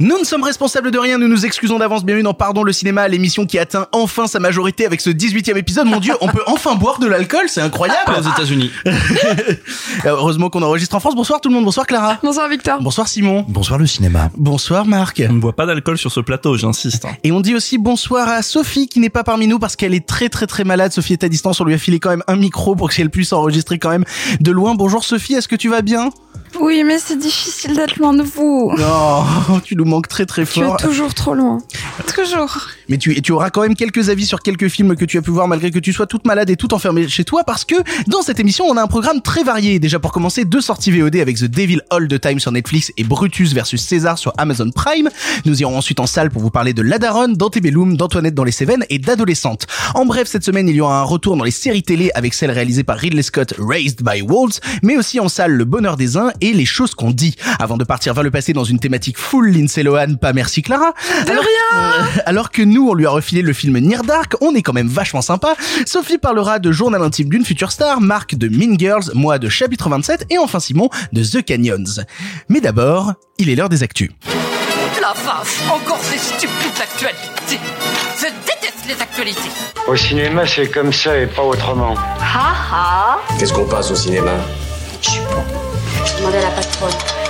Nous ne sommes responsables de rien, nous nous excusons d'avance. Bienvenue dans Pardon le cinéma, l'émission qui atteint enfin sa majorité avec ce 18e épisode. Mon dieu, on peut enfin boire de l'alcool, c'est incroyable. Aux États-Unis. Heureusement qu'on enregistre en France. Bonsoir tout le monde, bonsoir Clara. Bonsoir Victor. Bonsoir Simon. Bonsoir le cinéma. Bonsoir Marc. On ne boit pas d'alcool sur ce plateau, j'insiste. hein. Et on dit aussi bonsoir à Sophie qui n'est pas parmi nous parce qu'elle est très très très malade. Sophie est à distance, on lui a filé quand même un micro pour qu'elle puisse enregistrer quand même de loin. Bonjour Sophie, est-ce que tu vas bien? Oui, mais c'est difficile d'être loin de vous. Non, tu nous manques très très Tu es fort. toujours trop loin. Toujours. Mais tu, et tu auras quand même quelques avis sur quelques films que tu as pu voir malgré que tu sois toute malade et tout enfermée chez toi parce que dans cette émission on a un programme très varié. Déjà pour commencer deux sorties VOD avec The Devil All the Time sur Netflix et Brutus versus César sur Amazon Prime. Nous irons ensuite en salle pour vous parler de La Daronne, d'Antebellum, d'Antoinette dans les Cévennes et d'Adolescente. En bref, cette semaine il y aura un retour dans les séries télé avec celle réalisée par Ridley Scott, Raised by Wolves, mais aussi en salle Le Bonheur des uns et Les choses qu'on dit. Avant de partir vers le passé dans une thématique full Lindsay Lohan, pas merci Clara. De Alors- rien euh, alors que nous, on lui a refilé le film Near Dark, on est quand même vachement sympa. Sophie parlera de Journal intime d'une future star, Marc de Mean Girls, moi de Chapitre 27 et enfin Simon de The Canyons. Mais d'abord, il est l'heure des actus. La vache, encore ces stupides actualités. Je déteste les actualités. Au cinéma, c'est comme ça et pas autrement. Ha ha Qu'est-ce qu'on passe au cinéma? Je suis bon. Je demandais à la patronne.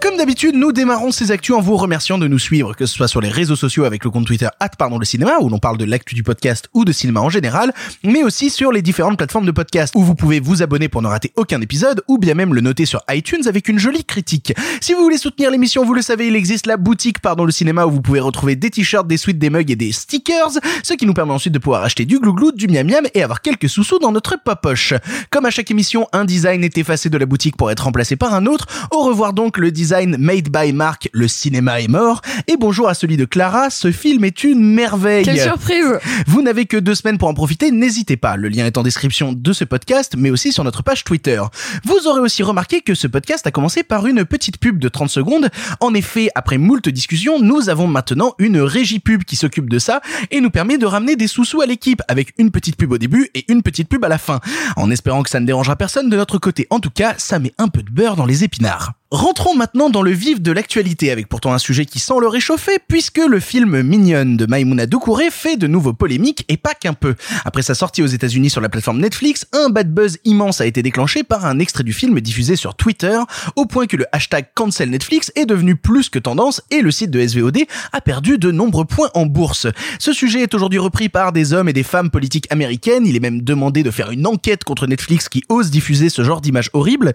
Comme d'habitude, nous démarrons ces actus en vous remerciant de nous suivre, que ce soit sur les réseaux sociaux avec le compte Twitter pardon le cinéma, où l'on parle de l'actu du podcast ou de cinéma en général, mais aussi sur les différentes plateformes de podcast, où vous pouvez vous abonner pour ne rater aucun épisode, ou bien même le noter sur iTunes avec une jolie critique. Si vous voulez soutenir l'émission, vous le savez, il existe la boutique Pardon le cinéma, où vous pouvez retrouver des t-shirts, des suites, des mugs et des stickers, ce qui nous permet ensuite de pouvoir acheter du glouglou, du miam miam et avoir quelques sous-sous dans notre poche. Comme à chaque émission, un design est effacé de la boutique pour être remplacé par un autre. Au revoir donc le design made by Marc, le cinéma est mort. Et bonjour à celui de Clara, ce film est une merveille. Quelle surprise Vous n'avez que deux semaines pour en profiter, n'hésitez pas. Le lien est en description de ce podcast, mais aussi sur notre page Twitter. Vous aurez aussi remarqué que ce podcast a commencé par une petite pub de 30 secondes. En effet, après moult discussions, nous avons maintenant une régie pub qui s'occupe de ça et nous permet de ramener des sous-sous à l'équipe avec une petite pub au début et une petite pub à la fin. En espérant que ça ne dérangera personne de notre côté. En tout cas, ça met un peu de beurre dans les épinards. Rentrons maintenant dans le vif de l'actualité avec pourtant un sujet qui sent le réchauffer puisque le film Mignonne de Maïmouna Doucouré fait de nouveau polémique et pas qu'un peu. Après sa sortie aux États-Unis sur la plateforme Netflix, un bad buzz immense a été déclenché par un extrait du film diffusé sur Twitter au point que le hashtag cancel Netflix est devenu plus que tendance et le site de SVOD a perdu de nombreux points en bourse. Ce sujet est aujourd'hui repris par des hommes et des femmes politiques américaines. Il est même demandé de faire une enquête contre Netflix qui ose diffuser ce genre d'images horribles.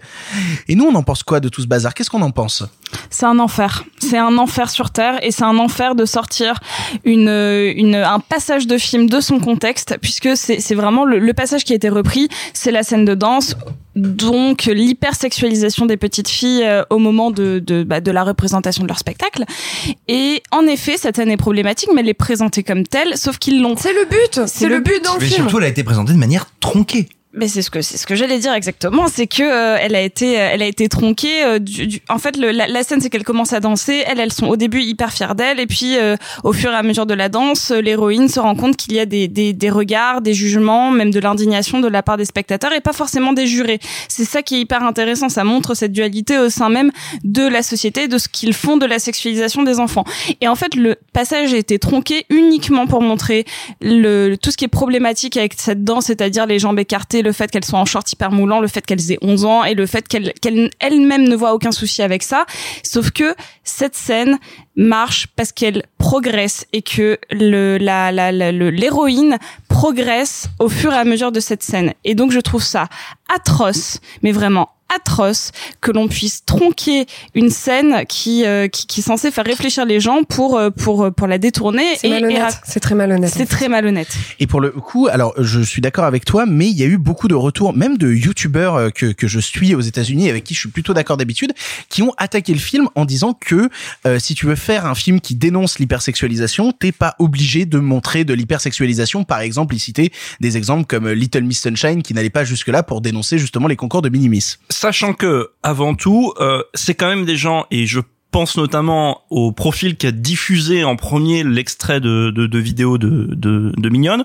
Et nous, on en pense quoi de tout ce bazar Qu'est-ce qu'on en pense? C'est un enfer. C'est un enfer sur Terre et c'est un enfer de sortir une, une, un passage de film de son contexte puisque c'est vraiment le, le passage qui a été repris, c'est la scène de danse donc l'hypersexualisation des petites filles euh, au moment de, de, bah, de la représentation de leur spectacle. Et en effet, cette scène est problématique, mais elle est présentée comme telle, sauf qu'ils l'ont. C'est le but. C'est le but dans le Mais film. surtout, elle a été présentée de manière tronquée. Mais c'est ce que c'est ce que j'allais dire exactement, c'est que euh, elle a été elle a été tronquée. euh, du, du- en fait, le, la, la scène c'est qu'elle commence à danser. Elles elles sont au début hyper fières d'elle et puis euh, au fur et à mesure de la danse, euh, l'héroïne se rend compte qu'il y a des, des des regards, des jugements, même de l'indignation de la part des spectateurs et pas forcément des jurés. C'est ça qui est hyper intéressant. Ça montre cette dualité au sein même de la société, de ce qu'ils font de la sexualisation des enfants. Et en fait, le passage a été tronqué uniquement pour montrer le, tout ce qui est problématique avec cette danse, c'est-à-dire les jambes écartées, le fait qu'elles soient en short hyper moulant, le fait qu'elles aient 11 ans et le fait qu'elles qu'elles elles-mêmes ne voient aucun souci avec ça. Sauf que cette scène marche parce qu'elle progresse et que le la l'héroïne progresse au fur et à mesure de cette scène. Et donc je trouve ça atroce, mais vraiment atroce que l'on puisse tronquer une scène qui, euh, qui, qui est censée faire réfléchir les gens pour, euh, pour, pour la détourner. C'est malhonnête. C'est très malhonnête. C'est très malhonnête. Et pour le coup, alors je suis d'accord avec toi, mais il y a eu beaucoup de retours, même de youtubeurs euh, que, que je suis aux États-Unis, avec qui je suis plutôt d'accord d'habitude, qui ont attaqué le film en disant que euh, si tu veux faire un film qui dénonce l'hypersexualisation, t'es pas obligé de montrer de l'hypersexualisation. Par exemple, il citait des exemples comme Little Miss Sunshine qui n'allait pas jusque-là pour dénoncer justement les concours de Minimis. Sachant que, avant tout, euh, c'est quand même des gens, et je pense notamment au profil qui a diffusé en premier l'extrait de, de, de, vidéo de, de, de Mignonne.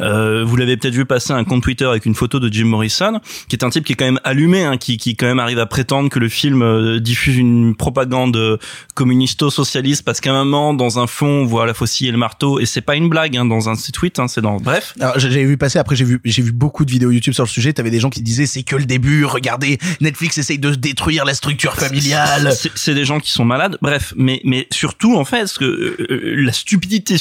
Euh, vous l'avez peut-être vu passer un compte Twitter avec une photo de Jim Morrison, qui est un type qui est quand même allumé, hein, qui, qui quand même arrive à prétendre que le film euh, diffuse une propagande communisto-socialiste parce qu'à un moment, dans un fond, on voit la faucille et le marteau, et c'est pas une blague hein, dans un tweets, hein, c'est dans... Bref. J'avais vu passer, après j'ai vu, j'ai vu beaucoup de vidéos YouTube sur le sujet, t'avais des gens qui disaient c'est que le début, regardez, Netflix essaye de détruire la structure familiale. C'est des gens qui sont malade. Bref, mais mais surtout en fait, ce que euh, la stupidité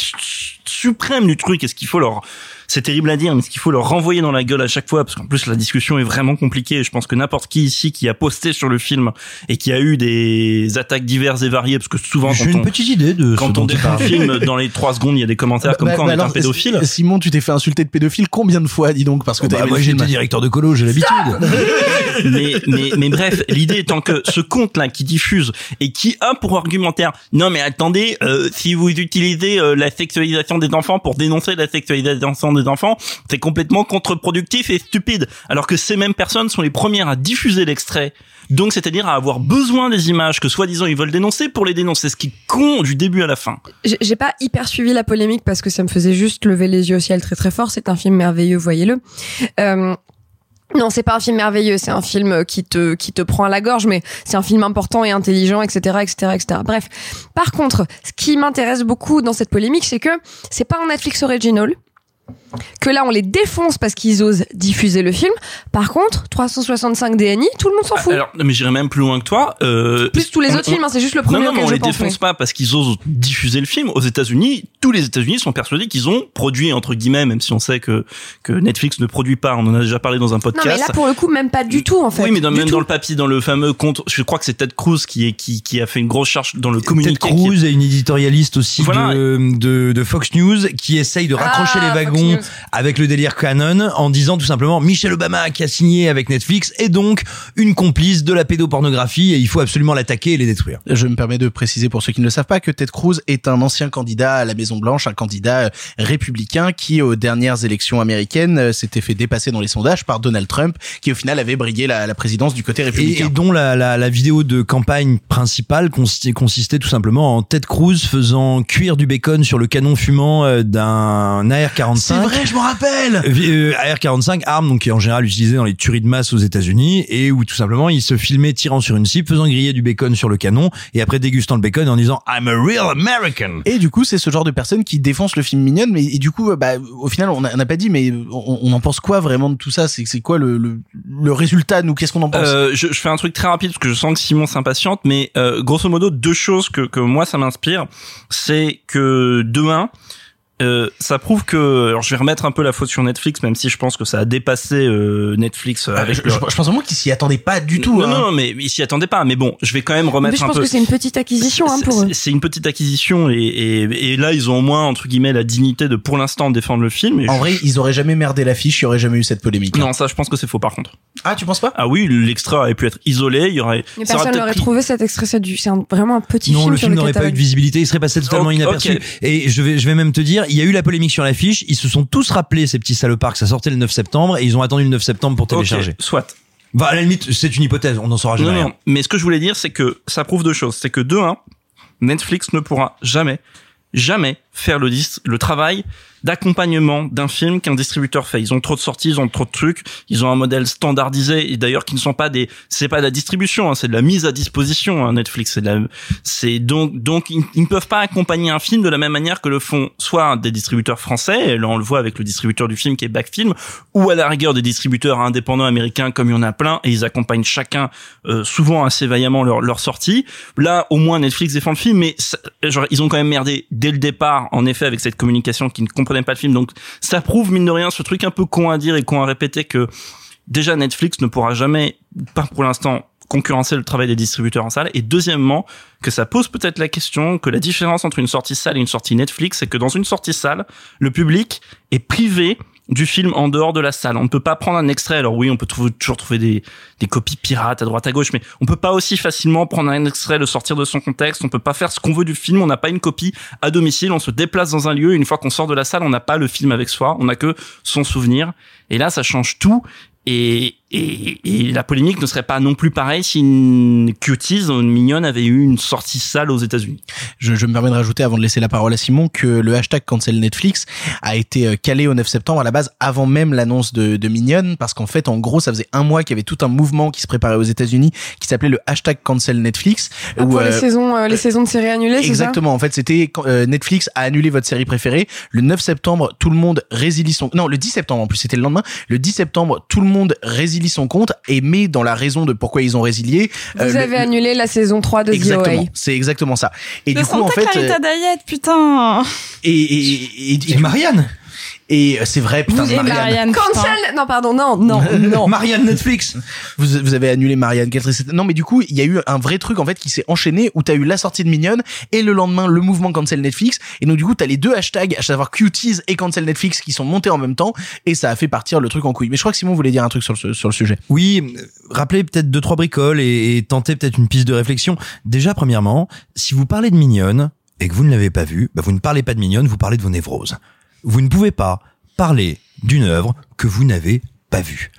suprême du truc, est-ce qu'il faut leur c'est terrible à dire, mais ce qu'il faut leur renvoyer dans la gueule à chaque fois, parce qu'en plus la discussion est vraiment compliquée. Je pense que n'importe qui ici qui a posté sur le film et qui a eu des attaques diverses et variées, parce que souvent j'ai une petite idée de quand on défend un film, dans les trois secondes, il y a des commentaires Bah, comme bah, quoi on bah est un alors, pédophile. Simon, tu t'es fait insulter de pédophile combien de fois, dis donc, parce que Bah, t'as moi j'étais directeur de colo, j'ai l'habitude. mais, mais, mais bref, l'idée étant que ce compte-là qui diffuse et qui a pour argumentaire, non mais attendez, euh, si vous utilisez euh, la sexualisation des enfants pour dénoncer la sexualisation des enfants, c'est complètement contre-productif et stupide. Alors que ces mêmes personnes sont les premières à diffuser l'extrait. Donc, c'est-à-dire à avoir besoin des images que soi-disant ils veulent dénoncer pour les dénoncer, ce qui con du début à la fin. J'ai pas hyper suivi la polémique parce que ça me faisait juste lever les yeux au ciel très très fort. C'est un film merveilleux, voyez-le. Euh, non, c'est pas un film merveilleux, c'est un film qui te qui te prend à la gorge, mais c'est un film important et intelligent, etc., etc., etc. Bref. Par contre, ce qui m'intéresse beaucoup dans cette polémique, c'est que c'est pas un Netflix original. Que là, on les défonce parce qu'ils osent diffuser le film. Par contre, 365 DNI, tout le monde s'en fout. Alors, mais j'irai même plus loin que toi. Euh, Plus tous les on- autres on- films, hein, c'est juste le premier Non, non, mais on je les pense, défonce pas parce qu'ils osent diffuser le film. Aux États-Unis, tous les États-Unis sont persuadés qu'ils ont produit entre guillemets, même si on sait que que Netflix ne produit pas. On en a déjà parlé dans un Non, podcast. mais là, pour le coup, même pas du tout, en fait. oui, mais dans, même tout. dans le papier, dans le fameux compte, je crois que c'est Ted Cruz qui est qui qui a fait une grosse charge dans le Ted communiqué. qui est- Cruz est une éditorialiste aussi Voilà. de, de, de Fox News qui essaye de raccrocher Ah, les Fox wagons News. Avec le délire canon en disant tout simplement Michelle Obama qui a signé avec Netflix est donc une complice de la pédopornographie et il faut absolument l'attaquer et les détruire. Je me permets de préciser pour ceux qui ne le savent pas que Ted Cruz est un ancien candidat à la Maison Blanche, un candidat euh, républicain qui aux dernières élections américaines euh, s'était fait dépasser dans les sondages par Donald Trump, qui au final avait brigué la, la présidence du côté républicain. et dont la, la, la vidéo de campagne principale consistait, consistait tout simplement en Ted Cruz faisant cuire du bacon sur le canon fumant euh, d'un AR-45. Vrai, je m'en rappelle. Euh, AR-45, arme donc qui est en général utilisée dans les tueries de masse aux États-Unis et où tout simplement il se filmait tirant sur une cible, faisant griller du bacon sur le canon et après dégustant le bacon en disant I'm a real American. Et du coup, c'est ce genre de personne qui défonce le film mignonne, mais et du coup, bah, au final, on n'a on n'a pas dit, mais on, on en pense quoi vraiment de tout ça? C'est c'est quoi le, le, le résultat Nous, qu'est-ce qu'on en pense? Euh, je, je fais un truc très rapide parce que je sens que Simon s'impatiente, mais euh, grosso modo deux choses que, que moi ça m'inspire, c'est que demain euh, ça prouve que alors je vais remettre un peu la faute sur Netflix même si je pense que ça a dépassé euh, Netflix euh, avec je, le- je- je pense vraiment qu'ils s'y attendaient pas du tout. non, hein. non, mais ils s'y attendaient pas. Mais bon, je vais quand même Mais remettre je un pense peu. que c'est une petite acquisition hein, C'est- pour eux. c'est- une petite acquisition et, et, et là ils ont au moins entre guillemets la dignité de pour l'instant défendre le film. Et En je- vrai, ils auraient jamais merdé l'affiche, il y aurait jamais eu cette polémique. hein. non, ça je pense que c'est faux par contre. Ah, tu penses pas? Ah oui, l'extrait aurait pu être isolé, il y aurait. Mais ça personne n'aurait pris- trouvé cet extrait. C'est du- c'est un- vraiment un petit Non, film le sur film le n'aurait pas eu de visibilité, il serait passé totalement inaperçu. Et je vais, je vais même te dire, il y a eu la polémique sur l'affiche, ils se sont tous rappelés ces petits salopards que ça sortait le 9 septembre et ils ont attendu le 9 septembre pour télécharger. soit. Bah, à la limite, c'est une hypothèse, on n'en saura jamais Non, rien. non. Mais ce que je voulais dire, c'est que ça prouve deux choses. C'est que de un, Netflix ne pourra jamais, jamais faire le, le travail d'accompagnement d'un film qu'un distributeur fait. Ils ont trop de sorties, ils ont trop de trucs, ils ont un modèle standardisé et d'ailleurs qui ne sont pas des, c'est pas de la distribution, hein, c'est de la mise à disposition. hein, Netflix, c'est c'est donc donc ils ne peuvent pas accompagner un film de la même manière que le font soit des distributeurs français, et là on le voit avec le distributeur du film qui est Backfilm, ou à la rigueur des distributeurs indépendants américains comme il y en a plein et ils accompagnent chacun euh, souvent assez vaillamment leur leur sortie. Là au moins Netflix défend le film, mais ça- genre ils ont quand même merdé dès le départ en effet avec cette communication qui ne comprenait pas le film. Donc ça prouve mine de rien ce truc un peu con à dire et con à répéter que déjà Netflix ne pourra jamais, pas pour l'instant, concurrencer le travail des distributeurs en salle et deuxièmement que ça pose peut-être la question que la différence entre une sortie salle et une sortie Netflix c'est que dans une sortie salle le public est privé du film en dehors de la salle. On ne peut pas prendre un extrait. Alors oui, on peut toujours trouver des, des copies pirates à droite à gauche, mais on peut pas aussi facilement prendre un extrait, le sortir de son contexte. On peut pas faire ce qu'on veut du film. On n'a pas une copie à domicile. On se déplace dans un lieu. Une fois qu'on sort de la salle, on n'a pas le film avec soi. On n'a que son souvenir. Et là, ça change tout. Et, et, et la polémique ne serait pas non plus pareille si une Cuties, une mignonne, avait eu une sortie salle aux États-Unis. Je, je me permets de rajouter avant de laisser la parole à Simon que le hashtag cancel Netflix a été euh, calé au 9 septembre à la base avant même l'annonce de, de Mignonne parce qu'en fait en gros ça faisait un mois qu'il y avait tout un mouvement qui se préparait aux États-Unis qui s'appelait le hashtag cancel Netflix Ah, où, pour les euh, saisons, euh, les saisons de séries annulées, c'est ça? Exactement. En fait, c'était quand, euh, Netflix a annulé votre série préférée. Le 9 septembre, tout le monde résilie son. Non, le 10 septembre en plus, c'était le lendemain. Le 10 septembre, tout le monde résilie son compte et met dans la raison de pourquoi ils ont résilié. euh, Vous le- avez annulé la saison 3 de The Exactement. OA. C'est exactement ça. Et Le du coup, en Santa fait, Clarita euh, Diet, putain. et et, et, et, Et Marianne et euh, c'est vrai, putain, Et Marianne. Marianne. Cancel Non, pardon, non, non, non. Marianne Netflix Vous, vous avez annulé Marianne. Non, mais du coup, il y a eu un vrai truc en fait qui s'est enchaîné où t'as eu la sortie de Mignonne et le lendemain le mouvement cancel Netflix. Et donc du coup, t'as les deux hashtags, à savoir Cuties et cancel Netflix, qui sont montés en même temps et ça a fait partir le truc en couille. Mais je crois que Simon voulait dire un truc sur le, sur le sujet. Oui, rappelez peut-être deux trois bricoles et, et tentez peut-être une piste de réflexion. Déjà, premièrement, si vous parlez de Mignonne et que vous ne l'avez pas vue, bah vous ne parlez pas de Mignonne, vous parlez de vos névroses. Vous ne pouvez pas parler d'une œuvre que vous n'avez pas vue.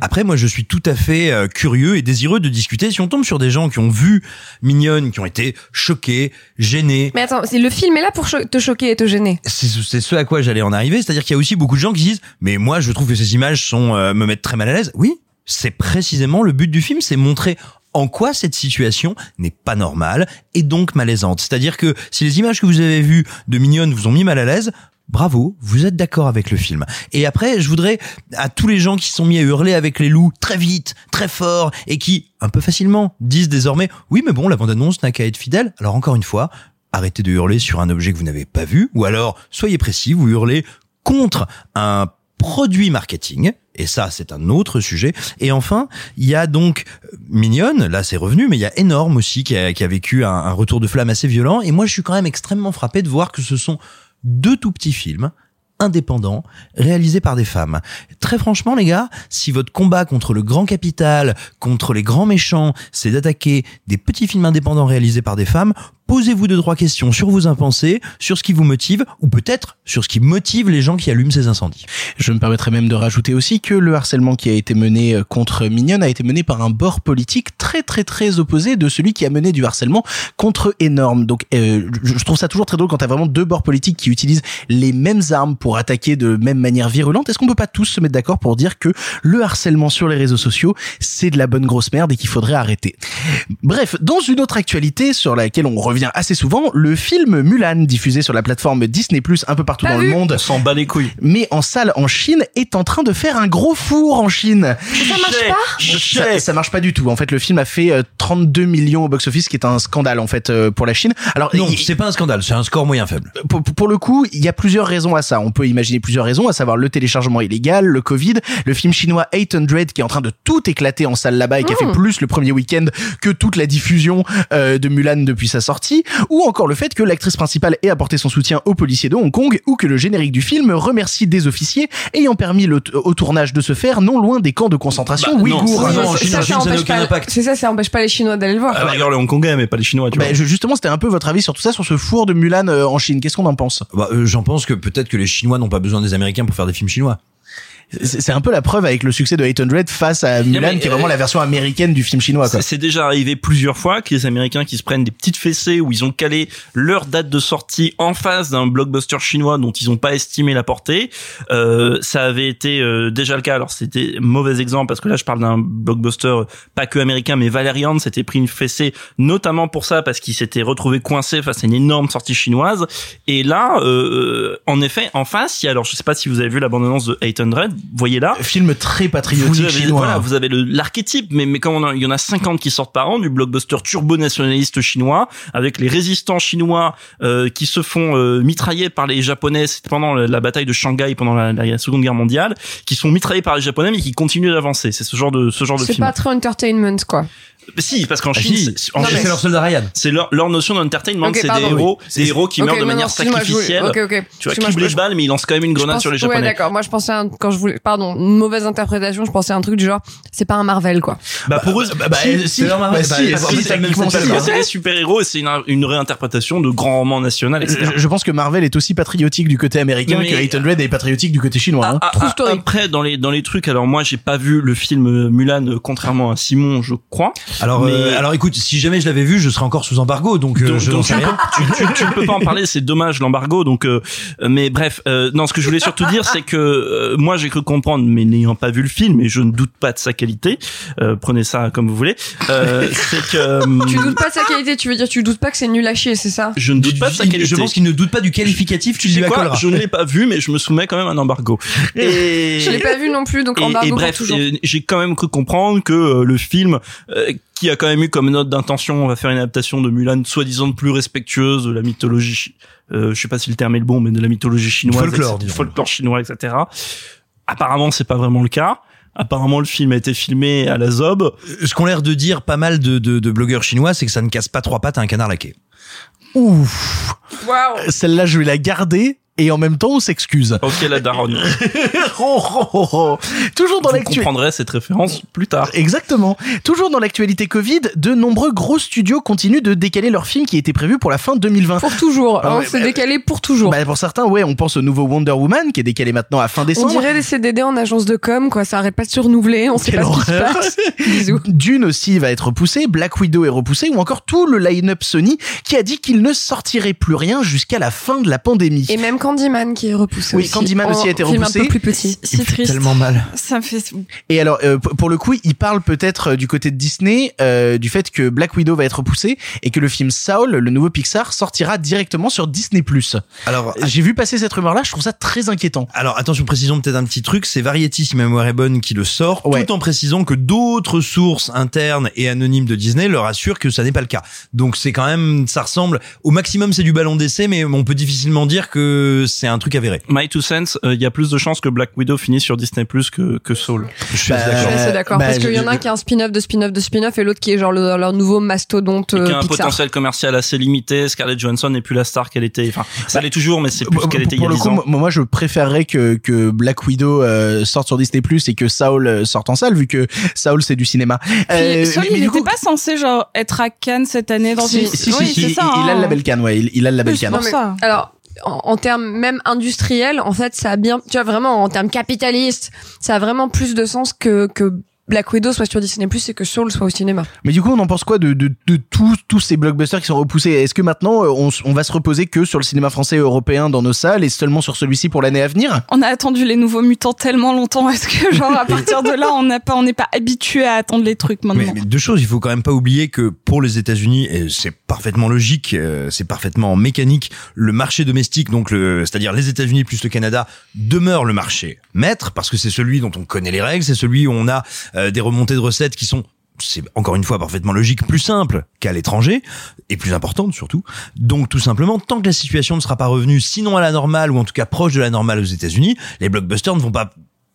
Après, moi, je suis tout à fait euh, curieux et désireux de discuter. Si on tombe sur des gens qui ont vu Mignonne, qui ont été choqués, gênés, Mais attends, le film est là pour cho- te choquer et te gêner. c'est c'est ce à quoi j'allais en arriver, c'est-à-dire qu'il y a aussi beaucoup de gens qui disent mais moi je trouve que ces images sont euh, me mettent très mal à l'aise. Oui, c'est précisément le but du film, c'est montrer en quoi cette situation n'est pas normale et donc malaisante. C'est-à-dire que si les images que vous avez vues de Mignonne vous ont mis mal à l'aise, bravo, vous êtes d'accord avec le film. Et après, je voudrais à tous les gens qui sont mis à hurler avec les loups très vite, très fort et qui un peu facilement disent désormais oui mais bon la bande-annonce n'a qu'à être fidèle. Alors encore une fois, arrêtez de hurler sur un objet que vous n'avez pas vu, ou alors soyez précis, vous hurlez contre un produit marketing, et ça c'est un autre sujet. Et enfin, il y a donc euh, Mignonne, là c'est revenu, mais il y a Énorme aussi qui a, vécu un retour de flamme assez violent, et moi je suis quand même extrêmement frappé de voir que ce sont deux tout petits films indépendants, réalisés par des femmes. Très franchement, les gars, si votre combat contre le grand capital, contre les grands méchants, c'est d'attaquer des petits films indépendants réalisés par des femmes, posez-vous deux, trois questions sur vos impensés, sur ce qui vous motive, ou peut-être sur ce qui motive les gens qui allument ces incendies. Je me permettrais même de rajouter aussi que le harcèlement qui a été mené euh, contre Mignonne a été mené par un bord politique très très très opposé de celui qui a mené du harcèlement contre Énorme. Donc euh, je trouve ça toujours très drôle quand t'as vraiment deux bords politiques qui utilisent les mêmes armes pour attaquer de même manière virulente. Est-ce qu'on peut pas tous se mettre d'accord pour dire que le harcèlement sur les réseaux sociaux c'est de la bonne grosse merde et qu'il faudrait arrêter? Bref, dans une autre actualité sur laquelle on revient assez souvent, le film Mulan diffusé sur la plateforme Disney Plus un peu partout Pas dans vu. le monde On s'en bat les couilles. mais en salle en Chine est en train de faire un gros four en Chine. Ça marche pas Ça, ça marche pas du tout. En fait, le film a fait euh, 32 millions au box-office, ce qui est un scandale en fait euh, pour la Chine. Alors Non, il- c'est pas un scandale, c'est un score moyen faible. pour, pour le coup, il y a plusieurs raisons à ça. On peut imaginer plusieurs raisons, à savoir le téléchargement illégal, le Covid, le film chinois 800 qui est en train de tout éclater en salle là-bas et qui a fait plus le premier week-end que toute la diffusion euh, de Mulan depuis sa ou encore le fait que l'actrice principale ait apporté son soutien aux policiers de Hong Kong, ou que le générique du film remercie des officiers ayant permis le- au tournage de se faire non loin des camps de concentration Bah, non, ouïghours. ça, non, Ça, ça, empêche pas- impact. C'est ça, ça empêche pas les Chinois d'aller le voir. La rigueur, les Hongkongais, mais pas les Chinois, tu Bah, vois. je- justement, c'était un peu votre avis sur tout ça, sur ce four de Mulan euh, en Chine. Qu'est-ce qu'on en pense? Bah, euh, J'en pense que peut-être que les Chinois n'ont pas besoin des Américains pour faire des films chinois. C'est un peu la preuve avec le succès de 800 face à Mulan, mais, qui est vraiment euh, la version américaine du film chinois. C'est déjà arrivé plusieurs fois que les Américains qui se prennent des petites fessées où ils ont calé leur date de sortie en face d'un blockbuster chinois dont ils n'ont pas estimé la portée. Euh, ça avait été euh, déjà le cas. Alors c'était mauvais exemple parce que là je parle d'un blockbuster euh, pas que américain mais Valerian s'était pris une fessée notamment pour ça parce qu'il s'était retrouvé coincé face à une énorme sortie chinoise. Et là, euh, en effet, en face, il y a, alors je sais pas si vous avez vu la bande-annonce de 800, voyez là. Film très patriotique Vous avez, chinois. voilà, vous avez le- l'archétype, mais, mais comme on a- il y en a 50 qui sortent par an, du blockbuster turbo-nationaliste chinois, avec les résistants chinois euh, qui se font euh, mitrailler par les Japonais pendant la, la bataille de Shanghai, pendant la, la Seconde Guerre mondiale, qui sont mitraillés par les Japonais, mais qui continuent d'avancer. C'est ce genre de ce genre de C'est film. pas très entertainment, quoi. Si, parce qu'en Ah, Chine, si. c'est- en Non, Chine, mais- C'est leur soldat Ryan. c'est leur, leur notion d'entertainment, Ok, c'est des héros, oui. des héros qui Ok, meurent de manière sacrificielle. Ok, ok. Tu vois, qui je- balle, mais il lance quand même une grenade pense- sur les Ouais, Japonais. d'accord. Moi, je pensais à un, quand je voulais, pardon, une mauvaise interprétation, je pensais à un truc du genre, c'est pas un Marvel, quoi. bah, pour eux, Bah, bah, si, si, c'est leur bah, Marvel, si, bah, c'est des super-héros et c'est une, réinterprétation de grands romans nationaux, etc. Je, pense que Marvel est aussi patriotique du côté américain que 800 est patriotique du côté chinois. hein. Ah, ah, ah. Après, dans les dans les trucs, alors moi j'ai pas vu le film Mulan, euh, contrairement à Simon, je crois. Alors, Mais- euh, alors écoute, si jamais je l'avais vu, je serais encore sous embargo, donc, euh, Donc, je donc, sais tu, rien. tu, tu- tu ne peux pas en parler, c'est dommage l'embargo. Donc, euh, mais bref, euh, non, ce que je voulais surtout dire, c'est que euh, moi j'ai cru comprendre, mais n'ayant pas vu le film, et je ne doute pas de sa qualité. euh, prenez ça comme vous voulez. Euh, c'est que Tu doutes pas de sa qualité, tu veux dire, tu doutes pas que c'est nul à chier, c'est ça? Je ne doute pas de sa qualité. Je pense qu'il ne doute pas du qualificatif, tu Tu sais lui quoi. Je ne l'ai pas vu, mais je me soumets quand même à un embargo. Et Je l'ai pas vu non plus, donc et, embargo et pour bref, toujours. j'ai quand même cru comprendre que euh, le film, euh, qui a quand même eu comme note d'intention, on va faire une adaptation de Mulan, soi-disant plus respectueuse de la mythologie, euh, je sais pas si le terme est le bon, mais de la mythologie chinoise, Folklore, etc., disons. folklore chinois, etc. Apparemment, c'est pas vraiment le cas. Apparemment, le film a été filmé à la Zob. Ce qu'ont l'air de dire pas mal de, de, de blogueurs chinois, c'est que ça ne casse pas trois pattes à un canard laqué. Ouf. Waouh Celle-là, je vais la garder et en même temps, on s'excuse. Ok, la daronne. Oh, oh, oh, oh. Toujours dans Vous l'actu. comprendrez cette référence plus tard. Exactement. Toujours dans l'actualité Covid, de nombreux gros studios continuent de décaler leurs films qui étaient prévus pour la fin 2020. Pour toujours, Ah hein, ouais, c'est bah, décalé pour toujours. Bah, pour certains, ouais, on pense au nouveau Wonder Woman qui est décalé maintenant à fin on décembre. dirait des CDD en agence de com, quoi, ça arrête pas de se renouveler, on sait Quelle pas ce qui se horreur. passe. Bisous. Dune aussi va être repoussé, Black Widow est repoussé, ou encore tout le line-up Sony qui a dit qu'il ne sortirait plus rien jusqu'à la fin de la pandémie. Et même Candyman qui est repoussé Oui, aussi. Candyman aussi a été En film repoussé. un peu plus petit. C'est triste. tellement mal. Ça me fait. Et alors, euh, pour le coup, il parle peut-être euh, du côté de Disney euh, du fait que Black Widow va être repoussé et que le film Saul, le nouveau Pixar, sortira directement sur Disney+. Alors, J'ai vu passer cette rumeur-là, je trouve ça très inquiétant. Alors attention, précisons peut-être un petit truc, c'est Variety, si ma mémoire est bonne, qui le sort, Ouais. tout en précisant que d'autres sources internes et anonymes de Disney leur assurent que ça n'est pas le cas. Donc c'est quand même, ça ressemble, au maximum c'est du ballon d'essai, mais on peut difficilement dire que c'est un truc avéré. My Two Cents, euh, il y a plus de chances que Black Widow finisse sur Disney Plus que, que Soul. Je suis Bah, assez Je d'accord. suis assez d'accord. bah, parce qu'il y en a un qui est un spin-off de spin-off de spin-off et l'autre qui est genre le- leur nouveau mastodonte Et qui euh, a un Pixar. potentiel commercial assez limité. Scarlett Johansson n'est plus la star qu'elle était. Enfin, ça l'est toujours, mais c'est plus ce qu'elle était il y pour a le 10 coup, ans. moi, je préférerais que, que Black Widow euh, sorte sur Disney Plus et que Saul euh, sorte en salle, vu que Saul c'est du cinéma. Euh, Saul, il n'était pas censé genre être à Cannes cette année dans si, une. si, si, oui, si, c'est il, a hein. le label Cannes, ouais, il, il a le label Cannes. pour mais- ça. Alors, en, en termes même industriels, en fait, ça a bien, tu vois, vraiment, en termes capitalistes, ça a vraiment plus de sens que, que Black Widow soit sur Disney Plus et que Soul soit au cinéma. Mais du coup, on en pense quoi de, de, de tous, tous ces blockbusters qui sont repoussés? Est-ce que maintenant, euh, on, on va se reposer que sur le cinéma français et européen dans nos salles et seulement sur celui-ci pour l'année à venir? On a attendu les nouveaux mutants tellement longtemps. Est-ce que genre à partir de là, on n'a pas, on n'est pas habitué à attendre les trucs maintenant? Mais, mais deux choses, il faut quand même pas oublier que pour les États-Unis, et c'est parfaitement logique, euh, c'est parfaitement mécanique, le marché domestique, donc le, c'est-à-dire les États-Unis plus le Canada, demeure le marché maître parce que c'est celui dont on connaît les règles, c'est celui où on a euh, des remontées de recettes qui sont c'est encore une fois parfaitement logique, plus simple qu'à l'étranger et plus importante surtout. Donc tout simplement, tant que la situation ne sera pas revenue, sinon à la normale ou en tout cas proche de la normale aux États-Unis, les blockbusters ne vont pas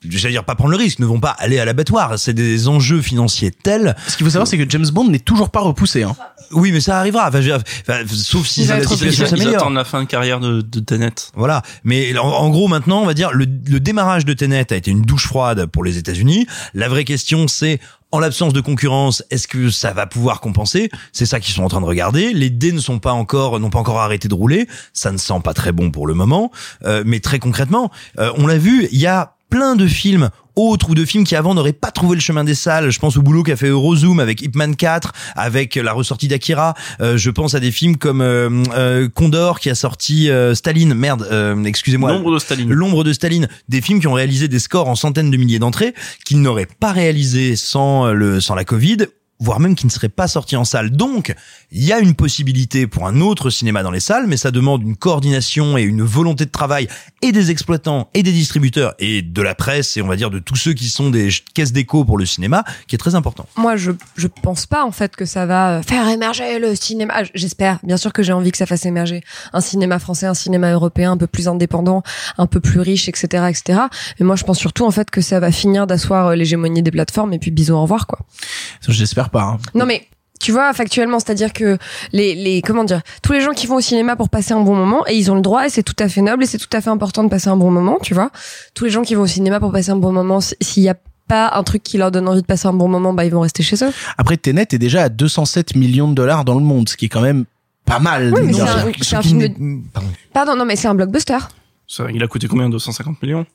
j'allais dire pas prendre le risque, ne vont pas aller à l'abattoir. C'est des enjeux financiers tels. Ce qu'il faut savoir, c'est que James Bond n'est toujours pas repoussé. Hein. Oui, mais ça arrivera. Enfin, je veux dire, enfin, sauf si la situation s'améliore. fin de carrière de, de Tenet. Voilà. Mais en, en gros, maintenant, on va dire, le, le démarrage de Tenet a été une douche froide pour les États-Unis. La vraie question, c'est, en l'absence de concurrence, est-ce que ça va pouvoir compenser? C'est ça qu'ils sont en train de regarder. Les dés ne sont pas encore, n'ont pas encore arrêté de rouler. Ça ne sent pas très bon pour le moment. Euh, mais très concrètement, euh, on l'a vu, il y a plein de films autres ou de films qui avant n'auraient pas trouvé le chemin des salles. Je pense au boulot qu'a fait Eurozoom avec Ip Man 4, avec la ressortie d'Akira. Euh, je pense à des films comme euh, euh, Condor qui a sorti Staline. Merde, euh, excusez-moi. L'ombre de Staline. L'ombre de Staline. Des films qui ont réalisé des scores en centaines de milliers d'entrées, qu'ils n'auraient pas réalisé sans le sans la Covid voire même qui ne seraient pas sortis en salle. Donc, il y a une possibilité pour un autre cinéma dans les salles, mais ça demande une coordination et une volonté de travail et des exploitants et des distributeurs et de la presse et on va dire de tous ceux qui sont des caisses d'écho pour le cinéma, qui est très important. Moi, je je pense pas en fait que ça va euh, faire émerger le cinéma. Ah, J'espère, bien sûr que j'ai envie que ça fasse émerger un cinéma français, un cinéma européen un peu plus indépendant, un peu plus riche, etc., etc. Mais moi, je pense surtout en fait que ça va finir d'asseoir euh, l'hégémonie des plateformes et puis bisous au revoir quoi. J'espère pas. hein. Non mais tu vois factuellement c'est-à-dire que les les comment dire tous les gens qui vont au cinéma pour passer un bon moment et ils ont le droit et c'est tout à fait noble et c'est tout à fait important de passer un bon moment tu vois tous les gens qui vont au cinéma pour passer un bon moment s'il y a pas un truc qui leur donne envie de passer un bon moment bah ils vont rester chez eux Après, Tenet est déjà à 207 millions de dollars dans le monde, ce qui est quand même pas mal. Oui, c'est un, film de... pardon non mais c'est un blockbuster Ça, il a coûté combien 250 millions?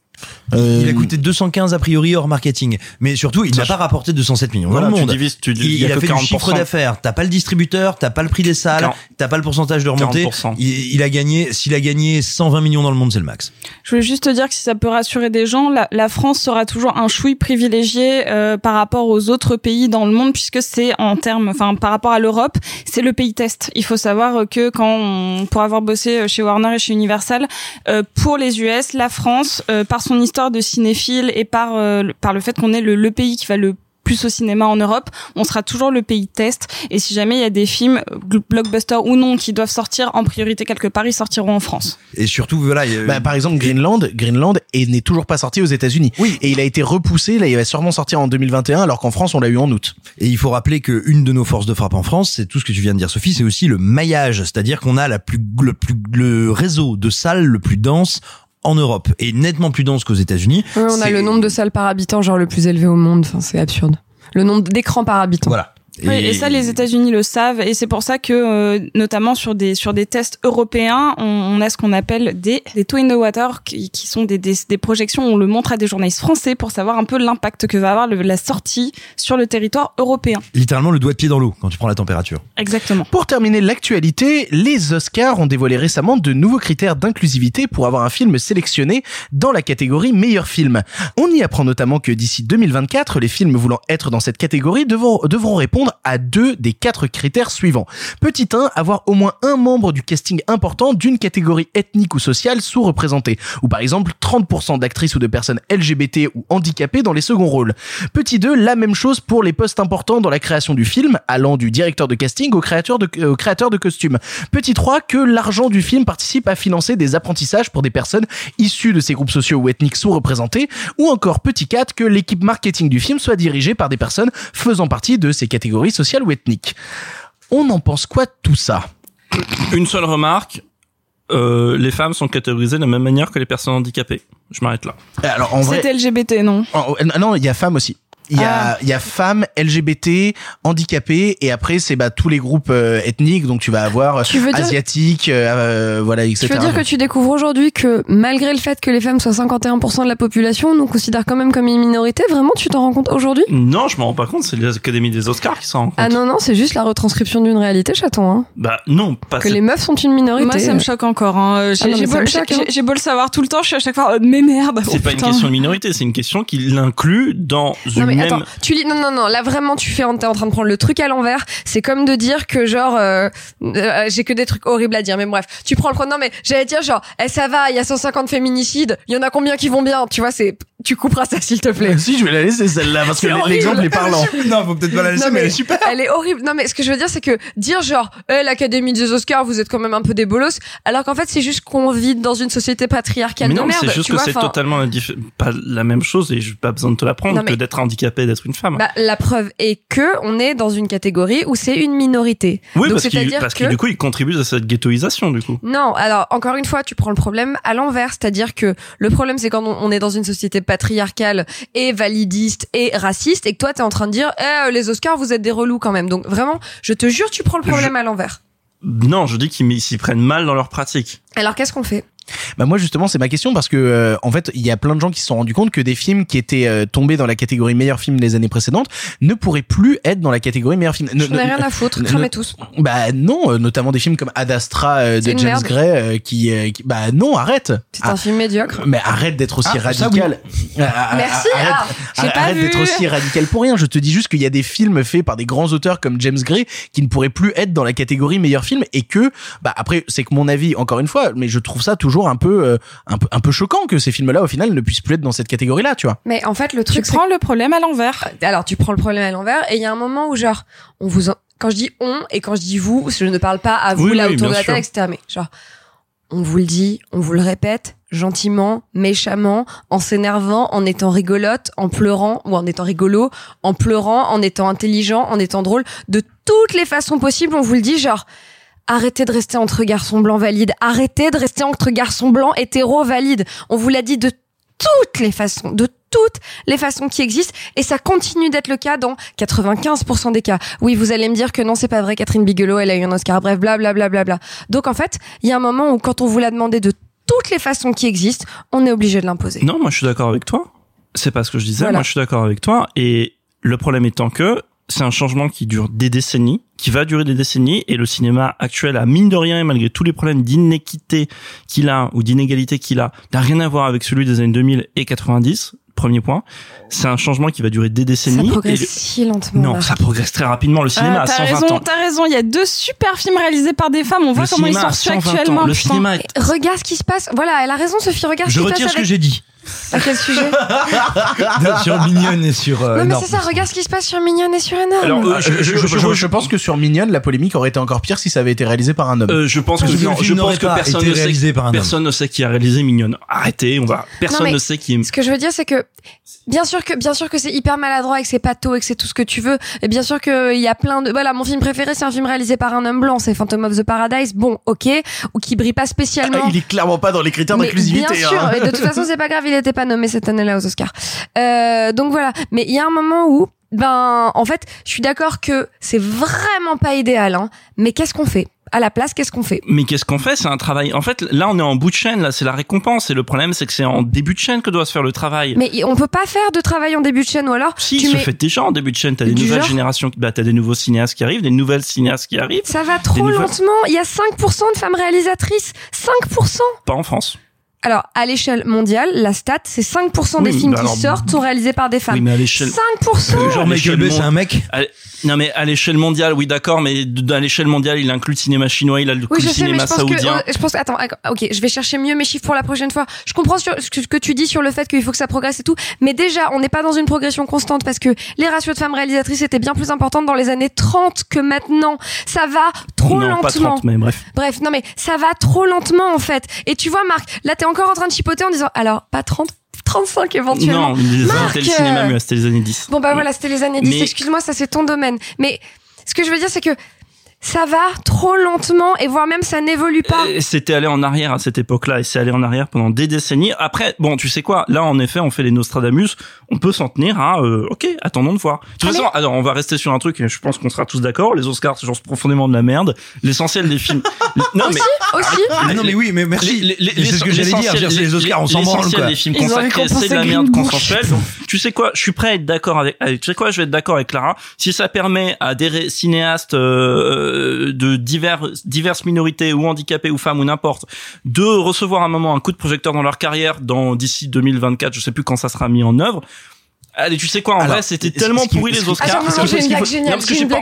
Euh, Il a coûté 215 a priori hors marketing, mais surtout il n'a pas rapporté 207 millions Voilà, dans le tu monde. divises- tu- il, a fait du 40%. chiffre d'affaires. T'as pas le distributeur, t'as pas le prix des salles, 40. t'as pas le pourcentage de remontée. 40%. Il, il a gagné, s'il a gagné 120 millions dans le monde, c'est le max. Je voulais juste te dire que si ça peut rassurer des gens, la, la France sera toujours un chouï privilégié euh, par rapport aux autres pays dans le monde, puisque c'est en termes, enfin par rapport à l'Europe, c'est le pays test. Il faut savoir que quand on, pour avoir bossé chez Warner et chez Universal, euh, pour les US, la France, euh, par son histoire de cinéphile et par euh, le- par le fait qu'on est le, le pays qui va le plus au cinéma en Europe, on sera toujours le pays test. Et si jamais il y a des films blockbusters ou non qui doivent sortir en priorité quelque part, ils sortiront en France. Et surtout, voilà. y a- Bah, par exemple, Greenland, Greenland est- n'est toujours pas sorti aux États-Unis. Oui. Et il a été repoussé. Là, il va sûrement sortir en 2021, alors qu'en France, on l'a eu en août. Et il faut rappeler que une de nos forces de frappe en France, c'est tout ce que tu viens de dire, Sophie, c'est aussi le maillage, c'est-à-dire qu'on a la plus, le plus, le réseau de salles le plus dense en Europe et nettement plus dense qu'aux États-Unis. Ouais, on a le nombre de salles par habitant genre le plus élevé au monde enfin c'est absurde le nombre d'écrans par habitant Voilà. Oui, et ça, les États-Unis le savent, et c'est pour ça que, euh, notamment sur des sur des tests européens, on, on a ce qu'on appelle des des two in the water, qui, qui sont des, des des projections où on le montre à des journalistes français pour savoir un peu l'impact que va avoir le- la sortie sur le territoire européen. littéralement le doigt de pied dans l'eau quand tu prends la température. Exactement. Pour terminer l'actualité, les Oscars ont dévoilé récemment de nouveaux critères d'inclusivité pour avoir un film sélectionné dans la catégorie meilleur film. On y apprend notamment que d'ici 2024, les films voulant être dans cette catégorie devront, devront répondre à deux des quatre critères suivants. Petit 1, avoir au moins un membre du casting important d'une catégorie ethnique ou sociale sous-représentée, ou par exemple 30% d'actrices ou de personnes LGBT ou handicapées dans les seconds rôles. Petit 2, la même chose pour les postes importants dans la création du film, allant du directeur de casting au créateur de, euh, créateur de costumes. Petit 3, que l'argent du film participe à financer des apprentissages pour des personnes issues de ces groupes sociaux ou ethniques sous-représentés, ou encore petit 4, que l'équipe marketing du film soit dirigée par des personnes faisant partie de ces catégories sociales ou ethniques. On en pense quoi de tout ça? Une seule remarque. Euh, les femmes sont catégorisées de la même manière que les personnes handicapées. Je m'arrête là. Alors en vrai, C'était LGBT, non? Oh, non, il y a femmes aussi. Il y a, Ah. il y a femmes, LGBT, handicapés, et après c'est bah tous les groupes euh, ethniques. Donc tu vas avoir Tu dire- asiatiques, euh, euh, voilà, etc. Tu veux dire que tu découvres aujourd'hui que malgré le fait que les femmes soient 51% de la population, on nous considère quand même comme une minorité? Vraiment, tu t'en rends compte aujourd'hui? Non, je m'en rends pas compte. C'est l'Académie des Oscars qui s'en rend compte. Ah non, non, c'est juste la retranscription d'une réalité, chaton. Hein. Bah non, pas Que les meufs sont une minorité. Moi, ça me choque encore. Hein. J'ai Ah j'ai ça beau, hein. le savoir tout le temps, je suis à chaque fois, euh, mais merde. C'est oh, pas une putain. question de minorité, c'est une question qui l'inclut dans une mais même. attends, tu lis non non non, là vraiment tu fais t'es en train de prendre le truc à l'envers, c'est comme de dire que genre euh, euh, j'ai que des trucs horribles à dire mais bref, tu prends le non mais j'allais dire genre eh, ça va, il y a 150 féminicides, il y en a combien qui vont bien, tu vois c'est tu couperas ça s'il te plaît. si je vais la laisser celle-là parce que l'exemple est parlant. non, faut peut-être pas la laisser, Non, mais, mais elle est super. Elle est horrible. Non mais ce que je veux dire c'est que dire genre eh, l'Académie des Oscars vous êtes quand même un peu des bolos alors qu'en fait c'est juste qu'on vit dans une société patriarcale Mais de non, merde. c'est juste tu que c'est totalement pas la même chose et j'ai pas besoin de te l'apprendre que d'être handicapé d'être une femme. Bah, la preuve est que on est dans une catégorie où c'est une minorité. oui, Donc parce c'est-à-dire parce que que du coup, il contribue à cette ghettoisation du coup. Non, alors encore une fois, tu prends le problème à l'envers, c'est-à-dire que le problème c'est quand on est dans une société patriarcale et validiste et raciste et que toi t'es en train de dire eh, les Oscars vous êtes des relous quand même. Donc vraiment, je te jure, tu prends le problème à l'envers. Non, je dis qu'ils s'y prennent mal dans leur pratique. Alors qu'est-ce qu'on fait? Bah moi justement c'est ma question parce que euh, en fait il y a plein de gens qui se sont rendus compte que des films qui étaient euh, tombés dans la catégorie meilleur film les années précédentes ne pourraient plus être dans la catégorie meilleur film. Ne- J'en ai rien à foutre, cramez tous. Bah non, euh, notamment des films comme Ad Astra euh, de James. Gray euh, qui, euh, qui- bah non arrête. C'est un film médiocre. Mais arrête d'être aussi Ah, radical. Ah, ah, Merci, Arrête, ah, arrête d'être aussi radical pour rien. Je te dis juste qu'il y a des films faits par des grands auteurs comme James Gray qui ne pourraient plus être dans la catégorie meilleur film et que, bah après, c'est que mon avis, encore une fois, mais je trouve ça toujours un peu, euh, un peu, un peu choquant que ces films-là, au final, ne puissent plus être dans cette catégorie-là, tu vois. Mais en fait, le Tu truc, c'est prends le problème à l'envers. alors tu prends le problème à l'envers et il y a un moment où genre on vous en- quand je dis on et quand je dis vous je ne parle pas à vous Oui, là oui, autour de la table etc mais genre on vous le dit on vous le répète gentiment méchamment en s'énervant en étant rigolote en pleurant ou en étant rigolo en pleurant en étant intelligent en étant drôle de toutes les façons possibles on vous le dit genre Arrêtez de rester entre garçons blancs valides. Arrêtez de rester entre garçons blancs hétéros valides. On vous l'a dit de toutes les façons, de toutes les façons qui existent, et ça continue d'être le cas dans 95% des cas. Oui, vous allez me dire que non, c'est pas vrai, Catherine Bigelow, elle a eu un Oscar, bref, bla bla bla bla bla. Donc en fait, il y a un moment où quand on vous l'a demandé de toutes les façons qui existent, on est obligé de l'imposer. Non, moi je suis d'accord avec toi. C'est pas ce que je disais. Voilà. Moi je suis d'accord avec toi. Et le problème étant que c'est un changement qui dure des décennies, qui va durer des décennies, et le cinéma actuel, a mine de rien, et malgré tous les problèmes d'inéquité qu'il a ou d'inégalité qu'il a, n'a rien à voir avec celui des années 2000 et 90. Premier point, c'est un changement qui va durer des Ça décennies. progresse et si lentement. le- Non, Marc. ça progresse très rapidement. Le cinéma Euh, a t'as 120 raison, ans. t'as raison. Il y a deux super films réalisés par des femmes. On voit Le comment ils cinéma sont a reçus 120 ans. actuellement. Le putain. cinéma est Regarde ce qui se passe. Voilà, elle a raison, Sophie. Regarde Je ce qui se retire passe ce que j'ai dit. À quel sujet sur Mignonne et sur. euh, Non, mais c'est ça. Regarde ce qui se passe sur Mignonne et sur Énorme. Alors, euh, je, je- je- je- je pense que sur Mignonne, la polémique aurait été encore pire si ça avait été réalisé par un homme. Euh, je pense que, que non, je pense que personne ne sait réalisé par un homme. personne ne sait qui a réalisé Mignonne. Arrêtez, on va. Personne mais- ne sait qui est. Ce que je veux dire, c'est que bien sûr que bien sûr que c'est hyper maladroit et que c'est pato et que c'est tout ce que tu veux. Et bien sûr qu'il y a plein de voilà, mon film préféré, c'est un film réalisé par un homme blanc, c'est Phantom of the Paradise. Bon, ok, ou qui brille pas spécialement. Ah, il est clairement pas dans les critères Mais d'inclusivité. Bien sûr, hein. et de toute façon, c'est pas grave, il était pas nommé cette année-là aux Oscars. Euh, donc voilà. Mais il y a un moment où, ben, en fait, je suis d'accord que c'est vraiment pas idéal, hein. Mais qu'est-ce qu'on fait? À la place, qu'est-ce qu'on fait? Mais qu'est-ce qu'on fait? C'est un travail. En fait, là, on est en bout de chaîne. Là, c'est la récompense. Et le problème, c'est que c'est en début de chaîne que doit se faire le travail. Mais on peut pas faire de travail en début de chaîne, ou alors si, tu se mets- fait déjà en début de chaîne. T'as des nouvelles genre générations. Bah, t'as des nouveaux cinéastes qui arrivent, des nouvelles cinéastes qui arrivent. Ça va trop nouvelles- lentement. Il y a 5% de femmes réalisatrices. 5%. Pas en France. Alors, à l'échelle mondiale, la stat, c'est 5% des Oui, films bah qui alors- sortent sont réalisés par des femmes. Oui, mais à l'échelle. 5% Euh, Genre à Michael Bay, c'est un mec. à Non mais à l'échelle mondiale, oui d'accord, mais à l'échelle mondiale, il inclut le cinéma chinois, il inclut Oui, je le sais, mais cinéma je pense que, saoudien. euh, je pense, attends, ok, je vais chercher mieux mes chiffres pour la prochaine fois. Je comprends sur ce que, ce que tu dis sur le fait qu'il faut que ça progresse et tout, mais déjà, on n'est pas dans une progression constante parce que les ratios de femmes réalisatrices étaient bien plus importantes dans les années 30 que maintenant. Ça va trop non, lentement. pas 30, mais bref. Bref, non mais ça va trop lentement en fait. Et tu vois Marc, là t'es encore en train de chipoter en disant alors pas 30, 35 éventuellement. Non, c'était le cinéma euh, c'était les années 10. Bon bah voilà, c'était les années 10. Mais- Excuse-moi, ça c'est ton domaine. Mais ce que je veux dire c'est que ça va trop lentement et voire même ça n'évolue pas. Et C'était allé en arrière à cette époque-là et c'est allé en arrière pendant des décennies. Après, bon, tu sais quoi? Là, en effet, on fait les Nostradamus. On peut s'en tenir à. euh, ok, attendons de voir. De toute façon, alors on va rester sur un truc. et Je pense qu'on sera tous d'accord. Les Oscars, c'est genre profondément de la merde. L'essentiel des films. non aussi, aussi. Ah non, mais oui, mais merci. Les- les- Mais c'est ce que j'allais dire. C'est les Oscars, on s'en branle, L'essentiel quoi. des films Ils consacrés, c'est de la merde consensuelle. Tu sais quoi Je suis prêt à être d'accord avec. allez, Tu sais quoi Je vais être d'accord avec Clara. Si ça permet à des cinéastes euh, de divers, diverses minorités ou handicapés ou femmes ou n'importe de recevoir un moment un coup de projecteur dans leur carrière dans d'ici 2024, je sais plus quand ça sera mis en œuvre. Allez, tu sais quoi, en Alors, vrai, c'était tellement pourri les Oscars. Attends, non, Parce non, que- j'ai une blague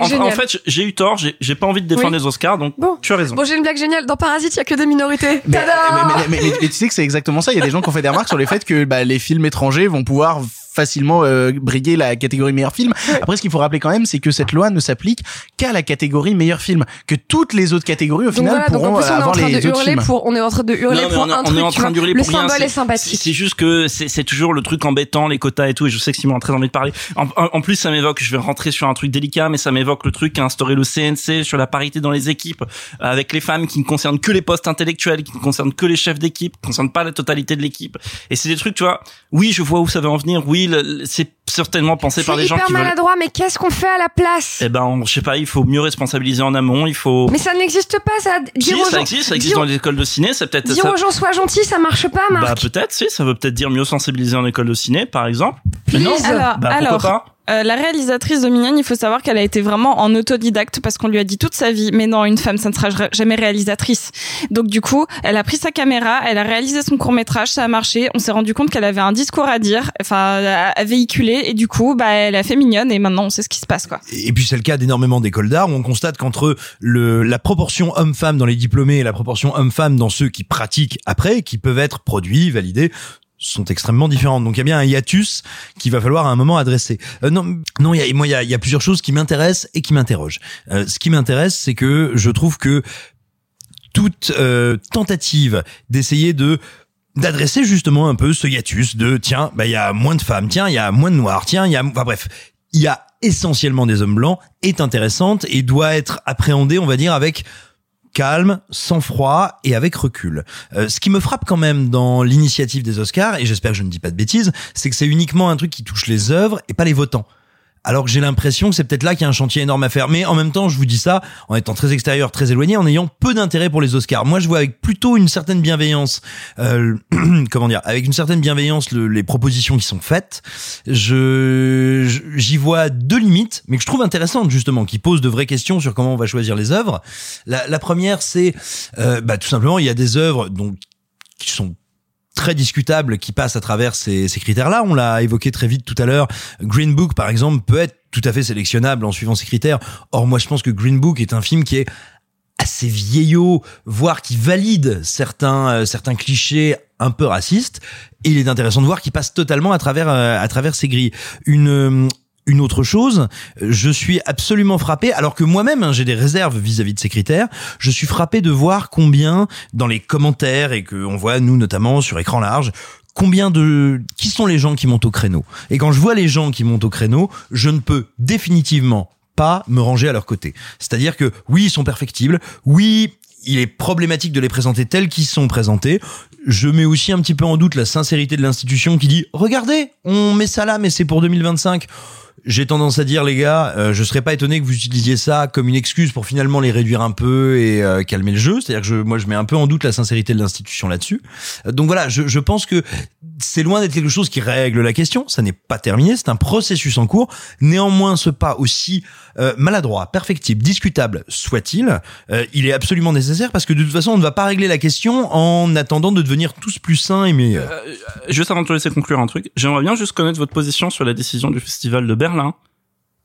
géniale, en- fait, j'ai eu tort, j'ai pas envie de défendre Oui. les Oscars, donc Bon. tu as raison. Bon, j'ai une blague géniale. Dans Parasite, il y a que des minorités. Mais, Tada mais, mais, mais- mais tu sais que c'est exactement ça. Il y a des gens qui ont fait des remarques sur le fait que bah, les films étrangers vont pouvoir facilement euh, briguer la catégorie meilleur film. Après, ce qu'il faut rappeler quand même, c'est que cette loi ne s'applique qu'à la catégorie meilleur film, que toutes les autres catégories au Donc final voilà, donc en pourront plus on est en avoir train les de autres hurler films. pour, on est en train de hurler Non, pour on, est- un on truc. est en tu train vois. d'hurler Le pour symbole c'est- est sympathique. C'est juste que c'est c'est toujours le truc embêtant, les quotas et tout. Et je sais que Simon a très envie de parler. En, en- en plus, ça m'évoque. Je vais rentrer sur un truc délicat, mais ça m'évoque le truc qu'a instauré le CNC sur la parité dans les équipes, euh, avec les femmes qui ne concernent que les postes intellectuels, qui ne concernent que les chefs d'équipe, qui ne concernent pas la totalité de l'équipe. Et c'est des trucs, tu vois. Oui, je vois où ça va en venir. Oui, oui, c'est certainement pensé par C'est des gens hyper qui veulent. maladroit, mais qu'est-ce qu'on fait à la place? Eh ben, on- je sais pas, il faut mieux responsabiliser en amont. Il faut. Mais ça n'existe pas, ça. Dire si, aux ça gens, existe, ça existe dire- dans les écoles de ciné. C'est peut-être. Dire ça- aux gens sois gentil, ça marche pas, Marc. Bah peut-être, si, ça veut peut-être dire mieux sensibiliser en école de ciné, par exemple. Mais non, Alors, bah, pourquoi pas euh, la réalisatrice de Mignonne, il faut savoir qu'elle a été vraiment en autodidacte parce qu'on lui a dit toute sa vie, mais non, une femme, ça ne sera ja- jamais réalisatrice. Donc du coup, elle a pris sa caméra, elle a réalisé son court métrage, ça a marché. On s'est rendu compte qu'elle avait un discours à dire, enfin à véhiculer, et du coup, bah elle a fait Mignonne, et maintenant on sait ce qui se passe, quoi. Et puis c'est le cas d'énormément d'écoles d'art où on constate qu'entre le la proportion homme-femme dans les diplômés et la proportion homme-femme dans ceux qui pratiquent après, qui peuvent être produits, validés, sont extrêmement différentes. Donc il y a bien un hiatus qu'il va falloir à un moment adresser. Euh, non, non, y a, moi il y a, y a plusieurs choses qui m'intéressent et qui m'interrogent. Euh, ce qui m'intéresse, c'est que je trouve que toute euh, tentative d'essayer de d'adresser justement un peu ce hiatus de tiens bah il y a moins de femmes tiens il y a moins de noirs tiens il y a enfin bref il y a essentiellement des hommes blancs est intéressante et doit être appréhendée on va dire avec calme, sans froid et avec recul. Euh, ce qui me frappe quand même dans l'initiative des Oscars, et j'espère que je ne dis pas de bêtises, c'est que c'est uniquement un truc qui touche les œuvres et pas les votants. Alors que j'ai l'impression que c'est peut-être là qu'il y a un chantier énorme à faire. Mais en même temps, je vous dis ça en étant très extérieur, très éloigné, en ayant peu d'intérêt pour les Oscars. Moi, je vois avec plutôt une certaine bienveillance, euh, comment dire, avec une certaine bienveillance le- les propositions qui sont faites. Je j'y vois deux limites, mais que je trouve intéressantes justement, qui posent de vraies questions sur comment on va choisir les œuvres. La, la première, c'est euh, bah, tout simplement, il y a des œuvres donc qui sont très discutables qui passent à travers ces, ces critères-là. On l'a évoqué très vite tout à l'heure. Green Book, par exemple, peut être tout à fait sélectionnable en suivant ces critères. Or, moi, je pense que Green Book est un film qui est assez vieillot, voire qui valide certains euh, certains clichés un peu racistes. Et il est intéressant de voir qu'il passe totalement à travers euh, à travers ces grilles. Une euh, une autre chose, je suis absolument frappé, alors que moi-même hein, j'ai des réserves vis-à-vis de ces critères, je suis frappé de voir combien dans les commentaires et que on voit nous notamment sur écran large, combien de qui sont les gens qui montent au créneau. Et quand je vois les gens qui montent au créneau, je ne peux définitivement pas me ranger à leur côté. C'est-à-dire que oui, ils sont perfectibles, oui, il est problématique de les présenter tels qu'ils sont présentés. Je mets aussi un petit peu en doute la sincérité de l'institution qui dit "Regardez, on met ça là mais c'est pour 2025." J'ai tendance à dire les gars, euh, je serais pas étonné que vous utilisiez ça comme une excuse pour finalement les réduire un peu et euh, calmer le jeu. C'est-à-dire que je, moi je mets un peu en doute la sincérité de l'institution là-dessus. Euh, Donc voilà, je, je pense que c'est loin d'être quelque chose qui règle la question. Ça n'est pas terminé, c'est un processus en cours. Néanmoins, ce pas aussi euh, maladroit, perfectible, discutable soit-il, euh, il est absolument nécessaire parce que de toute façon, on ne va pas régler la question en attendant de devenir tous plus sains et meilleurs. Euh, Juste avant de te laisser conclure un truc, j'aimerais bien juste connaître votre position sur la décision du festival de Berlin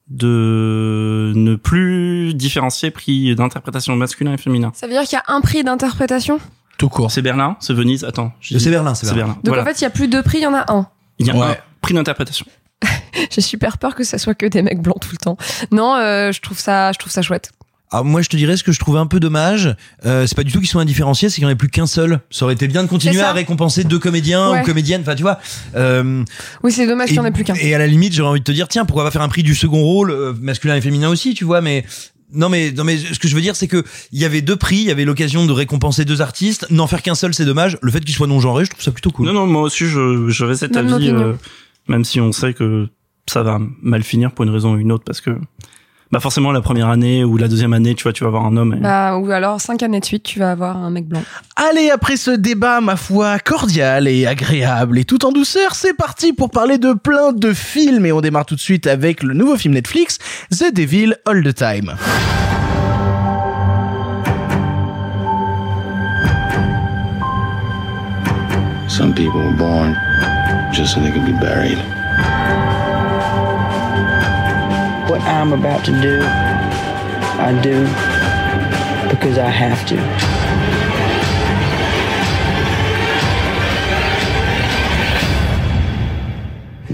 de ne plus différencier prix d'interprétation masculin et féminin. Ça veut dire qu'il y a un prix d'interprétation? Tout court. C'est Berlin, c'est Venise, attends. C'est Berlin, c'est Berlin. Donc Voilà. en fait, il y a plus de prix, il y en a un. Il y a Ouais. un prix d'interprétation. J'ai super peur que ça soit que des mecs blancs tout le temps. Non, euh, je trouve ça, je trouve ça chouette. Alors moi je te dirais ce que je trouve un peu dommage, euh, c'est pas du tout qu'ils soient indifférenciés, c'est qu'il n'y en ait plus qu'un seul. Ça aurait été bien de continuer à récompenser deux comédiens Ouais. ou comédiennes, enfin tu vois. Euh, Oui, c'est dommage qu'il y en ait plus qu'un. et à la limite j'aurais envie de te dire tiens pourquoi pas faire un prix du second rôle euh, masculin et féminin aussi, tu vois, mais non mais non mais ce que je veux dire c'est que il y avait deux prix, il y avait l'occasion de récompenser deux artistes, n'en faire qu'un seul c'est dommage. Le fait qu'ils soient non genrés, je trouve ça plutôt cool. Non, non, moi aussi, je, j'avais cet Même avis, euh, même si on sait que ça va mal finir pour une raison ou une autre, parce que, bah, forcément, la première année ou la deuxième année, tu vois, tu vas avoir un homme. et- Bah, ou alors cinq années de suite, tu vas avoir un mec blanc. Allez, après ce débat, ma foi, cordial et agréable et tout en douceur, c'est parti pour parler de plein de films et on démarre tout de suite avec le nouveau film Netflix, The Devil All the Time. Some people were born just so they could be buried. What I'm about to do, I do because I have to.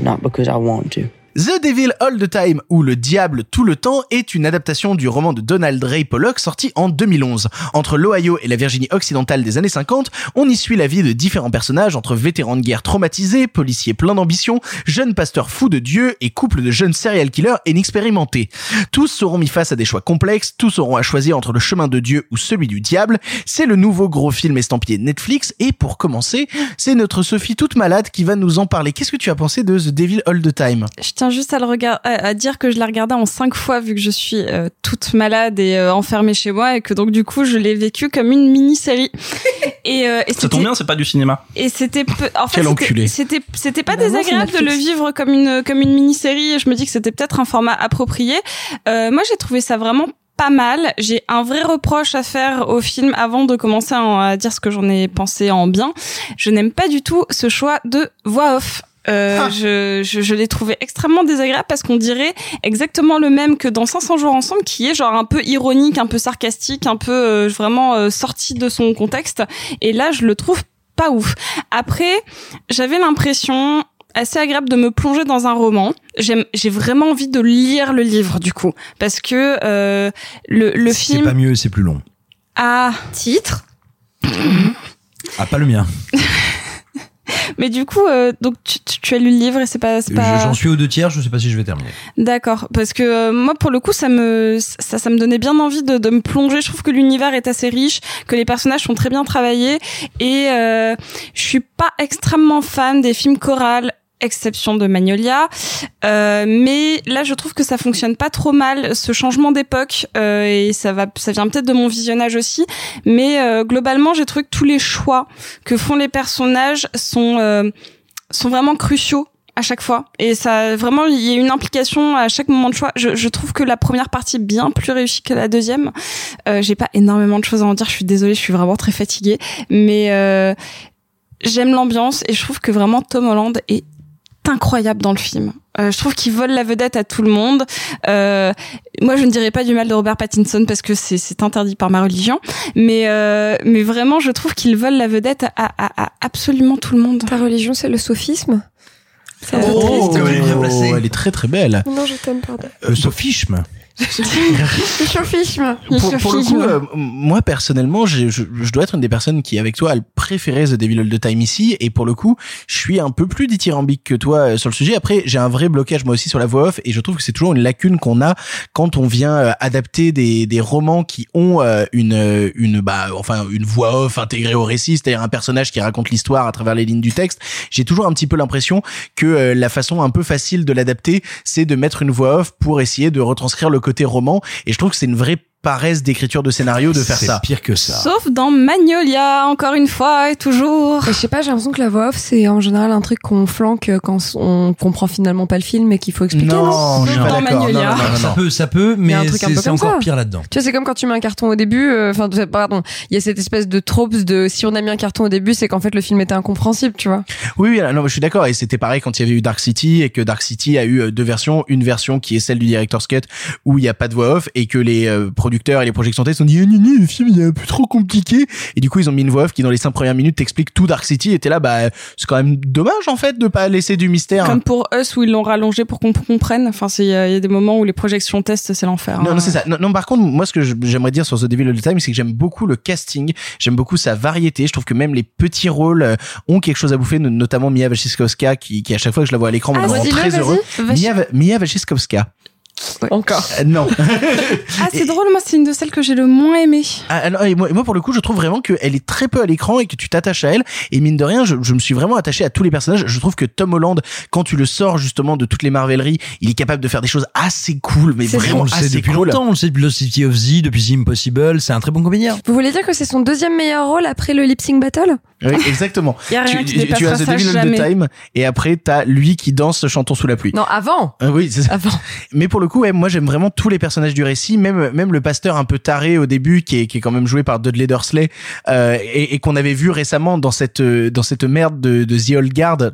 Not because I want to. The Devil All the Time ou Le Diable tout le temps est une adaptation du roman de Donald Ray Pollock sorti en 2011. Entre l'Ohio et la Virginie occidentale des années 50, on y suit la vie de différents personnages entre vétérans de guerre traumatisés, policiers pleins d'ambition, jeunes pasteurs fous de Dieu et couples de jeunes serial killers inexpérimentés. Tous seront mis face à des choix complexes, tous auront à choisir entre le chemin de Dieu ou celui du diable. C'est le nouveau gros film estampillé Netflix et pour commencer, c'est notre Sophie toute malade qui va nous en parler. Qu'est-ce que tu as pensé de The Devil All the Time? Tiens juste à le regard, à, dire que je l'ai regardé en cinq fois vu que je suis euh, toute malade et euh, enfermée chez moi et que donc du coup je l'ai vécu comme une mini-série. et, euh, et Ça tombe bien, c'est pas du cinéma. Et c'était peu- en fait Quel c'était- enculé. c'était pas Bah désagréable de le vivre comme une comme une mini-série et je me dis que c'était peut-être un format approprié. Euh, moi j'ai trouvé ça vraiment pas mal. J'ai un vrai reproche à faire au film avant de commencer à, à dire ce que j'en ai pensé en bien. Je n'aime pas du tout ce choix de voix off. Euh, Ah. je, je, je l'ai trouvé extrêmement désagréable parce qu'on dirait exactement le même que dans 500 jours ensemble, qui est genre un peu ironique, un peu sarcastique, un peu euh, vraiment euh, sorti de son contexte. Et là, je le trouve pas ouf. Après, j'avais l'impression assez agréable de me plonger dans un roman. J'aime, j'ai vraiment envie de lire le livre du coup, parce que euh, le, le C'est film pas mieux, c'est plus long. a titre. Ah, pas le mien. Mais du coup, euh, donc tu, tu- tu as lu le livre et c'est pas, c'est pas. Je- J'en suis aux deux tiers, je sais pas si je vais terminer. D'accord, parce que euh, moi pour le coup ça me ça, ça me donnait bien envie de, de me plonger. Je trouve que l'univers est assez riche, que les personnages sont très bien travaillés et euh, je suis pas extrêmement fan des films chorales exception de Magnolia. Euh, mais là je trouve que ça fonctionne pas trop mal ce changement d'époque euh, et ça va ça vient peut-être de mon visionnage aussi. Mais euh, globalement j'ai trouvé que tous les choix que font les personnages sont euh, sont vraiment cruciaux à chaque fois. Et ça vraiment il y a une implication à chaque moment de choix. Je, je trouve que la première partie est bien plus réussie que la deuxième. Euh, j'ai pas énormément de choses à en dire je suis désolée je suis vraiment très fatiguée. Mais euh, j'aime l'ambiance et je trouve que vraiment Tom Holland est incroyable dans le film. Euh, je trouve qu'il vole la vedette à tout le monde. Euh, moi, je ne dirais pas du mal de Robert Pattinson parce que c'est c'est interdit par ma religion, mais euh, mais vraiment, je trouve qu'il vole la vedette à, à, à absolument tout le monde. Ta religion, c'est le sophisme C'est un peu Oh, triste. elle est très très belle. Non, je t'aime, pardon. Le sophisme. Le sophisme. Pour, pour le coup, euh, moi personnellement, j'ai- je, je dois être une des personnes qui, avec toi, a préféré The Devil All the Time ici. Et pour le coup, je suis un peu plus dithyrambique que toi euh, sur le sujet. Après, j'ai un vrai blocage moi aussi sur la voix off, et je trouve que c'est toujours une lacune qu'on a quand on vient euh, adapter des, des romans qui ont une une bah enfin une voix off intégrée au récit, c'est-à-dire un personnage qui raconte l'histoire à travers les lignes du texte. J'ai toujours un petit peu l'impression que la façon un peu facile de l'adapter, c'est de mettre une voix off pour essayer de retranscrire le côté roman. Et je trouve que c'est une vraie paresse d'écriture de scénario de faire C'est ça. pire que ça. Sauf dans Magnolia, encore une fois et toujours. Je sais pas, j'ai l'impression que la voix off, c'est en général un truc qu'on flanque quand on comprend finalement pas le film et qu'il faut expliquer. Non, Non, je suis pas Dans. Non, Magnolia. non, non, non, Ça non. peut, ça peut, y a mais un truc un peu c'est c'est encore ça. pire là-dedans. Tu vois, c'est comme quand tu mets un carton au début, euh, enfin, pardon, il y a cette espèce de trope de si on a mis un carton au début, c'est qu'en fait le film était incompréhensible, tu vois. Oui, oui, non, je suis d'accord. Et c'était pareil quand il y avait eu Dark City et que Dark City a eu euh, deux versions. Une version qui est celle du director's cut où il y a pas de voix off et que les euh, producteurs et les projections test ont dit, eh, le film il est un peu trop compliqué. Et du coup, ils ont mis une voix off qui dans les cinq premières minutes t'explique tout Dark City. Et t'es là, bah, c'est quand même dommage en fait de pas laisser du mystère. Comme pour Us où ils l'ont rallongé pour qu'on comprenne. Enfin, c'est- il y, a il y a des moments où les projections testent, c'est l'enfer. Non, hein. non, c'est ça. Non, non, par contre, moi, ce que j'aimerais dire sur The Devil All the Time, c'est que j'aime beaucoup le casting. J'aime beaucoup sa variété. Je trouve que même les petits rôles euh, ont quelque chose à bouffer, no- notamment Mia Wasikowska, qui, qui à chaque fois que je la vois à l'écran, me Ah, rend redis-le, très heureux. Mia, Mia Wasikowska. Encore. Euh, non. Ah, c'est drôle, moi, c'est une de celles que j'ai le moins aimé. Ah, ah, non, et moi, et moi, pour le coup, je trouve vraiment qu'elle est très peu à l'écran et que tu t'attaches à elle. Et mine de rien, je, je me suis vraiment attaché à tous les personnages. Je trouve que Tom Holland, quand tu le sors justement de toutes les marveleries, il est capable de faire des choses assez cool, mais vraiment on le sait assez depuis cool. longtemps, on le sait depuis Lost City of Z, depuis The Impossible, c'est un très bon comédien. Vous voulez dire que c'est son deuxième meilleur rôle après le lip sync battle? Oui, exactement. Y a rien tu, qui as The Devil the Time et après t'as lui qui danse Chantons sous la pluie. Non, avant. Ah oui, c'est ça. Avant. Mais pour le coup, ouais, moi j'aime vraiment tous les personnages du récit, même même le pasteur un peu taré au début, qui est qui est quand même joué par Dudley Dursley, euh, et, et qu'on avait vu récemment dans cette dans cette merde de, de The Old Guard,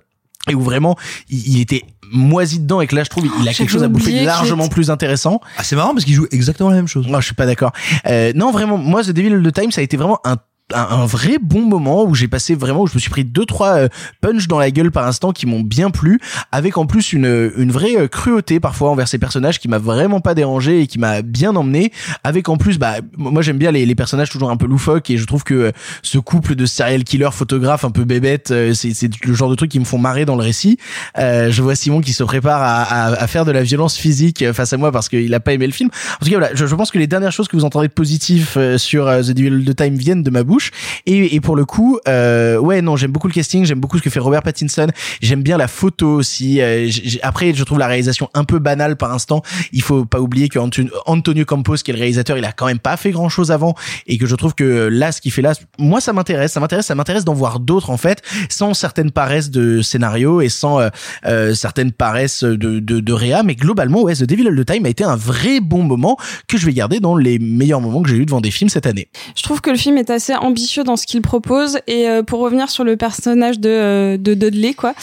et où vraiment il, il était moisi dedans et que là je trouve il a quelque chose à bouffer largement plus intéressant. Ah, c'est marrant parce qu'il joue exactement la même chose. Non, je suis pas d'accord. Euh, non, vraiment, moi The Devil All the Time, ça a été vraiment un un, un vrai bon moment où j'ai passé vraiment où je me suis pris deux trois euh, punch dans la gueule par instant qui m'ont bien plu avec en plus une une vraie euh, cruauté parfois envers ces personnages qui m'a vraiment pas dérangé et qui m'a bien emmené avec en plus bah moi j'aime bien les, les personnages toujours un peu loufoques et je trouve que euh, ce couple de serial killer photographe un peu bébête c'est c'est le genre de truc qui me font marrer dans le récit. Euh, je vois Simon qui se prépare à, à, à faire de la violence physique face à moi parce qu'il a pas aimé le film. En tout cas voilà je, je pense que les dernières choses que vous entendez de positif sur The Devil the Time viennent de ma bouche et, pour le coup euh, ouais non j'aime beaucoup le casting j'aime beaucoup ce que fait Robert Pattinson. J'aime bien la photo aussi. Euh, après je trouve la réalisation un peu banale par instant. Il faut pas oublier que Anton- Antonio Campos qui est le réalisateur il a quand même pas fait grand chose avant. Et que je trouve que là ce qu'il fait là moi ça m'intéresse. Ça m'intéresse ça m'intéresse d'en voir d'autres en fait sans certaines paresses de scénario et sans euh, certaines paresses de réa. Mais globalement ouais The Devil All the Time a été un vrai bon moment que je vais garder dans les meilleurs moments que j'ai eu devant des films cette année. Je trouve que le film est assez ambitieux dans ce qu'il propose et euh, pour revenir sur le personnage de euh, de Dudley quoi,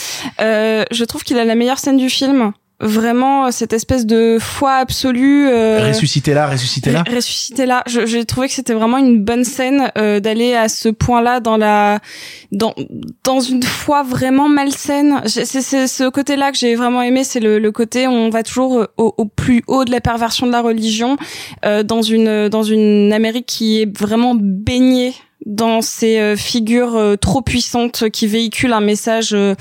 euh, je trouve qu'il a la meilleure scène du film. Vraiment cette espèce de foi absolue. Euh, ressusciter là ressusciter là Ressusciter là, j'ai trouvé que c'était vraiment une bonne scène euh, d'aller à ce point-là dans la dans dans une foi vraiment malsaine. C'est ce côté-là que j'ai vraiment aimé, c'est le, le côté où on va toujours au, au plus haut de la perversion de la religion euh, dans une dans une Amérique qui est vraiment baignée dans ces euh, figures euh, trop puissantes qui véhiculent un message euh,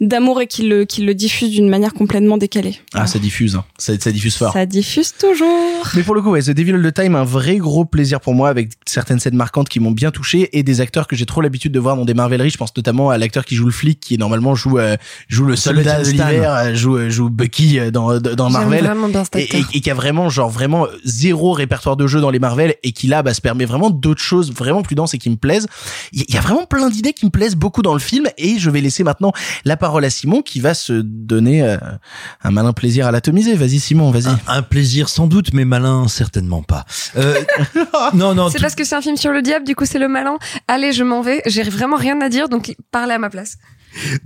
d'amour et qui le qui le diffusent d'une manière complètement décalée. ah ça diffuse hein. ça, ça diffuse fort Ça diffuse toujours. Mais pour le coup, ouais, The Devil All the Time, un vrai gros plaisir pour moi avec certaines scènes marquantes qui m'ont bien touché et des acteurs que j'ai trop l'habitude de voir dans des Marveleries. Je pense notamment à l'acteur qui joue le flic, qui normalement joue euh, joue le soldat de l'hiver, joue joue Bucky dans dans Marvel. vraiment bien cet Et, et- et qui a vraiment genre vraiment zéro répertoire de jeu dans les Marvel et qui là bah, se permet vraiment d'autres choses vraiment plus denses et qui me plaisent. Il y- a vraiment plein d'idées qui me plaisent beaucoup dans le film et je vais laisser maintenant la parole à Simon qui va se donner euh, un malin plaisir à l'atomiser. Vas-y Simon, vas-y. Un, un plaisir sans doute, mais malin certainement pas. Euh, non, non. C'est parce que c'est un film sur le diable, du coup c'est le malin. Allez, je m'en vais. J'ai vraiment rien à dire, donc parlez à ma place.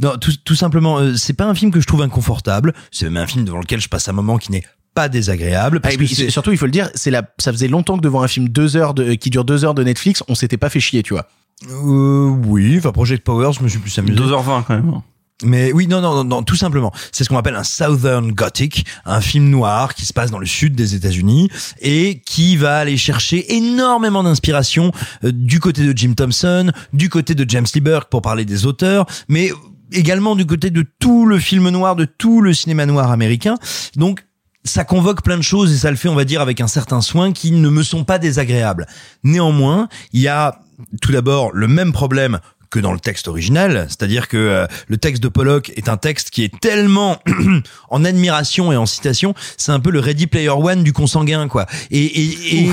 Non, tout, tout simplement, euh, c'est pas un film que je trouve inconfortable. C'est même un film devant lequel je passe un moment qui n'est pas désagréable. Parce Ah, et que surtout, il faut le dire, c'est la, ça faisait longtemps que devant un film deux heures de, qui dure deux heures de Netflix, on s'était pas fait chier, tu vois. Euh, oui, enfin Project Power, je me suis plus amusé. 2h20 quand même. Mais oui, non, non, non, non, tout simplement. C'est ce qu'on appelle un Southern Gothic, un film noir qui se passe dans le sud des États-Unis et qui va aller chercher énormément d'inspiration euh, du côté de Jim Thompson, du côté de James Lee Burke pour parler des auteurs, mais également du côté de tout le film noir, de tout le cinéma noir américain. Donc, ça convoque plein de choses et ça le fait, on va dire, avec un certain soin qui ne me sont pas désagréables. Néanmoins, il y a tout d'abord le même problème que dans le texte original, c'est-à-dire que euh, le texte de Pollock est un texte qui est tellement en admiration et en citation, c'est un peu le Ready Player One du consanguin quoi. Et et et,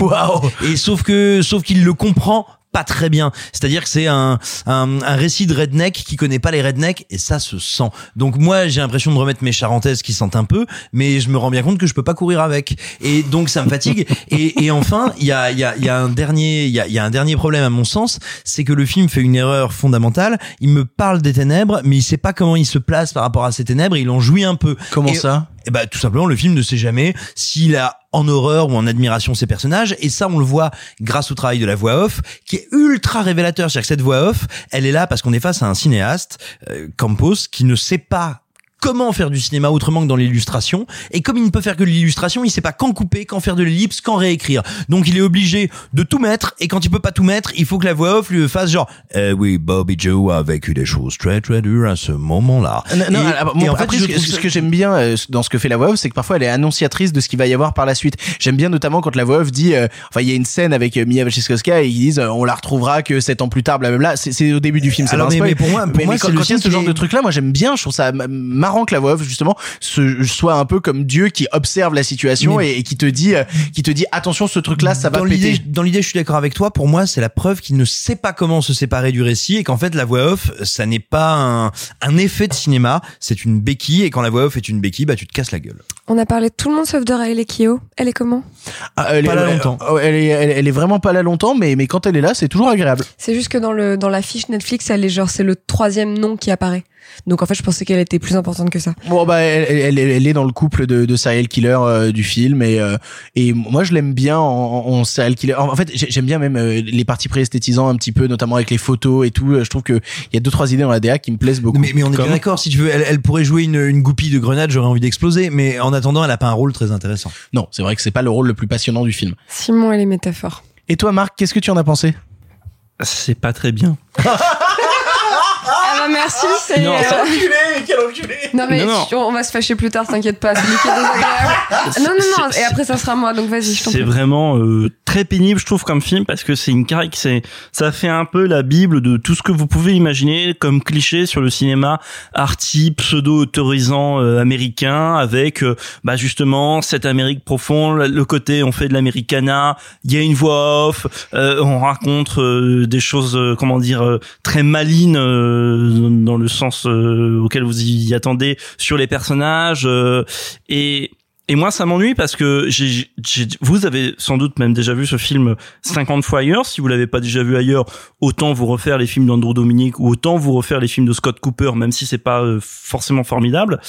et sauf que sauf qu'il le comprend pas très bien. C'est-à-dire que c'est un, un, un récit de redneck qui connaît pas les rednecks et ça se sent. Donc moi j'ai l'impression de remettre mes charentaises qui sentent un peu, mais je me rends bien compte que je peux pas courir avec et donc ça me fatigue. et, et enfin il y a, y, a, y a un dernier il y a, y a un dernier problème à mon sens, c'est que le film fait une erreur fondamentale. Il me parle des ténèbres, mais il sait pas comment il se place par rapport à ces ténèbres. Il en jouit un peu. Comment Et- ça? Eh ben, tout simplement, le film ne sait jamais s'il a en horreur ou en admiration ses personnages. Et ça, on le voit grâce au travail de la voix off, qui est ultra révélateur. C'est-à-dire que cette voix off, elle est là parce qu'on est face à un cinéaste, euh, Campos, qui ne sait pas comment faire du cinéma autrement que dans l'illustration. Et comme il ne peut faire que de l'illustration, il sait pas quand couper, quand faire de l'ellipse, quand réécrire. Donc il est obligé de tout mettre. Et quand il peut pas tout mettre, il faut que la voix off lui fasse genre, eh oui, Bobby Joe a vécu des choses très très dures à ce moment-là. Non, non, Et- et en fait, après, ce, que j'aime bien euh, dans ce que fait la voix off, c'est que parfois elle est annonciatrice de ce qu'il va y avoir par la suite. J'aime bien notamment quand la voix off dit, euh, enfin il y a une scène avec euh, Mia Wasikowska et ils disent euh, on la retrouvera que sept ans plus tard, blablabla. C'est, c'est au début du film. C'est Alors, mais- mais pour moi- pour mais, moi, mais quand, quand il y a ce genre de truc là, moi j'aime bien. Je trouve ça m- marrant que la voix off justement se, soit un peu comme Dieu qui observe la situation et, et qui te dit, euh, qui te dit attention ce truc là ça va dans péter. dans l'idée, je suis d'accord avec toi. Pour moi, c'est la preuve qu'il ne sait pas comment se séparer du récit et qu'en fait, la voix off, ça n'est pas un, un effet de cinéma, c'est une béquille. Et quand la voix off est une béquille, bah, tu te casses la gueule. On a parlé de tout le monde sauf de Riley Keough. Elle est comment? Ah, elle, Pas est- là longtemps. oh, Elle, est, elle, elle est vraiment pas là longtemps, mais mais quand elle est là, c'est toujours agréable. C'est juste que dans le dans la fiche Netflix, elle est genre c'est le troisième nom qui apparaît. Donc en fait, je pensais qu'elle était plus importante que ça. Bon bah elle, elle, elle est dans le couple de, de serial killer euh, du film et euh, et moi je l'aime bien en, en serial killer. En fait j'ai- j'aime bien même euh, les parties pré-esthétisant un petit peu, notamment avec les photos et tout. Je trouve que il y a deux trois idées dans la DA qui me plaisent beaucoup. Mais, mais on est bien d'accord, si tu veux, elle, elle pourrait jouer une, une goupille de grenade, j'aurais envie d'exploser, mais en attendant, elle a pas un rôle très intéressant. Non, c'est vrai que c'est pas le rôle le plus passionnant du film. Simon et les métaphores. Et toi Marc, qu'est-ce que tu en as pensé? C'est pas très bien. Ah merci, c'est. Non, ça- quel enculé Non mais Non, non. tu- on va se fâcher plus tard, t'inquiète pas. C'est lui qui est désagréable. non non non. Et après ça sera moi, donc vas-y, je t'en C'est prie. vraiment euh, très pénible, je trouve, comme film, parce que c'est une caric, c'est, ça fait un peu la bible de tout ce que vous pouvez imaginer comme cliché sur le cinéma arty, pseudo-autorisant euh, américain, avec euh, bah justement cette Amérique profonde, le côté on fait de l'americana, il y a une voix off, euh, on raconte euh, des choses, euh, comment dire, euh, très malines euh, dans le sens euh, auquel vous y attendez sur les personnages euh, et et moi, ça m'ennuie parce que j'ai, vous avez sans doute même déjà vu ce film 50 fois ailleurs. Si vous l'avez pas déjà vu ailleurs, autant vous refaire les films d'Andrew Dominic ou autant vous refaire les films de Scott Cooper, même si c'est pas euh, forcément formidable.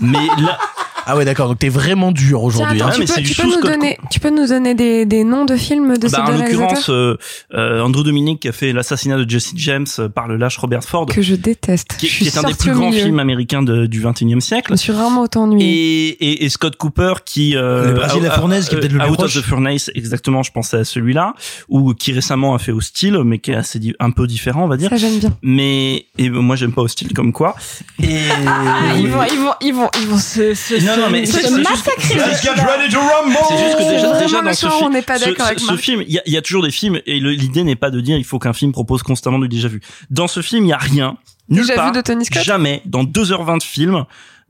Mais là, Ah ouais d'accord, donc t'es vraiment dur aujourd'hui. hein. tu, mais peux, tu peux nous donner, tu peux nous donner des, des noms de films de ces bah, deux en l'occurrence, euh, euh, Andrew Dominic qui a fait l'assassinat de Jesse James euh, par le lâche Robert Ford, que je déteste. qui, je qui suis est un des plus grands milieu. films américains de- du 21e siècle. Je me suis rarement autant ennuyée. Et, et, et Scott Cooper qui euh, Le Brésil de la fournaise, qui est peut-être le plus Out of the Furnace exactement je pensais à celui-là ou qui récemment a fait Hostile mais qui est assez un peu différent on va dire Ça j'aime bien. mais et moi j'aime pas Hostile comme quoi et Ah, ils vont, ils vont, ils vont, ils vont se, se, Non, non, mais c'est- juste- massacrer. Let's get ready to rumble c'est juste que C'est déjà, déjà dans ce film on n'est pas ce, d'accord avec ce- film il y y a toujours des films et l'idée n'est pas de dire il faut qu'un film propose constamment du déjà vu. Dans ce film il y a rien nulle Déjà vu part de Tony Scott? jamais dans 2h20 de film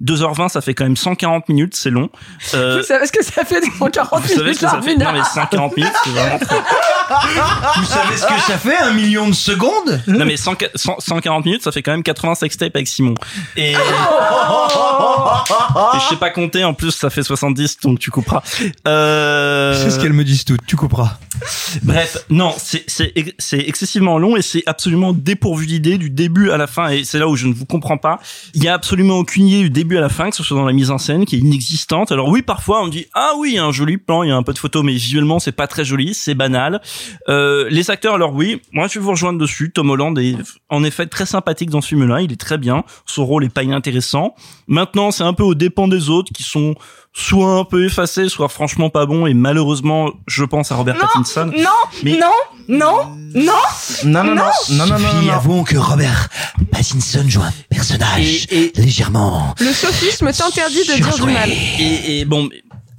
2h20 ça fait quand même 140 minutes c'est long Euh, Vous savez ce que ça fait dans 40 vous savez minutes ce que ça fait Non mais 140 minutes, c'est vraiment trop. Vous savez ce que ça fait, un million de secondes Non mais 100 100 140 minutes, ça fait quand même 80 sextapes avec Simon. Et... Et je sais pas compter, en plus ça fait 70, donc tu couperas. Euh... C'est ce qu'elles me disent toutes, tu couperas. Bref, non, c'est c'est ex- c'est excessivement long et c'est absolument dépourvu d'idées du début à la fin et c'est là où je ne vous comprends pas. Il y a absolument aucune idée du début à la fin, que ce soit dans la mise en scène qui est inexistante. Alors oui, parfois on dit ah oui, il y a un joli plan, il y a un peu de photos, mais visuellement c'est pas très joli, c'est banal. Euh, les acteurs, alors oui, moi je vais vous rejoindre dessus. Tom Holland est en effet très sympathique dans ce film-là, il est très bien. Son rôle est pas inintéressant. Maintenant, c'est un peu aux dépens des autres qui sont soit un peu effacés, soit franchement pas bons. Et malheureusement, je pense à Robert Pattinson. Non, Mais- non, non, non. Non non non non non non non. avouons que Robert Pattinson joue un personnage Et- légèrement Le sophisme t'interdit de dire du mal. Et, et bon,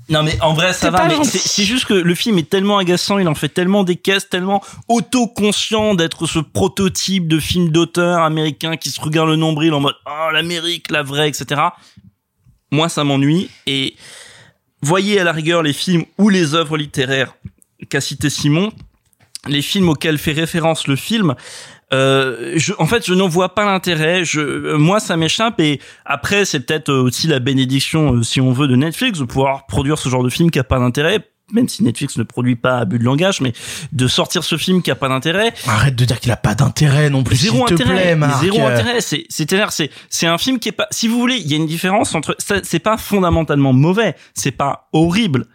non mais en vrai ça C'est va, pas mais gentil. c'est c'est juste que le film est tellement agaçant, il en fait tellement des caisses, tellement auto-conscient d'être ce prototype de film d'auteur américain qui se regarde le nombril en mode oh l'Amérique, la vraie, etc. Moi ça m'ennuie et voyez à la rigueur les films ou les œuvres littéraires qu'a cité Simon, les films auxquels fait référence le film. Euh, je, en fait, je n'en vois pas l'intérêt. Euh, moi, ça m'échappe. Et après, c'est peut-être aussi la bénédiction, euh, si on veut, de Netflix de pouvoir produire ce genre de film qui a pas d'intérêt. Même si Netflix ne produit pas à but de langage, mais de sortir ce film qui a pas d'intérêt, Arrête de dire qu'il a pas d'intérêt non plus. zéro intérêt, plaît, Marc. zéro intérêt. C'est, c'est-à-dire, c'est, c'est un film qui est pas. Si vous voulez, il y a une différence entre. ça- C'est pas fondamentalement mauvais. C'est pas horrible.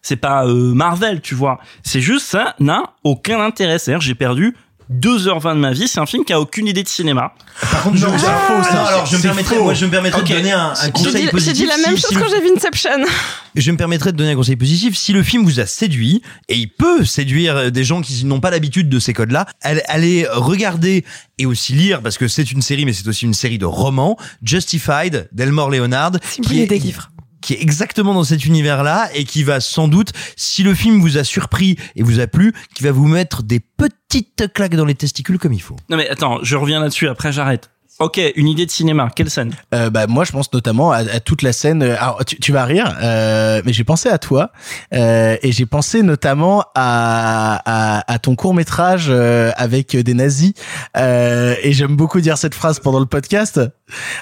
C'est pas euh, Marvel, tu vois. C'est juste ça n'a aucun intérêt. C'est-à-dire, j'ai perdu 2h20 de ma vie. C'est un film qui a aucune idée de cinéma. Par contre, Non, je- c'est faux, Ah, ça. non, alors je me permettrais, faux. moi je me permettrais de donner un, conseil dit, j'ai positif. dit la si- même si chose le- quand j'ai vu Inception. je me permettrais de donner un conseil positif. Si le film vous a séduit, et il peut séduire des gens qui n'ont pas l'habitude de ces codes-là, allez- allez regarder et aussi lire, parce que c'est une série, mais c'est aussi une série de romans, Justified, d'Elmore Leonard, qui est, des livres. Qui est exactement dans cet univers-là et qui va sans doute, si le film vous a surpris et vous a plu, qui va vous mettre des petites claques dans les testicules comme il faut. Non mais attends, je reviens là-dessus. Après, j'arrête. Ok, une idée de cinéma. Quelle scène? Euh, bah moi je pense notamment à, à toute la scène. euh, Alors tu, tu vas rire, euh, mais j'ai pensé à toi euh, et j'ai pensé notamment à, à, à ton court métrage avec des nazis. Euh, et j'aime beaucoup dire cette phrase pendant le podcast.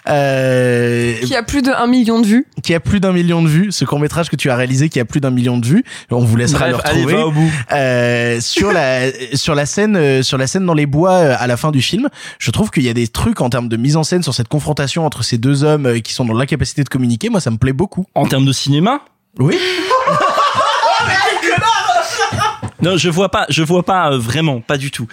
Euh, Qui a plus de 1 million de vues. qui a plus d'un million de vues, ce court métrage que tu as réalisé qui a plus d'un million de vues. On vous laissera Bref, le allez, retrouver va au bout. Euh, sur la sur la scène euh, sur la scène dans les bois euh, à la fin du film. Je trouve qu'il y a des trucs en termes termes de mise en scène sur cette confrontation entre ces deux hommes euh, qui sont dans l'incapacité de communiquer, moi ça me plaît beaucoup. En termes de cinéma Oui. Non, je vois pas, je vois pas euh, vraiment, pas du tout.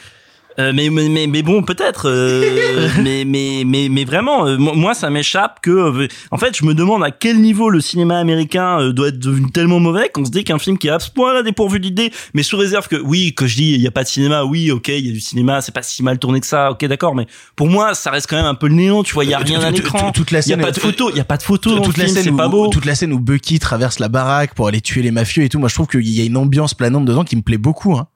Euh, mais, mais mais mais bon peut-être euh, mais mais mais mais vraiment euh, mo- moi ça m'échappe que euh, en fait je me demande à quel niveau le cinéma américain euh, doit être devenu tellement mauvais qu'on se dit qu'un film qui est à ce point là dépourvu d'idées mais sous réserve que oui que je dis il y a pas de cinéma oui ok il y a du cinéma c'est pas si mal tourné que ça ok d'accord mais pour moi ça reste quand même un peu le néant tu vois il y a rien à l'écran toute la il y a scène- pas de photos il y a pas de photos dans toute la scène pas beau toute la scène où Bucky traverse la baraque pour aller tuer les mafieux et tout moi je trouve qu'il y a une ambiance planante dedans qui me plaît beaucoup hein.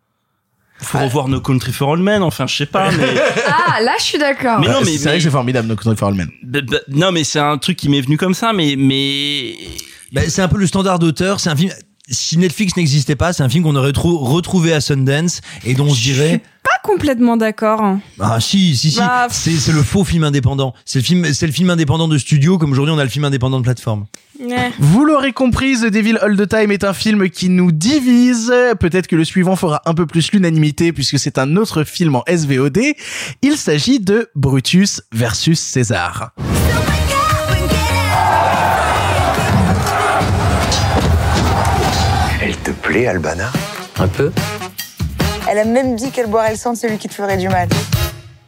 Faut revoir No Country for All Men enfin je sais pas mais Ah, là, je suis d'accord. Mais non, Ouais, mais- c'est vrai mais- que c'est formidable No Country for Old Men. Bah, bah, non mais c'est un truc qui m'est venu comme ça mais mais Bah, c'est un peu le standard d'auteur. C'est un film. Si Netflix n'existait pas, c'est un film qu'on aurait trou- retrouvé à Sundance et dont on se dirait Pas complètement d'accord. ah si si si Bah, c'est c'est le faux film indépendant. C'est le film c'est le film indépendant de studio comme aujourd'hui on a le film indépendant de plateforme. Ouais. Vous l'aurez compris, The Devil All the Time est un film qui nous divise. Peut-être que le suivant fera un peu plus l'unanimité puisque c'est un autre film en SVOD. Il s'agit de Brutus versus César. Elle te plaît, Albana? Un peu. Elle a même dit qu'elle boirait le sang de celui qui te ferait du mal.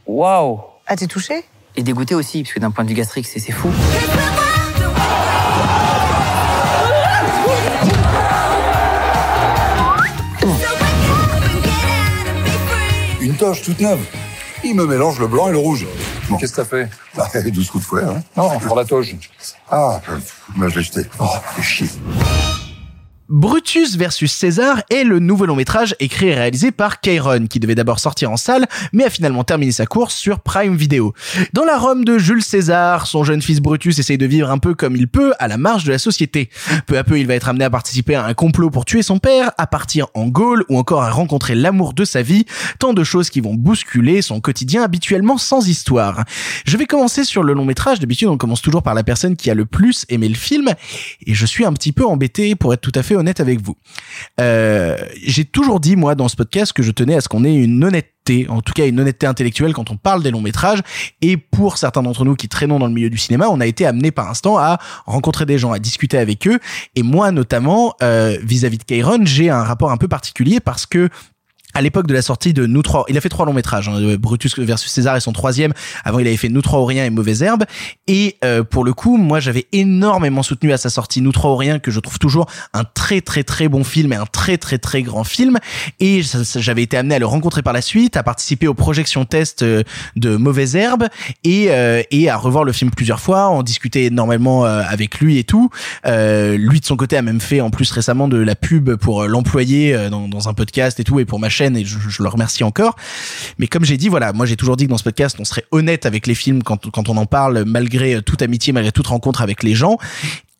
Waouh Ah, t'es touché? Et dégoûté aussi, parce que d'un point de vue gastrique, c'est c'est fou. Une toche toute neuve. Il me mélange le blanc et le rouge. Qu'est-ce que t'as fait? Bah, 12 coups de fouet, hein Non, pour la toge. Ah, bah, je l'ai jeté. Oh, chier. Brutus versus César est le nouveau long métrage écrit et réalisé par Kairon, qui devait d'abord sortir en salle, mais a finalement terminé sa course sur Prime Video. Dans la Rome de Jules César, son jeune fils Brutus essaye de vivre un peu comme il peut, à la marge de la société. Peu à peu, il va être amené à participer à un complot pour tuer son père, à partir en Gaule, ou encore à rencontrer l'amour de sa vie, tant de choses qui vont bousculer son quotidien habituellement sans histoire. Je vais commencer sur le long métrage, d'habitude on commence toujours par la personne qui a le plus aimé le film, et je suis un petit peu embêté pour être tout à fait honnête avec vous. Euh, j'ai toujours dit, moi, dans ce podcast, que je tenais à ce qu'on ait une honnêteté, en tout cas une honnêteté intellectuelle quand on parle des longs métrages. Et pour certains d'entre nous qui traînons dans le milieu du cinéma, on a été amené par instant à rencontrer des gens, à discuter avec eux. Et moi, notamment, euh, vis-à-vis de Kairon, j'ai un rapport un peu particulier parce que à l'époque de la sortie de Nous trois, il a fait trois longs métrages. hein, Brutus versus César est son troisième. Avant, il avait fait Nous trois Auriens et Mauvaise Herbe. Et euh, pour le coup, moi, j'avais énormément soutenu à sa sortie Nous trois Auriens, que je trouve toujours un très très très bon film et un très très très grand film. Et j'avais été amené à le rencontrer par la suite, à participer aux projections tests euh, de Mauvaise Herbe et euh, et à revoir le film plusieurs fois, en discuter énormément euh, avec lui et tout. Euh, lui de son côté a même fait en plus récemment de la pub pour euh, l'employé dans, dans un podcast et tout et pour ma chaîne et je, le remercie encore. Mais comme j'ai dit, voilà, moi j'ai toujours dit que dans ce podcast on serait honnête avec les films quand quand on en parle, malgré euh, toute amitié, malgré toute rencontre avec les gens.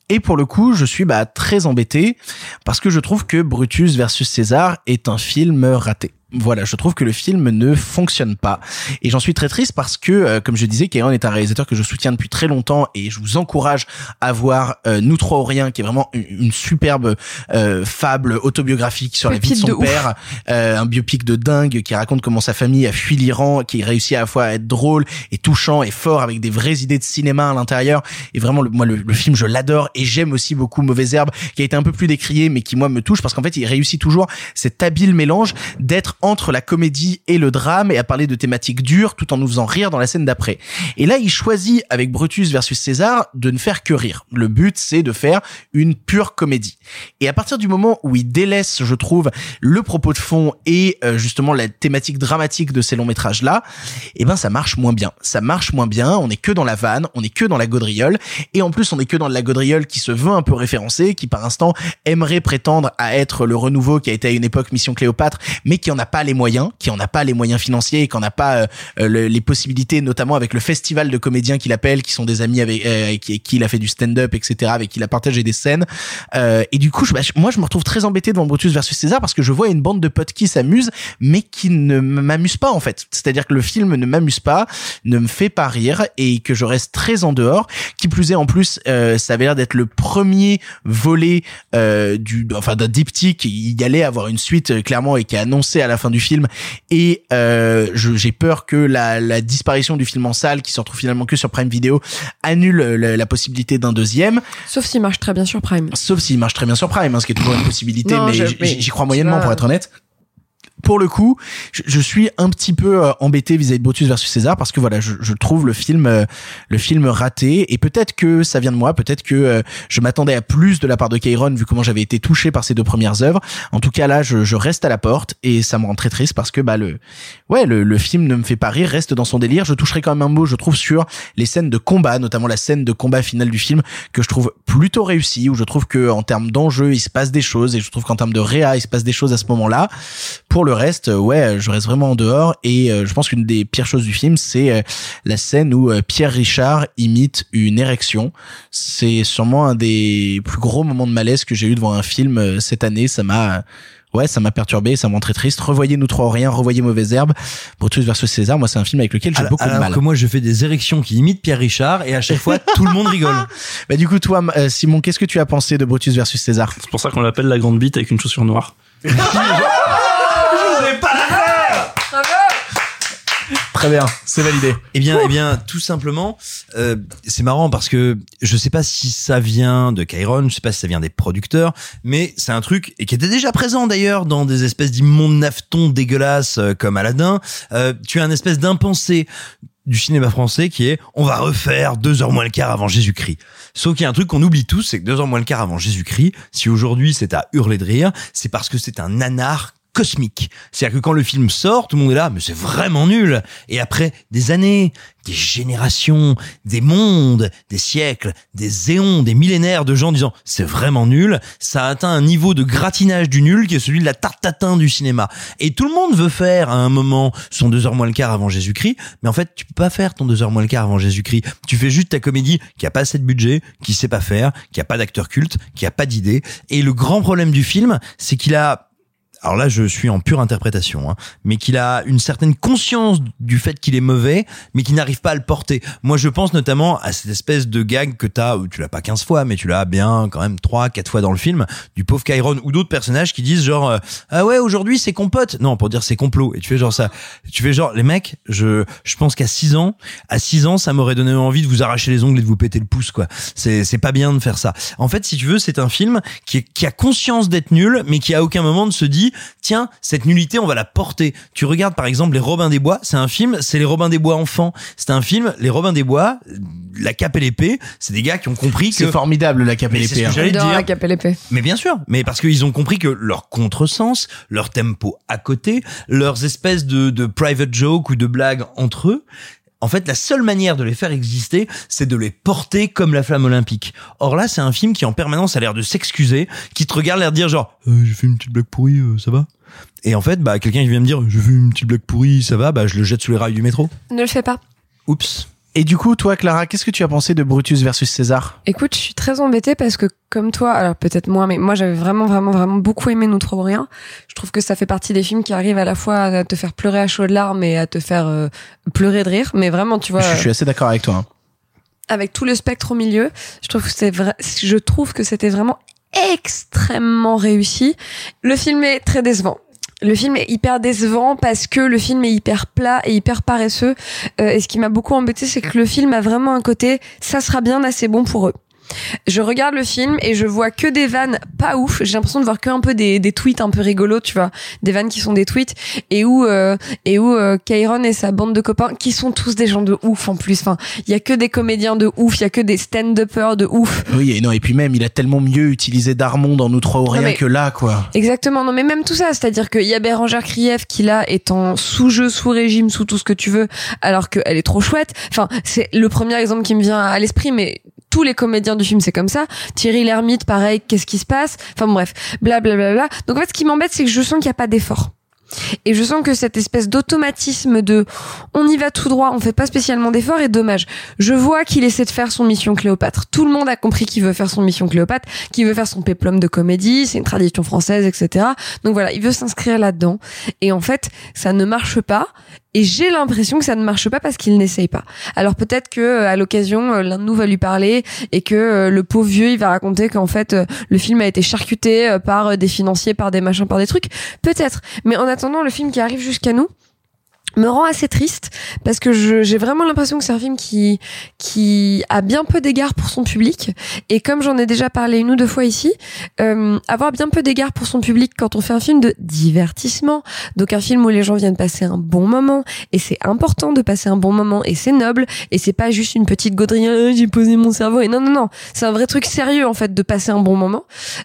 Et pour le coup, je suis bah, très embêté parce que je trouve que Brutus versus César est un film raté. Voilà, je trouve que le film ne fonctionne pas. Et j'en suis très triste parce que, euh, comme je disais, Kairon est un réalisateur que je soutiens depuis très longtemps et je vous encourage à voir euh, Nous trois Auriens, qui est vraiment une, une superbe euh, fable autobiographique sur la vie de son de père, euh, un biopic de dingue qui raconte comment sa famille a fui l'Iran, qui réussit à la fois à être drôle et touchant et fort avec des vraies idées de cinéma à l'intérieur. Et vraiment, le, moi, le, le film, je l'adore et j'aime aussi beaucoup Mauvaise Herbe, qui a été un peu plus décrié, mais qui moi me touche parce qu'en fait, il réussit toujours cet habile mélange d'être entre la comédie et le drame et à parler de thématiques dures tout en nous faisant rire dans la scène d'après. Et là, il choisit avec Brutus versus César de ne faire que rire. Le but, c'est de faire une pure comédie. Et à partir du moment où il délaisse, je trouve, le propos de fond et euh, justement la thématique dramatique de ces longs métrages là, eh ben ça marche moins bien. Ça marche moins bien. On est que dans la vanne, on est que dans la gaudriole, et en plus on est que dans la gaudriole qui se veut un peu référencée, qui par instant aimerait prétendre à être le renouveau qui a été à une époque Mission Cléopâtre, mais qui en a pas les moyens, qui en a pas les moyens financiers, et qui en a pas euh, le- les possibilités, notamment avec le festival de comédiens qu'il appelle, qui sont des amis avec euh, qui, il a fait du stand-up, etc., avec qui il a partagé des scènes. Euh, et du coup, bah, moi, je me retrouve très embêté devant Brutus versus César parce que je vois une bande de potes qui s'amusent, mais qui ne m'amusent pas en fait. C'est-à-dire que le film ne m'amuse pas, ne me fait pas rire et que je reste très en dehors. Qui plus est, en plus, ça avait l'air d'être le premier volet du, enfin d'un diptyque. Il allait avoir une suite clairement et qui est annoncé à la fin du film. Et euh, j'ai peur que la, la disparition du film en salle qui se retrouve finalement que sur Prime Video annule la, la possibilité d'un deuxième. Sauf s'il marche très bien sur Prime. sauf s'il marche très bien sur Prime hein, ce qui est toujours une possibilité Non, mais j'y crois moyennement vois- pour être honnête pour le coup, je, je suis un petit peu euh, embêté vis-à-vis de Brutus versus César parce que voilà, je, je trouve le film, euh, le film raté et peut-être que ça vient de moi, peut-être que euh, je m'attendais à plus de la part de Kairon vu comment j'avais été touché par ces deux premières œuvres. En tout cas là, je, je reste à la porte et ça me rend très triste parce que bah le, ouais, le, le film ne me fait pas rire, reste dans son délire. Je toucherai quand même un mot, je trouve sur les scènes de combat, notamment la scène de combat finale du film que je trouve plutôt réussie, où je trouve que en termes d'enjeu il se passe des choses et je trouve qu'en termes de réa il se passe des choses à ce moment-là. Pour reste, euh, ouais, je reste vraiment en dehors et euh, je pense qu'une des pires choses du film, c'est euh, la scène où euh, Pierre Richard imite une érection. C'est sûrement un des plus gros moments de malaise que j'ai eu devant un film euh, cette année. Ça m'a Ouais, ça m'a perturbé, ça me rend très triste. Revoyez Nous trois rien, revoyez Mauvaise Herbe, Brutus versus César. Moi, c'est un film avec lequel j'ai Alors, beaucoup de alors mal. que moi, je fais des érections qui imitent Pierre Richard et à chaque fois, tout le monde rigole. Bah du coup, toi, euh, Simon, qu'est-ce que tu as pensé de Brutus versus César? C'est pour ça qu'on l'appelle la grande bite avec une chaussure noire. Pas la Très bien, c'est validé. Eh bien, eh bien, tout simplement, euh, c'est marrant parce que je sais pas si ça vient de Kyron, je sais pas si ça vient des producteurs, mais c'est un truc et qui était déjà présent d'ailleurs dans des espèces d'immondes naftons dégueulasses euh, comme Aladdin. Euh, tu as une espèce d'impensé du cinéma français qui est on va refaire deux heures moins le quart avant Jésus-Christ. Sauf qu'il y a un truc qu'on oublie tous, c'est que deux heures moins le quart avant Jésus-Christ, si aujourd'hui c'est à hurler de rire, c'est parce que c'est un nanar cosmique. C'est-à-dire que quand le film sort, tout le monde est là, mais c'est vraiment nul. Et après des années, des générations, des mondes, des siècles, des éons, des millénaires de gens disant c'est vraiment nul, ça a atteint un niveau de gratinage du nul qui est celui de la tarte tatin du cinéma. Et tout le monde veut faire à un moment son deux heures moins le quart avant Jésus-Christ, mais en fait tu peux pas faire ton deux heures moins le quart avant Jésus-Christ. Tu fais juste ta comédie qui a pas assez de budget, qui sait pas faire, qui a pas d'acteur culte, qui a pas d'idée. Et le grand problème du film, c'est qu'il a alors là je suis en pure interprétation, hein, mais qu'il a une certaine conscience du fait qu'il est mauvais, mais qu'il n'arrive pas à le porter. Moi je pense notamment à cette espèce de gag que t'as, ou tu l'as pas 15 fois, mais tu l'as bien quand même 3, 4 fois dans le film, du pauvre Kyron ou d'autres personnages qui disent genre, euh, ah ouais aujourd'hui c'est compote, non pour dire c'est complot, et tu fais genre ça, tu fais genre, les mecs, je, je pense qu'à 6 ans, à 6 ans ça m'aurait donné envie de vous arracher les ongles et de vous péter le pouce quoi. C'est, c'est pas bien de faire ça. En fait si tu veux c'est un film qui, est- qui a conscience d'être nul, mais qui à aucun moment ne se dit, tiens, cette nullité, on va la porter. Tu regardes par exemple Les Robins des Bois, c'est un film, c'est Les Robins des Bois enfants. C'est un film, Les Robins des Bois, la cape et l'épée, c'est des gars qui ont compris que... C'est formidable la cape et l'épée. ce que hein. la cape et l'épée. Mais bien sûr, mais parce qu'ils ont compris que leur contresens, leur tempo à côté, leurs espèces de, de private joke ou de blagues entre eux, en fait, la seule manière de les faire exister, c'est de les porter comme la flamme olympique. Or là, c'est un film qui en permanence a l'air de s'excuser, qui te regarde l'air de dire genre, euh, j'ai fait une petite blague pourrie, euh, ça va? Et en fait, bah, quelqu'un qui vient me dire, j'ai fait une petite blague pourrie, ça va, bah, je le jette sous les rails du métro. Ne le fais pas. Oups. Et du coup, toi, Clara, qu'est-ce que tu as pensé de Brutus versus César? Écoute, je suis très embêtée parce que comme toi, alors peut-être moi, mais moi j'avais vraiment vraiment vraiment beaucoup aimé Nous trop rien. Je trouve que ça fait partie des films qui arrivent à la fois à te faire pleurer à chaudes larmes et à te faire euh, pleurer de rire. Mais vraiment, tu vois, je, je suis assez d'accord avec toi. hein. avec tout le spectre au milieu, je trouve que c'est vrai, je trouve que c'était vraiment extrêmement réussi. Le film est très décevant. Le film est hyper décevant parce que le film est hyper plat et hyper paresseux. Euh, et ce qui m'a beaucoup embêté, c'est que le film a vraiment un côté, ça sera bien assez bon pour eux. Je regarde le film et je vois que des vannes pas ouf. J'ai l'impression de voir que un peu des, des tweets un peu rigolos, tu vois, des vannes qui sont des tweets et où euh, et où euh, Kairon et sa bande de copains qui sont tous des gens de ouf en plus. Enfin, il y a que des comédiens de ouf, il y a que des stand-uppers de ouf. Oui, et non, et puis même, il a tellement mieux utilisé Darmon dans Nous trois ou rien mais- que là, quoi. Exactement, non mais même tout ça, c'est-à-dire qu'il y a Bérangère Krief qui là est en sous-jeu, sous-régime, sous tout ce que tu veux, alors qu'elle est trop chouette. Enfin, c'est le premier exemple qui me vient à l'esprit, mais tous les comédiens du film c'est comme ça. Thierry Lhermitte, pareil, qu'est-ce qui se passe? Enfin bref, blablabla. Donc en fait, ce qui m'embête, c'est que je sens qu'il n'y a pas d'effort. Et je sens que cette espèce d'automatisme de on y va tout droit, on fait pas spécialement d'effort est dommage. Je vois qu'il essaie de faire son mission Cléopâtre. Tout le monde a compris qu'il veut faire son mission Cléopâtre, qu'il veut faire son péplum de comédie, c'est une tradition française, etc. Donc voilà, il veut s'inscrire là-dedans. Et en fait, ça ne marche pas. Et j'ai l'impression que ça ne marche pas parce qu'il n'essaye pas. Alors peut-être que euh, à l'occasion, euh, l'un de nous va lui parler et que euh, le pauvre vieux, il va raconter qu'en fait, le film a été charcuté par des financiers, par des machins, par des trucs. Peut-être. Mais en attendant, le film qui arrive jusqu'à nous me rend assez triste parce que j'ai vraiment l'impression que c'est un film qui qui a bien peu d'égards pour son public. Et comme j'en ai déjà parlé une ou deux fois ici euh, avoir bien peu d'égards pour son public quand on fait un film de divertissement donc un film où les gens viennent passer un bon moment et c'est important de passer un bon moment et c'est noble et c'est pas juste une petite gaudrie Ah, j'ai posé mon cerveau et non non non c'est un vrai truc sérieux en fait de passer un bon moment.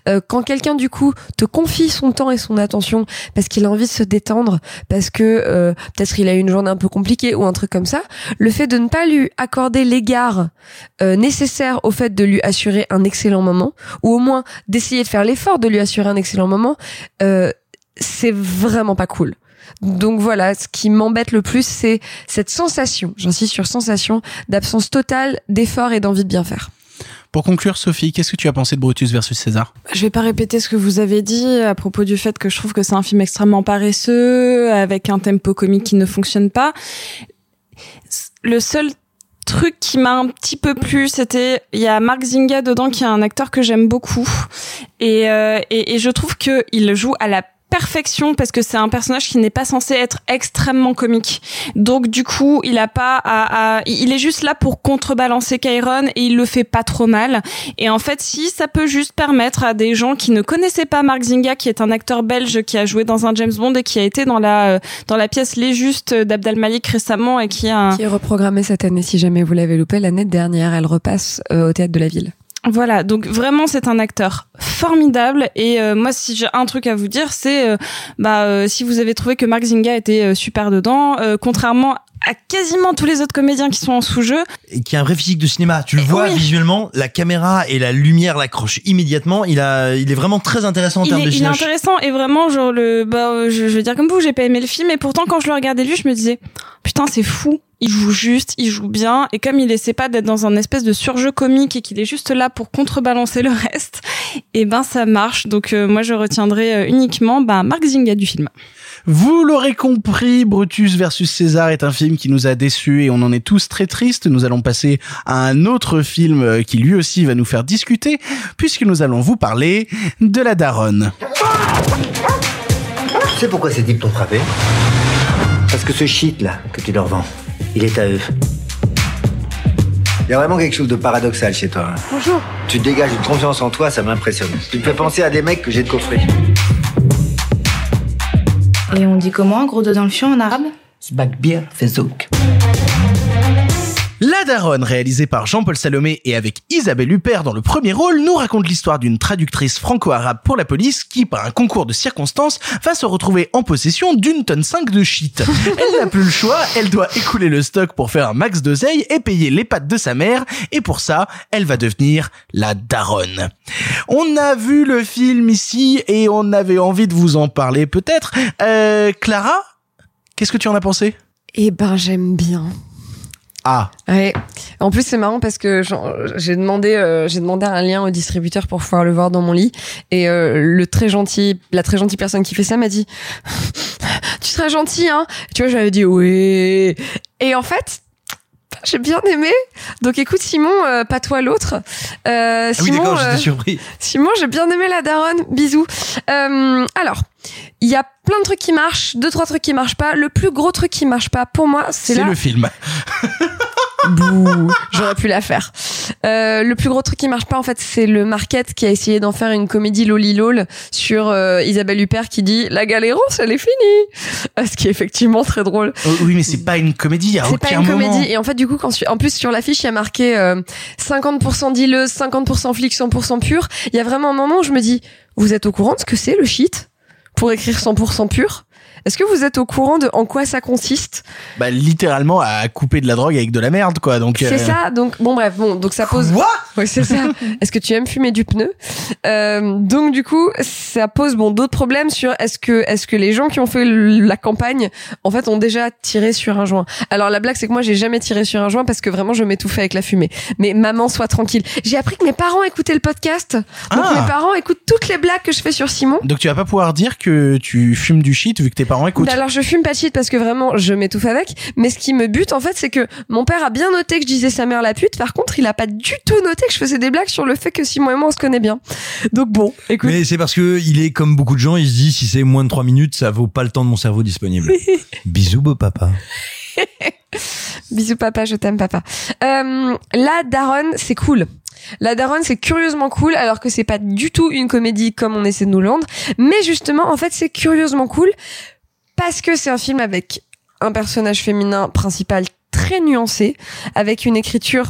Euh, quand quelqu'un du coup te confie son temps et son attention parce qu'il a envie de se détendre parce que euh, peut-être il a eu une journée un peu compliquée ou un truc comme ça le fait de ne pas lui accorder l'égard euh, nécessaire au fait de lui assurer un excellent moment ou au moins d'essayer de faire l'effort de lui assurer un excellent moment euh, c'est vraiment pas cool donc voilà, ce qui m'embête le plus, c'est cette sensation, j'insiste sur sensation, d'absence totale d'effort et d'envie de bien faire. Pour conclure, Sophie, qu'est-ce que tu as pensé de Brutus versus César? Je vais pas répéter ce que vous avez dit à propos du fait que je trouve que c'est un film extrêmement paresseux, avec un tempo comique qui ne fonctionne pas. Le seul truc qui m'a un petit peu plu, c'était il y a Mark Zinga dedans qui est un acteur que j'aime beaucoup et, euh, et et je trouve que il joue à la perfection parce que c'est un personnage qui n'est pas censé être extrêmement comique. Donc du coup, il a pas à, à- il est juste là pour contrebalancer Kyron et il le fait pas trop mal. Et en fait, si ça peut juste permettre à des gens qui ne connaissaient pas Mark Zinga, qui est un acteur belge qui a joué dans un James Bond et qui a été dans la euh, dans la pièce Les Justes d'Abdal Malik récemment et qui a. Qui est reprogrammée cette année, si jamais vous l'avez loupé. L'année dernière, elle repasse euh, au théâtre de la ville. Voilà, donc vraiment c'est un acteur formidable et euh, moi si j'ai un truc à vous dire c'est euh, bah euh, si vous avez trouvé que Mark Zinga était super dedans contrairement à quasiment tous les autres comédiens qui sont en sous-jeu et qui a un vrai physique de cinéma. Tu le vois oui. visuellement, la caméra et la lumière l'accrochent immédiatement. Il a, il est vraiment très intéressant en il termes est, de il est cinéma. intéressant et vraiment genre le bah je, je vais dire comme vous j'ai pas aimé le film et pourtant quand je le regardais lui je me disais putain c'est fou il joue juste il joue bien et comme il essaie pas d'être dans un espèce de surjeu comique et qu'il est juste là pour contrebalancer le reste et ben ça marche donc euh, moi je retiendrai euh, uniquement bah Mark Zinga du film Vous l'aurez compris, Brutus versus César est un film qui nous a déçus et on en est tous très tristes. Nous allons passer à un autre film euh, qui lui aussi va nous faire discuter puisque nous allons vous parler de la daronne. Tu sais pourquoi ces types t'ont frappé? Parce que ce shit là que tu leur vends, il est à eux. Il y a vraiment quelque chose de paradoxal chez toi. hein. Bonjour. Tu dégages une confiance en toi, ça m'impressionne. Tu me fais penser à des mecs que j'ai de coffrer. Et on dit comment, gros dos dans le fion en arabe? La Daronne, réalisée par Jean-Paul Salomé et avec Isabelle Huppert dans le premier rôle, nous raconte l'histoire d'une traductrice franco-arabe pour la police qui, par un concours de circonstances, va se retrouver en possession d'une tonne 5 de shit. Elle n'a plus le choix, elle doit écouler le stock pour faire un max d'oseille et payer les pattes de sa mère, et pour ça, elle va devenir la Daronne. On a vu le film ici et on avait envie de vous en parler peut-être. Euh, Clara, qu'est-ce que tu en as pensé? Eh ben, j'aime bien. Ah. Ouais. En plus, c'est marrant parce que j'ai demandé, euh, j'ai demandé un lien au distributeur pour pouvoir le voir dans mon lit, et euh, le très gentil, la très gentille personne qui fait ça m'a dit, tu serais gentil, hein Tu vois, j'avais dit oui. Et en fait. J'ai bien aimé. Donc écoute Simon, euh, pas toi l'autre. Euh, Ah oui, Simon, euh, surpris. Simon, j'ai bien aimé la daronne. Bisous. Alors, il y a plein de trucs qui marchent, deux trois trucs qui marchent pas. Le plus gros truc qui marche pas pour moi, c'est le film. Bouh, j'aurais pu la faire. Euh, le plus gros truc qui marche pas en fait, c'est le market qui a essayé d'en faire une comédie loli lol sur euh, Isabelle Huppert qui dit la galérance elle est finie, Euh, ce qui est effectivement très drôle. Oh, oui, mais c'est pas une comédie C'est pas une moment. comédie et en fait du coup quand en plus sur l'affiche il y a marqué euh, 50% dealeuse, 50% flic, 100% pur. Il y a vraiment un moment où je me dis vous êtes au courant de ce que c'est le shit? Pour écrire 100% pur? Est-ce que vous êtes au courant de en quoi ça consiste? Bah littéralement à couper de la drogue avec de la merde quoi. Donc C'est euh, ça, donc bon bref, bon donc ça pose. Quoi? Ouais, c'est ça. Est-ce que tu aimes fumer du pneu? Euh, Donc du coup, ça pose bon d'autres problèmes sur est-ce que est-ce que les gens qui ont fait la campagne en fait ont déjà tiré sur un joint? Alors la blague c'est que moi j'ai jamais tiré sur un joint parce que vraiment je m'étouffais avec la fumée. Mais maman sois tranquille. J'ai appris que mes parents écoutaient le podcast. Donc Ah. mes parents écoutent toutes les blagues que je fais sur Simon. Donc tu vas pas pouvoir dire que tu fumes du shit vu que tes parents parents écoutent. Bah alors je fume pas de shit parce que vraiment je m'étouffe avec, mais ce qui me bute en fait c'est que mon père a bien noté que je disais sa mère la pute, par contre il a pas du tout noté que je faisais des blagues sur le fait que Simon et moi on se connaît bien. Donc bon, écoute. Mais c'est parce que il est comme beaucoup de gens, il se dit si c'est moins de 3 minutes, ça vaut pas le temps de mon cerveau disponible. Bisous beau papa. Bisous papa, je t'aime papa. Euh, la daronne, c'est cool. La daronne, c'est curieusement cool, alors que c'est pas du tout une comédie comme on essaie de nous le vendre. Mais justement, en fait, c'est curieusement cool parce que c'est un film avec un personnage féminin principal très nuancé, avec une écriture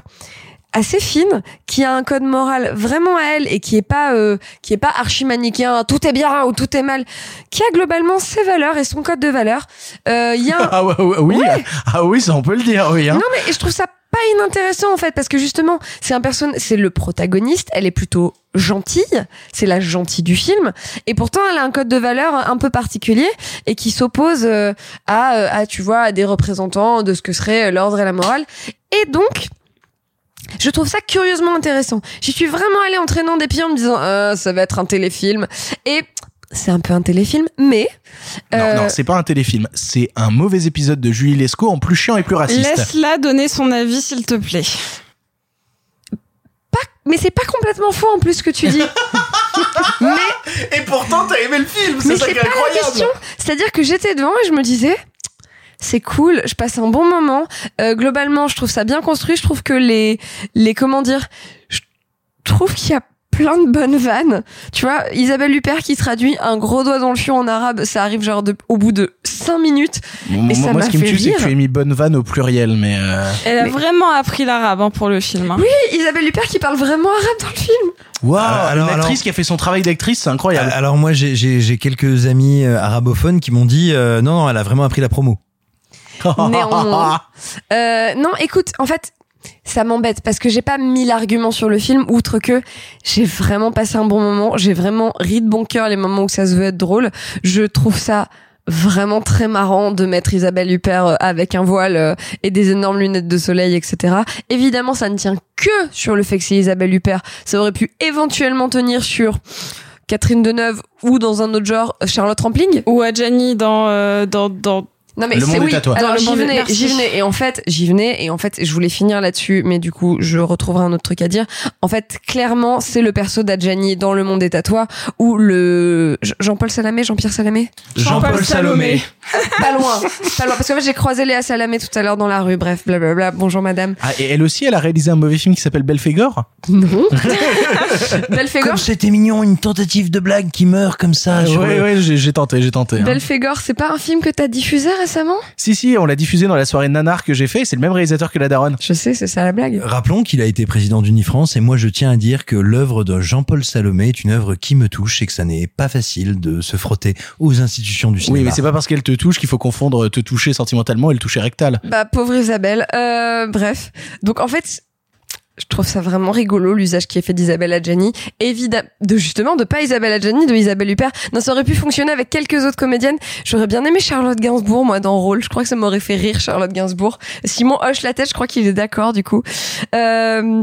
assez fine, qui a un code moral vraiment à elle et qui est pas euh, qui est pas archi manichéen, tout est bien ou tout est mal, qui a globalement ses valeurs et son code de valeurs. Euh, Il y a un- Ah ouais, oui, Ouais. ah oui, ça on peut le dire, oui. Hein. non mais je trouve ça pas inintéressant en fait parce que justement c'est un personne c'est le protagoniste elle est plutôt gentille c'est la gentille du film et pourtant elle a un code de valeur un peu particulier et qui s'oppose euh, à, euh, à tu vois à des représentants de ce que serait l'ordre et la morale et donc je trouve ça curieusement intéressant. J'y suis vraiment allée en traînant des pieds en me disant ah, ça va être un téléfilm et c'est un peu un téléfilm mais Non, euh, non, c'est pas un téléfilm, c'est un mauvais épisode de Julie Lescaut en plus chiant et plus raciste. Laisse-la donner son avis, s'il te plaît. mais c'est pas complètement faux en plus ce que tu dis. Et pourtant, t'as aimé le film, Mais c'est pas la question. C'est-à-dire que j'étais devant et je me disais, c'est cool, je passe un bon moment. Euh, globalement, je trouve ça bien construit. Je trouve que les, les comment dire, je trouve qu'il y a plein de bonnes vannes. Tu vois, Isabelle Huppert qui traduit un gros doigt dans le fion en arabe, ça arrive genre de, au bout de 5 minutes. Moi, et ça moi, m'a ce qui me fait tue, c'est que tu as mis bonne vanne au pluriel, mais. euh, Elle a vraiment appris l'arabe hein, pour le film. hein. Oui, Isabelle Huppert qui parle vraiment arabe dans le film. Waouh, alors, une actrice alors- qui a fait son travail d'actrice, c'est incroyable. Alors moi j'ai j'ai j'ai quelques amis euh, arabophones qui m'ont dit euh, non non elle a vraiment appris la promo. Néanmoins. Euh, non, écoute, en fait, ça m'embête parce que j'ai pas mis l'argument sur le film, outre que j'ai vraiment passé un bon moment, j'ai vraiment ri de bon cœur les moments où ça se veut être drôle. Je trouve ça vraiment très marrant de mettre Isabelle Huppert euh, avec un voile euh, et des énormes lunettes de soleil, etc. Évidemment, ça ne tient que sur le fait que c'est Isabelle Huppert. Ça aurait pu éventuellement tenir sur Catherine Deneuve ou dans un autre genre Charlotte Rampling ou Adjani dans euh, dans dans non mais Le c'est monde oui. est à toi. Alors j'y venais, j'y venais et en fait j'y venais et en fait je voulais finir là-dessus mais du coup je retrouverai un autre truc à dire. En fait clairement c'est le perso d'Adjani dans Le Monde est à toi ou le Jean-Paul Salamé, Jean-Pierre Salamé? Jean-Paul Salomé. pas loin, pas loin parce qu'en fait j'ai croisé Léa Salamé tout à l'heure dans la rue. Bref blablabla. Bonjour madame. Ah, et elle aussi, elle a réalisé un mauvais film qui s'appelle Belphégor? Non. Belphégor. Comme c'était mignon une tentative de blague qui meurt comme ça. Le- ouais, j'ai j'ai tenté, j'ai tenté. hein. Belphégor, c'est pas un film que t'as diffusé récemment Si, si, on l'a diffusé dans la soirée Nanar que j'ai fait, c'est le même réalisateur que La Daronne. Je sais, c'est ça la blague. Rappelons qu'il a été président d'Unifrance et moi je tiens à dire que l'œuvre de Jean-Paul Salomé est une œuvre qui me touche et que ça n'est pas facile de se frotter aux institutions du cinéma. Oui, mais c'est pas parce qu'elle te touche qu'il faut confondre te toucher sentimentalement et le toucher rectal. Bah pauvre Isabelle. Euh, bref. Donc en fait, je trouve ça vraiment rigolo l'usage qui est fait d'Isabelle Adjani. Évidemment, de justement de pas Isabelle Adjani, de Isabelle Huppert. Non, ça aurait pu fonctionner avec quelques autres comédiennes. J'aurais bien aimé Charlotte Gainsbourg moi dans le rôle. Je crois que ça m'aurait fait rire Charlotte Gainsbourg. Simon hoche la tête, je crois qu'il est d'accord du coup. Euh,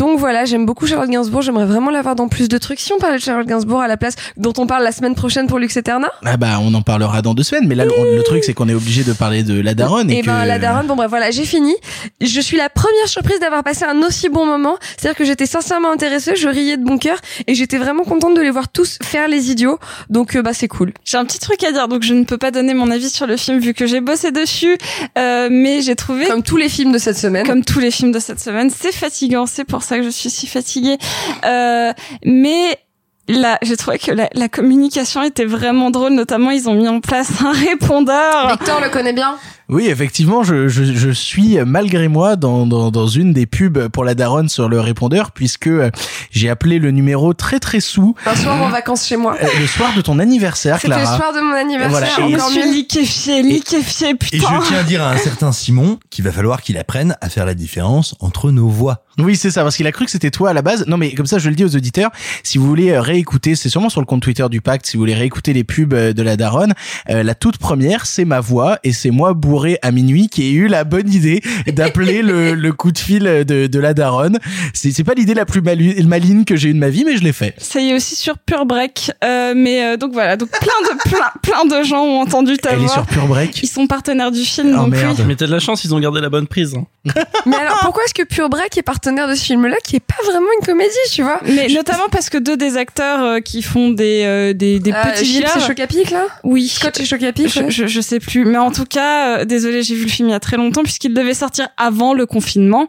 donc voilà, j'aime beaucoup Charlotte Gainsbourg. J'aimerais vraiment l'avoir dans plus de trucs. Si on parlait de Charlotte Gainsbourg à la place dont on parle la semaine prochaine pour Lux Eterna. Ah bah, on en parlera dans deux semaines, mais là, le, le truc, c'est qu'on est obligé de parler de La Daronne. Et, Et ben que- la daronne, bon bref voilà, j'ai fini. Je suis la première surprise d'avoir passé un aussi bon moment. C'est-à-dire que j'étais sincèrement intéressée, je riais de bon cœur et j'étais vraiment contente de les voir tous faire les idiots. Donc euh, bah c'est cool. J'ai un petit truc à dire, donc je ne peux pas donner mon avis sur le film vu que j'ai bossé dessus, euh, mais j'ai trouvé Comme tous les films de cette semaine. comme tous les films de cette semaine, c'est fatigant, c'est pour ça que je suis si fatiguée. Euh, mais là, j'ai trouvé que la, la communication était vraiment drôle, notamment ils ont mis en place un répondeur. Victor le connaît bien? Oui, effectivement, je, je, je suis malgré moi dans, dans, dans une des pubs pour la daronne sur le répondeur puisque euh, j'ai appelé le numéro très très sous Un soir en vacances chez moi. euh, le soir de ton anniversaire, C'était le Clara. soir de mon anniversaire. Voilà, Je et- me encore suis mieux. liquéfiée, liquéfiée, Et putain. je tiens à dire à un certain Simon qu'il va falloir qu'il apprenne à faire la différence entre nos voix. Oui, c'est ça, parce qu'il a cru que c'était toi à la base. Non, mais comme ça, je le dis aux auditeurs, si vous voulez euh, réécouter, c'est sûrement sur le compte Twitter du Pacte, si vous voulez réécouter les pubs euh, de la Daronne, euh, la toute première, c'est ma voix, et c'est moi bourré à minuit qui ai eu la bonne idée d'appeler le, le coup de fil de, de la Daronne. C'est c'est pas l'idée la plus maligne que j'ai eue de ma vie, mais je l'ai fait. Ça y est aussi sur Pure Break. Euh, mais euh, donc voilà, donc plein de plein, plein de gens ont entendu ta Elle est sur Pure Break. Ils sont partenaires du film, Oh, donc merde. oui. Mais t'as de la chance, ils ont gardé la bonne prise. hein. Mais alors, pourquoi est-ce que Pure Break est partenaire de ce film-là, qui est pas vraiment une comédie, tu vois? Mais notamment parce que deux des acteurs euh, qui font des euh, des, des petits et villages. Chocapic, là? Oui. Scotch et Chocapic, Je, ouais. je, je sais plus, mais en tout cas, euh, désolé, j'ai vu le film il y a très longtemps puisqu'il devait sortir avant le confinement.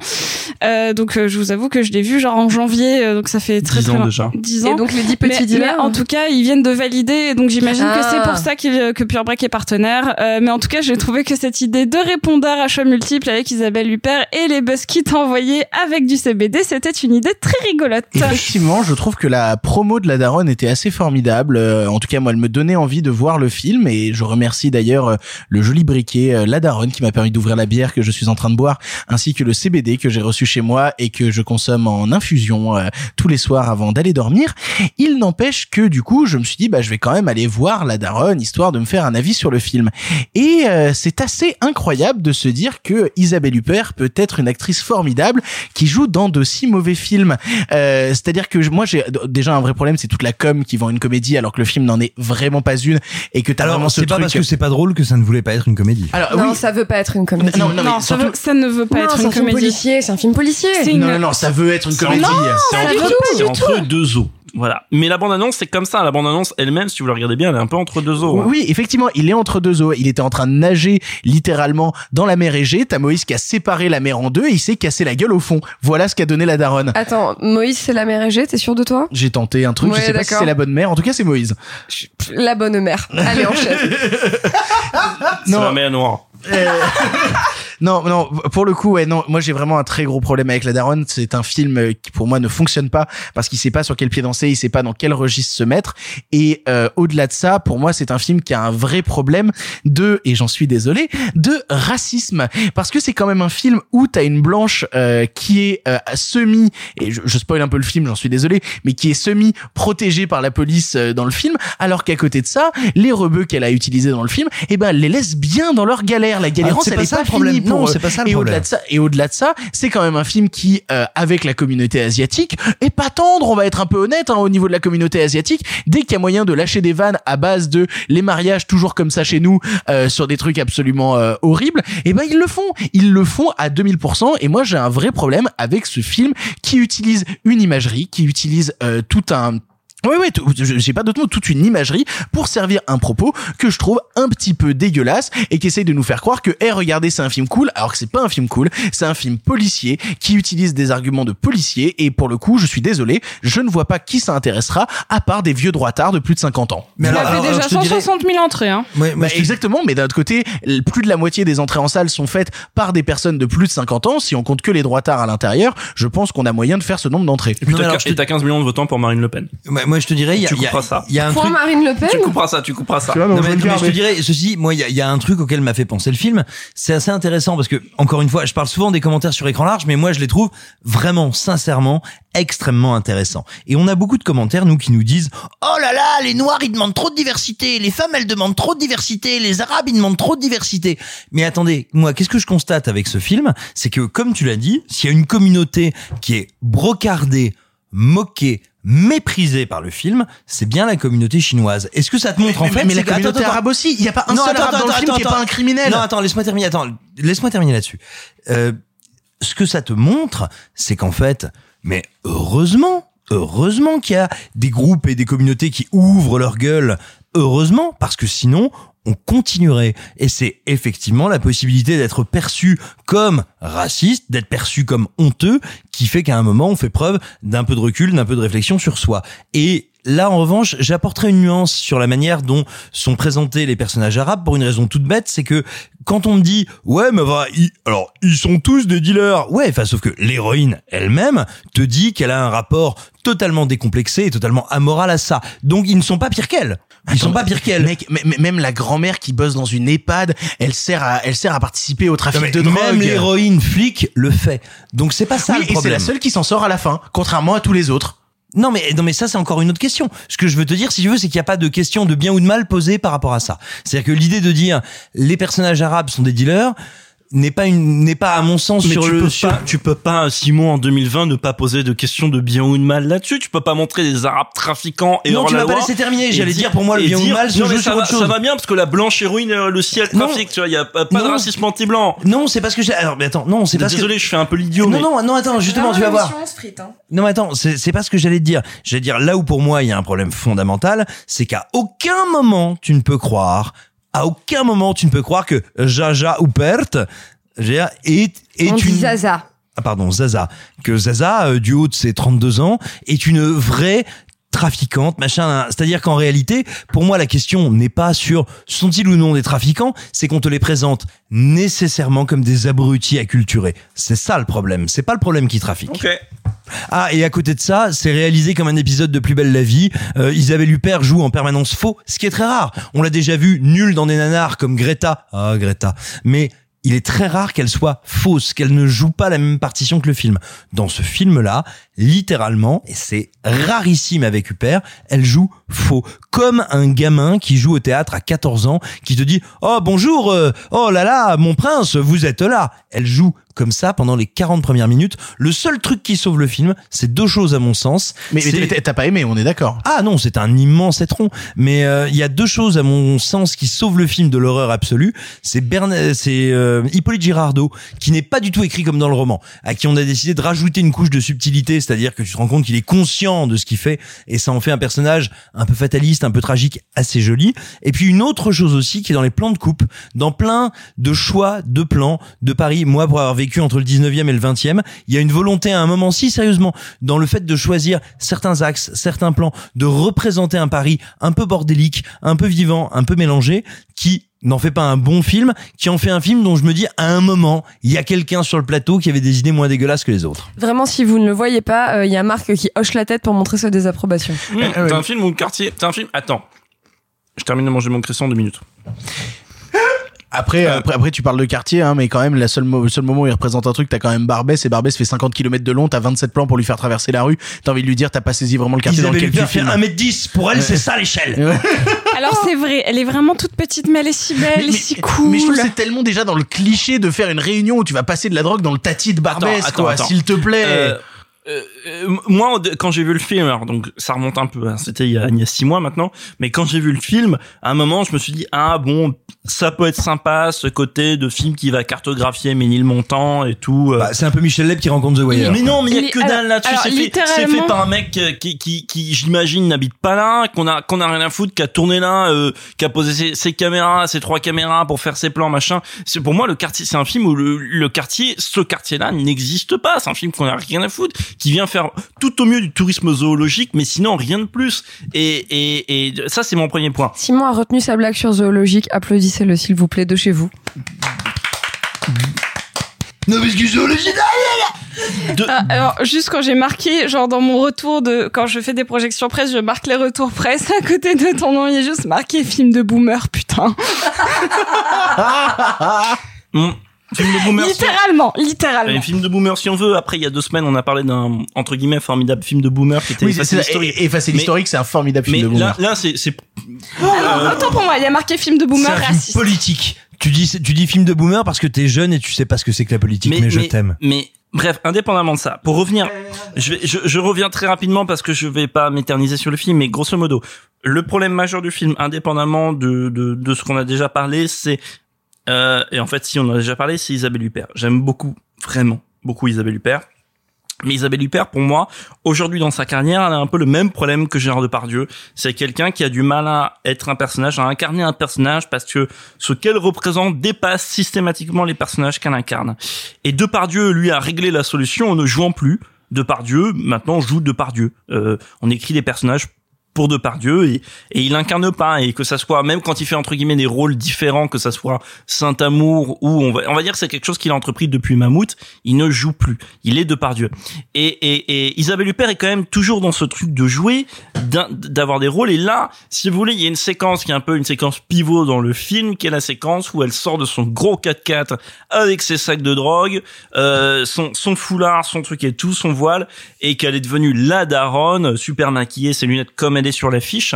Euh, donc euh, je vous avoue que je l'ai vu genre en janvier, euh, donc ça fait très Dix très ans long- déjà. 10 Et donc les dix mais, petits mais dealers en tout cas, ils viennent de valider, donc j'imagine que c'est Ah. pour ça que Pure Break est partenaire. Euh, mais en tout cas, j'ai trouvé que cette idée de répondeur à choix multiples avec Isabelle Huppert et les buzz kits envoyés avec du CBD, c'était une idée très rigolote. Effectivement, je trouve que la promo de la Daronne était assez formidable. Euh, en tout cas, moi, elle me donnait envie de voir le film et je remercie d'ailleurs le joli briquet euh, La Daronne qui m'a permis d'ouvrir la bière que je suis en train de boire, ainsi que le CBD que j'ai reçu chez moi et que je consomme en infusion euh, tous les soirs avant d'aller dormir. Il n'empêche que du coup, je me suis dit, bah, je vais quand même aller voir La Daronne histoire de me faire un avis sur le film. Et euh, c'est assez incroyable de se dire que Isabelle Huppert peut être une actrice formidable qui joue dans de si mauvais films. Euh, C'est-à-dire que moi j'ai déjà un vrai problème, c'est toute la com qui vend une comédie alors que le film n'en est vraiment pas une et que t'as vraiment ce c'est pas truc. parce que c'est pas drôle que ça ne voulait pas être une comédie. Alors non, oui. ça veut pas être une comédie. Non, non, mais ça, surtout- veut- ça ne veut pas Non, être c'est une un film comédie. policier, c'est un film policier. Non, une- non, non, ça veut être une comédie. C'est pas du entre, entre deux eaux. Voilà. Mais la bande-annonce, c'est comme ça. La bande-annonce elle-même, si vous la regardez bien, elle est un peu entre deux eaux. hein. Oui, effectivement, il est entre deux eaux. Il était en train de nager littéralement dans la mer Égée. T'as Moïse qui a séparé la mer en deux et il s'est cassé la gueule au fond. Voilà ce qu'a donné la daronne. Attends, Moïse, c'est la mère Égée, t'es sûr de toi? J'ai tenté un truc, Ouais, je sais pas si c'est la bonne mère. En tout cas, c'est Moïse. La bonne mère. Allez, enchaîne. C'est Non. la mer noire. Non, non, pour le coup, ouais, non, moi j'ai vraiment un très gros problème avec La Daronne. C'est un film euh, qui pour moi ne fonctionne pas parce qu'il sait pas sur quel pied danser, il sait pas dans quel registre se mettre. Et euh, au-delà de ça, pour moi, c'est un film qui a un vrai problème de, et j'en suis désolé, de racisme. Parce que c'est quand même un film où t'as une blanche euh, qui est euh, semi, et je, je spoil un peu le film, j'en suis désolé, mais qui est semi protégée par la police euh, dans le film, alors qu'à côté de ça, les rebeux qu'elle a utilisés dans le film, eh ben, elle les laisse bien dans leur galère. La galérance, c'est elle pas est ça pas le problème. finie pour Non, eux. c'est pas ça le et au-delà de ça, et au-delà de ça, c'est quand même un film qui, euh, avec la communauté asiatique, est pas tendre. On va être un peu honnête hein, au niveau de la communauté asiatique. Dès qu'il y a moyen de lâcher des vannes à base de les mariages toujours comme ça chez nous euh, sur des trucs absolument euh, horribles, et ben ils le font. Ils le font à 2000%. Et moi, j'ai un vrai problème avec ce film qui utilise une imagerie, qui utilise euh, tout un oui, oui, j'ai pas d'autre mot, toute une imagerie pour servir un propos que je trouve un petit peu dégueulasse et qui essaye de nous faire croire que, eh, regardez, c'est un film cool, alors que c'est pas un film cool, c'est un film policier qui utilise des arguments de policier et pour le coup, je suis désolé, je ne vois pas qui ça intéressera à part des vieux droitards de plus de 50 ans. Mais Il alors- a fait alors, déjà je te dirais- 160 000 entrées. Hein. Ouais, Bah, te- exactement, mais d'un autre côté, plus de la moitié des entrées en salle sont faites par des personnes de plus de 50 ans. Si on compte que les droitards à l'intérieur, je pense qu'on a moyen de faire ce nombre d'entrées. Et puis t'as alors, je te- et t'as 15 millions de votants pour Marine Le Pen. Moi, je te dirais, il y a, Tu il y a- couperas ça. il y a un Pour truc. Marine Le Pen Tu couperas ça, tu couperas ça. Tu vois, Non, mais, je mais te dirais, ceci, moi, il y a, il y a un truc auquel m'a fait penser le film. C'est assez intéressant parce que, encore une fois, je parle souvent des commentaires sur écran large, mais moi, je les trouve vraiment, sincèrement, extrêmement intéressants. Et on a beaucoup de commentaires, nous, qui nous disent, oh là là, les noirs, ils demandent trop de diversité, les femmes, elles demandent trop de diversité, les arabes, ils demandent trop de diversité. Mais attendez, moi, qu'est-ce que je constate avec ce film? C'est que, comme tu l'as dit, s'il y a une communauté qui est brocardée, moquée, méprisée par le film, c'est bien la communauté chinoise. Est-ce que ça te montre en mais, fait mais la communauté attends, attends. arabe aussi, il y a pas un Non, seul attends, arabe dans le film qui est pas un criminel. Non, attends, laisse-moi terminer. Attends, laisse-moi terminer là-dessus. Euh, ce que ça te montre, c'est qu'en fait, mais heureusement, heureusement qu'il y a des groupes et des communautés qui ouvrent leur gueule. Heureusement, parce que sinon, on continuerait. Et c'est effectivement la possibilité d'être perçu comme raciste, d'être perçu comme honteux, qui fait qu'à un moment, on fait preuve d'un peu de recul, d'un peu de réflexion sur soi. Et là, en revanche, j'apporterai une nuance sur la manière dont sont présentés les personnages arabes pour une raison toute bête, c'est que quand on me dit ouais mais va ils- alors ils sont tous des dealers. Ouais enfin sauf que l'héroïne elle-même te dit qu'elle a un rapport totalement décomplexé et totalement amoral à ça. Donc ils ne sont pas pires qu'elle. Ils sont pas pires qu'elle. Mec, même la grand-mère qui bosse dans une EHPAD, elle sert à, elle sert à participer au trafic Non, de drogue. même l'héroïne flic le fait. Donc c'est pas ça Oui, le et c'est problème. la seule qui s'en sort à la fin, contrairement à tous les autres. Non mais non mais ça c'est encore une autre question. Ce que je veux te dire si tu veux c'est qu'il n'y a pas de question de bien ou de mal posée par rapport à ça. C'est-à-dire que l'idée de dire les personnages arabes sont des dealers n'est pas une n'est pas à mon sens Mais sur tu le peux sur- pas, tu peux pas, Simon, en 2020, ne pas poser de questions de bien ou de mal là-dessus. Tu peux pas montrer des Arabes trafiquants et Non, hors tu m'as pas laissé terminer. J'allais dire, pour moi, le bien ou le dire, mal non, mais ça sur va, autre chose. Ça va bien parce que la blanche héroïne, euh, le ciel Non. trafic, tu vois, il y a pas, pas de Non. racisme anti-blanc. Non, c'est parce que j'ai alors mais attends, non, c'est parce que Désolé, je fais un peu l'idiot. Non mais- non non attends, justement tu vas voir. hein. Non mais attends, c'est c'est pas ce que j'allais te dire. J'allais dire là où pour moi il y a un problème fondamental, c'est qu'à aucun moment tu ne peux croire, à aucun moment tu ne peux croire que Jaja dire, est est On dit une Zaza. ah pardon, Zaza, que Zaza, euh, du haut de ses 32 ans, est une vraie trafiquante, machin. hein. C'est-à-dire qu'en réalité, pour moi, la question n'est pas sur sont-ils ou non des trafiquants, c'est qu'on te les présente nécessairement comme des abrutis acculturés. C'est ça le problème. C'est pas le problème qui trafique. Ah, et à côté de ça, c'est réalisé comme un épisode de Plus belle la vie. Euh, Isabelle Huppert joue en permanence faux, ce qui est très rare. On l'a déjà vu nul dans des nanars comme Greta. Ah, Greta. Mais il est très rare qu'elle soit fausse, qu'elle ne joue pas la même partition que le film. Dans ce film-là, littéralement, et c'est rarissime avec Huppert, elle joue faux. Comme un gamin qui joue au théâtre à 14 ans, qui te dit « Oh, bonjour, euh, oh là là, mon prince, vous êtes là !» Elle joue comme ça pendant les 40 premières minutes. Le seul truc qui sauve le film, c'est deux choses à mon sens. Mais, t'as- pas aimé, on est d'accord. ah non, c'est un immense étron. Mais euh, il y a deux choses à mon sens qui sauvent le film de l'horreur absolue. C'est Bern, c'est euh, Hippolyte Girardot qui n'est pas du tout écrit comme dans le roman, à qui on a décidé de rajouter une couche de subtilité, c'est-à-dire que tu te rends compte qu'il est conscient de ce qu'il fait et ça en fait un personnage un peu fataliste, un peu tragique, assez joli. Et puis une autre chose aussi qui est dans les plans de coupe, dans plein de choix de plans de Paris. Moi, pour avoir vécu entre le 19e et le 20e, il y a une volonté à un moment, si sérieusement, dans le fait de choisir certains axes, certains plans, de représenter un Paris un peu bordélique, un peu vivant, un peu mélangé, qui n'en fait pas un bon film, qui en fait un film dont je me dis, à un moment, il y a quelqu'un sur le plateau qui avait des idées moins dégueulasses que les autres. Vraiment, si vous ne le voyez pas, euh, il y a Marc qui hoche la tête pour montrer sa désapprobation. Mmh, T'as un film ou le quartier T'as un film Attends. Je termine de manger mon cresson en deux minutes. Après, après, après, tu parles de quartier, hein, mais quand même, la seule mo- le seul moment où il représente un truc, t'as quand même Barbès, et Barbès fait 50 km de long, t'as 27 plans pour lui faire traverser la rue, t'as envie de lui dire, t'as pas saisi vraiment le quartier dans Isabelle lequel tu filmes. 1m10, pour elle, c'est ça l'échelle. Alors c'est vrai, elle est vraiment toute petite, mais elle est si belle, elle est si cool. Mais je trouve c'est tellement déjà dans le cliché de faire une réunion où tu vas passer de la drogue dans le tati de Barbès, Attends, quoi, s'il te plaît. Euh, euh, euh, moi, quand j'ai vu le film, alors donc ça remonte un peu, hein, c'était il y a, il y a six mois maintenant, mais quand j'ai vu le film, à un moment, je me suis dit ah bon, ça peut être sympa ce côté de film qui va cartographier Ménilmontant et tout. euh. Bah, c'est un peu Michel Leb qui rencontre The Wire. Mais non, mais il y a Mais que alors- dalle là-dessus. C'est fait, fait par un mec euh, qui, qui, qui j'imagine, n'habite pas là, qu'on a, qu'on a rien à foutre, qui a tourné là, euh, qui a posé ses, ses caméras, ses trois caméras pour faire ses plans, machin. C'est pour moi le quartier, c'est un film où le, le quartier, ce quartier-là n'existe pas. C'est un film qu'on a rien à foutre, qui vient faire tout au mieux du tourisme zoologique, mais sinon rien de plus. Et, et, et ça, c'est mon premier point. Simon a retenu sa blague sur zoologique. Applaudissez-le, s'il vous plaît, de chez vous. Non, mais excusez-moi, Ah, alors juste quand j'ai marqué, genre dans mon retour de quand je fais des projections presse, je marque les retours presse à côté de ton nom, il y a juste marqué film de boomer, putain. Film de boomer. si- littéralement, littéralement. Un film de boomer si on veut. Après, il y a deux semaines, on a parlé d'un entre guillemets formidable film de boomer qui était Oui, c'est Effacer l'historique. Et- Effacer l'historique, c'est un formidable Mais film de là, boomer. là, c'est c'est Alors, autant pour moi, il y a marqué film de boomer un film raciste. politique. Tu dis, tu dis film de boomer parce que t'es jeune et tu sais pas ce que c'est que la politique, mais, je t'aime. Mais bref, indépendamment de ça, pour revenir, je, vais, je, je reviens très rapidement parce que je vais pas m'éterniser sur le film, mais grosso modo, le problème majeur du film, indépendamment de, de, de ce qu'on a déjà parlé, c'est euh, et en fait, si on en a déjà parlé, c'est Isabelle Huppert. J'aime beaucoup, vraiment beaucoup Isabelle Huppert. Mais Isabelle Huppert, pour moi, aujourd'hui dans sa carrière, elle a un peu le même problème que Gérard Depardieu. C'est quelqu'un qui a du mal à être un personnage, à incarner un personnage parce que ce qu'elle représente dépasse systématiquement les personnages qu'elle incarne. Et Depardieu, lui, a réglé la solution en ne jouant plus. Depardieu, maintenant, joue Depardieu. Euh, on écrit des personnages pour Depardieu et, et il incarne pas. Et que ça soit même quand il fait entre guillemets des rôles différents que ça soit Saint Amour ou on va on va dire que c'est quelque chose qu'il a entrepris depuis Mammouth il ne joue plus. Il est Depardieu et, et, et Isabelle Huppert est quand même toujours dans ce truc de jouer d'avoir des rôles. Et là si vous voulez il y a une séquence qui est un peu une séquence pivot dans le film qui est la séquence où elle sort de son gros 4x4 avec ses sacs de drogue euh, son son foulard son truc et tout son voile et qu'elle est devenue la daronne super maquillée ses lunettes comme est sur l'affiche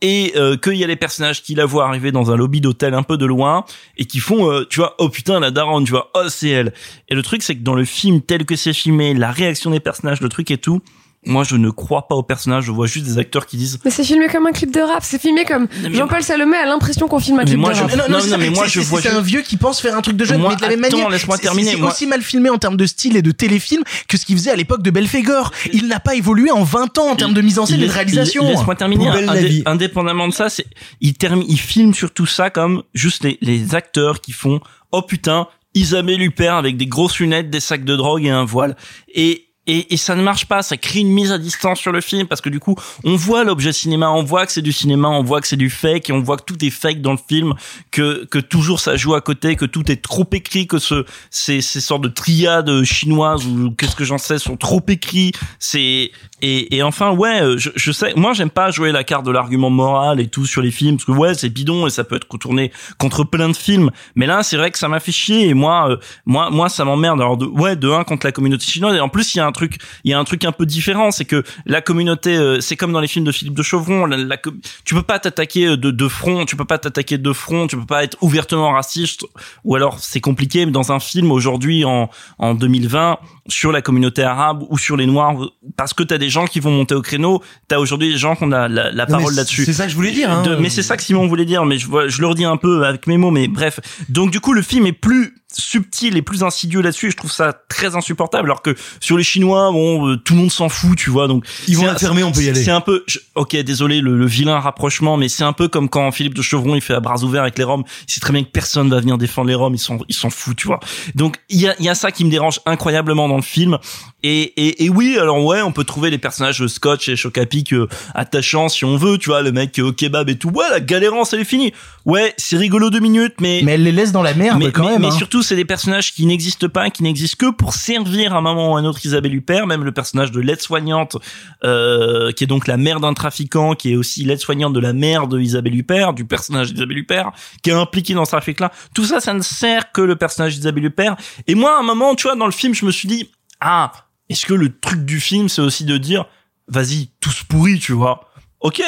et euh, qu'il y a les personnages qui la voient arriver dans un lobby d'hôtel un peu de loin et qui font euh, tu vois oh putain la daronne tu vois oh c'est elle et le truc c'est que dans le film tel que c'est filmé la réaction des personnages le truc et tout moi je ne crois pas aux personnages je vois juste des acteurs qui disent Mais c'est filmé comme un clip de rap, c'est filmé comme Jean-Paul Salomé a l'impression qu'on filme un clip moi, de je- rap. non, non, c'est- mais moi, je vois C'est un vieux qui pense faire un truc de jeune, Moi, mais de la même attends, manière. laisse-moi terminer, C'est moi- aussi mal filmé en termes de style et de téléfilm que ce qu'il faisait à l'époque de Belphégor. Il n'a pas évolué en 20 ans en termes de mise en scène et de réalisation. Laisse-moi terminer. Indé- indépendamment de ça, c'est il termine, il filme surtout ça comme juste les, les acteurs qui font oh putain Isabelle Huppert avec des grosses lunettes, des sacs de drogue et un voile et et, et ça ne marche pas, ça crée une mise à distance sur le film parce que du coup, on voit l'objet cinéma, on voit que c'est du cinéma, on voit que c'est du fake et on voit que tout est fake dans le film, que que toujours ça joue à côté, que tout est trop écrit, que ce ces ces sortes de triades chinoises ou qu'est-ce que j'en sais sont trop écrits, c'est et, et enfin ouais, euh, je, je sais, moi j'aime pas jouer la carte de l'argument moral et tout sur les films parce que ouais c'est bidon et ça peut être retourné contre plein de films, mais là c'est vrai que ça m'a fait chier et moi euh, moi moi ça m'emmerde. Alors de ouais de un contre la communauté chinoise et en plus il y a un truc il y a un truc un peu différent c'est que la communauté euh, c'est comme dans les films de Philippe de Chauvron la, la tu peux pas t'attaquer de de front tu peux pas t'attaquer de front tu peux pas être ouvertement raciste ou alors c'est compliqué mais dans un film aujourd'hui en en 2020 sur la communauté arabe ou sur les noirs parce que t'as des gens qui vont monter au créneau t'as aujourd'hui des gens qui ont la, la, parole là-dessus c'est ça que je voulais dire, hein. De- mais c'est ça que Simon voulait dire mais je je le redis un peu avec mes mots mais bref donc du coup le film est plus subtil et plus insidieux là-dessus et je trouve ça très insupportable alors que sur les chinois bon euh, tout le monde s'en fout tu vois donc Ils vont fermer, on peut y aller. c'est un peu je- ok désolé le, le vilain rapprochement mais c'est un peu comme quand Philippe de Chevron il fait à bras ouverts avec les Roms il sait très bien que personne va venir défendre les Roms ils sont ils s'en foutent tu vois donc il y a il y a ça qui me dérange incroyablement dans le film et, et, et oui, alors ouais, on peut trouver les personnages Scotch et Chocapic euh, attachants si on veut, tu vois, le mec euh, au kebab et tout. Ouais, la galérance, elle est finie. Ouais, c'est rigolo deux minutes, mais Mais elle les laisse dans la merde mais, quand mais- même. mais hein. surtout, c'est des personnages qui n'existent pas, qui n'existent que pour servir à un moment ou à un autre Isabelle Huppert, même le personnage de l'aide-soignante, euh, qui est donc la mère d'un trafiquant, qui est aussi l'aide-soignante de la mère de Isabelle Huppert, du personnage d'Isabelle Huppert, qui est impliqué dans ce trafic-là. Tout ça, ça ne sert que le personnage d'Isabelle Huppert. Et moi, à un moment, tu vois, dans le film, je me suis dit, ah, est-ce que le truc du film, c'est aussi de dire, vas-y, tous pourris, tu vois. Ok,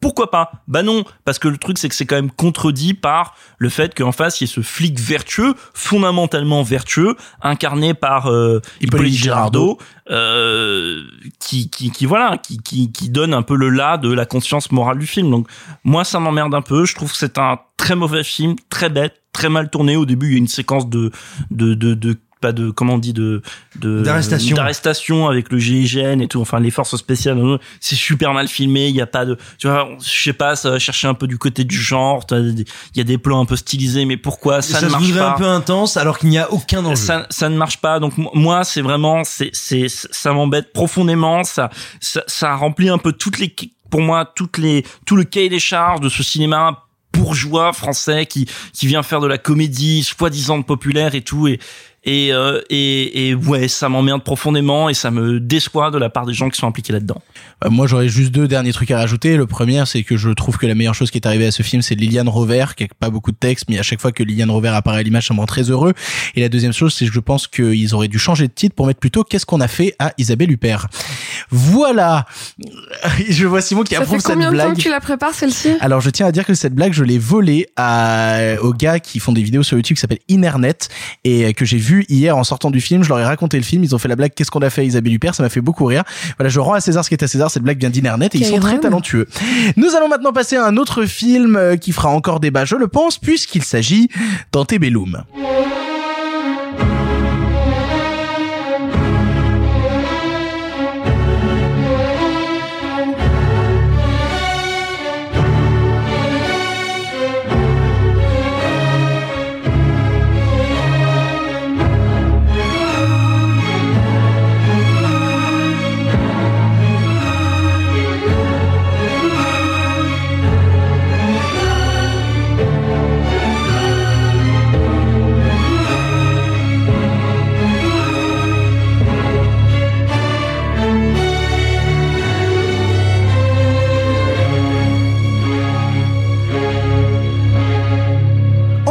pourquoi pas? Bah non, parce que le truc c'est que c'est quand même contredit par le fait qu'en face il y ait ce flic vertueux, fondamentalement vertueux, incarné par euh, Hippolyte Girardot, euh, qui, qui, qui voilà, qui, qui, qui donne un peu le là de la conscience morale du film. Donc moi ça m'emmerde un peu. Je trouve que c'est un très mauvais film, très bête, très mal tourné. Au début il y a une séquence de de de, de pas de comment on dit de D'arrestation. d'arrestation avec le GIGN et tout enfin les forces spéciales euh, c'est super mal filmé il y a pas de tu vois je sais pas ça va chercher un peu du côté du genre il y a des plans un peu stylisés mais pourquoi ça, Ça, ne se marche pas un peu intense alors qu'il n'y a aucun enjeu. ça, ça ne marche pas. Donc mo- moi, c'est vraiment, c'est, c'est, ça m'embête profondément. Ça, ça, ça remplit un peu toutes les, pour moi, toutes les, tout le cahier des charges de ce cinéma bourgeois français qui, qui vient faire de la comédie soi-disant populaire et tout. Et, et, euh, et, et ouais, ça m'emmerde profondément et ça me déçoit de la part des gens qui sont impliqués là-dedans. Euh, moi, j'aurais juste deux derniers trucs à rajouter. Le premier, c'est que je trouve que la meilleure chose qui est arrivée à ce film, c'est Liliane Rover, qui a pas beaucoup de texte, mais à chaque fois que Liliane Rover apparaît à l'image, ça me rend très heureux. Et la deuxième chose, c'est que je pense qu'ils auraient dû changer de titre pour mettre plutôt Qu'est-ce qu'on a fait à Isabelle Huppert. Voilà. Je vois Simon qui Ça approuve fait combien cette de temps blague. que tu la prépares celle-ci? Alors je tiens à dire que cette blague je l'ai volée à aux gars qui font des vidéos sur YouTube qui s'appellent Internet et que j'ai vu hier en sortant du film. Je leur ai raconté le film. Ils ont fait la blague Qu'est-ce qu'on a fait à Isabelle Huppert Ça m'a fait beaucoup rire. Voilà, je rends à César ce qui est à César. Cette blague vient d'Internet et ils sont très talentueux. Nous allons maintenant passer à un autre film euh, qui fera encore débat, je le pense, puisqu'il s'agit d'Antebellum.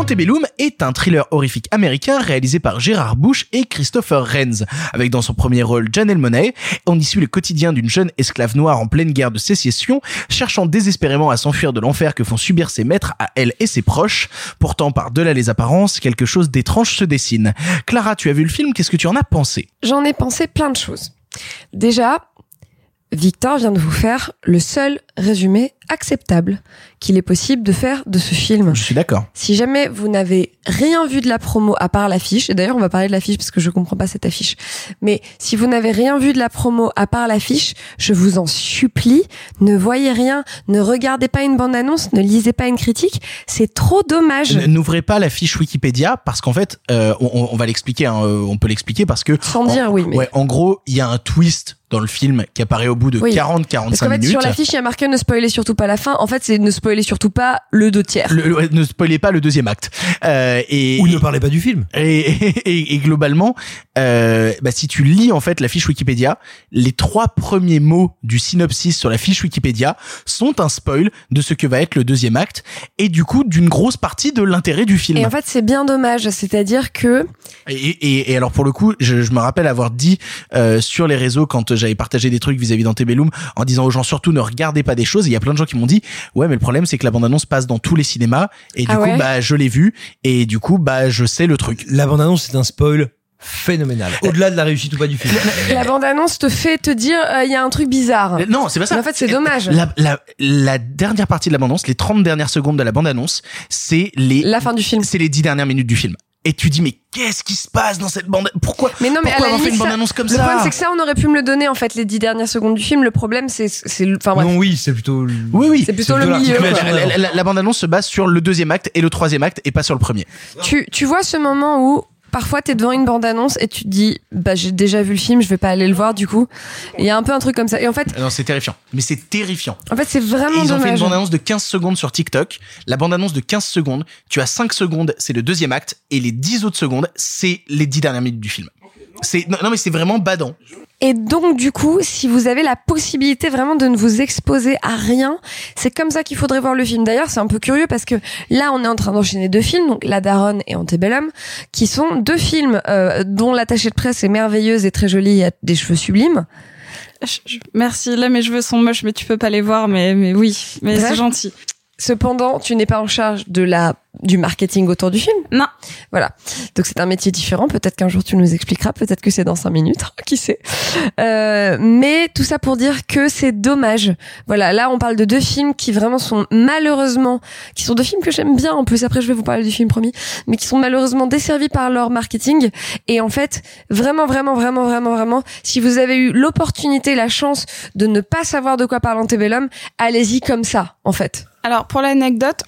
Antebellum est un thriller horrifique américain réalisé par Gérard Bush et Christopher Renz, avec dans son premier rôle Janelle Monáe. On y suit le quotidien d'une jeune esclave noire en pleine guerre de sécession, cherchant désespérément à s'enfuir de l'enfer que font subir ses maîtres à elle et ses proches. Pourtant, par-delà les apparences, quelque chose d'étrange se dessine. Clara, tu as vu le film, qu'est-ce que tu en as pensé? J'en ai pensé plein de choses. Déjà, Victor vient de vous faire le seul résumé acceptable qu'il est possible de faire de ce film. Je suis d'accord. Si jamais vous n'avez rien vu de la promo à part l'affiche, et d'ailleurs on va parler de l'affiche parce que je comprends pas cette affiche, mais si vous n'avez rien vu de la promo à part l'affiche, je vous en supplie, ne voyez rien, ne regardez pas une bande-annonce, ne lisez pas une critique, c'est trop dommage. N'ouvrez pas la fiche Wikipédia parce qu'en fait, euh, on, on va l'expliquer, hein, euh, on peut l'expliquer parce que Sans en- dire oui, mais- ouais, en gros, il y a un twist dans le film qui apparaît au bout de Oui. 40-45 Parce qu'en fait, minutes. sur l'affiche, il y a marqué ne spoilez surtout pas la fin. En fait, c'est ne spoilez surtout pas le deux tiers. Le- le- ne spoilez pas le deuxième acte. Euh, et, Ou ne parlez pas du film. Et, et, et globalement, euh, bah, si tu lis en fait la fiche Wikipédia, les trois premiers mots du synopsis sur la fiche Wikipédia sont un spoil de ce que va être le deuxième acte et du coup d'une grosse partie de l'intérêt du film. Et en fait, c'est bien dommage. C'est-à-dire que Et, et, et alors pour le coup, je, je me rappelle avoir dit euh, sur les réseaux quand j'avais partagé des trucs vis-à-vis d'Antebellum en disant aux gens surtout ne regardez pas des choses. Et il y a plein de gens qui m'ont dit ouais mais le problème c'est que la bande annonce passe dans tous les cinémas et du Ah coup bah je l'ai vu et du coup bah je sais le truc. La bande-annonce, c'est un spoil phénoménal. Au-delà de la réussite ou pas du film. la bande-annonce te fait te dire euh, il y a un truc bizarre. Non, c'est pas ça. Mais en fait, c'est dommage. La, la, la dernière partie de la bande-annonce, les 30 dernières secondes de la bande-annonce, c'est les la fin du film. C'est les 10 dernières minutes du film. Et tu dis mais qu'est-ce qui se passe dans cette bande? Pourquoi Mais non, mais pourquoi à la avoir fait limite, une ça- bande-annonce comme le ça? problème, c'est que ça, on aurait pu me le donner, en fait, les dix dernières secondes du film. Le problème, c'est, c'est, le- enfin, bref. Non, oui, c'est plutôt. Oui, oui. C'est plutôt le milieu. La, la- la bande-annonce se base sur le deuxième acte et le troisième acte et pas sur le premier. Tu, tu vois ce moment où, parfois, t'es devant une bande-annonce et tu te dis, bah, j'ai déjà vu le film, je vais pas aller le voir, du coup. Il y a un peu un truc comme ça. Et en fait, Non, c'est terrifiant. Mais c'est terrifiant. en fait, c'est Et vraiment ils ont fait une bande-annonce de 15 secondes sur TikTok. La bande-annonce de 15 secondes, tu as 5 secondes, c'est le deuxième acte, et les 10 autres secondes, c'est les 10 dernières minutes du film. C'est, non, non, mais c'est vraiment badant. Et donc, du coup, si vous avez la possibilité vraiment de ne vous exposer à rien, c'est comme ça qu'il faudrait voir le film. D'ailleurs, c'est un peu curieux parce que là, on est en train d'enchaîner deux films, donc La Daronne et Antebellum, qui sont deux films euh, dont l'attachée de presse est merveilleuse et très jolie, et a des cheveux sublimes. Je- je- Merci, là mes cheveux sont moches, mais tu peux pas les voir, mais, mais oui, mais c'est gentil. Cependant, tu n'es pas en charge de la du marketing autour du film. Non. Voilà. Donc c'est un métier différent. Peut-être qu'un jour tu nous expliqueras. Peut-être que c'est dans cinq minutes. Qui sait? Euh, mais tout ça pour dire que c'est dommage. Voilà. Là, on parle de deux films qui vraiment sont malheureusement, qui sont deux films que j'aime bien. En plus, après, je vais vous parler du film promis, mais qui sont malheureusement desservis par leur marketing. Et en fait, vraiment, vraiment, vraiment, vraiment, vraiment, si vous avez eu l'opportunité, la chance de ne pas savoir de quoi parle Antebellum, allez-y comme ça, en fait. Alors pour l'anecdote,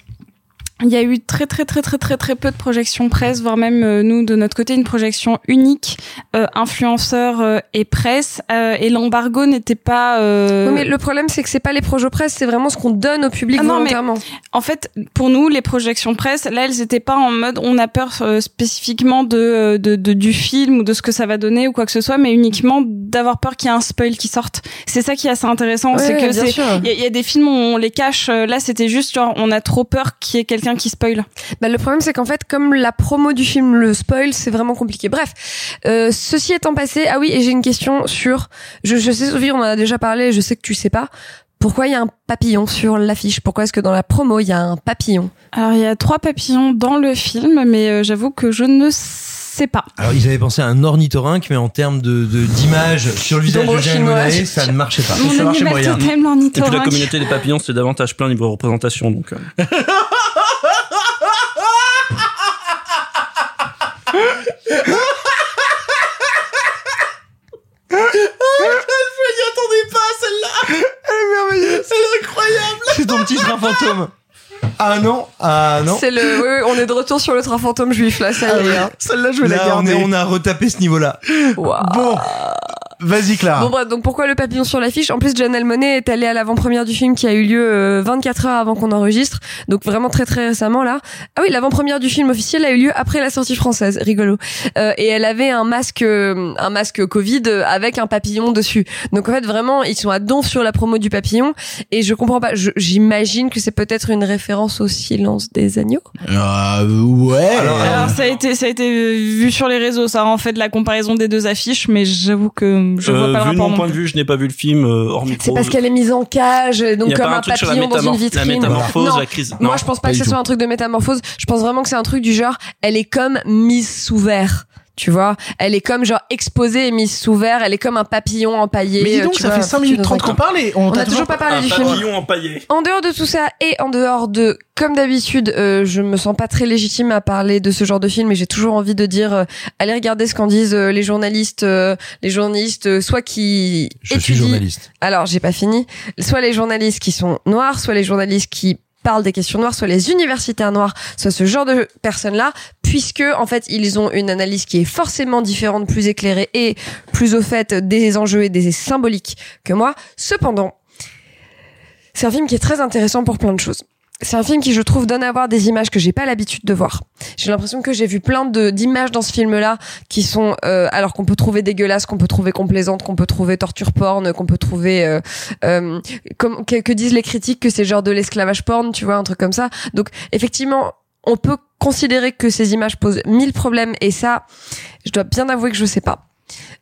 il y a eu très très très très très très peu de projections presse, voire même euh, nous de notre côté une projection unique, euh, influenceurs euh, et presse, euh, et l'embargo n'était pas. euh, Oui, mais le problème, c'est que c'est pas les projets presse, c'est vraiment ce qu'on donne au public Ah non, mais volontairement. en fait, pour nous, les projections presse, là, elles étaient pas en mode on a peur euh, spécifiquement de, de, de- du film ou de ce que ça va donner ou quoi que ce soit, mais uniquement d'avoir peur qu'il y ait un spoil qui sorte. C'est ça qui est assez intéressant, Ouais, c'est que c'est sûr. il y, a- il y a des films où on les cache. Là, c'était juste genre on a trop peur qu'il y ait quelqu'un qui spoil. Bah, le problème, c'est qu'en fait, comme la promo du film le spoil, c'est vraiment compliqué. Bref, euh, ceci étant passé, ah oui, et j'ai une question sur, je, je sais, Sophie, on en a déjà parlé, je sais que tu sais pas. Pourquoi il y a un papillon sur l'affiche? Pourquoi est-ce que dans la promo il y a un papillon? Alors il y a trois papillons dans le film, mais euh, j'avoue que je ne sais pas. Alors ils avaient pensé à un ornithorynque, mais en termes de de- d'image sur le visage de. Monae, ça ne marchait pas. Mon ça marchait moyen. Et puis la communauté des papillons, c'est davantage plein niveau représentation, donc. euh. Je n'y attendais pas celle-là. Elle est merveilleuse. Elle est incroyable. C'est ton petit train fantôme. Ah non, ah non. C'est le, oui, oui, on est de retour sur le train fantôme juif là, ça y est. hein. Celle-là, je vais la Là, on, garder. est- on a retapé ce niveau-là. Bon. Vas-y Clara. Bon bref, donc pourquoi le papillon sur l'affiche? En plus, Janelle Monet est allée à l'avant-première du film qui a eu lieu euh, 24 heures avant qu'on enregistre, donc vraiment très très récemment là. Ah oui, l'avant-première du film officiel a eu lieu après la sortie française, rigolo. Euh, et elle avait un masque, euh, un masque Covid euh, avec un papillon dessus. Donc en fait, vraiment, ils sont à donf sur la promo du papillon. Et je comprends pas. J'imagine que c'est peut-être une référence au silence des agneaux. Euh, ouais. Alors ça a été ça a été vu sur les réseaux, ça en fait de la comparaison des deux affiches, mais j'avoue que je vois Euh, pas le vu de rapport. mon non point de vue, je n'ai pas vu le film euh, hors micro. C'est parce qu'elle est mise en cage, donc comme un papillon dans une métamor- la vitrine. métamorphose, non, la crise- moi je pense pas pas que ce soit un truc de métamorphose. Je pense vraiment que c'est un truc du genre, elle est comme mise sous verre. Tu vois, elle est comme genre exposée et mise sous verre. Elle est comme un papillon empaillé. Mais dis euh, donc, tu ça vois, fait 5 foutu minutes dans 30 un qu'on parle et On on n'a t'a toujours pas parlé un du film. papillon empaillé. En dehors de tout ça et en dehors de, comme d'habitude, euh, je me sens pas très légitime à parler de ce genre de film, mais j'ai toujours envie de dire, euh, allez regarder ce qu'en disent euh, les journalistes, euh, les journalistes, euh, soit qui Je suis journaliste. Alors j'ai pas fini. Soit les journalistes qui sont noirs, soit les journalistes qui parlent des questions noires, soit les universitaires noirs, soit ce genre de personnes-là, puisque en fait ils ont une analyse qui est forcément différente, plus éclairée et plus au fait des enjeux et des symboliques que moi. Cependant, c'est un film qui est très intéressant pour plein de choses. C'est un film qui, je trouve, donne à voir des images que j'ai pas l'habitude de voir. J'ai l'impression que j'ai vu plein de d'images dans ce film-là qui sont, euh, alors qu'on peut trouver dégueulasses, qu'on peut trouver complaisantes, qu'on peut trouver torture porn, qu'on peut trouver, euh, euh, comme que, que disent les critiques que c'est genre de l'esclavage porn, tu vois, un truc comme ça. Donc, effectivement, on peut considérer que ces images posent mille problèmes et ça, je dois bien avouer que je sais pas.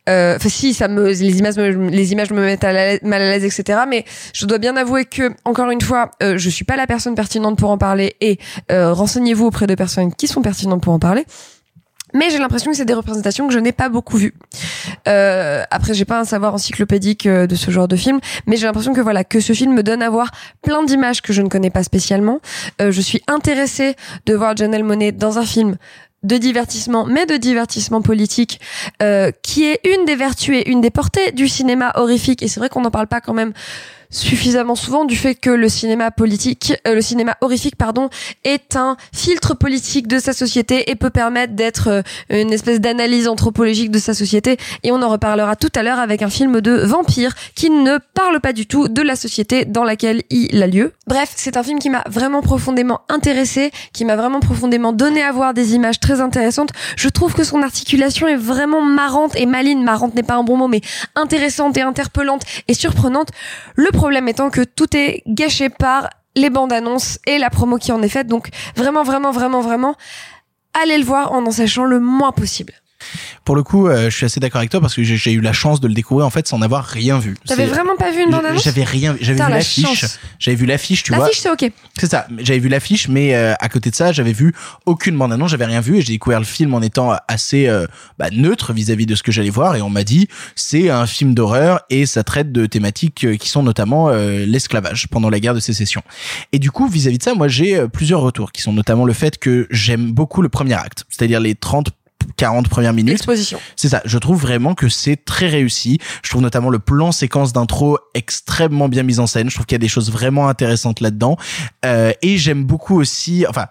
Euh, Enfin, si, ça me, les images, me, les images me mettent à la- mal à l'aise, etc. Mais je dois bien avouer que, encore une fois, euh, je suis pas la personne pertinente pour en parler et euh, renseignez-vous auprès de personnes qui sont pertinentes pour en parler. Mais j'ai l'impression que c'est des représentations que je n'ai pas beaucoup vues. Euh, après, j'ai pas un savoir encyclopédique euh, de ce genre de film, mais j'ai l'impression que voilà que ce film me donne à voir plein d'images que je ne connais pas spécialement. Euh, je suis intéressée de voir Janelle Monet dans un film de divertissement, mais de divertissement politique, euh, qui est une des vertus et une des portées du cinéma horrifique. Et c'est vrai qu'on n'en parle pas quand même suffisamment souvent du fait que le cinéma politique, euh, le cinéma horrifique, pardon, est un filtre politique de sa société et peut permettre d'être euh, une espèce d'analyse anthropologique de sa société. Et on en reparlera tout à l'heure avec un film de vampire qui ne parle pas du tout de la société dans laquelle il a lieu. Bref, c'est un film qui m'a vraiment profondément intéressé, qui m'a vraiment profondément donné à voir des images très intéressantes. Je trouve que son articulation est vraiment marrante et maligne. Marrante n'est pas un bon mot, mais intéressante et interpellante et surprenante. Problème étant que tout est gâché par les bandes annonces et la promo qui en est faite. Donc vraiment, vraiment, vraiment, vraiment, allez le voir en en sachant le moins possible. Pour le coup, euh, je suis assez d'accord avec toi parce que j'ai j'ai eu la chance de le découvrir en fait sans avoir rien vu. T'avais vraiment pas vu une bande annonce J'avais rien, j'avais vu la l'affiche. chance. J'avais vu l'affiche, tu vois. L'affiche, c'est ok. C'est ça. J'avais vu l'affiche, mais euh, à côté de ça, j'avais vu aucune bande annonce, j'avais rien vu et j'ai découvert le film en étant assez euh, bah, neutre vis-à-vis de ce que j'allais voir et on m'a dit c'est un film d'horreur et ça traite de thématiques euh, qui sont notamment euh, l'esclavage pendant la guerre de sécession. Et du coup, vis-à-vis de ça, moi j'ai euh, plusieurs retours qui sont notamment le fait que j'aime beaucoup le premier acte, c'est-à-dire les 30 40 premières minutes. Exposition. C'est ça. Je trouve vraiment que c'est très réussi. Je trouve notamment le plan séquence d'intro extrêmement bien mis en scène. Je trouve qu'il y a des choses vraiment intéressantes là-dedans. Euh, et j'aime beaucoup aussi, enfin,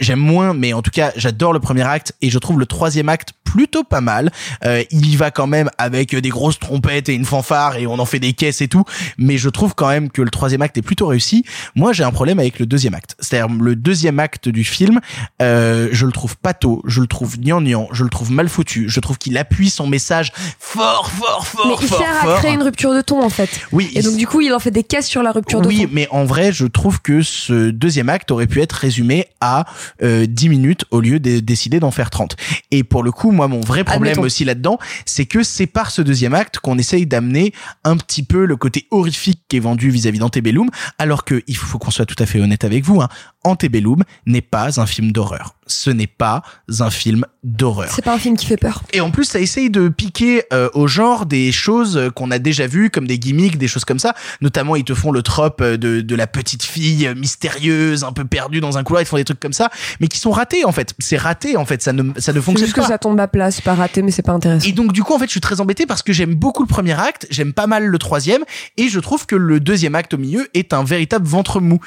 j'aime moins, mais en tout cas, j'adore le premier acte et je trouve le troisième acte plutôt pas mal. Euh, il y va quand même avec des grosses trompettes et une fanfare et on en fait des caisses et tout, mais je trouve quand même que le troisième acte est plutôt réussi. Moi, j'ai un problème avec le deuxième acte. C'est-à-dire le deuxième acte du film, euh, je le trouve pato, je le trouve gnangnan, je le trouve mal foutu, je trouve qu'il appuie son message fort, fort, fort, Mais il fort, sert à fort. créer une rupture de ton en fait. Oui. Et donc du coup, il en fait des caisses sur la rupture de Oui, ton. mais en vrai, je trouve que ce deuxième acte aurait pu être résumé à euh, 10 minutes au lieu de décider d'en faire 30. Et pour le coup, moi, mon vrai problème Admettons. aussi là-dedans, c'est que c'est par ce deuxième acte qu'on essaye d'amener un petit peu le côté horrifique qui est vendu vis-à-vis d'Antebellum, alors que il faut qu'on soit tout à fait honnête avec vous, hein, Antebellum n'est pas un film d'horreur. Ce n'est pas un film d'horreur. C'est pas un film qui fait peur. Et en plus, ça essaye de piquer euh, au genre des choses euh, qu'on a déjà vues, comme des gimmicks, des choses comme ça. Notamment, ils te font le trope euh, de, de la petite fille mystérieuse, un peu perdue dans un couloir. Ils te font des trucs comme ça, mais qui sont ratés en fait. C'est raté en fait. Ça ne, ça ne C'est fonctionne juste que ça tombe à plat, c'est pas raté, mais c'est pas intéressant. Et donc du coup en fait je suis très embêté parce que j'aime beaucoup le premier acte, j'aime pas mal le troisième et je trouve que le deuxième acte au milieu est un véritable ventre mou.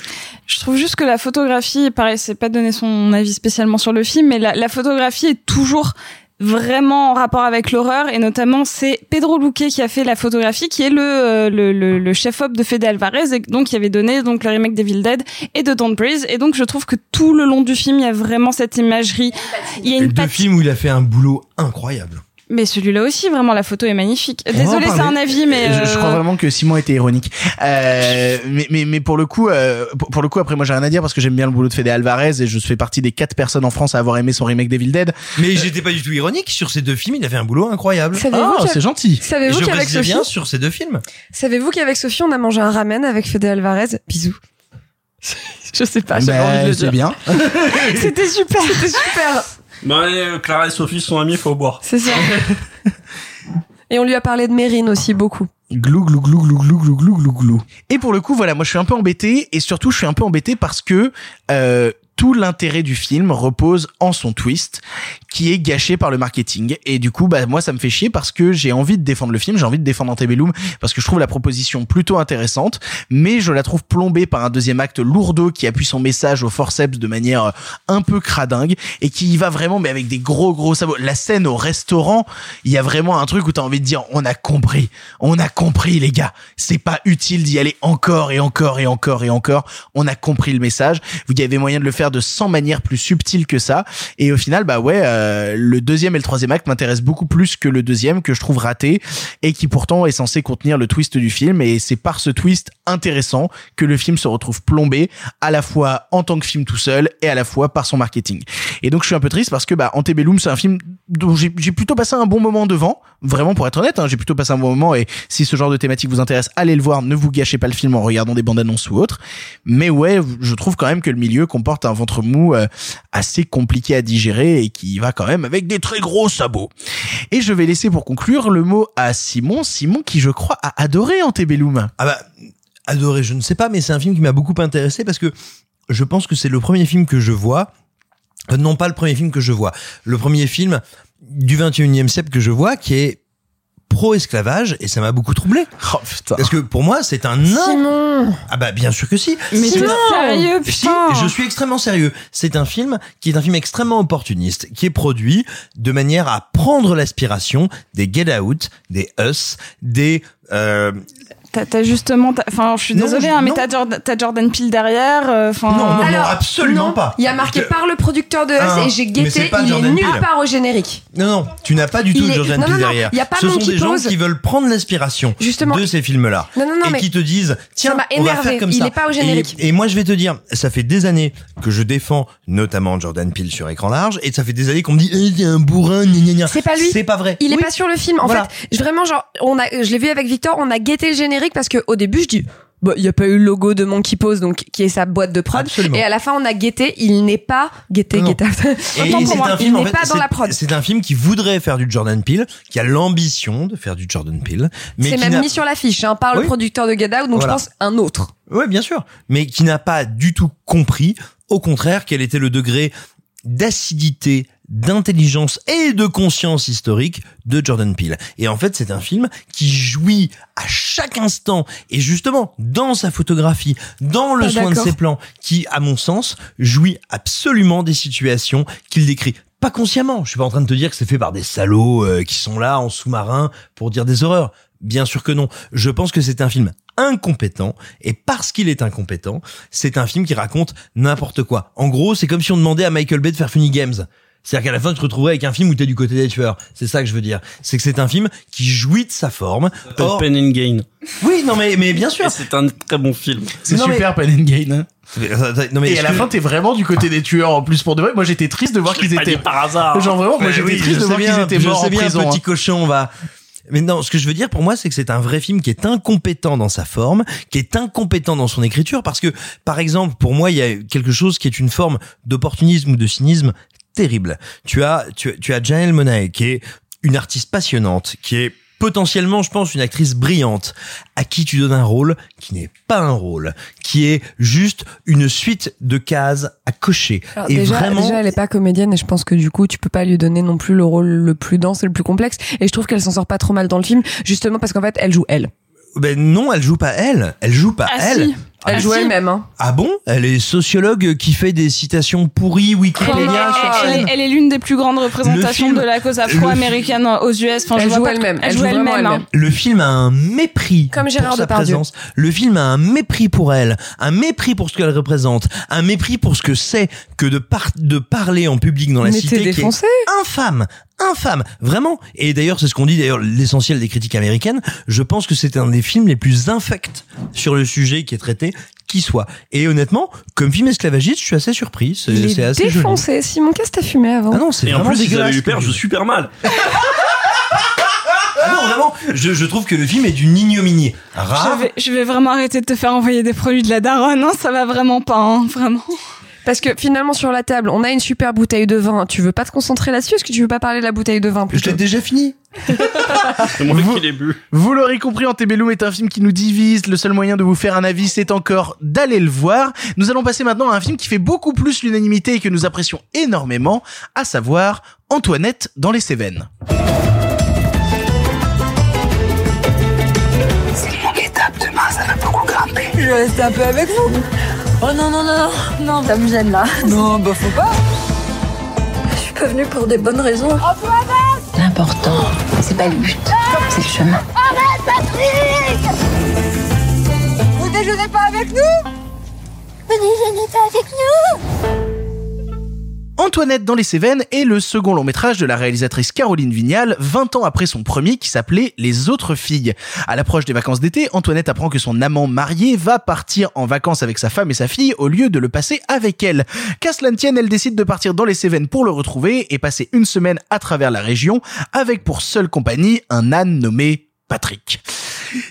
Je trouve juste que la photographie, pareil, c'est pas donner son avis spécialement sur le film, mais la, la photographie est toujours vraiment en rapport avec l'horreur et notamment c'est Pedro Luque qui a fait la photographie qui est le euh, le, le, le chef op de Fede Alvarez et donc qui avait donné donc le remake d'Evil Dead et de Don't Breathe et donc je trouve que tout le long du film il y a vraiment cette imagerie il y a une Deux films où il a fait un boulot incroyable. Mais celui-là aussi vraiment la photo est magnifique désolé c'est un avis mais je, je euh, crois vraiment que Simon était ironique. Euh, mais, mais, mais pour le coup, euh, pour, pour le coup, après moi j'ai rien à dire parce que j'aime bien le boulot de Fede Alvarez et je fais partie des quatre personnes en France à avoir aimé son remake d'Evil Dead. Mais j'étais pas du tout ironique sur ces deux films. Il a fait un boulot incroyable. Ah, a- c'est gentil. Savez-vous qu'avec Sophie, bien sur ces deux films. savez-vous qu'avec Sophie, on a mangé un ramen avec Fede Alvarez? Bisous. je sais pas j'ai pas envie de le c'est dire bien. c'était super C'était super. Allez, euh, Clara et Sophie sont amis, faut boire. C'est ça. Et on lui a parlé de Mérine aussi beaucoup. Glou glou glou glou glou glou glou glou glou. Et pour le coup, voilà, moi je suis un peu embêté et surtout je suis un peu embêté parce que euh, tout l'intérêt du film repose en son twist qui est gâché par le marketing. Et du coup bah moi ça me fait chier parce que j'ai envie de défendre le film j'ai envie de défendre Antebellum parce que je trouve la proposition plutôt intéressante mais je la trouve plombée par un deuxième acte lourdeau qui appuie son message au forceps de manière euh, un peu cradingue et qui y va vraiment mais avec des gros gros sabots. La scène au restaurant il y a vraiment un truc où t'as envie de dire on a compris. On a compris les gars. C'est pas utile d'y aller encore et encore et encore et encore. On a compris le message. Vous y avez moyen de le faire de 100 manières plus subtiles que ça. Et au final bah ouais euh, le deuxième et le troisième acte m'intéressent beaucoup plus que le deuxième que je trouve raté et qui pourtant est censé contenir le twist du film. Et c'est par ce twist intéressant que le film se retrouve plombé à la fois en tant que film tout seul et à la fois par son marketing. Et donc je suis un peu triste parce que bah Antebellum c'est un film dont j'ai j'ai plutôt passé un bon moment devant vraiment pour être honnête hein, j'ai plutôt passé un bon moment et si ce genre de thématique vous intéresse allez le voir ne vous gâchez pas le film en regardant des bandes annonces ou autres mais ouais je trouve quand même que le milieu comporte un ventre mou euh, assez compliqué à digérer et qui va quand même avec des très gros sabots et je vais laisser pour conclure le mot à Simon Simon qui je crois a adoré Antebellum Ah bah, adoré, je ne sais pas, mais c'est un film qui m'a beaucoup intéressé parce que je pense que c'est le premier film que je vois. euh, Non, pas le premier film que je vois. Le premier film du 21e siècle que je vois qui est pro-esclavage et ça m'a beaucoup troublé. oh putain Parce que pour moi, c'est un nain. Simon Ah bah bien sûr que si. mais C'est Si, je suis extrêmement sérieux. C'est un film qui est un film extrêmement opportuniste, qui est produit de manière à prendre l'aspiration des Get Out, des Us, des euh, T'as justement, enfin, je suis désolée, hein, mais t'as Jordan, t'as Jordan Peele derrière, euh, enfin. Non, non, Alors, absolument non, pas. Il y a marqué Je- par le producteur de Us Ah, et j'ai guetté, pas il est Jordan nulle part au générique. Non, non, tu n'as pas du tout Il est- Jordan non, Peele derrière. il y a pas Ce sont des gens qui veulent prendre l'inspiration de ces films-là. Non, non, non, et mais qui te disent, tiens, m'a on va faire comme Il ça. est pas au générique. Et, et moi, je vais te dire, ça fait des années que je défends notamment Jordan Peele sur écran large, et ça fait des années qu'on me dit, eh, t'es un bourrin, gna gna gna. C'est pas lui. C'est pas vrai. Il est pas sur le film. En fait, vraiment, genre, on a, je l'ai vu avec Victor, on a guetté le générique parce que au début, je dis, bah, il y a pas eu le logo de Monkey Pose, donc, qui est sa boîte de prod. Absolument. Et à la fin, on a guetté, il n'est pas, guetté, guetté. Il n'est pas dans la prod. C'est un film qui voudrait faire du Jordan Peele, qui a l'ambition de faire du Jordan Peele, mais C'est même mis sur l'affiche, hein, par le producteur de Get Out, donc Voilà. je pense un autre. Oui, bien sûr, mais qui n'a pas du tout compris, au contraire, quel était le degré d'acidité, d'intelligence et de conscience historique de Jordan Peele. Et en fait, c'est un film qui jouit à chaque instant, et justement, dans sa photographie, dans le Pas soin de ses plans, qui, à mon sens, jouit absolument des situations qu'il décrit. Pas consciemment. Je suis pas en train de te dire que c'est fait par des salauds euh, qui sont là en sous-marin pour dire des horreurs. Bien sûr que non. Je pense que c'est un film incompétent et parce qu'il est incompétent, c'est un film qui raconte n'importe quoi. En gros, c'est comme si on demandait à Michael Bay de faire Funny Games. C'est-à-dire qu'à la fin, tu te retrouverais avec un film où t'es du côté des tueurs. C'est ça que je veux dire. C'est que c'est un film qui jouit de sa forme. Or- Pen and Gain. Oui, non mais mais bien sûr. C'est un très bon film. c'est Non, mais- super Pen and Gain hein. Non, mais et à la que- fin t'es vraiment du côté des tueurs en plus pour de vrai moi j'étais triste de voir qu'ils Pas étaient dit par hasard. genre vraiment moi j'étais oui, triste je de sais voir qu'ils bien, étaient je morts sais en bien, prison petit hein. cochon, on va. Mais non, ce que je veux dire pour moi, c'est que c'est un vrai film qui est incompétent dans sa forme, qui est incompétent dans son écriture, parce que, par exemple, pour moi, il y a quelque chose qui est une forme d'opportunisme ou de cynisme terrible. Tu as, tu, tu as Janelle Monáe, qui est une artiste passionnante, qui est potentiellement, je pense, une actrice brillante, à qui tu donnes un rôle qui n'est pas un rôle, qui est juste une suite de cases à cocher. Alors, et déjà, vraiment, déjà, elle est pas comédienne et je pense que du coup, tu peux pas lui donner non plus le rôle le plus dense et le plus complexe. Et je trouve qu'elle s'en sort pas trop mal dans le film, justement parce qu'en fait, elle joue elle. Ben non, elle joue pas elle. Elle joue pas Ah, elle. si. Elle Ah, joue si. elle-même. Hein. Ah bon? Elle est sociologue qui fait des citations pourries Elle est, Wikipédia elle est- scène. elle est l'une des plus grandes représentations film- de la cause afro-américaine aux US. Enfin, je Elle vois joue elle-même. Elle Elle joue elle-même. hein. Le film a un mépris Comme Gérard pour sa Depardieu. présence. Le film a un mépris pour elle, un mépris pour ce qu'elle représente, un mépris pour ce que c'est que de, par- de parler en public dans la Mais cité t'es qui est défoncé. infâme, infâme, vraiment. Et d'ailleurs, c'est ce qu'on dit d'ailleurs l'essentiel des critiques américaines. Je pense que c'est un des films les plus infects sur le sujet qui est traité, qui soit. Et honnêtement, comme film esclavagiste, je suis assez surpris. C'est Il c'est est assez joli. défoncé. Simon, qu'est-ce que t'as fumé avant Ah non, c'est Et en vraiment plus, eu comme peur, je film. super mal. Ah non, vraiment, je, je trouve que le film est d'une ignominie rare. Je vais, je vais vraiment arrêter de te faire envoyer des produits de la daronne, hein, ça va vraiment pas, hein, vraiment. Parce que finalement, sur la table, on a une super bouteille de vin. Tu veux pas te concentrer là-dessus? Est-ce que tu veux pas parler de la bouteille de vin Je l'ai déjà fini. C'est moi qui l'ai bu. Vous l'aurez compris, Antebellum est un film qui nous divise. Le seul moyen de vous faire un avis, c'est encore d'aller le voir. Nous allons passer maintenant à un film qui fait beaucoup plus l'unanimité et que nous apprécions énormément, à savoir Antoinette dans les Cévennes. C'est mon étape demain, ça va beaucoup grimper. Je vais rester un peu avec vous. Oh non, non, non, non, non, ça me gêne là. Non, bah faut pas. Je suis pas venue pour des bonnes raisons. L'important, c'est pas le but, c'est le chemin. Arrête, Patrick Vous déjeunez pas avec nous Vous déjeunez pas avec nous Antoinette dans les Cévennes est le second long métrage de la réalisatrice Caroline Vignal, 20 ans après son premier qui s'appelait Les autres filles. À l'approche des vacances d'été, Antoinette apprend que son amant marié va partir en vacances avec sa femme et sa fille au lieu de le passer avec elle. Qu'à cela ne tienne, elle décide de partir dans les Cévennes pour le retrouver et passer une semaine à travers la région avec pour seule compagnie un âne nommé Patrick.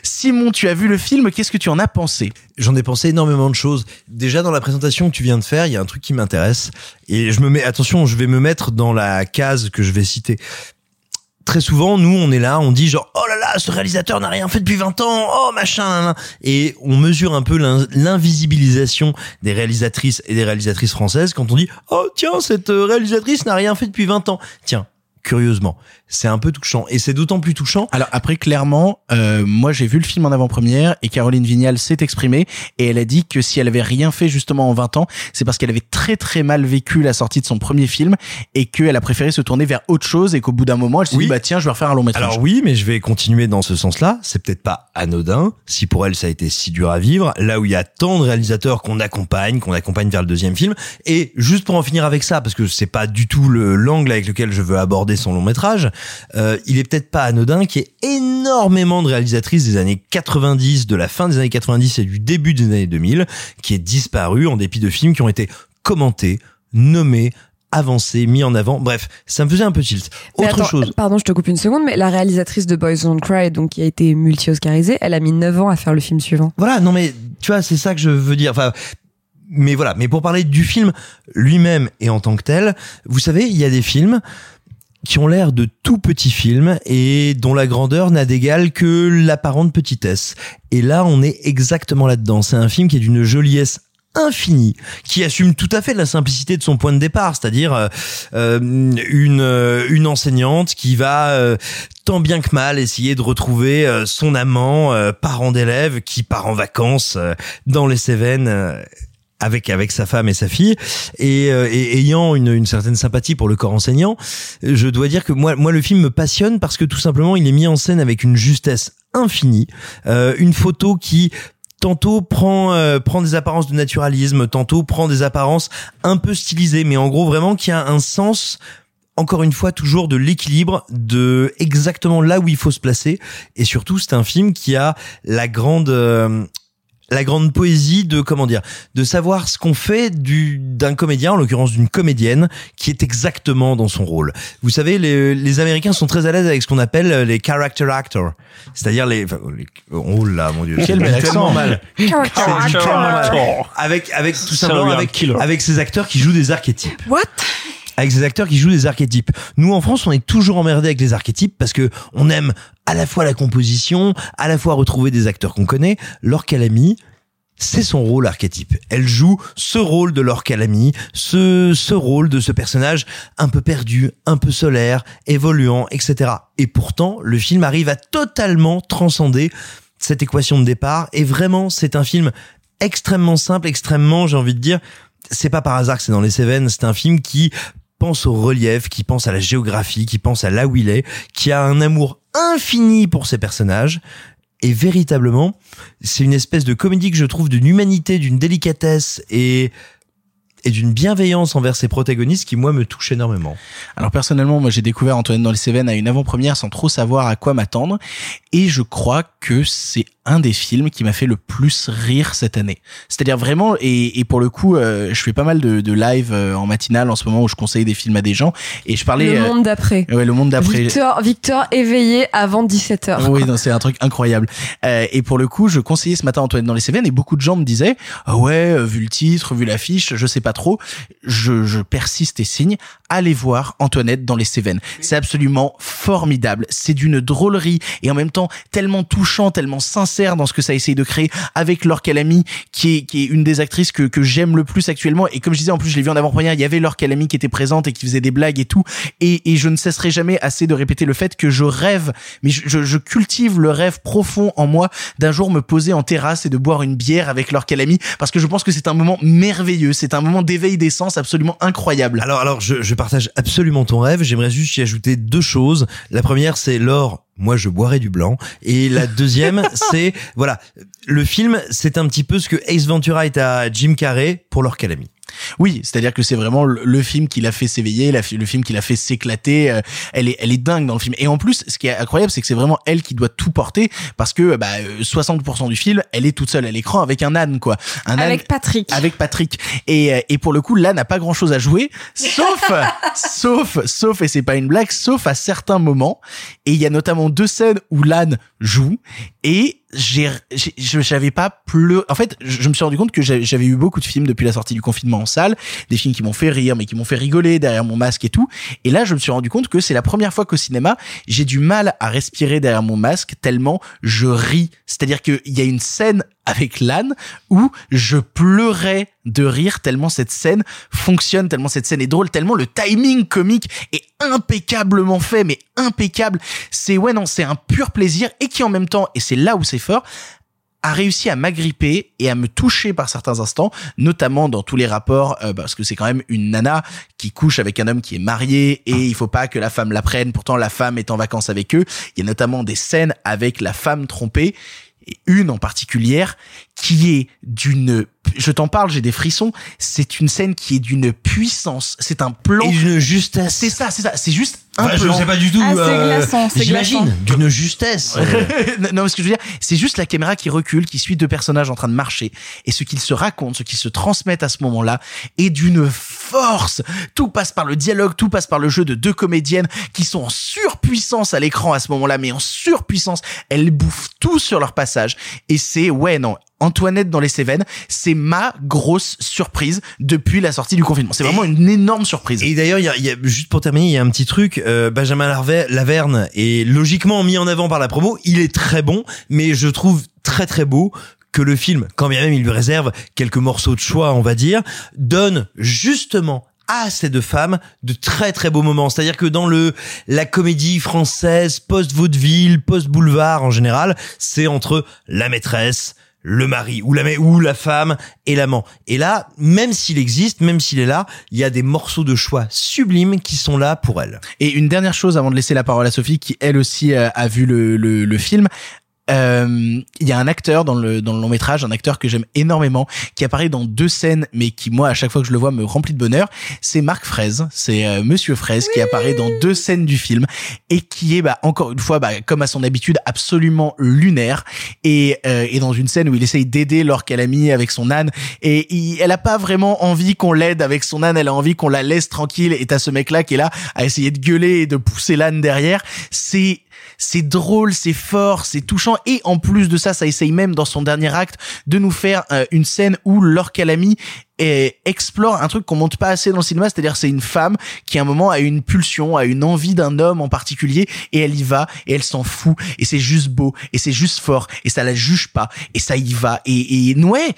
Simon, tu as vu le film, qu'est-ce que tu en as pensé? J'en ai pensé énormément de choses. Déjà dans la présentation que tu viens de faire, il y a un truc qui m'intéresse et je me mets attention, je vais me mettre dans la case que je vais citer. Très souvent, nous, on est là, on dit genre, oh là là, ce réalisateur n'a rien fait depuis 20 ans, oh machin, et on mesure un peu l'in- l'invisibilisation des réalisatrices et des réalisatrices françaises quand on dit, oh tiens, cette euh, réalisatrice n'a rien fait depuis 20 ans. Tiens, curieusement, c'est un peu touchant, et c'est d'autant plus touchant Alors après, clairement, euh, moi j'ai vu le film en avant-première et Caroline Vignal s'est exprimée et elle a dit que si elle avait rien fait justement en 20 ans, c'est parce qu'elle avait très très mal vécu la sortie de son premier film et qu'elle a préféré se tourner vers autre chose et qu'au bout d'un moment, elle s'est Oui. dit bah tiens, je vais refaire un long métrage. Alors oui, mais je vais continuer dans ce sens-là. C'est peut-être pas anodin, si pour elle ça a été si dur à vivre, là où il y a tant de réalisateurs qu'on accompagne, qu'on accompagne vers le deuxième film. Et juste pour en finir avec ça, parce que c'est pas du tout le l'angle avec lequel je veux aborder son long métrage, euh, il est peut-être pas anodin qu'il y ait énormément de réalisatrices des années 90, de la fin des années 90 et du début des années 2000, qui est disparu en dépit de films qui ont été commentés, nommés, avancés, mis en avant. Bref, ça me faisait un peu tilt. Mais Autre attends, chose. Pardon, je te coupe une seconde, mais la réalisatrice de Boys Don't Cry, donc qui a été multi-oscarisée, elle a mis 9 ans à faire le film suivant. Voilà, non mais tu vois, c'est ça que je veux dire. Enfin, mais voilà, mais pour parler du film lui-même et en tant que tel, vous savez, il y a des films qui ont l'air de tout petits films et dont la grandeur n'a d'égal que l'apparente petitesse. Et là, on est exactement là-dedans. C'est un film qui est d'une joliesse infinie, qui assume tout à fait la simplicité de son point de départ, c'est-à-dire euh, euh, une euh, une enseignante qui va tant bien que mal essayer de retrouver son amant, parent d'élève, qui part en vacances dans les Cévennes. Avec avec sa femme et sa fille. Et, euh, et ayant une, une certaine sympathie pour le corps enseignant, je dois dire que moi moi le film me passionne parce que tout simplement il est mis en scène avec une justesse infinie, euh, une photo qui tantôt prend euh, prend des apparences de naturalisme, tantôt prend des apparences un peu stylisées, mais en gros vraiment qui a un sens encore une fois toujours de l'équilibre de exactement là où il faut se placer. Et surtout c'est un film qui a la grande euh, la grande poésie de comment dire de savoir ce qu'on fait du d'un comédien en l'occurrence d'une comédienne qui est exactement dans son rôle. Vous savez les, les américains sont très à l'aise avec ce qu'on appelle les character actors, c'est-à-dire les, enfin, les- oh là mon dieu, Quel accent. mal. Mal. Avec avec tout simplement avec avec ces acteurs qui jouent des archétypes What? Avec ces acteurs qui jouent des archétypes. Nous en France, on est toujours emmerdé avec les archétypes parce que on aime à la fois la composition, à la fois retrouver des acteurs qu'on connaît. Laure Calamy, c'est son rôle archétype. Elle joue ce rôle de Laure Calamy, ce ce rôle de ce personnage un peu perdu, un peu solaire, évoluant, etc. Et pourtant, le film arrive à totalement transcender cette équation de départ. Et vraiment, c'est un film extrêmement simple, extrêmement, j'ai envie de dire, c'est pas par hasard que c'est dans les Cévennes, c'est un film qui pense au relief, qui pense à la géographie, qui pense à là où il est, qui a un amour infini pour ses personnages. Et véritablement, c'est une espèce de comédie que je trouve d'une humanité, d'une délicatesse et et d'une bienveillance envers ses protagonistes qui moi me touche énormément. Alors personnellement, moi j'ai découvert Antoine dans les Cévennes à une avant-première sans trop savoir à quoi m'attendre et je crois que c'est un des films qui m'a fait le plus rire cette année. C'est-à-dire vraiment et, et pour le coup, euh, je fais pas mal de, de live euh, en matinale en ce moment où je conseille des films à des gens et je parlais Le euh, monde d'après. Ouais, le monde d'après. Victor, Victor éveillé avant 17h. Oui, non, c'est un truc incroyable. Euh, et pour le coup, je conseillais ce matin Antoine dans les Cévennes et beaucoup de gens me disaient ah ouais, euh, vu le titre, vu l'affiche, je sais pas trop. Je, je persiste et signe. Allez voir Antoinette dans les Cévennes. C'est absolument formidable. C'est d'une drôlerie et en même temps tellement touchant, tellement sincère dans ce que ça essaye de créer avec Laure Calamy, qui est, qui est une des actrices que, que j'aime le plus actuellement. Et comme je disais, en plus, je l'ai vu en avant-première, il y avait Laure Calamy qui était présente et qui faisait des blagues et tout. Et, et je ne cesserai jamais assez de répéter le fait que je rêve, mais je, je, je cultive le rêve profond en moi d'un jour me poser en terrasse et de boire une bière avec Laure Calamy parce que je pense que c'est un moment merveilleux. C'est un moment d'éveil des sens absolument incroyable. Alors, alors, je, je partage absolument ton rêve. J'aimerais juste y ajouter deux choses. La première, c'est Laure. Moi, je boirais du blanc. Et la deuxième, c'est voilà, le film, c'est un petit peu ce que Ace Ventura est à Jim Carrey pour Laure Calamy. Oui, c'est-à-dire que c'est vraiment le, le film qui l'a fait s'éveiller, le film qui l'a fait s'éclater. euh, elle est, elle est dingue dans le film. Et en plus, ce qui est incroyable, c'est que c'est vraiment elle qui doit tout porter parce que bah, euh, 60% du film, elle est toute seule à l'écran avec un âne, quoi. Un Avec âne, Patrick. avec Patrick. Et, euh, et pour le coup, l'âne n'a pas grand-chose à jouer, sauf, sauf, sauf, et c'est pas une blague, sauf à certains moments. Et il y a notamment deux scènes où l'âne joue et j'ai, j'avais pas pleuré. En fait, je me suis rendu compte que j'avais eu beaucoup de films depuis la sortie du confinement en salle, des films qui m'ont fait rire, mais qui m'ont fait rigoler derrière mon masque et tout. Et là, je me suis rendu compte que c'est la première fois qu'au cinéma, j'ai du mal à respirer derrière mon masque tellement je ris. C'est-à-dire qu'il y a une scène avec l'âne où je pleurais de rire tellement cette scène fonctionne, tellement cette scène est drôle, tellement le timing comique est impeccablement fait, mais impeccable. C'est ouais non, c'est un pur plaisir et qui en même temps, et c'est là où c'est fort, a réussi à m'agripper et à me toucher par certains instants, notamment dans tous les rapports, euh, parce que c'est quand même une nana qui couche avec un homme qui est marié et il faut pas que la femme la prenne. Pourtant, la femme est en vacances avec eux. Il y a notamment des scènes avec la femme trompée une en particulière qui est d'une je t'en parle j'ai des frissons c'est une scène qui est d'une puissance c'est un plan Et d'une justesse. c'est ça c'est ça c'est juste un Enfin, je sais pas du tout. Ah, c'est euh, J'imagine glaçant. d'une justesse. non, mais ce que je veux dire, c'est juste la caméra qui recule, qui suit deux personnages en train de marcher, et ce qu'ils se racontent, ce qu'ils se transmettent à ce moment-là, est d'une force. Tout passe par le dialogue, tout passe par le jeu de deux comédiennes qui sont en surpuissance à l'écran à ce moment-là, mais en surpuissance. Elles bouffent tout sur leur passage, et c'est ouais non. Antoinette dans les Cévennes, c'est ma grosse surprise depuis la sortie du confinement. C'est vraiment une énorme surprise. Et d'ailleurs, il y a, y a- juste pour terminer, il y a un petit truc. euh, Benjamin Larve- Laverne est logiquement mis en avant par la promo. Il est très bon, mais je trouve très très beau que le film, quand bien même il lui réserve quelques morceaux de choix, on va dire, donne justement à ces deux femmes de très très beaux moments. C'est-à-dire que dans le la comédie française post-vaudeville, post-boulevard en général, c'est entre la maîtresse, le mari ou la ou la femme et l'amant. Et là, même s'il existe, même s'il est là, il y a des morceaux de choix sublimes qui sont là pour elle. Et une dernière chose avant de laisser la parole à Sophie, qui elle aussi euh, a vu le, le, le film. Euh, Il y a un acteur dans le dans le long métrage, un acteur que j'aime énormément, qui apparaît dans deux scènes, mais qui moi à chaque fois que je le vois me remplit de bonheur. C'est Marc Fraise, c'est euh, Monsieur Fraise qui apparaît dans deux scènes du film et qui est bah, encore une fois bah, comme à son habitude absolument lunaire et euh, et dans une scène où il essaye d'aider Laure Calamy avec son âne et il- elle a pas vraiment envie qu'on l'aide avec son âne, elle a envie qu'on la laisse tranquille et t'as ce mec là qui est là à essayer de gueuler et de pousser l'âne derrière. C'est c'est drôle, c'est fort, c'est touchant. Et en plus de ça, ça essaye même dans son dernier acte de nous faire euh, une scène où Laure Calamy et explore un truc qu'on monte pas assez dans le cinéma, c'est-à-dire c'est une femme qui à un moment a une pulsion, a une envie d'un homme en particulier et elle y va et elle s'en fout et c'est juste beau et c'est juste fort et ça la juge pas et ça y va et, et ouais,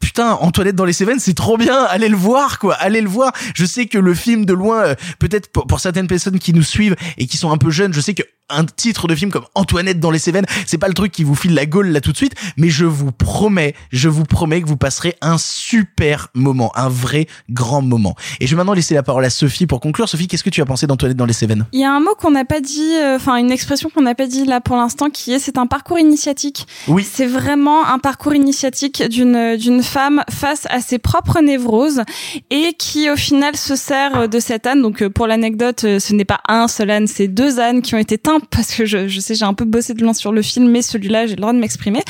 Putain, Antoinette dans les Cévennes, c'est trop bien. Allez le voir, quoi. Allez le voir. Je sais que le film de loin, euh, peut-être pour, pour certaines personnes qui nous suivent et qui sont un peu jeunes, je sais que un titre de film comme Antoinette dans les Cévennes, c'est pas le truc qui vous file la gaule là tout de suite, mais je vous promets, je vous promets que vous passerez un super moment, un vrai grand moment. Et je vais maintenant laisser la parole à Sophie pour conclure. Sophie, qu'est-ce que tu as pensé d'Antoinette dans les Cévennes? Il y a un mot qu'on n'a pas dit, euh, enfin une expression qu'on n'a pas dit là pour l'instant, qui est c'est un parcours initiatique. Oui. C'est vraiment un parcours initiatique d'une d'une femme face à ses propres névroses et qui au final se sert de cette âne. Donc euh, pour l'anecdote, euh, ce n'est pas un seul âne, c'est deux ânes qui ont été teints parce que je, je sais j'ai un peu bossé de loin sur le film, mais celui-là j'ai le droit de m'exprimer.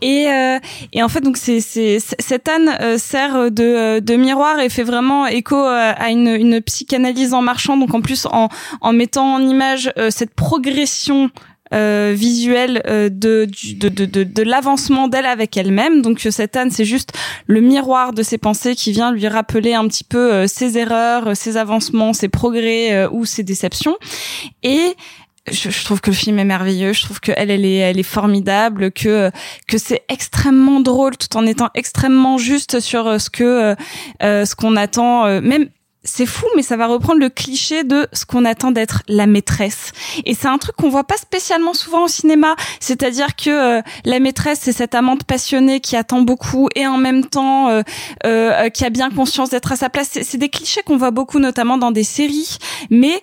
Et euh, et en fait donc c'est c'est cet âne euh, sert de euh, de miroir et fait vraiment écho euh, à une une psychanalyse en marchant. Donc en plus en en mettant en image euh, cette progression euh, visuelle euh, de, de, de, de, de l'avancement d'elle avec elle-même. Donc cette âne, c'est juste le miroir de ses pensées qui vient lui rappeler un petit peu ses erreurs, ses avancements, ses progrès ou ses déceptions. Et je, je trouve que le film est merveilleux. Je trouve que elle, est, elle est formidable. Que que c'est extrêmement drôle, tout en étant extrêmement juste sur euh, ce que euh, euh, ce qu'on attend. euh, même c'est fou, mais ça va reprendre le cliché de ce qu'on attend d'être la maîtresse. Et c'est un truc qu'on voit pas spécialement souvent au cinéma. C'est-à-dire que euh, la maîtresse, c'est cette amante passionnée qui attend beaucoup et en même temps euh, euh, qui a bien conscience d'être à sa place. C'est des clichés qu'on voit beaucoup, notamment dans des séries. Mais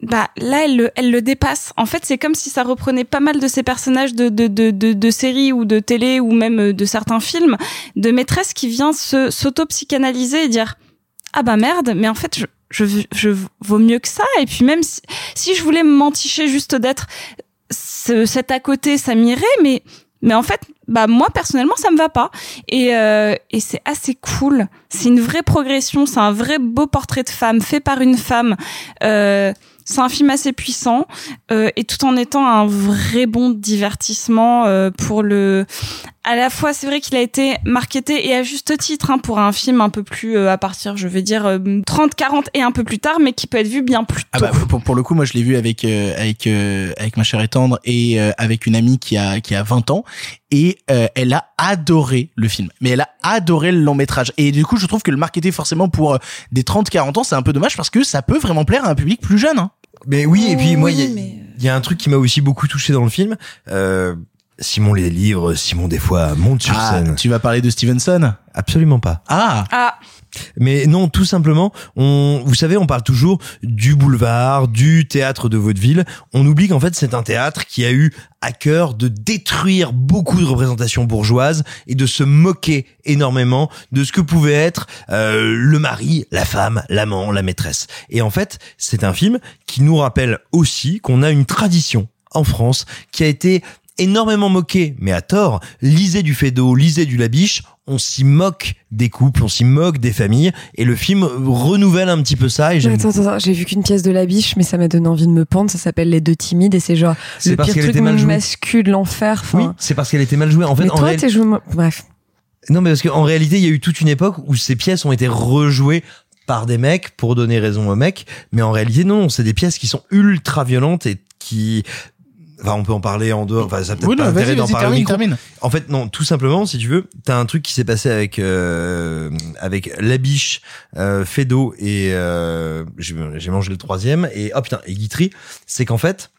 bah là elle le, elle le dépasse. En fait, c'est comme si ça reprenait pas mal de ces personnages de de, de, de, de séries ou de télé ou même euh, de certains films de maîtresse qui vient se s'auto-psychanalyser et dire ah bah merde, mais en fait je je, je vaux mieux que ça et puis même si, si je voulais m'enticher juste d'être ce, cet à côté, ça m'irait, mais mais en fait, bah moi personnellement, ça me va pas. Et euh, et c'est assez cool. C'est une vraie progression. C'est un vrai beau portrait de femme fait par une femme. Euh, c'est un film assez puissant euh, et tout en étant un vrai bon divertissement euh, pour le. À la fois, c'est vrai qu'il a été marketé et à juste titre hein, pour un film un peu plus euh, à partir, je vais dire euh, 30, 40 et un peu plus tard, mais qui peut être vu bien plus tôt. Ah bah pour, pour le coup moi je l'ai vu avec euh, avec euh, avec ma chère et tendre et euh, avec une amie qui a qui a 20 ans et euh, elle a adoré le film mais elle a adoré le long métrage et du coup je trouve que le marketer forcément pour euh, des 30 40 ans c'est un peu dommage parce que ça peut vraiment plaire à un public plus jeune hein. Mais oui, et puis moi, il y, a- Oui, il y a un truc qui m'a aussi beaucoup touché dans le film. Euh, Simon les livres, Simon des fois monte sur Ah, scène. tu vas parler de Stevenson? Absolument pas. Ah Ah, Mais non, tout simplement, on, vous savez, on parle toujours du boulevard, du théâtre de vaudeville. On oublie qu'en fait, c'est un théâtre qui a eu à cœur de détruire beaucoup de représentations bourgeoises et de se moquer énormément de ce que pouvait être euh, le mari, la femme, l'amant, la maîtresse. Et en fait, c'est un film qui nous rappelle aussi qu'on a une tradition en France qui a été énormément moquée, mais à tort. Lisez du Fédo, lisez du Labiche, on s'y moque des couples, on s'y moque des familles, et le film renouvelle un petit peu ça. Et Attends, attends, attends, j'ai vu qu'une pièce de la biche, mais ça m'a donné envie de me pendre. Ça s'appelle Les Deux Timides et c'est genre le parce pire truc mal masculin de l'enfer. Oui, c'est parce qu'elle était mal jouée. En fait, mais en toi, réel- t'es joué. Bref. non, mais parce qu'en réalité, il y a eu toute une époque où ces pièces ont été rejouées par des mecs pour donner raison aux mecs, mais en réalité, non, c'est des pièces qui sont ultra violentes et qui Enfin, on peut en parler en dehors. Enfin, ça peut-être Oui, pas intérêt d'en au termine, micro. termine. En fait, non, tout simplement, si tu veux, t'as un truc qui s'est passé avec euh, avec Labiche, euh, Fedo et euh, j'ai j'ai mangé le troisième et oh putain et Guitry, c'est qu'en fait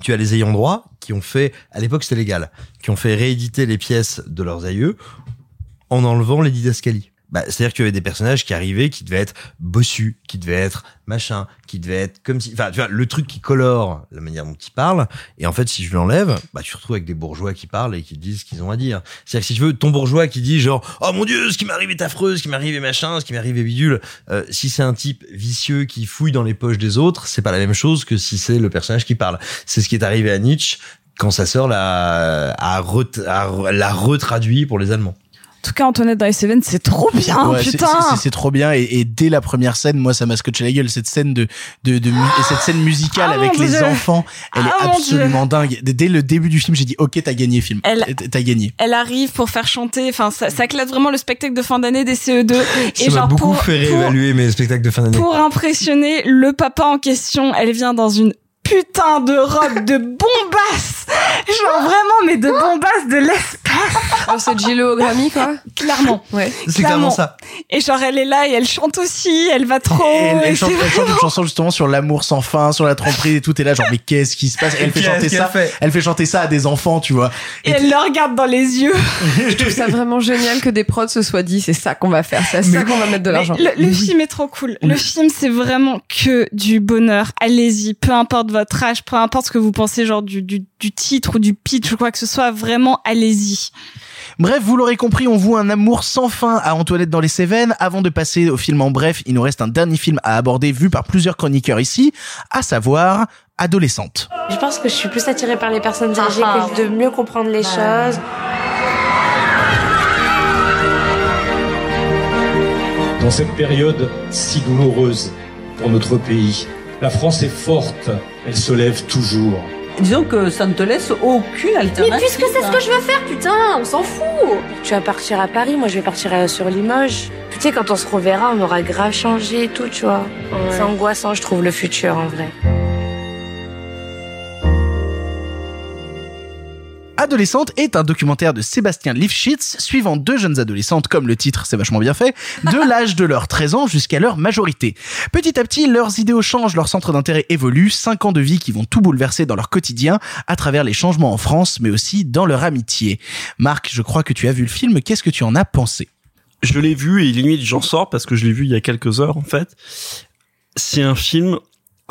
tu as les ayants droit qui ont fait à l'époque c'était légal, qui ont fait rééditer les pièces de leurs aïeux en enlevant les didascalies. Bah, c'est-à-dire qu'il y avait des personnages qui arrivaient, qui devaient être bossus, qui devaient être machin, qui devaient être comme si, enfin, tu vois, le truc qui colore la manière dont ils parlent. Et en fait, si je l'enlève, bah, tu te retrouves avec des bourgeois qui parlent et qui disent ce qu'ils ont à dire. C'est-à-dire que si tu veux, ton bourgeois qui dit genre, oh mon dieu, ce qui m'arrive est affreux, ce qui m'arrive est machin, ce qui m'arrive est bidule. Euh, si c'est un type vicieux qui fouille dans les poches des autres, c'est pas la même chose que si c'est le personnage qui parle. C'est ce qui est arrivé à Nietzsche quand sa sœur l'a, l'a retraduit pour les Allemands. En tout cas, Antoinette dans les Cévennes, c'est trop bien, Ouais, putain. c'est- trop bien et, et dès la première scène, moi ça m'a scotché la gueule cette scène de de, de mu- et cette scène musicale Ah, avec les Dieu. enfants, elle Ah, est mon absolument dingue. Dès, dès le début du film, j'ai dit OK, t'as gagné film. Elle- T'as gagné. Elle arrive pour faire chanter, enfin, ça, ça classe vraiment le spectacle de fin d'année des CE2. Ça et m'a genre, beaucoup pour, fait réévaluer mes spectacles de fin d'année. pour impressionner le papa en question, elle vient dans une putain de robe de bombasse. Genre vraiment, mais de bombasse de l'espace. Oh, c'est Gillo au Grammy, quoi. Clairement. Ouais. C'est clairement ça. Et genre, elle est là et elle chante aussi, elle va trop. Et elle, chante, elle chante une chanson justement sur l'amour sans fin, sur la tromperie et tout. Et là, genre, mais qu'est-ce qui se passe? Elle fait chanter ça. fait Elle fait chanter ça à des enfants, tu vois. Et elle le regarde dans les yeux. Je trouve ça vraiment génial que des prods se soient dit, c'est ça qu'on va faire, c'est à ça qu'on va mettre de l'argent. Le, le film est trop cool. Le film, c'est vraiment que du bonheur. Allez-y, peu importe votre âge, peu importe ce que vous pensez, genre du, du, du titre ou du pitch ou quoi que ce soit, vraiment, allez-y. Bref, vous l'aurez compris, on voue un amour sans fin à Antoinette dans les Cévennes. Avant de passer au film en bref, il nous reste un dernier film à aborder vu par plusieurs chroniqueurs ici, à savoir Adolescente. Je pense que je suis plus attirée par les personnes âgées que de mieux comprendre les choses. Dans cette période si douloureuse pour notre pays, la France est forte, elle se lève toujours. Disons que ça ne te laisse aucune alternative. Mais puisque c'est ce que je veux faire, putain, on s'en fout. Tu vas partir à Paris, moi je vais partir euh, sur Limoges. Tu sais, quand on se reverra, on aura grave changé et tout, tu vois. C'est angoissant, je trouve, le futur en vrai. Adolescente est un documentaire de Sébastien Lifshitz suivant deux jeunes adolescentes, comme le titre, c'est vachement bien fait, de l'âge de leurs 13 ans jusqu'à leur majorité. Petit à petit, leurs idéaux changent, leur centre d'intérêt évolue, 5 ans de vie qui vont tout bouleverser dans leur quotidien à travers les changements en France, mais aussi dans leur amitié. Marc, je crois que tu as vu le film, qu'est-ce que tu en as pensé? Je l'ai vu et limite j'en sors parce que je l'ai vu il y a quelques heures en fait. C'est un film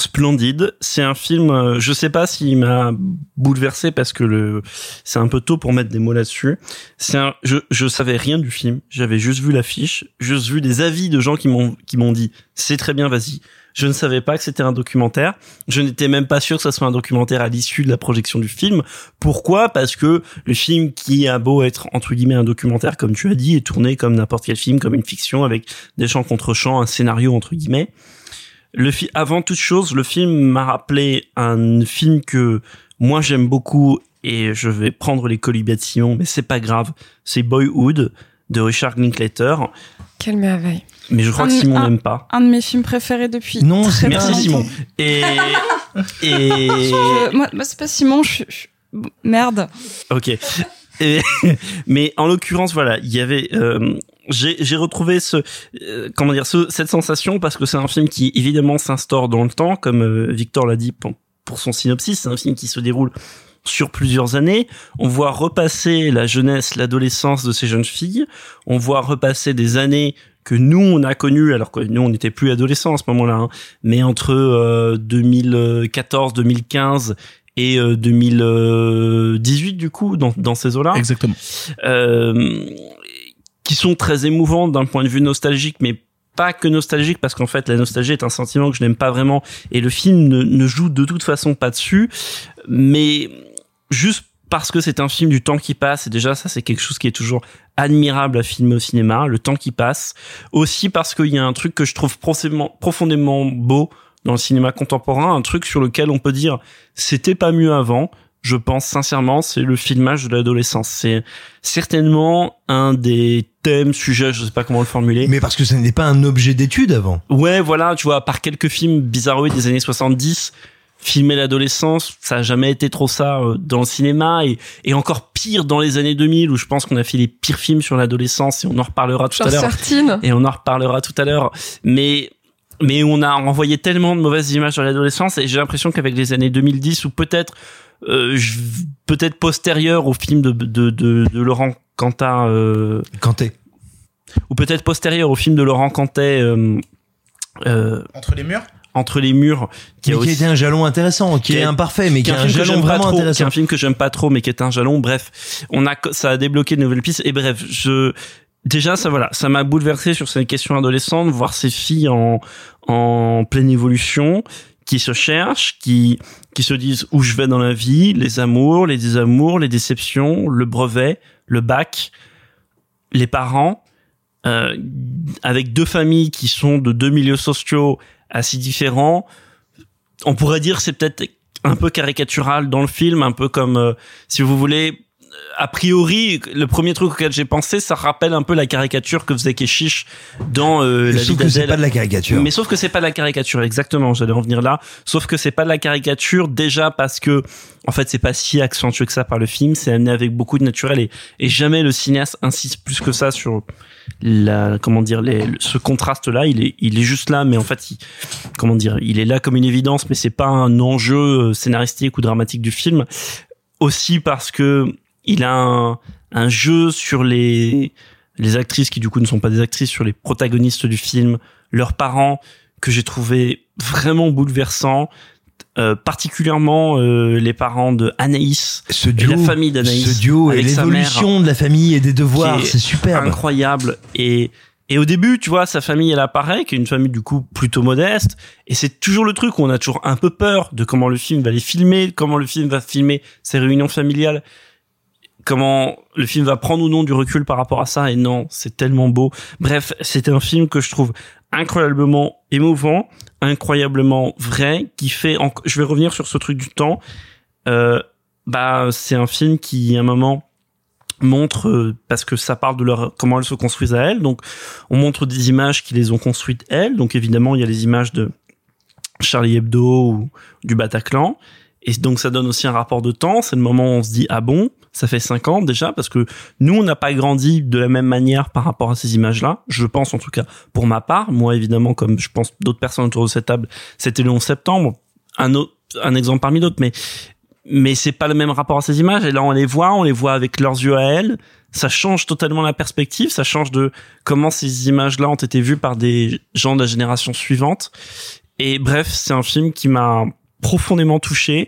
splendide. C'est un film, euh, je sais pas s'il m'a bouleversé parce que le, c'est un peu tôt pour mettre des mots là-dessus. C'est un, je, je savais rien du film. J'avais juste vu l'affiche, juste vu des avis de gens qui m'ont, qui m'ont dit, c'est très bien, vas-y. Je ne savais pas que c'était un documentaire. Je n'étais même pas sûr que ça soit un documentaire à l'issue de la projection du film. Pourquoi? Parce que le film qui a beau être entre guillemets un documentaire, comme tu as dit, est tourné comme n'importe quel film, comme une fiction avec des chants contre chants, un scénario entre guillemets. Le fi avant toute chose, le film m'a rappelé un film que moi j'aime beaucoup et je vais prendre les Simon, mais c'est pas grave. C'est Boyhood de Richard Linklater. Quelle merveille. Mais je crois que Simon n'aime pas. Un de mes films préférés depuis. Non, très, Merci Simon. Et et Je- moi, moi, c'est pas Simon, je Merde. Ok. Mais en l'occurrence, voilà, il y avait. euh, j'ai retrouvé ce euh, comment dire ce, cette sensation parce que c'est un film qui évidemment s'instaure dans le temps, comme euh, Victor l'a dit pour, son synopsis. C'est un film qui se déroule sur plusieurs années. On voit repasser la jeunesse, l'adolescence de ces jeunes filles. On voit repasser des années que nous on a connues, alors que nous on n'était plus adolescents à ce moment-là, hein, mais entre euh, 2014, 2015 et euh, 2018 du coup dans, dans ces eaux-là. Exactement. Euh, qui sont très émouvantes d'un point de vue nostalgique, mais pas que nostalgique parce qu'en fait la nostalgie est un sentiment que je n'aime pas vraiment et le film ne, ne joue de toute façon pas dessus, mais juste parce que c'est un film du temps qui passe et déjà ça c'est quelque chose qui est toujours admirable à filmer au cinéma, le temps qui passe. Aussi parce qu'il y a un truc que je trouve profondément, profondément beau dans le cinéma contemporain, un truc sur lequel on peut dire c'était pas mieux avant. Je pense sincèrement, c'est le filmage de l'adolescence. C'est certainement un des thèmes, sujets, je sais pas comment le formuler. Mais parce que ce n'était pas un objet d'étude avant. Ouais, voilà, tu vois, par quelques films bizarroïdes des années 70, filmer l'adolescence, ça a jamais été trop ça euh, dans le cinéma et, et encore pire dans les années 2000 où je pense qu'on a fait les pires films sur l'adolescence et on en reparlera tout Genre à l'heure. Et on en reparlera tout à l'heure. Mais mais on a envoyé tellement de mauvaises images sur l'adolescence et j'ai l'impression qu'avec les années 2010 ou peut-être euh, je- peut-être postérieur au film de de de, de Laurent Cantat euh, Cantet ou peut-être postérieur au film de Laurent Cantet euh, euh, Entre les murs? Entre les murs qui Mais a qui aussi était un jalon intéressant, qui est imparfait, mais qui est un jalon vraiment trop, qui est intéressant. un film que j'aime pas trop mais qui est un jalon. Bref on a ça a débloqué de nouvelles pistes. Et bref je déjà ça voilà ça m'a bouleversé sur cette question adolescente voir ces filles en en pleine évolution qui se cherchent qui qui se disent où je vais dans la vie les amours les désamours les déceptions le brevet le bac les parents euh, avec deux familles qui sont de deux milieux sociaux assez différents. On pourrait dire c'est peut-être un peu caricatural dans le film, un peu comme euh, si vous voulez a priori, le premier truc auquel j'ai pensé, ça rappelle un peu la caricature que faisait Keshish dans euh, la Sauf vie que c'est pas de la caricature. Mais sauf que c'est pas de la caricature, exactement. J'allais en venir là. Sauf que c'est pas de la caricature déjà parce que, en fait, c'est pas si accentué que ça par le film. C'est amené avec beaucoup de naturel et, et jamais le cinéaste insiste plus que ça sur la, comment dire, les, ce contraste-là. Il est, il est juste là, mais en fait, il, comment dire, il est là comme une évidence, mais c'est pas un enjeu euh, scénaristique ou dramatique du film. Aussi parce que il a un, un jeu sur les les actrices qui du coup ne sont pas des actrices sur les protagonistes du film, leurs parents que j'ai trouvé vraiment bouleversant. Euh, particulièrement euh, les parents de Anaïs Ce et duo, la famille d'Anaïs ce duo et l'évolution de la famille et des devoirs, c'est superbe. incroyable et et au début, tu vois, sa famille, elle apparaît, qui est une famille du coup plutôt modeste, et c'est toujours le truc où on a toujours un peu peur de comment le film va les filmer, comment le film va filmer ses réunions familiales, comment le film va prendre ou non du recul par rapport à ça, et non, c'est tellement beau. Bref, c'est un film que je trouve incroyablement émouvant, incroyablement vrai, qui fait, je vais revenir sur ce truc du temps, euh, bah, c'est un film qui, à un moment, montre euh, parce que ça parle de leur comment elles se construisent à elles. Donc on montre des images qui les ont construites elles. Donc évidemment il y a les images de Charlie Hebdo ou du Bataclan. Et donc ça donne aussi un rapport de temps. C'est le moment où on se dit ah bon ça fait cinq ans déjà parce que nous on n'a pas grandi de la même manière par rapport à ces images là je pense en tout cas pour ma part moi évidemment comme je pense d'autres personnes autour de cette table c'était le 11 septembre. Un autre un exemple parmi d'autres mais mais c'est pas le même rapport à ces images. Et là on les voit on les voit avec leurs yeux à elles. Ça change totalement la perspective. Ça change de comment ces images là ont été vues par des gens de la génération suivante. Et bref c'est un film qui m'a profondément touché.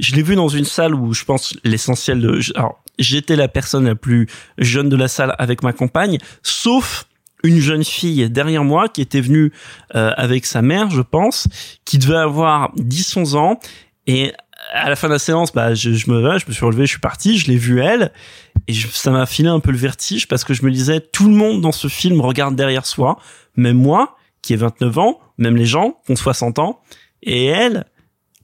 Je l'ai vu dans une salle où je pense l'essentiel de alors j'étais la personne la plus jeune de la salle avec ma compagne sauf une jeune fille derrière moi qui était venue euh, avec sa mère, je pense, qui devait avoir 10-11 ans. Et à la fin de la séance, bah, je, me je me suis relevé, je suis parti, je l'ai vue elle, et je- ça m'a filé un peu le vertige parce que je me disais, tout le monde dans ce film regarde derrière soi, même moi, qui ai 29 ans, même les gens qui ont 60 ans, et elle,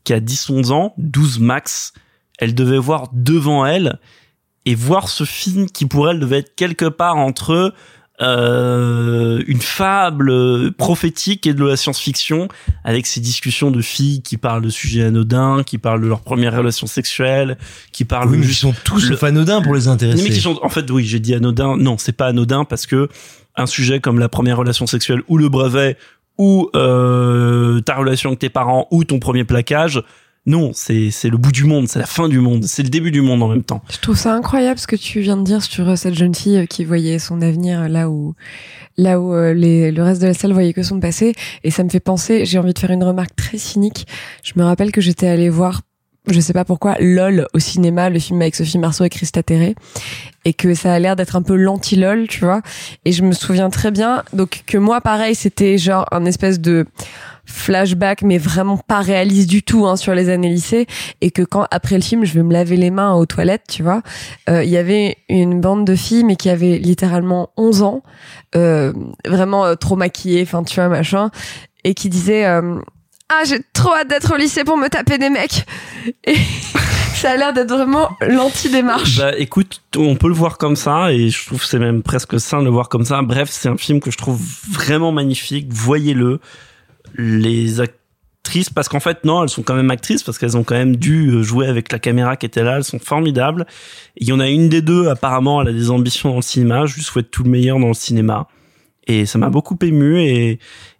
qui a 10-11 ans, 12 max, elle devait voir devant elle et voir ce film qui pour elle devait être quelque part entre euh, une fable prophétique et de la science-fiction avec ces discussions de filles qui parlent de sujets anodins, qui parlent de leur première relation sexuelle, qui parlent Oui, mais ils sont tous le- anodins pour les intéresser. mais qui sont, en fait, oui, j'ai dit anodin. Non, c'est pas anodin parce que un sujet comme la première relation sexuelle ou le brevet ou euh, ta relation avec tes parents ou ton premier plaquage, non, c'est le bout du monde, c'est la fin du monde, c'est le début du monde en même temps. Je trouve ça incroyable ce que tu viens de dire sur euh, cette jeune fille euh, qui voyait son avenir euh, là où là où les, le reste de la salle voyait que son passé et ça me fait penser j'ai envie de faire une remarque très cynique je me rappelle que j'étais allée voir je sais pas pourquoi LOL au cinéma le film avec Sophie Marceau et Christa Terré et que ça a l'air d'être un peu l'anti-LOL tu vois. Et je me souviens très bien donc que moi pareil c'était genre un espèce de flashback mais vraiment pas réaliste du tout hein, sur les années lycée et que quand après le film je vais me laver les mains aux toilettes tu vois euh, il y avait une bande de filles mais qui avaient littéralement 11 ans euh, vraiment euh, trop maquillées enfin tu vois machin et qui disaient euh, ah j'ai trop hâte d'être au lycée pour me taper des mecs et ça a l'air d'être vraiment l'anti-démarche Bah écoute, on peut le voir comme ça et je trouve c'est même presque sain de le voir comme ça. Bref, c'est un film que je trouve vraiment magnifique. Voyez-le. Les actrices, parce qu'en fait non, elles sont quand même actrices parce qu'elles ont quand même dû euh, jouer avec la caméra qui était là. Elles sont formidables. Il y en a une des deux apparemment, elle a des ambitions dans le cinéma. Je lui souhaite tout le meilleur dans le cinéma. Et ça m'a beaucoup ému et,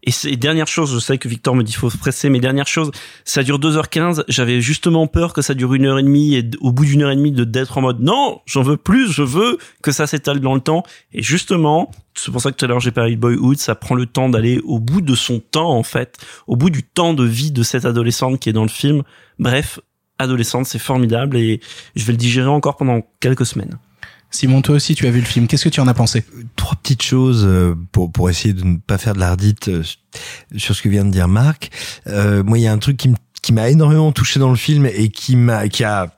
et c'est dernière chose, je sais que Victor me dit faut se presser, mais dernière chose, ça dure 2h15, j'avais justement peur que ça dure une heure et demie et au bout d'une heure et demie de d'être en mode non, j'en veux plus, je veux que ça s'étale dans le temps. Et justement, c'est pour ça que tout à l'heure j'ai parlé de Boyhood, ça prend le temps d'aller au bout de son temps en fait, au bout du temps de vie de cette adolescente qui est dans le film. Bref, adolescente, c'est formidable et je vais le digérer encore pendant quelques semaines. Simon, toi aussi, tu as vu le film. Qu'est-ce que tu en as pensé? Trois petites choses euh, pour pour essayer de ne pas faire de l'ardite euh, sur ce que vient de dire Marc. Euh, moi, il y a un truc qui qui m'a énormément touché dans le film et qui m'a qui a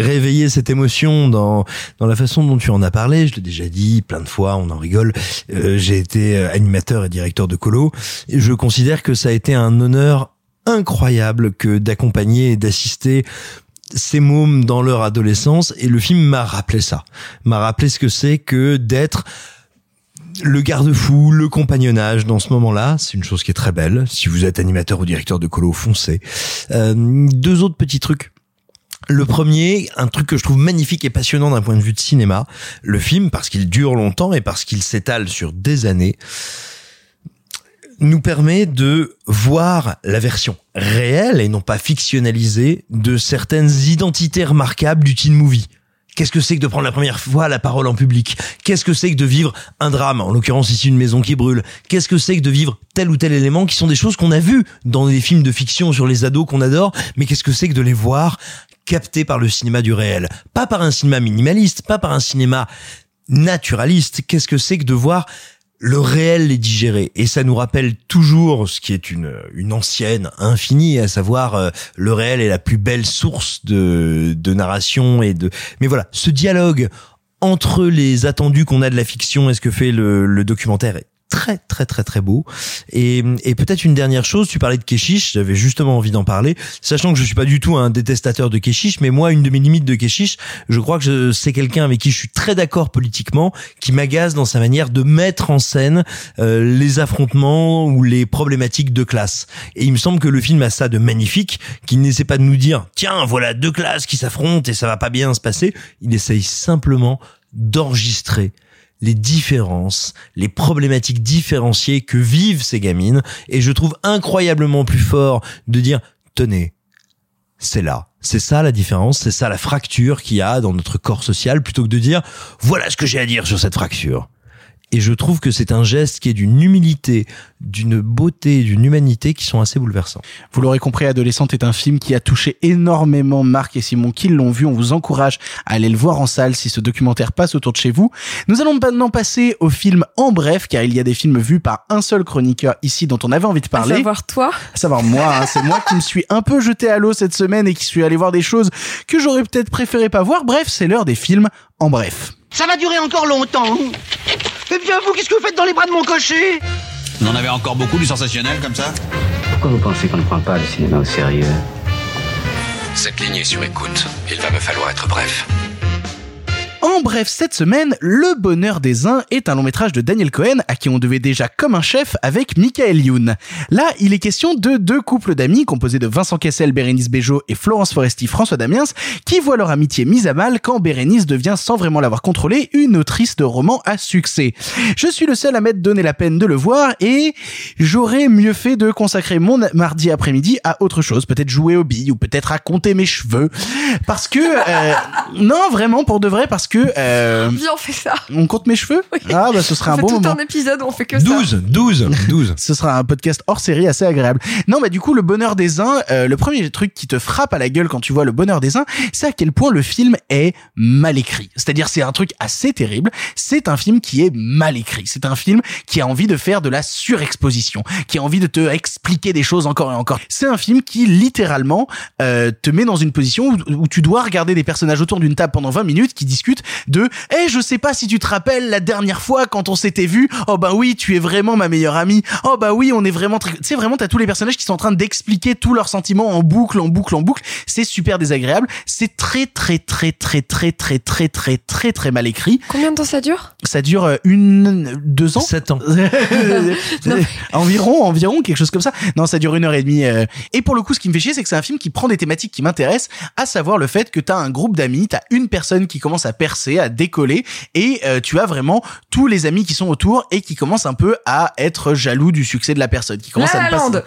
réveiller cette émotion dans dans la façon dont tu en as parlé. Je l'ai déjà dit plein de fois, on en rigole. Euh, J'ai été euh, animateur et directeur de colo. Et je considère que ça a été un honneur incroyable que d'accompagner et d'assister ces mômes dans leur adolescence et le film m'a rappelé ça m'a rappelé ce que c'est que d'être le garde-fou, le compagnonnage dans ce moment-là, c'est une chose qui est très belle. Si vous êtes animateur ou directeur de colo, foncez. Euh, deux autres petits trucs. Le premier, un truc que je trouve magnifique et passionnant d'un point de vue de cinéma, le film, parce qu'il dure longtemps et parce qu'il s'étale sur des années, nous permet de voir la version réelle et non pas fictionnalisée de certaines identités remarquables du teen movie. Qu'est-ce que c'est que de prendre la première fois la parole en public? Qu'est-ce que c'est que de vivre un drame, en l'occurrence ici une maison qui brûle Qu'est-ce que c'est que de vivre tel ou tel élément qui sont des choses qu'on a vues dans des films de fiction sur les ados qu'on adore, mais qu'est-ce que c'est que de les voir captés par le cinéma du réel? Pas par un cinéma minimaliste, pas par un cinéma naturaliste. Qu'est-ce que c'est que de voir le réel les digérer et ça nous rappelle toujours ce qui est une une ancienne infinie à savoir euh, le réel est la plus belle source de de narration et de mais voilà ce dialogue entre les attendus qu'on a de la fiction et ce que fait le, le documentaire est très très très très beau. Et, et peut-être une dernière chose tu parlais de Keshish j'avais justement envie d'en parler. Sachant que je suis pas du tout un détestateur de Keshish mais moi une de mes limites de Keshish je crois que c'est quelqu'un avec qui je suis très d'accord politiquement qui m'agace dans sa manière de mettre en scène euh, les affrontements ou les problématiques de classe. Et il me semble que le film a ça de magnifique qu'il n'essaie pas de nous dire tiens voilà deux classes qui s'affrontent et ça va pas bien se passer. Il essaye simplement d'enregistrer les différences, les problématiques différenciées que vivent ces gamines. Et je trouve incroyablement plus fort de dire, tenez, c'est là. C'est ça la différence, c'est ça la fracture qu'il y a dans notre corps social, plutôt que de dire, voilà ce que j'ai à dire sur cette fracture. Et je trouve que c'est un geste qui est d'une humilité, d'une beauté, d'une humanité qui sont assez bouleversants. Vous l'aurez compris, Adolescente est un film qui a touché énormément Marc et Simon qui l'ont vu. On vous encourage à aller le voir en salle si ce documentaire passe autour de chez vous. Nous allons maintenant passer au film en bref, car il y a des films vus par un seul chroniqueur ici dont on avait envie de parler. À savoir toi. À savoir moi, hein. c'est moi qui me suis un peu jeté à l'eau cette semaine et qui suis allé voir des choses que j'aurais peut-être préféré pas voir. Bref, c'est l'heure des films en bref. Ça va durer encore longtemps. Eh bien, vous, qu'est-ce que vous faites dans les bras de mon cocher? On en avait encore beaucoup du sensationnel comme ça Pourquoi vous pensez qu'on ne prend pas le cinéma au sérieux? Cette ligne est sur écoute. Il va me falloir être bref. En bref, cette semaine, Le Bonheur des uns est un long métrage de Daniel Cohen à qui on devait déjà comme un chef avec Michael Youn. Là, il est question de deux couples d'amis composés de Vincent Kessel, Bérénice Bejo et Florence Foresti, François Damiens, qui voient leur amitié mise à mal quand Bérénice devient, sans vraiment l'avoir contrôlé, une autrice de romans à succès. Je suis le seul à m'être donné la peine de le voir et j'aurais mieux fait de consacrer mon mardi après-midi à autre chose, peut-être jouer aux billes ou peut-être à compter mes cheveux. Parce que, euh, non, vraiment, pour de vrai, parce que, euh, Viens, on fait ça. on compte mes cheveux? Ah bah ce serait on un fait bon tout moment. un épisode on fait que ça. 12, 12, 12. Ce sera un podcast hors série assez agréable. Non, bah du coup, le bonheur des uns, euh, le premier truc qui te frappe à la gueule quand tu vois le bonheur des uns, c'est à quel point le film est mal écrit. C'est-à-dire, c'est un truc assez terrible. C'est un film qui est mal écrit. C'est un film qui a envie de faire de la surexposition, qui a envie de te expliquer des choses encore et encore. C'est un film qui littéralement euh, te met dans une position où, où tu dois regarder des personnages autour d'une table pendant 20 minutes qui discutent de Eh, je sais pas si tu te rappelles la dernière fois quand on s'était vu. Oh bah oui, tu es vraiment ma meilleure amie. Oh bah oui, on est vraiment très... Tu sais, vraiment, t'as tous les personnages qui sont en train d'expliquer tous leurs sentiments en boucle, en boucle, en boucle. C'est super désagréable. C'est très, très, très, très, très, très, très, très, très, très mal écrit. Combien de temps ça dure? Ça dure euh, une, deux ans. Sept ans. environ, environ, quelque chose comme ça. Non, ça dure une heure et demie. euh. Et pour le coup, ce qui me fait chier, c'est que c'est un film qui prend des thématiques qui m'intéressent, à savoir le fait que t'as un groupe d'amis, t'as une personne qui commence à percer, à décoller, et euh, tu as vraiment tous les amis qui sont autour et qui commencent un peu à être jaloux du succès de la personne, qui commencent La à ne La pas.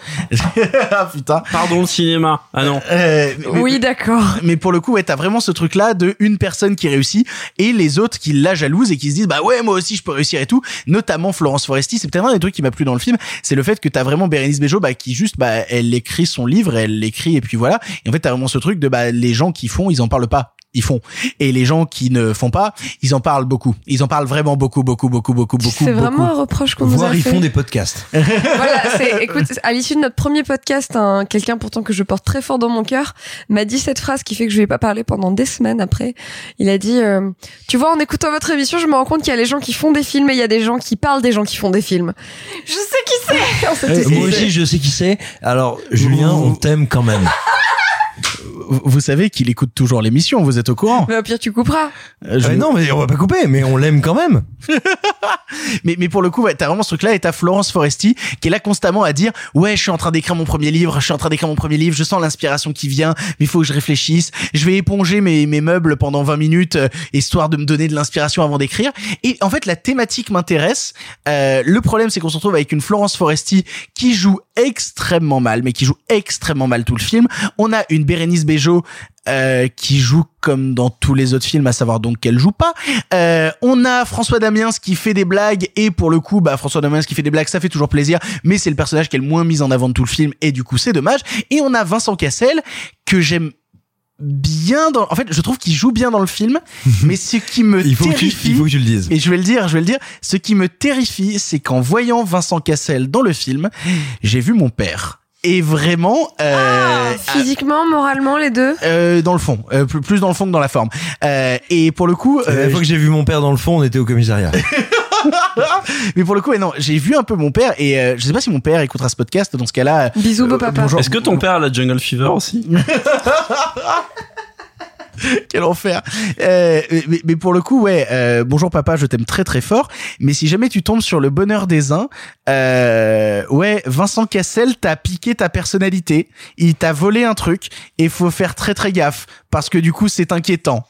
ah putain. Pardon le cinéma. Ah non. Euh, mais- Oui, d'accord. mais pour le coup, ouais, t'as vraiment ce truc-là de une personne qui réussit et les autres qui la jalousent et qui se disent, bah ouais, moi aussi je peux réussir et tout. Notamment Florence Foresti, c'est peut-être un des trucs qui m'a plu dans le film, c'est le fait que t'as vraiment Bérénice Bejo, bah, qui juste, bah, elle écrit son livre, elle l'écrit et puis voilà. Et en fait, t'as vraiment ce truc de, bah, les gens qui font, ils en parlent pas ils font. Et les gens qui ne font pas, ils en parlent beaucoup. Ils en parlent vraiment beaucoup, beaucoup, beaucoup, beaucoup, beaucoup. C'est vraiment un reproche qu'on nous a Voire ils fait. font des podcasts. voilà, c'est, écoute, à l'issue de notre premier podcast, un, quelqu'un pourtant que je porte très fort dans mon cœur m'a dit cette phrase qui fait que je vais pas parler pendant des semaines après. Il a dit, euh, tu vois, en écoutant votre émission, je me rends compte qu'il y a les gens qui font des films et il y a des gens qui parlent des gens qui font des films. Je sais qui c'est. Euh, moi aussi, je sais qui c'est. Alors, Julien, on t'aime quand même. Vous- savez qu'il écoute toujours l'émission, vous êtes au courant Mais au pire, tu couperas. Euh, je- Euh, non, mais on va pas couper, mais on l'aime quand même. mais, mais pour le coup, ouais, t'as vraiment ce truc-là et t'as Florence Foresti qui est là constamment à dire ouais, je suis en train d'écrire mon premier livre, je suis en train d'écrire mon premier livre, je sens l'inspiration qui vient, mais il faut que je réfléchisse. Je vais éponger mes, mes meubles pendant 20 minutes euh, histoire de me donner de l'inspiration avant d'écrire. Et en fait, la thématique m'intéresse. Euh, le problème, c'est qu'on se retrouve avec une Florence Foresti qui joue extrêmement mal, mais qui joue extrêmement mal tout le film. On a une Bérénice Euh, qui joue comme dans tous les autres films, à savoir donc qu'elle joue pas. Euh, on a François Damiens qui fait des blagues et pour le coup, bah François Damiens qui fait des blagues, ça fait toujours plaisir, mais c'est le personnage qui est le moins mis en avant de tout le film et du coup c'est dommage. Et on a Vincent Cassel que j'aime bien dans en fait je trouve qu'il joue bien dans le film mais ce qui me Il faut, que tu, terrifie il faut que tu le dises. et je vais le dire, je vais le dire. Ce qui me terrifie, c'est qu'en voyant Vincent Cassel dans le film, j'ai vu mon père. Et vraiment, euh, Physiquement, moralement, les deux. euh, dans le fond, euh, plus, plus dans le fond que dans la forme. Euh, et pour le coup, La euh, fois que j'ai vu mon père dans le fond, on était au commissariat. mais pour le coup, ouais, non, j'ai vu un peu mon père et euh, je sais pas si mon père écoutera ce podcast. Dans ce cas-là, euh, Bisous, beau papa. bonjour. Est-ce que ton père a la Jungle Fever aussi? Quel enfer. Euh, mais, pour le coup, ouais. euh, bonjour papa, je t'aime très très fort. Mais si jamais tu tombes sur le bonheur des uns, euh, ouais, Vincent Cassel t'a piqué ta personnalité. Il t'a volé un truc et faut faire très très gaffe parce que du coup c'est inquiétant.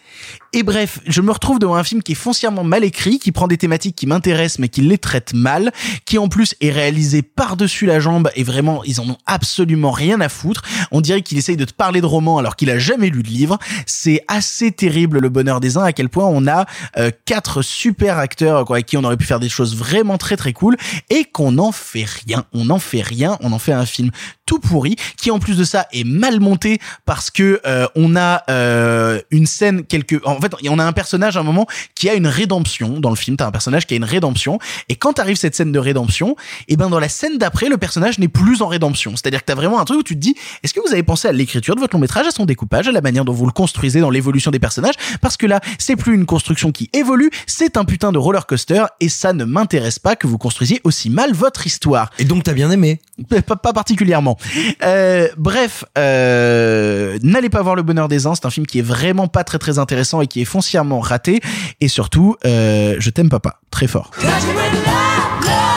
Et bref, je me retrouve devant un film qui est foncièrement mal écrit, qui prend des thématiques qui m'intéressent mais qui les traite mal, qui en plus est réalisé par-dessus la jambe et vraiment ils en ont absolument rien à foutre. On dirait qu'il essaye de te parler de roman alors qu'il a jamais lu de livre. C'est assez terrible le bonheur des uns à quel point on a euh, quatre super acteurs avec qui on aurait pu faire des choses vraiment très très cool et qu'on n'en fait rien. On n'en fait rien, on en fait un film tout pourri qui en plus de ça est mal monté parce que euh, on a euh, une scène quelque en fait on a un personnage à un moment qui a une rédemption dans le film. T'as un personnage qui a une rédemption. Et quand arrive cette scène de rédemption et ben dans la scène d'après le personnage n'est plus en rédemption. C'est à dire que t'as vraiment un truc où tu te dis est-ce que vous avez pensé à l'écriture de votre long métrage à son découpage à la manière dont vous le construisez dans l'évolution des personnages? Parce que là c'est plus une construction qui évolue c'est un putain de roller coaster et ça ne m'intéresse pas que vous construisiez aussi mal votre histoire. Et donc t'as bien aimé. Pas, pas particulièrement. Euh, bref, euh, n'allez pas voir Le Bonheur des uns. C'est un film qui est vraiment pas très très intéressant et qui est foncièrement raté. Et surtout, euh, je t'aime papa, très fort.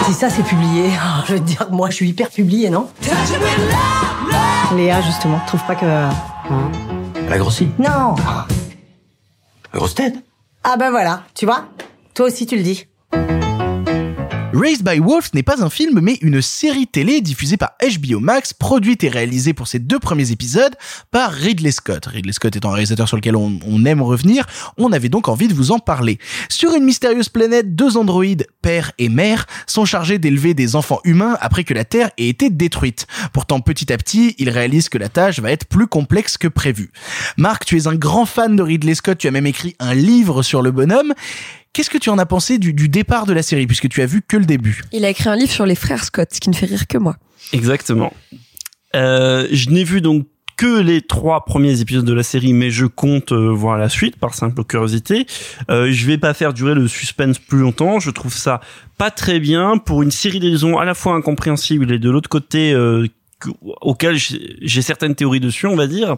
Si ça c'est publié, oh, je veux te dire, moi je suis hyper publié, non? Léa, justement, trouve pas que. Elle a grossi. Non Grosse tête. Ah ben voilà, tu vois? Toi aussi tu le dis. Raised by Wolves n'est pas un film mais une série télé diffusée par HBO Max, produite et réalisée pour ses deux premiers épisodes par Ridley Scott. Ridley Scott étant un réalisateur sur lequel on, on aime revenir, on avait donc envie de vous en parler. Sur une mystérieuse planète, deux androïdes, père et mère, sont chargés d'élever des enfants humains après que la Terre ait été détruite. Pourtant, petit à petit, ils réalisent que la tâche va être plus complexe que prévu. Marc, tu es un grand fan de Ridley Scott, tu as même écrit un livre sur le bonhomme. Qu'est-ce que tu en as pensé du, du départ de la série, puisque tu as vu que le début? Il a écrit un livre sur les frères Scott, ce qui ne fait rire que moi. Exactement. Euh, je n'ai vu donc que les trois premiers épisodes de la série, mais je compte euh, voir la suite par simple curiosité. Euh, je vais pas faire durer le suspense plus longtemps. Je trouve ça pas très bien pour une série de raisons à la fois incompréhensibles et de l'autre côté euh, que- auquel j'ai j'ai certaines théories dessus, on va dire.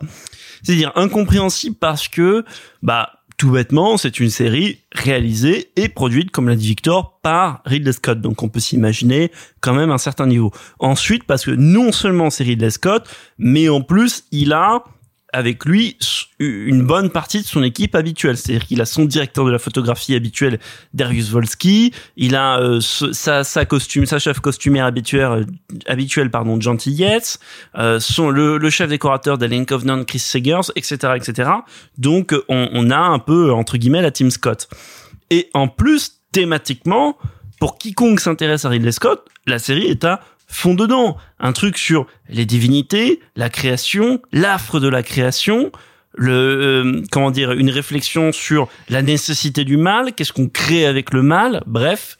C'est-à-dire incompréhensible parce que bah tout bêtement, c'est une série réalisée et produite, comme l'a dit Victor, par Ridley Scott. Donc on peut s'imaginer quand même un certain niveau. Ensuite, parce que non seulement c'est Ridley Scott, mais en plus, il a avec lui une bonne partie de son équipe habituelle. C'est-à-dire qu'il a son directeur de la photographie habituel, Darius Volsky. Il a euh, sa, sa costume, sa chef costumière habituelle, euh, habituelle pardon, Gentil Yates, euh, son le, le chef décorateur d'Alien Covenant, Chris Segers, etc., etc. Donc euh, on, on a un peu entre guillemets la team Scott. Et en plus, thématiquement, pour quiconque s'intéresse à Ridley Scott, la série est à fond dedans. Un truc sur les divinités, la création, l'affre de la création, le euh, comment dire une réflexion sur la nécessité du mal, qu'est-ce qu'on crée avec le mal, bref,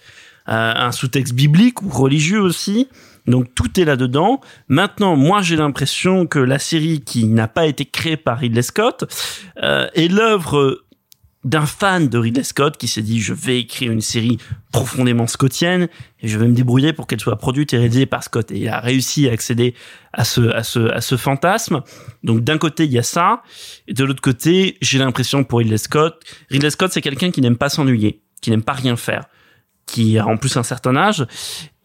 euh, un sous-texte biblique ou religieux aussi. Donc tout est là-dedans. Maintenant, moi j'ai l'impression que la série qui n'a pas été créée par Ridley Scott euh, est l'œuvre d'un fan de Ridley Scott qui s'est dit je vais écrire une série profondément scottienne et je vais me débrouiller pour qu'elle soit produite et réalisée par Scott. Et il a réussi à accéder à ce à ce à ce fantasme. Donc d'un côté il y a ça. Et de l'autre côté j'ai l'impression pour Ridley Scott Ridley Scott c'est quelqu'un qui n'aime pas s'ennuyer qui n'aime pas rien faire qui a en plus un certain âge.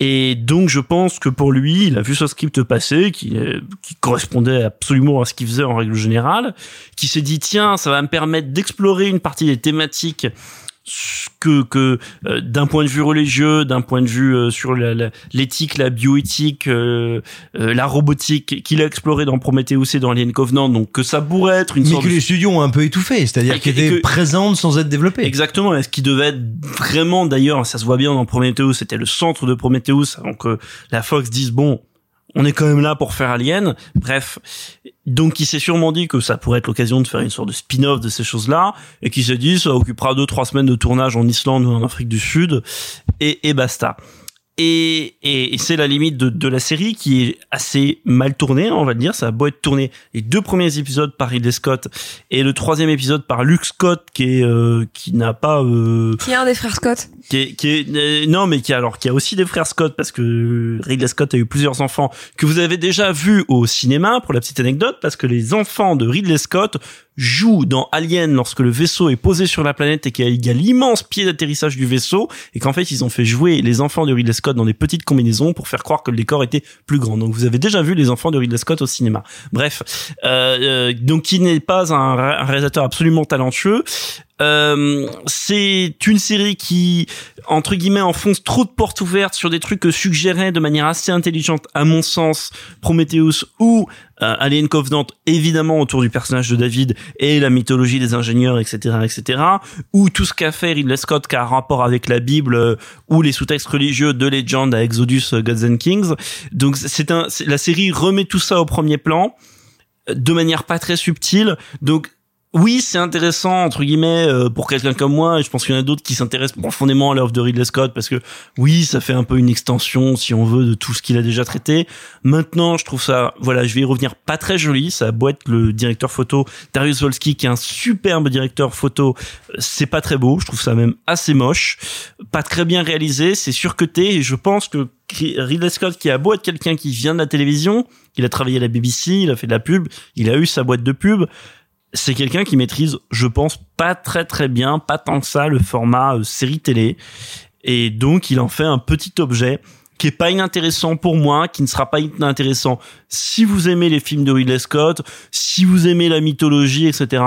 Et donc, je pense que pour lui, il a vu ce script passer, qui, euh, qui correspondait absolument à ce qu'il faisait en règle générale, qui s'est dit, tiens, ça va me permettre d'explorer une partie des thématiques que que euh, d'un point de vue religieux, d'un point de vue euh, sur la- la- l'éthique, la, bioéthique, euh, euh, la robotique qu'il a exploré dans Prometheus et dans Alien Covenant, donc que ça pourrait être une Mais sorte que de- les studios ont un peu étouffé, c'est-à-dire Et qu'ils que- et étaient que- présentes sans être développées. Exactement. Est-ce qui devait être vraiment, d'ailleurs, ça se voit bien dans Prometheus, c'était le centre de Prometheus avant que la Fox dise bon, on est quand même là pour faire Alien. Bref. Donc, il s'est sûrement dit que ça pourrait être l'occasion de faire une sorte de spin-off de ces choses-là, et qui s'est dit ça occupera deux, trois semaines de tournage en Islande ou en Afrique du Sud, et, et basta. Et, et, et c'est la limite de, de la série qui est assez mal tournée, on va le dire. Ça a beau être tourné les deux premiers épisodes par Ridley Scott et le troisième épisode par Luke Scott qui est euh, qui n'a pas euh, Qui est un des frères Scott qui est, qui est euh, non mais qui a alors qui a aussi des frères Scott parce que Ridley Scott a eu plusieurs enfants que vous avez déjà vus au cinéma pour la petite anecdote parce que les enfants de Ridley Scott jouent dans Alien lorsque le vaisseau est posé sur la planète et qu'il y a l'immense pied d'atterrissage du vaisseau et qu'en fait ils ont fait jouer les enfants de Ridley Scott dans des petites combinaisons pour faire croire que le décor était plus grand. Donc vous avez déjà vu les enfants de Ridley Scott au cinéma. Bref euh, euh, donc qui n'est pas un réalisateur absolument talentueux euh, c'est une série qui, entre guillemets, enfonce trop de portes ouvertes sur des trucs que suggérait de manière assez intelligente, à mon sens, Prometheus ou euh, Alien Covenant, évidemment autour du personnage de David et la mythologie des ingénieurs, etc., etc., ou tout ce qu'a fait Ridley Scott qui a un rapport avec la Bible euh, ou les sous-textes religieux de Legend à Exodus, Gods and Kings. Donc c'est un, la série remet tout ça au premier plan de manière pas très subtile. Donc oui, c'est intéressant entre guillemets euh, pour quelqu'un comme moi. Et je pense qu'il y en a d'autres qui s'intéressent profondément à l'œuvre de Ridley Scott parce que oui, ça fait un peu une extension, si on veut, de tout ce qu'il a déjà traité. Maintenant, je trouve ça, voilà, je vais y revenir, pas très joli. Ça a le directeur photo Darius Wolski, qui est un superbe directeur photo, c'est pas très beau. Je trouve ça même assez moche, pas très bien réalisé. C'est surcuté et je pense que Ridley Scott, qui a beau être quelqu'un qui vient de la télévision, il a travaillé à la BBC, il a fait de la pub, il a eu sa boîte de pub c'est quelqu'un qui maîtrise, je pense, pas très très bien, pas tant que ça, le format euh, série télé. Et donc, il en fait un petit objet qui est pas inintéressant pour moi, qui ne sera pas inintéressant si vous aimez les films de Ridley Scott, si vous aimez la mythologie, etc.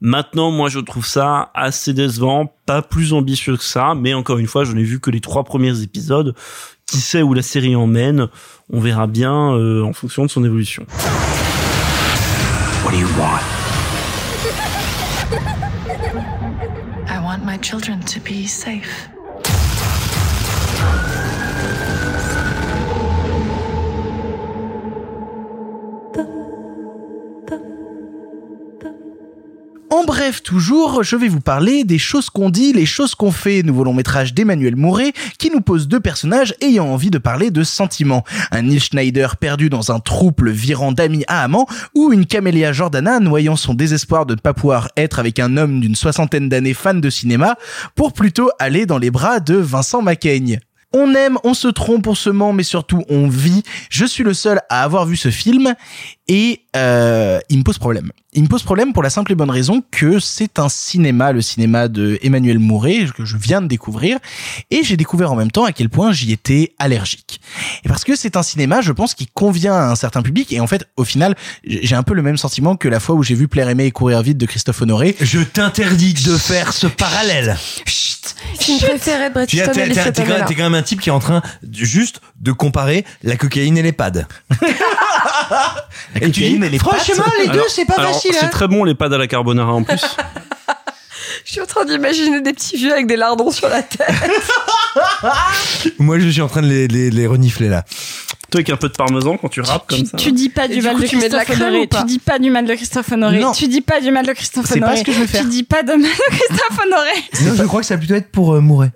Maintenant, moi, je trouve ça assez décevant, pas plus ambitieux que ça, mais encore une fois, je n'ai vu que les trois premiers épisodes. Qui sait où la série emmène On verra bien euh, en fonction de son évolution. What do you want? My children to be safe. En bref, toujours, je vais vous parler des choses qu'on dit, les choses qu'on fait, nouveau long métrage d'Emmanuel Mouret, qui nous pose deux personnages ayant envie de parler de sentiments. Un Neil Schneider perdu dans un trouble virant d'amis à amants, ou une Camélia Jordana noyant son désespoir de ne pas pouvoir être avec un homme d'une soixantaine d'années fan de cinéma, pour plutôt aller dans les bras de Vincent Macaigne. On aime, on se trompe, on se ment, mais surtout on vit. Je suis le seul à avoir vu ce film et euh, il me pose problème. Il me pose problème pour la simple et bonne raison que c'est un cinéma, le cinéma de Emmanuel Mouret que je viens de découvrir et j'ai découvert en même temps à quel point j'y étais allergique. Et parce que c'est un cinéma, je pense, qui convient à un certain public et en fait, au final, j'ai un peu le même sentiment que la fois où j'ai vu Plaire aimer et courir vite de Christophe Honoré. Je t'interdis de faire ce parallèle. Film préféré de Bret Tu Easton Ellis t'es- quand, même- Pamela. t'es quand même un type qui est en train de- juste de comparer la cocaïne et les pads. et tu dis, cocaïne et les franchement, pattes. les deux, c'est pas alors, facile. C'est hein. très bon les pâtes à la carbonara en plus. Je suis en train d'imaginer des petits vieux avec des lardons sur la tête. Moi, je suis en train de les, les, les renifler là. Toi avec un peu de parmesan quand tu rappes comme ça. Tu dis pas du mal de Christophe Honoré. Tu dis pas du mal de Christophe Honoré. Non. Tu dis pas du mal de Christophe C'est pas Honoré. ce que je vais faire. Tu dis pas de mal de Christophe Honoré. Non, je crois que ça va plutôt être pour euh, Mouret.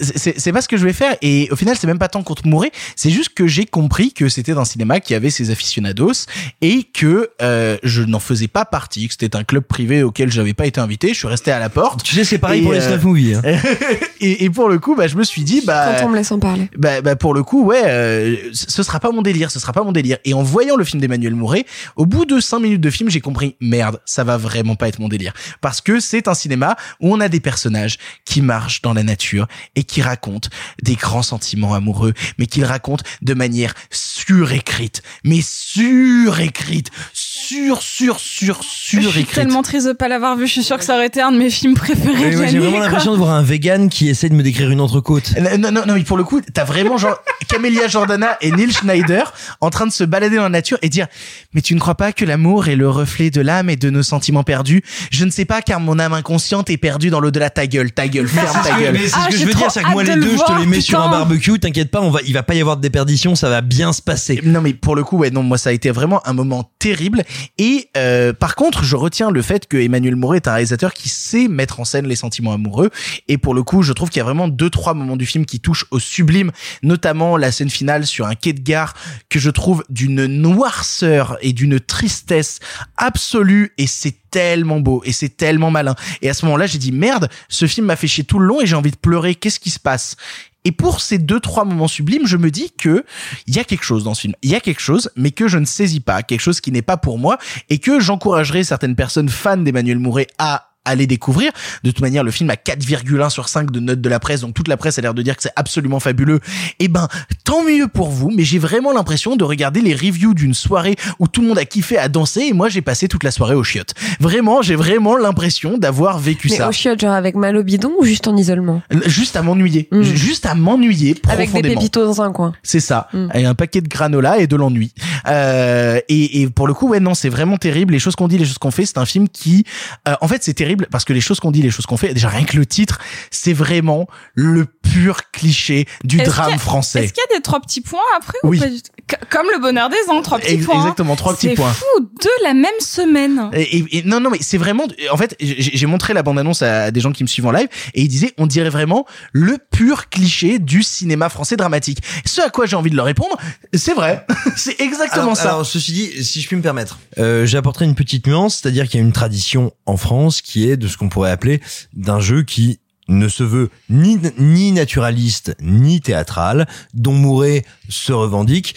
C'est- pas ce que je vais faire et au final c'est même pas tant contre Mouret c'est juste que j'ai compris que c'était un cinéma qui avait ses aficionados et que euh, je n'en faisais pas partie que c'était un club privé auquel j'avais pas été invité je suis resté à la porte Tu sais, c'est pareil Et, pour les euh, snuff movies. hein. et, et pour le coup bah je me suis dit bah Quand on me laisse en parler. bah, bah pour le coup ouais euh, ce sera pas mon délire ce sera pas mon délire et en voyant le film d'Emmanuel Mouret au bout de cinq minutes de film j'ai compris merde ça va vraiment pas être mon délire parce que c'est un cinéma où on a des personnages qui marchent dans la nature et qui racontent des grands sentiments amoureux mais qu'ils racontent de manière surécrite mais surécrite sur sur sur Je suis tellement triste de pas l'avoir vu. Je suis sûre que ça aurait été un de mes films préférés. J'ai vraiment l'impression de voir un vegan qui essaie de me décrire une entrecôte. Non, non, non, mais pour le coup, t'as vraiment genre Camélia Jordana et Neil Schneider en train de se balader dans la nature et dire Mais tu ne crois pas que l'amour est le reflet de l'âme et de nos sentiments perdus? Je ne sais pas car mon âme inconsciente est perdue dans l'au-delà. Ta gueule, ta gueule, ferme ta gueule. Mais c'est Ah, ce que je veux dire, c'est que moi les de le deux, je te les mets sur un barbecue, t'inquiète pas, on va, il va pas y avoir de déperdition, ça va bien se passer. Non mais pour le coup ouais non moi ça a été vraiment un moment terrible et euh, par contre je retiens le fait que Emmanuel Mouret est un réalisateur qui sait mettre en scène les sentiments amoureux et pour le coup je trouve qu'il y a vraiment deux trois moments du film qui touchent au sublime notamment la scène finale sur un quai de gare que je trouve d'une noirceur et d'une tristesse absolue. Et c'est tellement beau et c'est tellement malin. Et à ce moment-là j'ai dit merde ce film m'a fait chier tout le long et j'ai envie de pleurer. Qu'est-ce qui se passe? Et pour ces deux trois moments sublimes, je me dis que il y a quelque chose dans ce film. Il y a quelque chose, mais que je ne saisis pas, quelque chose qui n'est pas pour moi, et que j'encouragerais certaines personnes fans d'Emmanuel Mouret à aller découvrir. De toute manière, le film a 4,1 sur 5 de notes de la presse, donc toute la presse a l'air de dire que c'est absolument fabuleux. Eh ben, tant mieux pour vous, mais j'ai vraiment l'impression de regarder les reviews d'une soirée où tout le monde a kiffé à danser et moi j'ai passé toute la soirée au chiottes. Vraiment, j'ai vraiment l'impression d'avoir vécu Mais ça. au chiotte, genre avec mal au bidon ou juste en isolement? Juste à m'ennuyer. Mm. Juste à m'ennuyer Avec des profondément. pépitos dans un coin. C'est ça. Mm. Et un paquet de granola et de l'ennui. Euh, et, et pour le coup, ouais, non, c'est vraiment terrible. Les choses qu'on dit, les choses qu'on fait, c'est un film qui, euh, en fait, c'est terrible parce que les choses qu'on dit, les choses qu'on fait, déjà rien que le titre, c'est vraiment le pur cliché du Est-ce drame a- français. Est-ce qu'il y a des trois petits points après Oui. ou pas du tout C- Comme le bonheur des ans, trois petits Ex- points. exactement, trois petits points. C'est fou, deux la même semaine. Et, et- et non, non, mais c'est vraiment. En fait, j'ai j'ai montré la bande-annonce à des gens qui me suivent en live et ils disaient, on dirait vraiment le pur cliché du cinéma français dramatique. Ce à quoi j'ai envie de leur répondre, c'est vrai, c'est exactement alors, ça. alors, ceci dit, si je puis me permettre, euh, j'apporterai une petite nuance, c'est-à-dire qu'il y a une tradition en France qui est de ce qu'on pourrait appeler d'un jeu qui ne se veut ni, ni naturaliste ni théâtral, dont Mouret se revendique.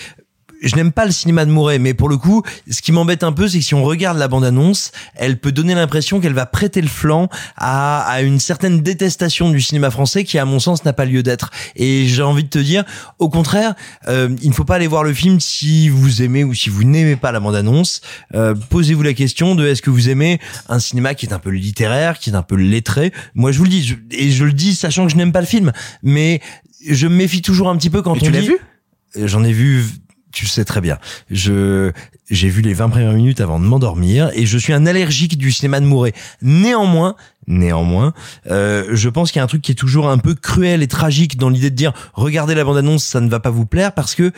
Je n'aime pas le cinéma de Mouret, mais pour le coup, ce qui m'embête un peu, c'est que si on regarde la bande-annonce, elle peut donner l'impression qu'elle va prêter le flanc à, à une certaine détestation du cinéma français qui, à mon sens, n'a pas lieu d'être. Et j'ai envie de te dire, au contraire, euh, il ne faut pas aller voir le film si vous aimez ou si vous n'aimez pas la bande-annonce. Euh, Posez-vous la question de est-ce que vous aimez un cinéma qui est un peu littéraire, qui est un peu lettré? Moi, je vous le dis, je- et je le dis sachant que je n'aime pas le film, mais je me méfie toujours un petit peu quand Mais on tu l'as vu? Euh, J'en ai vu tu sais très bien. Je j'ai vu les 20 premières minutes avant de m'endormir et je suis un allergique du cinéma de Mouret. Néanmoins, néanmoins, euh, je pense qu'il y a un truc qui est toujours un peu cruel et tragique dans l'idée de dire regardez la bande-annonce, ça ne va pas vous plaire parce que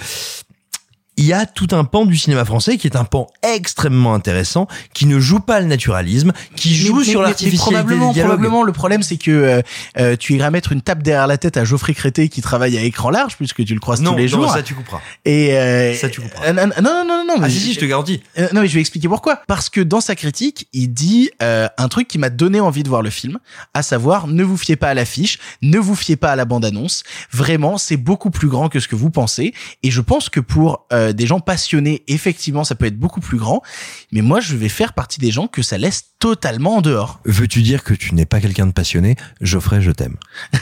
il y a tout un pan du cinéma français qui est un pan extrêmement intéressant, qui ne joue pas le naturalisme, qui joue Mais- sur l'artificialité probablement, des probablement, le problème, c'est que euh, euh, tu iras mettre une tape derrière la tête à Geoffrey Crété qui travaille à écran large, puisque tu le croises Non, tous les non, jours. ça tu couperas. Et euh, Ça, tu couperas. euh, non, non, non, non, non, Ah mais- si, si, je te garantis. Euh, non mais je vais expliquer pourquoi. Parce que dans sa critique, il dit euh, un truc qui m'a donné envie de voir le film, à savoir ne vous fiez pas à l'affiche, ne vous fiez pas à la bande-annonce. Vraiment, c'est beaucoup plus grand que ce que vous pensez. Et je pense que pour euh, des gens passionnés, effectivement, ça peut être beaucoup plus grand. Mais moi, je vais faire partie des gens que ça laisse totalement en dehors. Veux-tu dire que tu n'es pas quelqu'un de passionné? Geoffrey, je t'aime.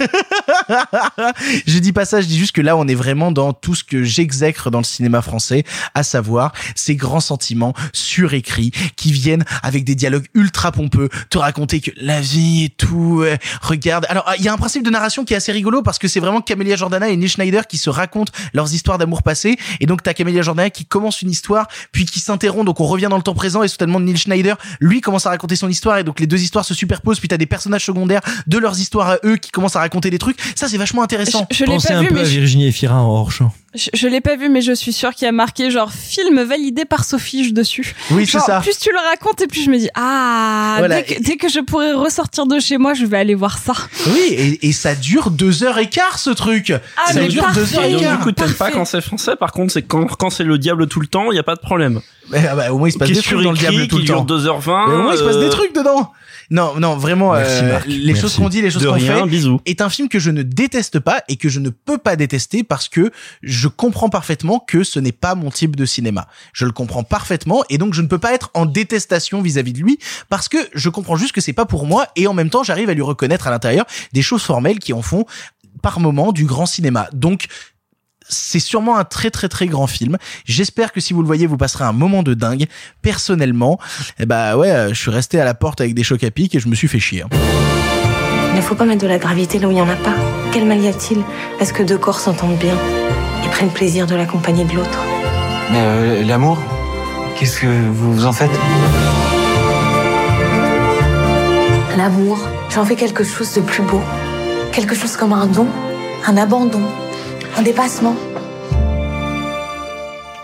je dis pas ça, je dis juste que là, on est vraiment dans tout ce que j'exècre dans le cinéma français, à savoir ces grands sentiments surécrits qui viennent avec des dialogues ultra pompeux, te raconter que la vie et tout, euh, regarde. Alors, il y a un principe de narration qui est assez rigolo parce que c'est vraiment Camélia Jordana et Neil Schneider qui se racontent leurs histoires d'amour passé. Et donc, t'as Camélia d'Amélia Jordan qui commence une histoire, puis qui s'interrompt, donc on revient dans le temps présent et soudainement Neil Schneider, lui commence à raconter son histoire et donc les deux histoires se superposent, puis t'as des personnages secondaires de leurs histoires à eux qui commencent à raconter des trucs. Ça c'est vachement intéressant. Je- je l'ai Pensez pas un vu, peu mais à je- Virginie Efira en hors champ. Je, je l'ai pas vu, mais je suis sûre qu'il y a marqué genre film validé par Sophie dessus. Oui, c'est ça. Plus tu le racontes et plus je me dis ah Voilà. dès, que, dès que je pourrai ressortir de chez moi, je vais aller voir ça. Oui, et, et ça dure deux heures et quart ce truc. Ah, ça mais dure parfait. deux heures Et et donc, quart. du coup, t'aimes pas quand c'est français. Par contre, c'est quand, quand c'est le diable tout le temps, il y a pas de problème. Ah bah, au moins il se passe des trucs dans le diable tout le temps. 2h20. Mais au moins il se passe des trucs dedans. Non, non, vraiment, Merci, euh, les Merci. choses qu'on dit, les choses qu'on fait, bisous. est un film que je ne déteste pas et que je ne peux pas détester parce que je comprends parfaitement que ce n'est pas mon type de cinéma. Je le comprends parfaitement et donc je ne peux pas être en détestation vis-à-vis de lui parce que je comprends juste que c'est pas pour moi et en même temps j'arrive à lui reconnaître à l'intérieur des choses formelles qui en font par moment du grand cinéma. Donc c'est sûrement un très très très grand film. J'espère que si vous le voyez, vous passerez un moment de dingue. Personnellement, eh bah ouais, euh, je suis resté à la porte avec des chocs à pic et je me suis fait chier. hein. Il ne faut pas mettre de la gravité là où il n'y en a pas. Quel mal y a-t-il Est-ce que deux corps s'entendent bien et prennent plaisir de la compagnie de l'autre? Mais euh, l'amour Qu'est-ce que vous vous en faites? L'amour, j'en fais quelque chose de plus beau. Quelque chose comme un don, un abandon, un dépassement.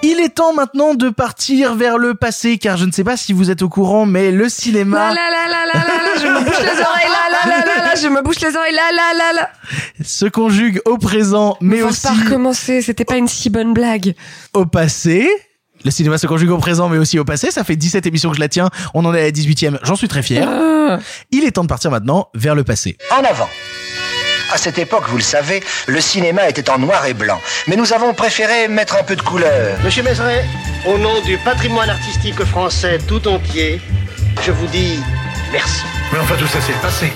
Il est temps maintenant de partir vers le passé, car je ne sais pas si vous êtes au courant, mais le cinéma Là, là, là, là, là, là, je me bouche les oreilles, là, là, là, là, là, je me bouche les oreilles, là, là, là, là. se conjugue au présent, mais aussi pas recommencer, c'était pas une si bonne blague. au passé. Le cinéma se conjugue au présent, mais aussi au passé. Ça fait 17 émissions que je la tiens. On en est à la 18e. J'en suis très fier. Ah. Il est temps de partir maintenant vers le passé. En avant. À cette époque, vous le savez, le cinéma était en noir et blanc. Mais nous avons préféré mettre un peu de couleur. Monsieur Mézeret, au nom du patrimoine artistique français tout entier, je vous dis merci. Mais enfin, tout ça, c'est le passé.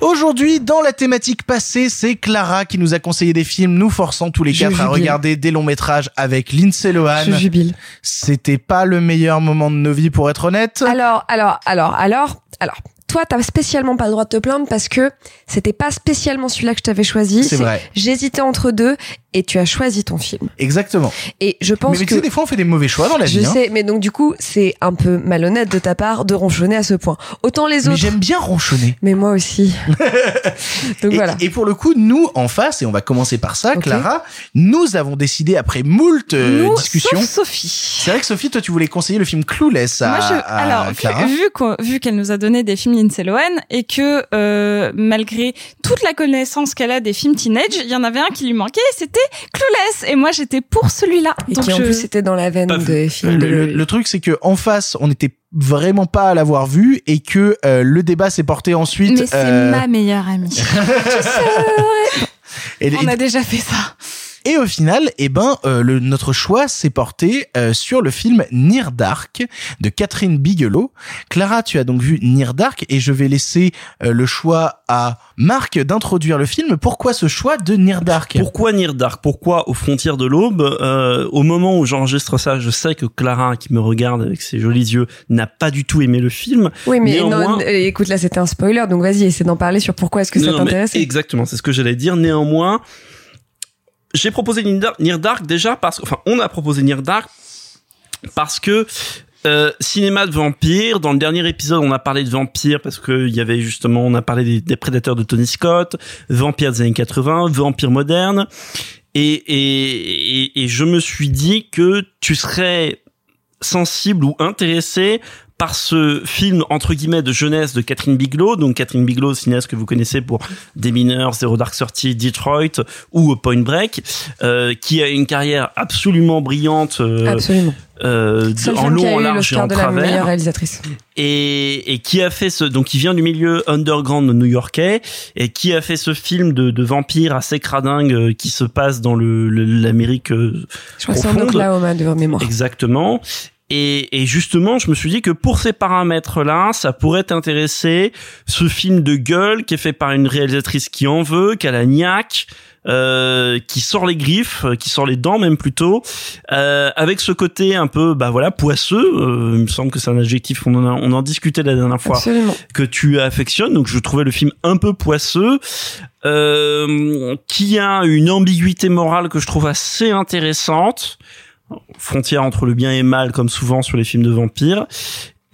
Aujourd'hui, dans la thématique passée, c'est Clara qui nous a conseillé des films, nous forçant tous les Je quatre à regarder des longs métrages avec Lindsay Lohan. Je jubile. C'était pas le meilleur moment de nos vies, pour être honnête. Alors, alors, alors, alors, alors. Toi, t'as spécialement pas le droit de te plaindre parce que c'était pas spécialement celui-là que je t'avais choisi. C'est vrai. J'hésitais entre deux et tu as choisi ton film. Exactement. Et je pense mais, mais que tu sais, des fois, on fait des mauvais choix dans la je vie. hein. sais, mais donc du coup, c'est un peu malhonnête de ta part de ronchonner à ce point. Autant les Mais autres. j'aime bien ronchonner. Mais moi aussi. donc et, voilà. et pour le coup, nous, en face, et on va commencer par ça. Clara, nous avons décidé, après moult euh, Nous, discussions... sauf Sophie. C'est vrai que Sophie, toi, tu voulais conseiller le film Clueless à, Moi, je, à alors, vu- Clara. vu, qu'on- vu qu'elle nous a donné des films Lindsay Lohan et que euh, malgré toute la connaissance qu'elle a des films teenage, il y en avait un qui lui manquait, c'était Clueless. Et moi, j'étais pour celui-là. Et Donc qui en je- plus c'était dans la veine le, de le- le truc, c'est que en face, on était vraiment pas à l'avoir vu et que euh, le débat s'est porté ensuite. Mais c'est euh, ma meilleure amie. Tu sais, et, On a déjà fait ça. Et au final, eh ben, euh, le, notre choix s'est porté euh, sur le film Near Dark de Catherine Bigelow. Clara, tu as donc vu Near Dark et je vais laisser euh, le choix à Marc d'introduire le film. Pourquoi ce choix de Near Dark? Pourquoi Near Dark? Pourquoi aux frontières de l'aube? Euh, Au moment où j'enregistre ça, je sais que Clara, qui me regarde avec ses jolis yeux, n'a pas du tout aimé le film. Oui, mais Néanmoins- non, euh, écoute, là, c'était un spoiler, donc vas-y, essaie d'en parler sur pourquoi est-ce que ça Non, t'intéresse. Exactement, c'est ce que j'allais dire. Néanmoins, j'ai proposé Near Dark, déjà parce enfin, on a proposé Near Dark parce que euh, cinéma de vampires. Dans le dernier épisode, on a parlé de vampires parce que il y avait justement, on a parlé des, prédateurs de Tony Scott, vampires des années 80, vampires modernes. Et, et, et je me suis dit que tu serais sensible ou intéressé par ce film entre guillemets de jeunesse de Catherine Bigelow, donc Catherine Bigelow, cinéaste que vous connaissez pour Des mineurs, Zero Dark Thirty, Detroit ou Point Break, euh, qui a une carrière absolument brillante, euh, Absolument. euh, de- en long, a en large et en de la meilleure travers réalisatrice. et, et qui a fait ce donc qui vient du milieu underground new-yorkais et qui a fait ce film de, de vampire assez cradingue euh, qui se passe dans le l'Amérique euh, Je crois que c'est en. Oklahoma de mémoire. Exactement. Et, et justement, je me suis dit que pour ces paramètres-là, ça pourrait t'intéresser. Ce film de gueule qui est fait par une réalisatrice qui en veut, qui a la niaque, euh, qui sort les griffes, euh, qui sort les dents même plutôt, euh, avec ce côté un peu bah voilà poisseux. Euh, il me semble que c'est un adjectif on en, a, on en discutait la dernière fois Absolument. que tu affectionnes. Donc je trouvais le film un peu poisseux, euh, qui a une ambiguïté morale que je trouve assez intéressante frontière entre le bien et le mal comme souvent sur les films de vampires.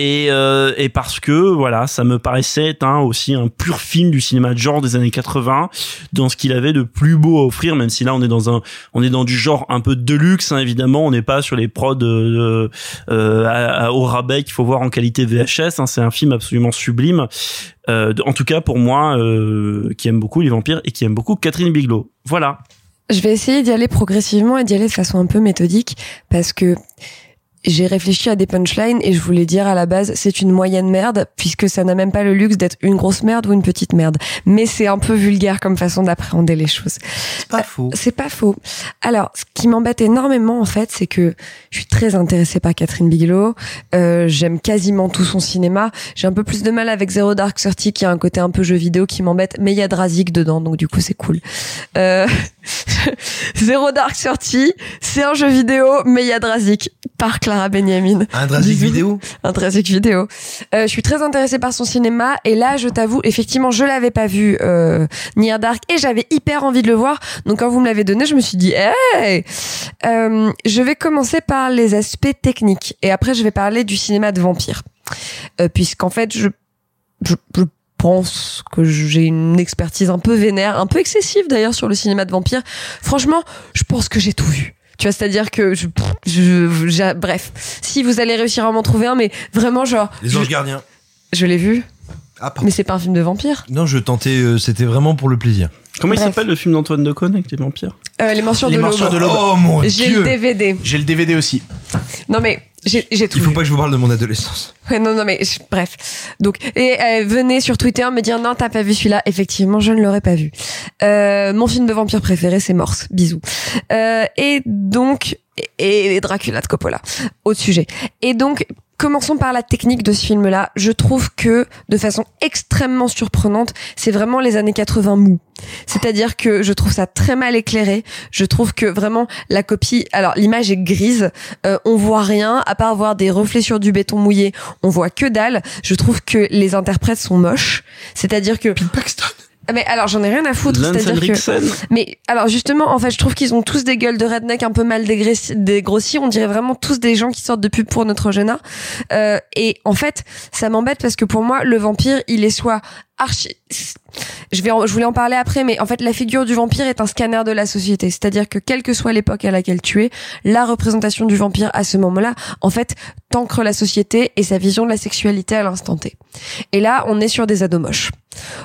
Et, euh, et parce que voilà ça me paraissait un, aussi un pur film du cinéma de genre des années 80 dans ce qu'il avait de plus beau à offrir même si là on est dans un on est dans du genre un peu de luxe hein, évidemment. On n'est pas sur les prods euh, euh, au rabais qu'il faut voir en qualité VHS hein, c'est un film absolument sublime euh, en tout cas pour moi euh, qui aime beaucoup les vampires et qui aime beaucoup Catherine Bigelow. Voilà Je vais essayer d'y aller progressivement et d'y aller de façon un peu méthodique parce que j'ai réfléchi à des punchlines et je voulais dire à la base c'est une moyenne merde puisque ça n'a même pas le luxe d'être une grosse merde ou une petite merde. Mais c'est un peu vulgaire comme façon d'appréhender les choses. C'est pas faux. C'est pas faux. Alors, ce qui m'embête énormément en fait, c'est que je suis très intéressée par Catherine Bigelow. Euh, J'aime quasiment tout son cinéma. J'ai un peu plus de mal avec Zero Dark Thirty qui a un côté un peu jeu vidéo qui m'embête, mais il y a Drazik dedans, donc du coup c'est cool. Euh... Zero Dark Thirty, c'est un jeu vidéo, mais il y a Drazik par Clara Benjamin. Un Bisous. vidéo Un Drazik vidéo. Euh, je suis très intéressée par son cinéma et là, je t'avoue, effectivement, je l'avais pas vu euh, Near Dark et j'avais hyper envie de le voir. Donc quand vous me l'avez donné, je me suis dit, hey Euh, Je vais commencer par les aspects techniques et après je vais parler du cinéma de vampire, euh, puisqu'en fait, je, je, je pense que j'ai une expertise un peu vénère, un peu excessive d'ailleurs sur le cinéma de vampire. Franchement, je pense que j'ai tout vu. Tu vois, c'est-à-dire que je, bref, si vous allez réussir à m'en trouver un, mais vraiment genre, Les anges gardiens. je l'ai vu. Ah, mais c'est pas un film de vampire. Non, je tentais, euh, c'était vraiment pour le plaisir. comment il s'appelle le film d'Antoine Decaune avec les vampires? Euh, les morsures Les de l'aube. Oh mon J'ai dieu le DVD. J'ai le DVD aussi. Non mais j'ai j'ai tout Il faut vu. pas que je vous parle de mon adolescence. Ouais, non, non, mais je- bref. Donc, et euh, venez sur Twitter me dire non, t'as pas vu celui-là. Effectivement, je ne l'aurais pas vu. Euh, mon film de vampire préféré, c'est Morse. Bisous. Euh, et donc, et, et Dracula de Coppola. Autre sujet. Et donc, commençons par la technique de ce film-là. Je trouve que, de façon extrêmement surprenante, c'est vraiment les années 80 mou. C'est-à-dire que je trouve ça très mal éclairé. Je trouve que vraiment la copie, alors l'image est grise, euh, on voit rien à part voir des reflets sur du béton mouillé. On voit que dalle. Je trouve que les interprètes sont moches. C'est-à-dire que mais alors j'en ai rien à foutre. C'est-à-dire que mais alors justement, en fait, je trouve qu'ils ont tous des gueules de redneck un peu mal dégrossis. On dirait vraiment tous des gens qui sortent de pub pour Neutrogena. Euh, et en fait, ça m'embête parce que pour moi, le vampire, il est soit archi. Je vais, en- je voulais en parler après, mais en fait, la figure du vampire est un scanner de la société. C'est-à-dire que quelle que soit l'époque à laquelle tu es, la représentation du vampire à ce moment-là, en fait, t'ancre la société et sa vision de la sexualité à l'instant T. Et là, on est sur des ados moches.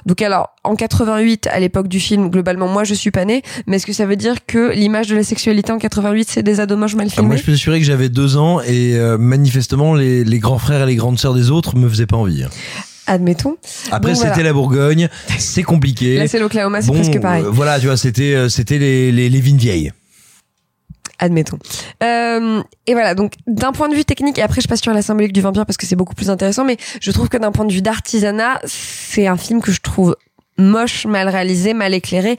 Donc alors, en 88, à l'époque du film, globalement, moi je suis pas née, mais est-ce que ça veut dire que l'image de la sexualité en 88, c'est des ados moches mal Ah, moi, filmés je peux assurer que j'avais deux ans et euh, manifestement, les, les grands frères et les grandes sœurs des autres me faisaient pas envie. Admettons. Après, c'était voilà. la Bourgogne, c'est compliqué. Là, c'est l'Oklahoma, c'est Bon, presque pareil. euh, voilà, tu vois, c'était euh, c'était les, les, les vignes vieilles. Admettons. Euh, et voilà, donc d'un point de vue technique, et après je passe sur la symbolique du vampire parce que c'est beaucoup plus intéressant, mais je trouve que d'un point de vue d'artisanat, c'est un film que je trouve moche, mal réalisé, mal éclairé,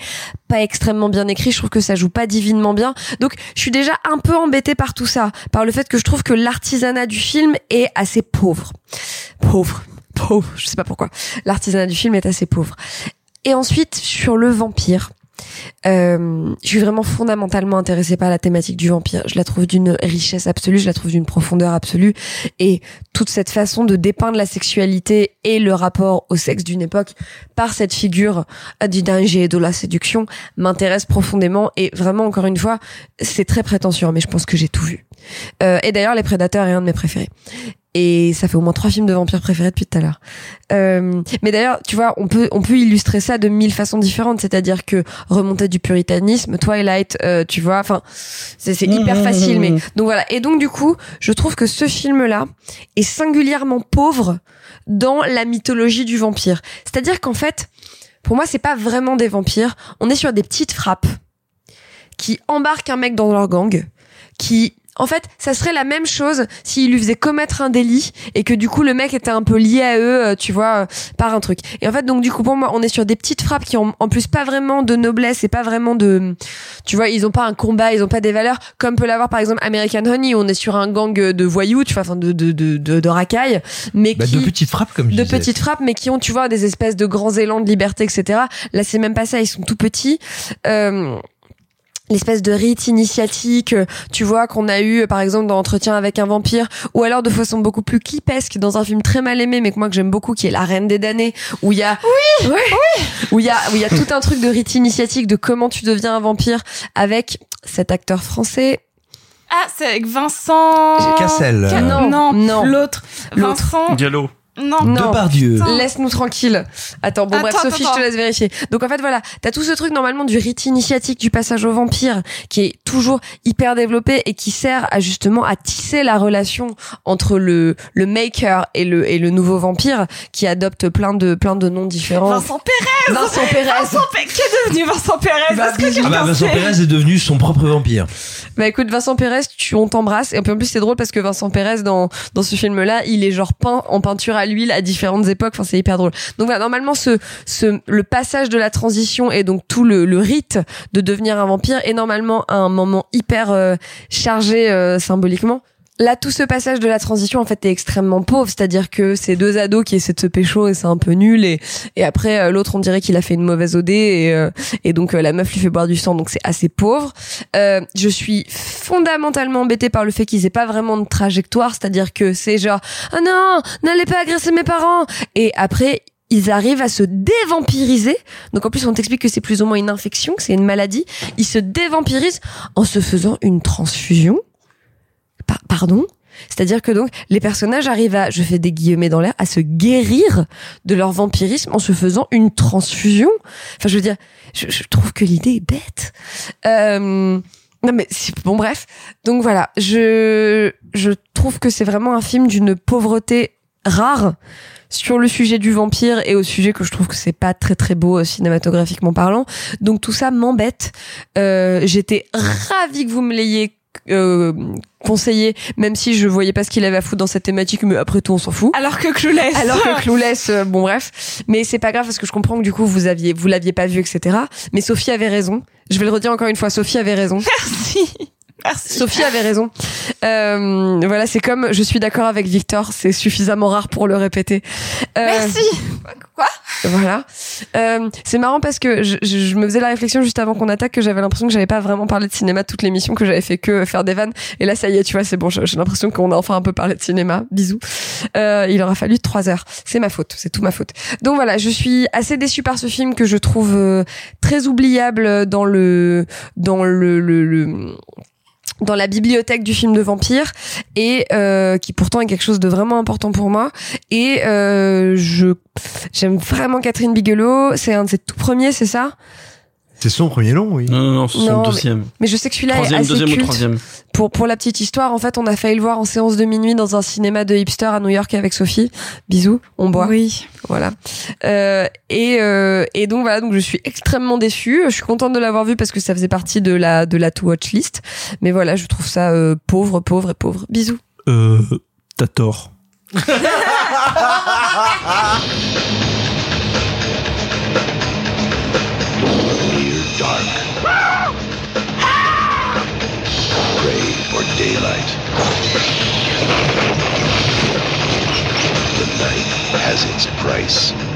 pas extrêmement bien écrit, je trouve que ça joue pas divinement bien. Donc je suis déjà un peu embêtée par tout ça, par le fait que je trouve que l'artisanat du film est assez pauvre. Pauvre, pauvre, je sais pas pourquoi. L'artisanat du film est assez pauvre. Et ensuite, sur le vampire, euh, je suis vraiment fondamentalement intéressée par la thématique du vampire. Je la trouve d'une richesse absolue, je la trouve d'une profondeur absolue. Et toute cette façon de dépeindre la sexualité et le rapport au sexe d'une époque par cette figure du danger et de la séduction m'intéresse profondément. Et vraiment, encore une fois, c'est très prétentieux, mais je pense que j'ai tout vu. Euh, et d'ailleurs, Les Prédateurs est un de mes préférés. Et ça fait au moins trois films de vampires préférés depuis tout à l'heure. Euh, mais d'ailleurs, tu vois, on peut on peut illustrer ça de mille façons différentes. C'est-à-dire que remonter du puritanisme, Twilight, euh, tu vois, enfin, c'est c'est hyper facile. Mais donc voilà. Et donc du coup, je trouve que ce film-là est singulièrement pauvre dans la mythologie du vampire. C'est-à-dire qu'en fait, pour moi, c'est pas vraiment des vampires. On est sur des petites frappes qui embarquent un mec dans leur gang, qui en fait, ça serait la même chose s'il lui faisait commettre un délit et que du coup le mec était un peu lié à eux, euh, tu vois, euh, par un truc. Et en fait, donc du coup pour moi, on est sur des petites frappes qui ont en plus pas vraiment de noblesse et pas vraiment de, tu vois, ils ont pas un combat, ils ont pas des valeurs comme peut l'avoir par exemple American Honey. Où on est sur un gang de voyous, tu vois, enfin de de de de, de racailles, mais Bah, qui de petites frappes, comme je de disais. petites frappes, mais qui ont, tu vois, des espèces de grands élans de liberté, etc. Là, c'est même pas ça. Ils sont tout petits. Euh, l'espèce de rite initiatique, euh, tu vois, qu'on a eu, euh, par exemple, dans Entretien avec un vampire, ou alors de façon beaucoup plus clipesque, dans un film très mal aimé, mais que moi que j'aime beaucoup, qui est La Reine des damnés, où il y a, oui, où il y a, où il y a tout un truc de rite initiatique, de comment tu deviens un vampire, avec cet acteur français. Ah, c'est avec Vincent. Cassel. Ca- Non, non, non. l'autre. L'autre. Vincent. Diallo. Non. Non. Depardieu. Laisse-nous tranquille. Attends, bon Attends, bref, Sophie, attends, je te laisse vérifier. Donc en fait voilà, t'as tout ce truc normalement du rite initiatique du passage au vampire qui est toujours hyper développé et qui sert à justement à tisser la relation entre le le maker et le et le nouveau vampire qui adopte plein de plein de noms différents. Vincent Pérez. Vincent Pérez. Vincent Pérez. Qui est devenu Vincent Pérez Est-ce que Ah bah Vincent Pérez est devenu son propre vampire. Bah écoute Vincent Pérez, tu on t'embrasse et puis en plus c'est drôle parce que Vincent Pérez dans dans ce film là, il est genre peint en peinture à l'huile à différentes époques, enfin c'est hyper drôle. Donc voilà, normalement ce ce le passage de la transition et donc tout le le rite de devenir un vampire est normalement un moment hyper euh, chargé euh, symboliquement. Là, tout ce passage de la transition, en fait, est extrêmement pauvre. C'est-à-dire que c'est deux ados qui essaient de se pécho et c'est un peu nul. Et, et après, euh, l'autre, on dirait qu'il a fait une mauvaise OD et, euh, et donc euh, la meuf lui fait boire du sang. Donc c'est assez pauvre. Euh, je suis fondamentalement embêtée par le fait qu'ils aient pas vraiment de trajectoire. C'est-à-dire que c'est genre, ah non, n'allez pas agresser mes parents. Et après, ils arrivent à se dévampiriser. Donc en plus, on t'explique que c'est plus ou moins une infection, que c'est une maladie. Ils se dévampirisent en se faisant une transfusion. Par- pardon c'est-à-dire que donc les personnages arrivent à, je fais des guillemets dans l'air, à se guérir de leur vampirisme en se faisant une transfusion. Enfin, je veux dire, je, trouve que l'idée est bête. Euh, non mais bon bref. Donc voilà, je je trouve que c'est vraiment un film d'une pauvreté rare sur le sujet du vampire et au sujet que je trouve que c'est pas très très beau euh, cinématographiquement parlant. Donc tout ça m'embête. Euh, J'étais ravie que vous me l'ayez euh, conseillé, même si je voyais pas ce qu'il avait à foutre dans cette thématique, mais après tout on s'en fout. Alors que Clueless. Alors que Clueless, euh, bon bref, mais c'est pas grave parce que je comprends que du coup vous aviez, vous l'aviez pas vu, etc. Mais Sophie avait raison. Je vais le redire encore une fois, Sophie avait raison. Merci. Merci. Sophie avait raison. Euh, voilà, c'est comme je suis d'accord avec Victor, c'est suffisamment rare pour le répéter. Euh, Merci. Quoi? Voilà. Euh, c'est marrant parce que je, me faisais la réflexion juste avant qu'on attaque que j'avais l'impression que j'avais pas vraiment parlé de cinéma toute l'émission, que j'avais fait que faire des vannes. Et là, ça y est, tu vois, c'est bon. J'ai l'impression qu'on a enfin un peu parlé de cinéma. Bisous. Euh, il aura fallu trois heures. C'est ma faute. C'est tout ma faute. Donc voilà, je suis assez déçue par ce film que je trouve euh, très oubliable dans le dans le dans la bibliothèque du film de vampire et euh, qui pourtant est quelque chose de vraiment important pour moi. Et euh, je j'aime vraiment Catherine Bigelow. C'est un de ses tout premiers c'est ça? C'est son premier long, oui. Non, non, non, c'est son Non, deuxième. mais je sais que celui-là est Troisième, assez deuxième ou culte. troisième. pour pour la petite histoire en fait on a failli le voir en séance de minuit dans un cinéma de hipster à New York avec Sophie bisous on boit Oui. voilà euh, et euh, et donc voilà donc je suis extrêmement déçue je suis contente de l'avoir vu parce que ça faisait partie de la de la to watch list mais voilà je trouve ça euh, pauvre pauvre et pauvre bisous Euh, t'as tort. For daylight. The night has its price.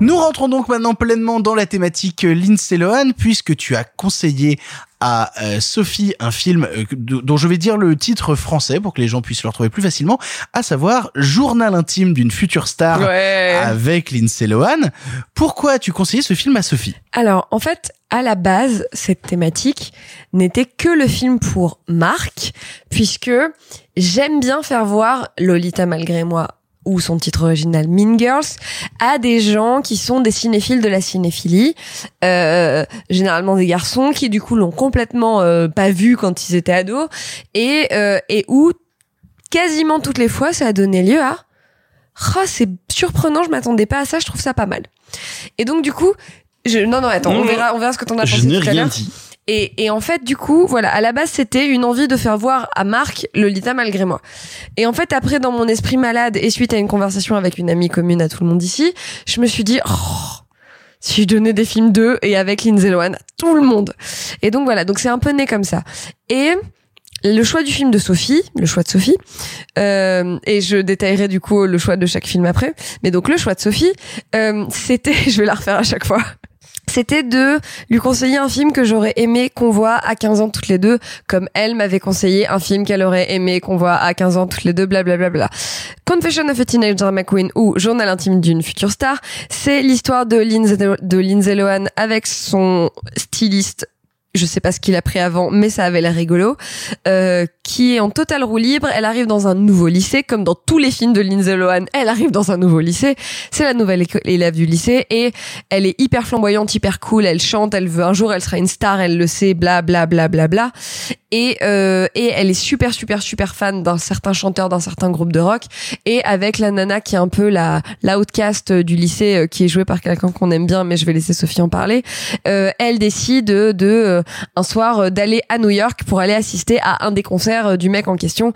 Nous rentrons donc maintenant pleinement dans la thématique euh, Lindsay Lohan puisque tu as conseillé à euh, Sophie un film euh, dont je vais dire le titre français pour que les gens puissent le retrouver plus facilement, à savoir Journal intime d'une future star Ouais. avec Lindsay Lohan. Pourquoi as-tu conseillé ce film à Sophie? Alors, en fait, à la base, cette thématique n'était que le film pour Marc, puisque j'aime bien faire voir Lolita malgré moi ou son titre original Mean Girls à des gens qui sont des cinéphiles de la cinéphilie, euh, généralement des garçons qui du coup l'ont complètement euh, pas vu quand ils étaient ados et euh, et où quasiment toutes les fois ça a donné lieu à Ah, c'est surprenant, je m'attendais pas à ça, je trouve ça pas mal. Et donc du coup, Je, non, non, attends, on verra, on verra ce que t'en as Je pensé tout à dit. Et, et en fait, du coup, voilà, à la base, c'était une envie de faire voir à Marc Lolita malgré moi. Et en fait, après, dans mon esprit malade et suite à une conversation avec une amie commune à tout le monde ici, je me suis dit, oh, si je donnais des films d'eux et avec Lindsay Lohan tout le monde. Et donc voilà, donc c'est un peu né comme ça. Et le choix du film de Sophie, le choix de Sophie, euh, et je détaillerai du coup le choix de chaque film après. Mais donc le choix de Sophie, euh, c'était, je vais la refaire à chaque fois. C'était de lui conseiller un film que j'aurais aimé qu'on voit à 15 ans toutes les deux, comme elle m'avait conseillé un film qu'elle aurait aimé qu'on voit à 15 ans toutes les deux, blablabla. Bla, bla. Confession of a Teenage Drama Queen ou Journal intime d'une future star, c'est l'histoire de Lindsay, de Lindsay Lohan avec son styliste je sais pas ce qu'il a pris avant, mais ça avait l'air rigolo, euh, qui est en totale roue libre. Elle arrive dans un nouveau lycée, comme dans tous les films de Lindsay Lohan. Elle arrive dans un nouveau lycée. C'est la nouvelle élève du lycée et elle est hyper flamboyante, hyper cool. Elle chante, elle veut un jour, elle sera une star, elle le sait, bla bla bla bla bla. Et euh, et elle est super super super fan d'un certain chanteur, d'un certain groupe de rock. Et avec la nana qui est un peu la l'outcast du lycée, euh, qui est jouée par quelqu'un qu'on aime bien, mais je vais laisser Sophie en parler. Euh, elle décide de, euh, un soir d'aller à New York pour aller assister à un des concerts euh, du mec en question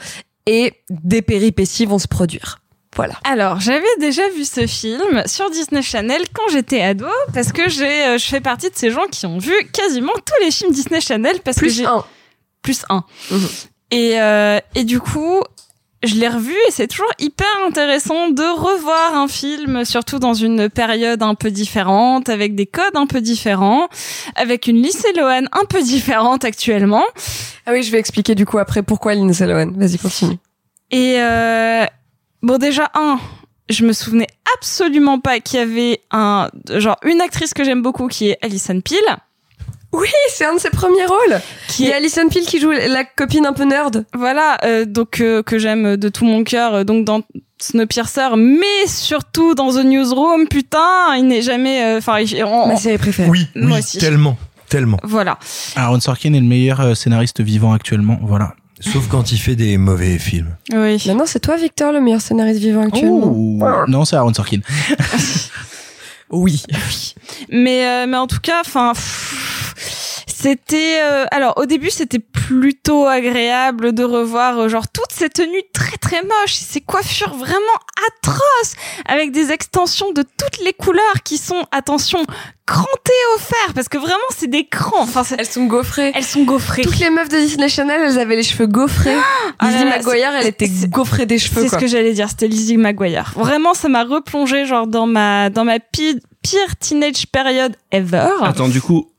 et des péripéties vont se produire. Voilà. Alors, j'avais déjà vu ce film sur Disney Channel quand j'étais ado, parce que j'ai, euh, je fais partie de ces gens qui ont vu quasiment tous les films Disney Channel, parce Plus que j'ai un. plus un. Et euh, et du coup, je l'ai revu et c'est toujours hyper intéressant de revoir un film, surtout dans une période un peu différente, avec des codes un peu différents, avec une Lindsay Lohan un peu différente actuellement. Ah oui, je vais expliquer du coup après pourquoi Lindsay Lohan. Vas-y, continue. Et euh, bon, déjà un, je me souvenais absolument pas qu'il y avait un genre une actrice que j'aime beaucoup qui est Alison Peel. Oui, c'est un de ses premiers rôles. Qui Il y est a Alison Peel qui joue la copine un peu nerd. voilà euh, donc euh, que j'aime de tout mon cœur euh, donc dans Snowpiercer mais surtout dans The Newsroom putain il n'est jamais euh, enfin il- on- Ma série préférée. Oui, Moi oui, aussi. tellement, tellement. voilà Aaron Sorkin est le meilleur euh, scénariste vivant actuellement. Voilà. Sauf quand il fait des mauvais films. oui Maintenant, c'est toi, Victor, le meilleur scénariste vivant actuellement. Ouh. Non, c'est Aaron Sorkin. Oui. mais euh, mais en tout cas enfin pff, c'était euh, alors au début c'était plutôt agréable de revoir euh, genre toutes ces tenues très très moches ces coiffures vraiment atroces avec des extensions de toutes les couleurs qui sont attention crantées au fer parce que vraiment c'est des crans enfin Elles sont gaufrées. elles sont gaufrées Toutes les meufs de Disney Channel, elles avaient les cheveux gaufrés. Ah Lizzie là là, McGuire, elle était gaufrée des cheveux. C'est ce que j'allais dire, c'était Lizzie McGuire. Vraiment, ça m'a replongé genre dans ma dans ma pi- pire teenage période ever. Attends, du coup,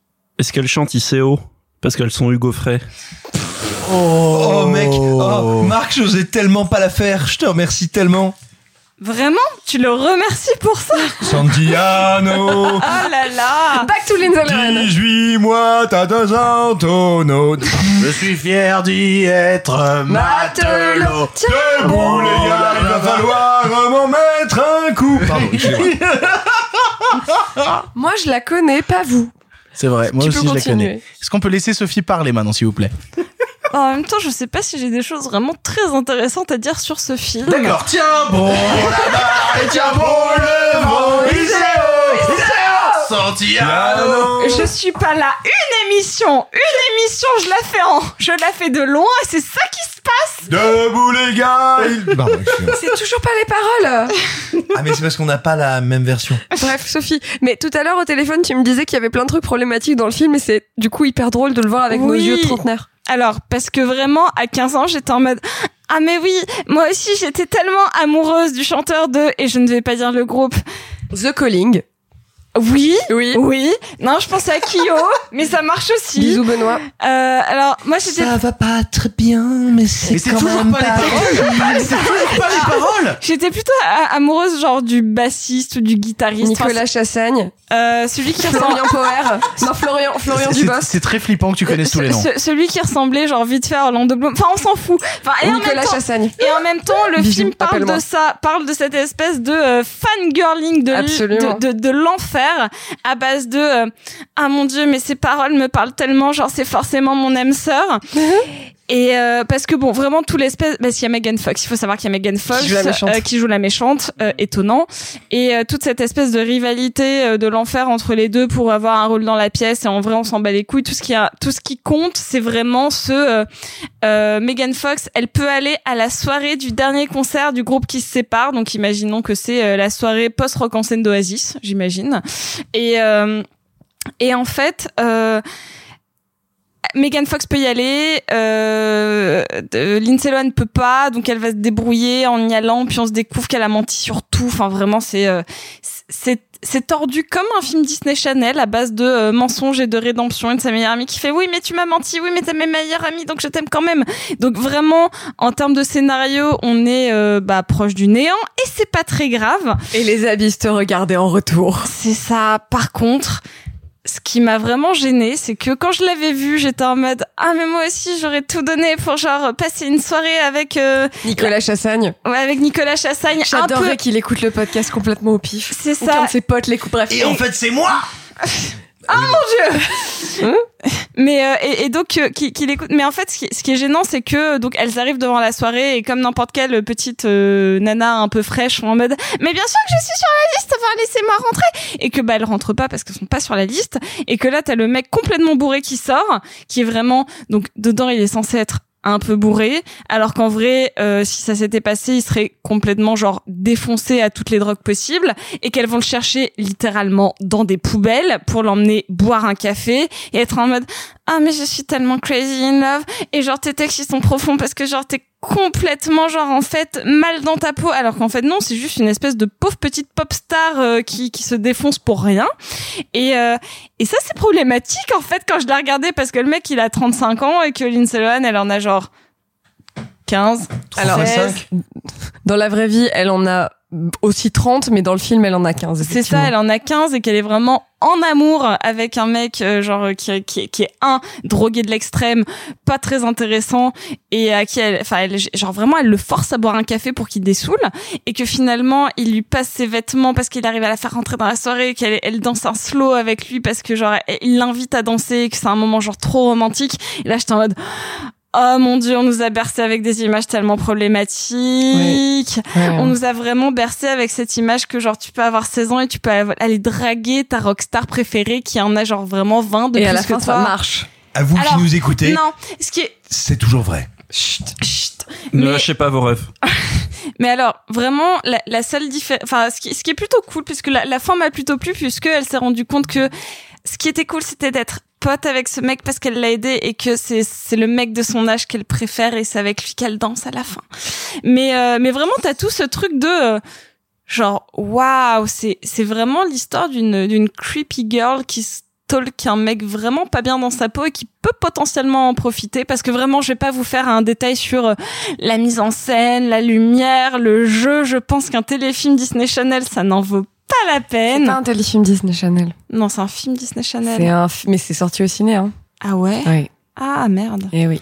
est-ce qu'elles chantent ICO Parce qu'elles sont Hugo Frey. Oh, mec, oh, Marc, j'osais tellement pas la faire. Je te remercie tellement. Vraiment? Tu le remercies pour ça? Santiano, Oh là là Back to Lindsay Lohan. 18 mois, t'as deux ans, tonneau. Je suis fier d'y être Matelot. Tiens, Bon, les gars, il va falloir m'en mettre un coup. Pardon. Moi, je la connais, pas vous. C'est vrai, moi Tu aussi je la connais. Est-ce qu'on peut laisser Sophie parler maintenant, s'il vous plaît? En même temps, je sais pas si j'ai des choses vraiment très intéressantes à dire sur ce film. D'accord, tiens bon la barre et tiens bon le vent, Santiano. Je suis pas là. Une émission, une émission, je la fais en, je la fais de loin et c'est ça qui se passe. Debout, les gars. il- Pardon, excusez-moi. C'est toujours pas les paroles. Ah, mais c'est parce qu'on n'a pas la même version. Bref, Sophie. Mais tout à l'heure au téléphone, tu me disais qu'il y avait plein de trucs problématiques dans le film et c'est du coup hyper drôle de le voir avec nos Oui. yeux de trentenaire. Alors, parce que vraiment, à 15 ans, j'étais en mode Ah, mais oui, moi aussi, j'étais tellement amoureuse du chanteur de, et je ne vais pas dire le groupe. The Calling. Oui, Oui. oui. Non, je pensais à Kyo, mais ça marche aussi. Bisous Benoît. Euh, alors, moi, j'étais. va pas très bien, mais c'est c'est toujours pas les paroles C'est toujours pas les paroles J'étais plutôt amoureuse genre du bassiste ou du guitariste. Nicolas Chassagne. Euh, celui qui ressemble. Florian Power. Non, Florian, Florian C'est- Dubos. C'est très flippant que tu connaisses tous les noms. Ce- celui qui ressemblait genre vite fait à Orlando Bloom. Enfin, on s'en fout. Enfin, et en même Nicolas temps, Chassagne. Et en même temps, le Bisous, film parle de ça, parle de cette espèce de euh, fangirling de, de l'enfer à base de euh, ah mon dieu, mais ces paroles me parlent tellement, genre c'est forcément mon âme sœur. Et euh, parce que bon, vraiment tout l'espèce, parce qu'il y a Megan Fox. Il faut savoir qu'il y a Megan Fox Qui joue la méchante. euh, joue la méchante, euh, étonnant. Et euh, toute cette espèce de rivalité euh, de l'enfer entre les deux pour avoir un rôle dans la pièce. Et en vrai, on s'en bat les couilles. Tout ce qui a, tout ce qui compte, c'est vraiment ce euh, euh, Megan Fox. Elle peut aller à la soirée du dernier concert du groupe qui se sépare. Donc imaginons que c'est euh, la soirée post rock en scène d'Oasis, j'imagine. Et euh, et en fait. Euh, Megan Fox peut y aller, euh, de- Lindsay Lohan peut pas, donc elle va se débrouiller en y allant, puis on se découvre qu'elle a menti sur tout. Enfin, vraiment, c'est euh, c'est c'est tordu comme un film Disney Channel à base de euh, mensonges et de rédemption et de sa meilleure amie qui fait oui mais tu m'as menti oui mais t'es ma meilleure amie donc je t'aime quand même donc vraiment en termes de scénario on est euh, bah proche du néant et c'est pas très grave Et les abysses te regardaient en retour. c'est ça. Par contre, ce qui m'a vraiment gêné, c'est que quand je l'avais vu, j'étais en mode ah mais moi aussi j'aurais tout donné pour genre passer une soirée avec euh, Nicolas Chassagne. ouais, avec Nicolas Chassagne. J'adorerais peu. qu'il écoute le podcast complètement au pif. C'est ça. Aucun de ses potes l'écoute. Bref. Et en fait, c'est moi Ah mon dieu Mais euh, et, et donc euh, qu'il écoute. Mais en fait, ce qui, ce qui est gênant, c'est que donc elles arrivent devant la soirée et comme n'importe quelle petite euh, nana un peu fraîche, en mode mais bien sûr que je suis sur la liste. Enfin laissez-moi rentrer. Et que bah elles rentrent pas parce qu'elles sont pas sur la liste. Et que là t'as le mec complètement bourré qui sort, qui est vraiment donc dedans il est censé être un peu bourré, alors qu'en vrai, euh, si ça s'était passé, il serait complètement genre défoncé à toutes les drogues possibles, et qu'elles vont le chercher littéralement dans des poubelles pour l'emmener boire un café et être en mode ah mais je suis tellement crazy in love! Et genre tes textes ils sont profonds parce que genre t'es complètement genre en fait mal dans ta peau. Alors qu'en fait non c'est juste une espèce de pauvre petite pop star euh, qui qui se défonce pour rien. Et euh, et ça c'est problématique en fait quand je l'ai regardé parce que le mec il a 35 ans et que Lindsay Lohan elle en a genre 15 Alors, 16. dans la vraie vie, elle en a aussi 30, mais dans le film, elle en a 15. C'est ça, elle en a 15 et qu'elle est vraiment en amour avec un mec euh, genre qui, qui, qui est un drogué de l'extrême, pas très intéressant et à qui elle, enfin elle, genre vraiment elle le force à boire un café pour qu'il dessoule et que finalement il lui passe ses vêtements parce qu'il arrive à la faire rentrer dans la soirée, qu'elle elle danse un slow avec lui parce que genre il l'invite à danser, et que c'est un moment genre trop romantique. Et là j'étais en mode Oh mon dieu, on nous a bercé avec des images tellement problématiques. Ouais. On nous a vraiment bercé avec cette image que genre tu peux avoir 16 ans et tu peux aller draguer ta rockstar préférée qui en a genre vraiment 20 de Et plus à la que fin, ça toi. marche. À vous Alors, qui nous écoutez, Non, ce qui est c'est toujours vrai. Ne Mais- lâchez pas vos rêves. Mais alors, vraiment, la, la seule différence, enfin, ce qui, ce qui est plutôt cool, puisque la, la fin m'a plutôt plu, puisque elle s'est rendue compte que ce qui était cool, c'était d'être pote avec ce mec parce qu'elle l'a aidé et que c'est c'est le mec de son âge qu'elle préfère et c'est avec lui qu'elle danse à la fin. Mais euh, mais vraiment, t'as tout ce truc de euh, genre waouh, c'est c'est vraiment l'histoire d'une d'une creepy girl qui stalk un mec vraiment pas bien dans sa peau et qui peut potentiellement en profiter parce que vraiment je vais pas vous faire un détail sur euh, la mise en scène, la lumière, le jeu. Je pense qu'un téléfilm Disney Channel, ça n'en vaut pas la C'est peine. pas un téléfilm Disney Channel. Non, c'est un film Disney Channel. C'est un, mais c'est sorti au ciné, hein. Ah ouais? Oui. Ah merde. Et oui.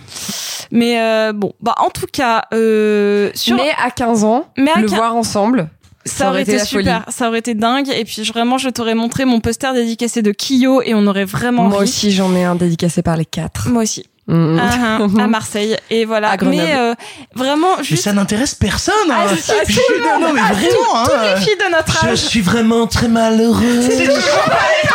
Mais euh, bon, bah en tout cas, euh, sur Mais à 15 ans, Mais à le voir ensemble, ça aurait été super, folie. ça aurait été dingue. Et puis je- vraiment, je t'aurais montré mon poster dédicacé de Kyo et on aurait vraiment Moi ri. aussi, j'en ai un dédicacé par les quatre. Moi aussi. Mhm. Ah, ah, à Marseille et voilà À Grenoble. mais euh, vraiment Mais ça n'intéresse personne. Ah, hein. si, Je- non mais vraiment. tout- hein. toutes les filles de notre Je âge suis vraiment très malheureux. C'est toujours pas les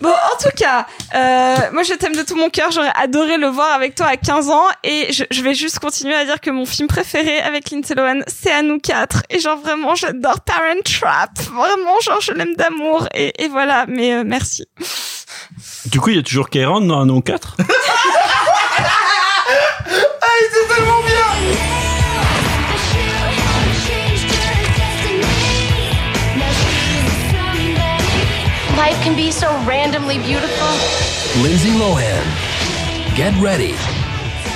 Bon, en tout cas, euh, moi je t'aime de tout mon cœur. J'aurais adoré le voir avec toi à 15 ans. Et je, je vais juste continuer à dire que mon film préféré avec Lindsay Lohan, c'est à nous quatre. Et genre vraiment, j'adore Parent Trap. Vraiment, genre je l'aime d'amour. Et, et voilà, mais euh, merci. Du coup, il y a toujours Kairon dans un nom 4 can be so randomly beautiful. Lindsay Lohan, get ready.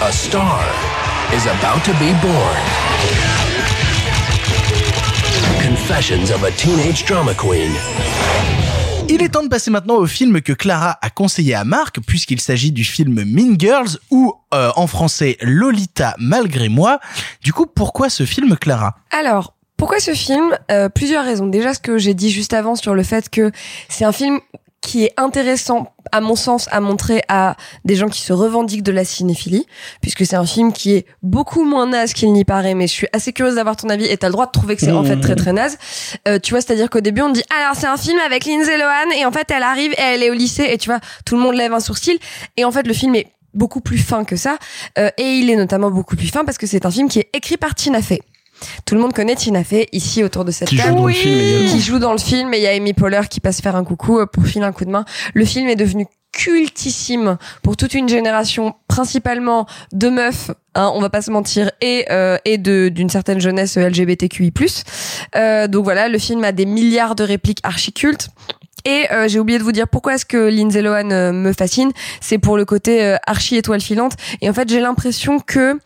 A star is about to be born. Confessions of a Teenage Drama Queen. Il est temps de passer maintenant au film que Clara a conseillé à Marc, puisqu'il s'agit du film Mean Girls, ou euh, en français Lolita malgré moi. Du coup, pourquoi ce film, Clara? Alors, pourquoi ce film? Euh, Plusieurs raisons. Déjà, ce que j'ai dit juste avant sur le fait que c'est un film qui est intéressant à mon sens à montrer à des gens qui se revendiquent de la cinéphilie puisque c'est un film qui est beaucoup moins naze qu'il n'y paraît mais je suis assez curieuse d'avoir ton avis et t'as le droit de trouver que c'est en fait très très naze. Euh, tu vois c'est à dire qu'au début on dit alors c'est un film avec Lindsay Lohan et en fait elle arrive et elle est au lycée et tu vois tout le monde lève un sourcil et en fait le film est beaucoup plus fin que ça Euh, et il est notamment beaucoup plus fin parce que c'est un film qui est écrit par Tina Fey tout le monde connaît Tina Fey ici autour de cette Qui joue table. le film. Qui joue dans le film et il y a Amy Poehler qui passe faire un coucou euh, pour filer un coup de main. Le film est devenu cultissime pour toute une génération, principalement de meufs, hein, on va pas se mentir, et euh, et de d'une certaine jeunesse LGBTQI+. Euh, donc voilà, le film a des milliards de répliques archi cultes. Et euh, j'ai oublié de vous dire pourquoi est-ce que Lindsay Lohan euh, me fascine. C'est pour le côté euh, archi étoile filante. Et en fait, j'ai l'impression que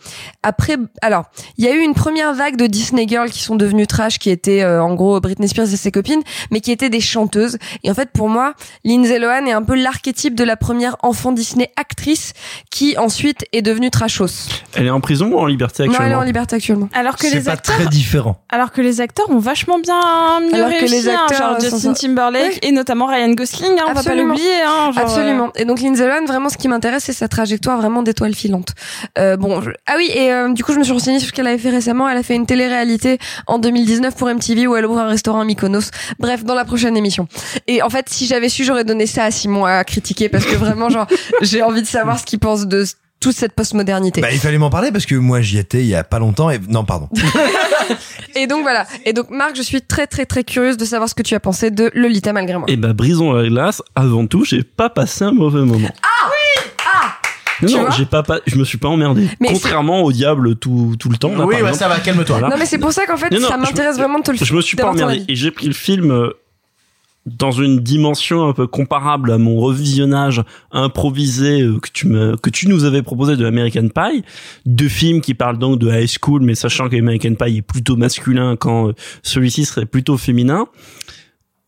après, alors, il y a eu une première vague de Disney Girls qui sont devenues trash, qui étaient euh, en gros Britney Spears et ses copines, mais qui étaient des chanteuses. Et en fait, pour moi, Lindsay Lohan est un peu l'archétype de la première enfant Disney actrice qui ensuite est devenue trashos. Elle est en prison ou en liberté Non, elle est actuellement? en liberté actuellement. Alors que C'est les pas acteurs, très différent. alors que les acteurs ont vachement bien mieux Alors que réussi, les hein, acteurs genre sont Justin ça- Timberlake et notamment Ryan Gosling, hein, on va pas l'oublier. Hein, genre, Absolument. Et donc Lindsay Lohan, vraiment, ce qui m'intéresse, c'est sa trajectoire vraiment d'étoile filante. Euh, bon, je- ah oui, et euh, du coup, je me suis renseignée sur ce qu'elle avait fait récemment. Elle a fait une télé-réalité en 2019 pour MTV où elle ouvre un restaurant à Mykonos. Bref, dans la prochaine émission. Et en fait, si j'avais su, j'aurais donné ça à Simon à critiquer parce que vraiment, genre, j'ai envie de savoir ce qu'il pense de toute cette postmodernité. Bah, il fallait m'en parler parce que moi j'y étais il y a pas longtemps et non pardon. Et donc voilà. Et donc Marc, je suis très très très curieuse de savoir ce que tu as pensé de Lolita malgré moi. Et bah, brisons la glace. Avant tout, j'ai pas passé un mauvais moment. Ah oui Ah non, vois j'ai pas, pas, je me suis pas emmerdé. Mais Contrairement au diable tout, tout le temps. là, Oui, par ouais, exemple. ça va, calme-toi. Voilà. Non mais c'est pour ça qu'en fait Non, non, ça je- m'intéresse vraiment de te le Je me suis pas emmerdé et j'ai pris le film euh, dans une dimension un peu comparable à mon revisionnage improvisé euh, que tu me que tu nous avais proposé de American Pie, deux films qui parlent donc de high school, mais sachant que American Pie est plutôt masculin quand euh, celui-ci serait plutôt féminin.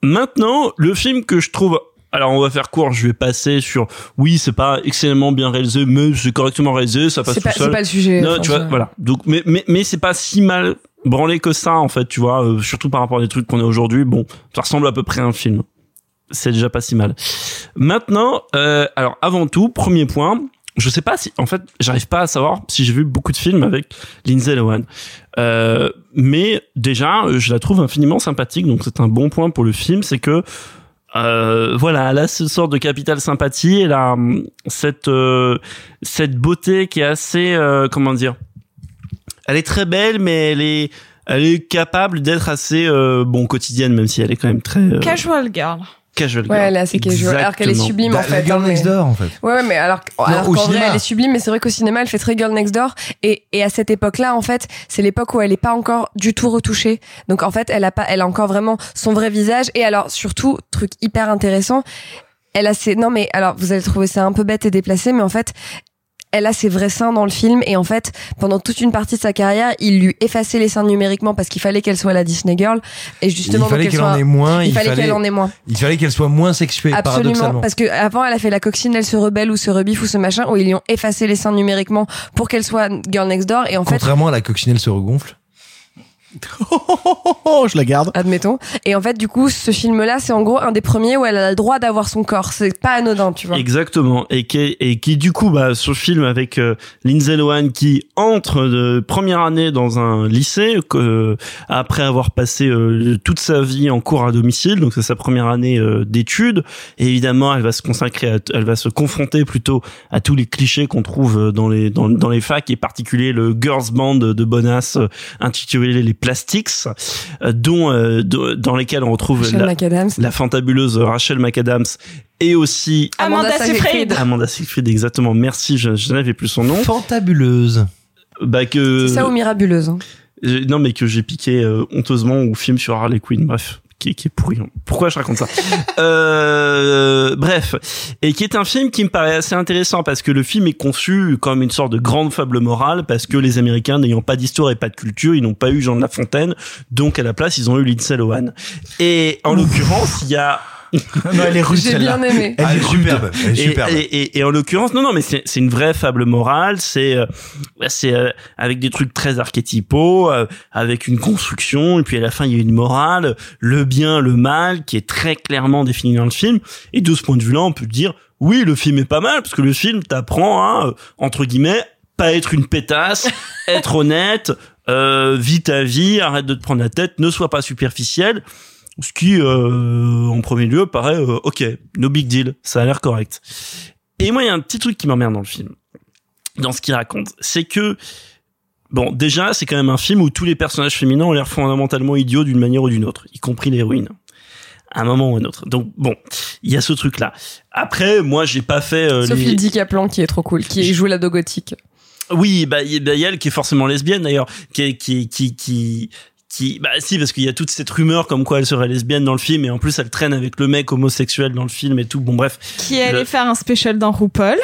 Maintenant, le film que je trouve alors on va faire court, je vais passer sur oui, c'est pas excellemment bien réalisé, mais c'est correctement réalisé, ça passe C'est tout pas- seul. c'est pas le sujet, Non, tu vois, voilà. Donc mais mais mais c'est pas si mal branlé que ça en fait, tu vois, euh, surtout par rapport à des trucs qu'on a aujourd'hui. Bon, ça ressemble à peu près à un film. C'est déjà pas si mal. Maintenant, euh, alors avant tout, premier point, je sais pas si en fait, j'arrive pas à savoir si j'ai vu beaucoup de films avec Lindsay Lohan. Euh, mais déjà, euh, je la trouve infiniment sympathique, donc c'est un bon point pour le film, c'est que euh, voilà, elle a ce sorte de capital sympathie, elle a hum, cette euh, cette beauté qui est assez euh, comment dire, elle est très belle, mais elle est elle est capable d'être assez euh, bon quotidienne, même si elle est quand même très euh, Casual girl. Casual. Ouais, girl. elle est assez casual. Alors qu'elle est sublime en Bah, fait. la Girl hein, mais- Next Door en fait. Ouais, ouais, mais alors, alors qu'en vrai, elle est sublime, mais c'est vrai qu'au cinéma, elle fait très Girl Next Door. Et, et à cette époque-là, en fait, c'est l'époque où elle est pas encore du tout retouchée. Donc, en fait, elle a pas, elle a encore vraiment son vrai visage. Et alors, surtout, truc hyper intéressant, elle a ses, non, mais alors, vous allez trouver ça un peu bête et déplacé, mais en fait, elle a ses vrais seins dans le film et en fait pendant toute une partie de sa carrière il lui effaçait les seins numériquement parce qu'il fallait qu'elle soit la Disney Girl et justement il fallait qu'elle soit- en ait moins. il, fallait qu'elle en ait moins Il fallait qu'elle soit moins sexuée Absolument, parce que avant elle a fait la coxine, elle se rebelle ou se rebiffe ou ce machin où ils lui ont effacé les seins numériquement pour qu'elle soit Girl Next Door et en fait Contrairement à la coccinelle se regonfle. Oh, je la garde. admettons et en fait du coup ce film là c'est en gros un des premiers où elle a le droit d'avoir son corps c'est pas anodin tu vois Exactement. Et qui, et qui du coup, bah, ce film avec euh, Lindsay Lohan qui entre de première année dans un lycée que, après avoir passé euh, toute sa vie en cours à domicile, donc c'est sa première année euh, d'études. Et évidemment, elle va se consacrer, à, elle va se confronter plutôt à tous les clichés qu'on trouve euh, dans les dans, dans les facs, et particulier le girls band de Bonas euh, intitulé les Plastics, euh, dont euh, de- dans lesquels on retrouve la, fantabuleuse Rachel McAdams et aussi Amanda Seyfried. Amanda Seyfried, exactement. Merci, je, je n'avais plus son nom. Fantabuleuse. Bah que c'est ça ou mirabuleuse hein. Euh, non mais que j'ai piqué euh, honteusement au film sur Harley Quinn. Bref, qui, est- qui est pourri. Pourquoi je raconte ça euh, Bref, et qui est un film qui me paraît assez intéressant parce que le film est conçu comme une sorte de grande fable morale parce que les Américains n'ayant pas d'histoire et pas de culture, ils n'ont pas eu Jean de La Fontaine, donc à la place ils ont eu Lindsay Lohan. Et en l'occurrence, il y a non, elle est rude, J'ai bien aimé. Elle Ah, est superbe. Elle est et, superbe. et, et- et en l'occurrence, non, non, mais c'est c'est une vraie fable morale. C'est euh, c'est euh, avec des trucs très archétypaux, euh, avec une construction, et puis à la fin il y a une morale, le bien, le mal, qui est très clairement défini dans le film. Et de ce point de vue-là, on peut dire oui, le film est pas mal parce que le film t'apprend euh, entre guillemets pas être une pétasse, être honnête, euh, vis ta vie, arrête de te prendre la tête, ne sois pas superficiel. Ce qui, euh, en premier lieu, paraît euh, ok, no big deal, ça a l'air correct. Et moi, il y a un petit truc qui m'emmerde dans le film, dans ce qu'il raconte, c'est que bon, déjà, c'est quand même un film où tous les personnages féminins ont l'air fondamentalement idiots d'une manière ou d'une autre, y compris l'héroïne. À un moment ou à un autre. Donc bon, il y a ce truc-là. Après, moi, j'ai pas fait euh, Sophie les... Di Caplan qui est trop cool, qui joue la dogotique. Oui, bah il y, bah, y a elle qui est forcément lesbienne d'ailleurs, qui qui qui qui qui bah si parce qu'il y a toute cette rumeur comme quoi elle serait lesbienne dans le film et en plus elle traîne avec le mec homosexuel dans le film et tout. Bon bref. Qui est allé Le- faire un special dans RuPaul.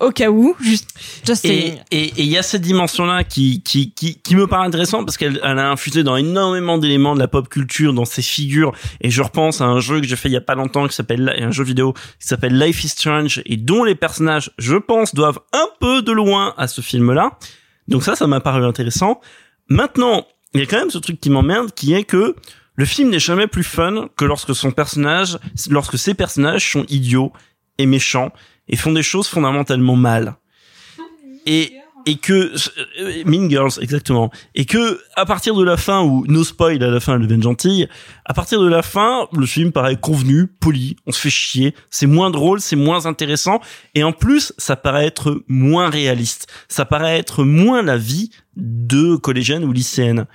Au cas où, juste, just et saying. et et il y a cette dimension là qui qui qui qui me paraît intéressante parce qu'elle elle a infusé dans énormément d'éléments de la pop culture dans ses figures et je repense à un jeu que j'ai fait il y a pas longtemps qui s'appelle un jeu vidéo qui s'appelle Life is Strange et dont les personnages je pense doivent un peu de loin à ce film là donc ça ça m'a paru intéressant maintenant il y a quand même ce truc qui m'emmerde qui est que le film n'est jamais plus fun que lorsque son personnage lorsque ses personnages sont idiots et méchants et font des choses fondamentalement mal. Et et que euh, Mean Girls exactement. Et que à partir de la fin où no spoil à la fin elle devient gentille à partir de la fin le film paraît convenu poli on se fait chier c'est moins drôle c'est moins intéressant et en plus ça paraît être moins réaliste. Ça paraît être moins la vie de collégienne ou lycéenne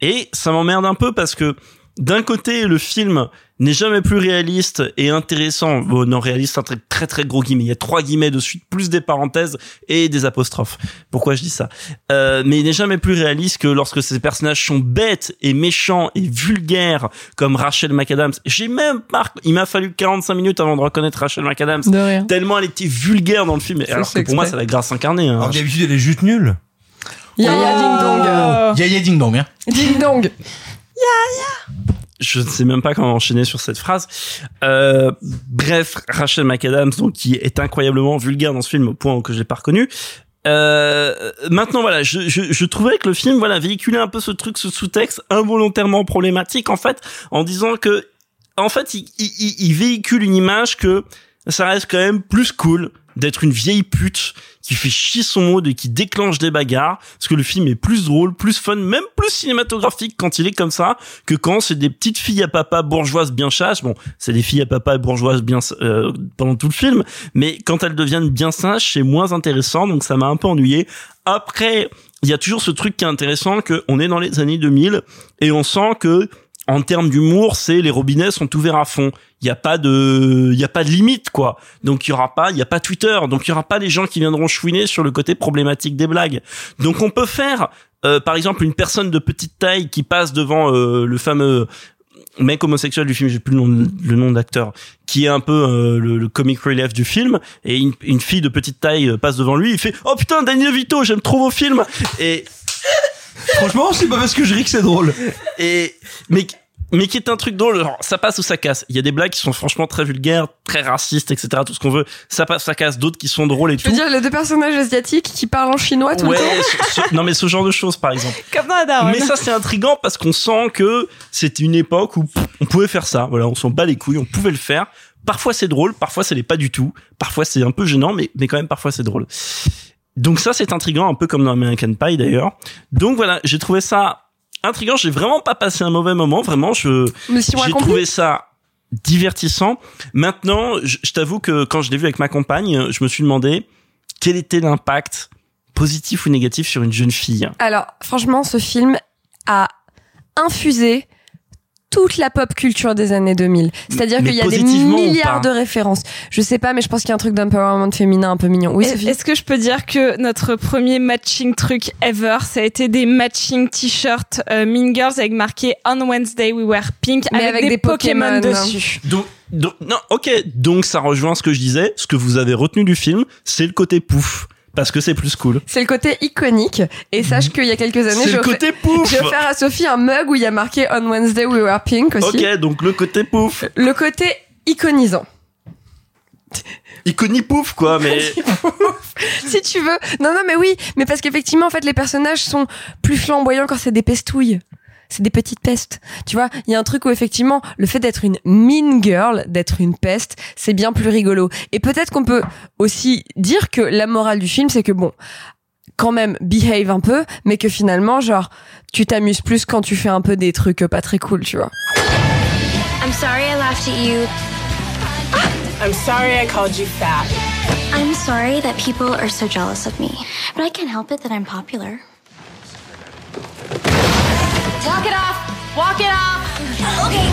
et ça m'emmerde un peu parce que d'un côté, le film n'est jamais plus réaliste et intéressant. Bon, non, réaliste, un très, très très gros guillemets. Il y a trois guillemets de suite, plus des parenthèses et des apostrophes. Pourquoi je dis ça? Euh, Mais il n'est jamais plus réaliste que lorsque ces personnages sont bêtes et méchants et vulgaires, comme Rachel McAdams. J'ai même pas... Il m'a fallu 45 minutes avant de reconnaître Rachel McAdams. De rien. Tellement elle était vulgaire dans le film. Alors c'est que pour moi, c'est la grâce incarnée. Hein. Alors d'habitude, elle est juste nulle. Yaya Ding Dong. Yaya Ding Dong, hein. Ding Dong. je ne sais même pas comment enchaîner sur cette phrase. Euh, bref, Rachel McAdams, donc qui est incroyablement vulgaire dans ce film au point que je l'ai pas reconnu. Euh, maintenant voilà, je, je, je trouvais que le film voilà véhiculait un peu ce truc, ce sous-texte involontairement problématique en fait, en disant que en fait il, il- il véhicule une image que ça reste quand même plus cool d'être une vieille pute qui fait chier son mode et qui déclenche des bagarres parce que le film est plus drôle, plus fun, même plus cinématographique quand il est comme ça que quand c'est des petites filles à papa bourgeoises bien sages. Bon, c'est des filles à papa bourgeoises bien euh, pendant tout le film, mais quand elles deviennent bien sages, c'est moins intéressant donc ça m'a un peu ennuyé. Après, il y a toujours ce truc qui est intéressant que on est dans les années 2000 et on sent que en termes d'humour, c'est les robinets sont ouverts à fond. Il y a pas de, il y a pas de limite quoi. Donc il y aura pas, il y a pas Twitter. Donc il y aura pas les gens qui viendront chouiner sur le côté problématique des blagues. Donc on peut faire, euh, par exemple, une personne de petite taille qui passe devant euh, le fameux mec homosexuel du film, j'ai plus le nom, le nom d'acteur, qui est un peu euh, le, le comic relief du film, et une, une fille de petite taille euh, passe devant lui, il fait oh putain Daniel Vito, j'aime trop vos films, et Franchement, c'est pas parce que je ris que c'est drôle. et mais mais qui est un truc drôle genre, ça passe ou ça casse. Il y a des blagues qui sont franchement très vulgaires très racistes etc tout ce qu'on veut. Ça passe ça casse. D'autres qui sont drôles et Je veux tout. dire, les deux personnages asiatiques qui parlent en chinois tout ouais le temps. ce- ce- non mais ce genre de choses par exemple. Comme dans la daronne. mais ça c'est intriguant parce qu'on sent que c'est une époque où pff, on pouvait faire ça. Voilà on s'en bat les couilles on pouvait le faire. Parfois c'est drôle parfois ça l'est pas du tout. Parfois c'est un peu gênant mais mais quand même parfois c'est drôle donc ça c'est intriguant un peu comme dans American Pie d'ailleurs. Donc voilà j'ai trouvé ça intriguant. J'ai vraiment pas passé un mauvais moment vraiment. Je j'ai trouvé ça divertissant. Maintenant je, je t'avoue que quand je l'ai vu avec ma compagne je me suis demandé quel était l'impact positif ou négatif sur une jeune fille. Alors, franchement, ce film a infusé toute la pop culture des années 2000. C'est-à-dire qu'il y a des milliards de références. Je sais pas, mais je pense qu'il y a un truc d'empowerment féminin un peu mignon. Oui, Sophie. Est-ce que je peux dire que notre premier matching truc ever, ça a été des matching t-shirts euh, Mean Girls avec marqué On Wednesday we wear pink Mais avec, avec des, des Pokémon, Pokémon. dessus. Donc, donc, non, ok. Donc, ça rejoint ce que je disais. Ce que vous avez retenu du film, c'est le côté pouf. Parce que c'est plus cool. C'est le côté iconique. Et sache qu'il y a quelques années, j'ai offert- offert à Sophie un mug où il y a marqué On Wednesday we wear pink aussi. Ok, donc le côté pouf. Le côté iconisant. Iconi pouf, quoi, mais. si tu veux. Non, non, mais oui, mais parce qu'effectivement, en fait, les personnages sont plus flamboyants quand c'est des pestouilles. C'est des petites pestes. Tu vois, il y a un truc où effectivement, le fait d'être une mean girl, d'être une peste, c'est bien plus rigolo. Et peut-être qu'on peut aussi dire que la morale du film, c'est que bon, quand même, behave un peu, mais que finalement, genre, tu t'amuses plus quand tu fais un peu des trucs pas très cool, tu vois. I'm sorry I laughed at you. I'm sorry I called you fat. I'm sorry that people are so jealous of me. But I can't help it that I'm popular. Walk it off! Walk it off! Okay.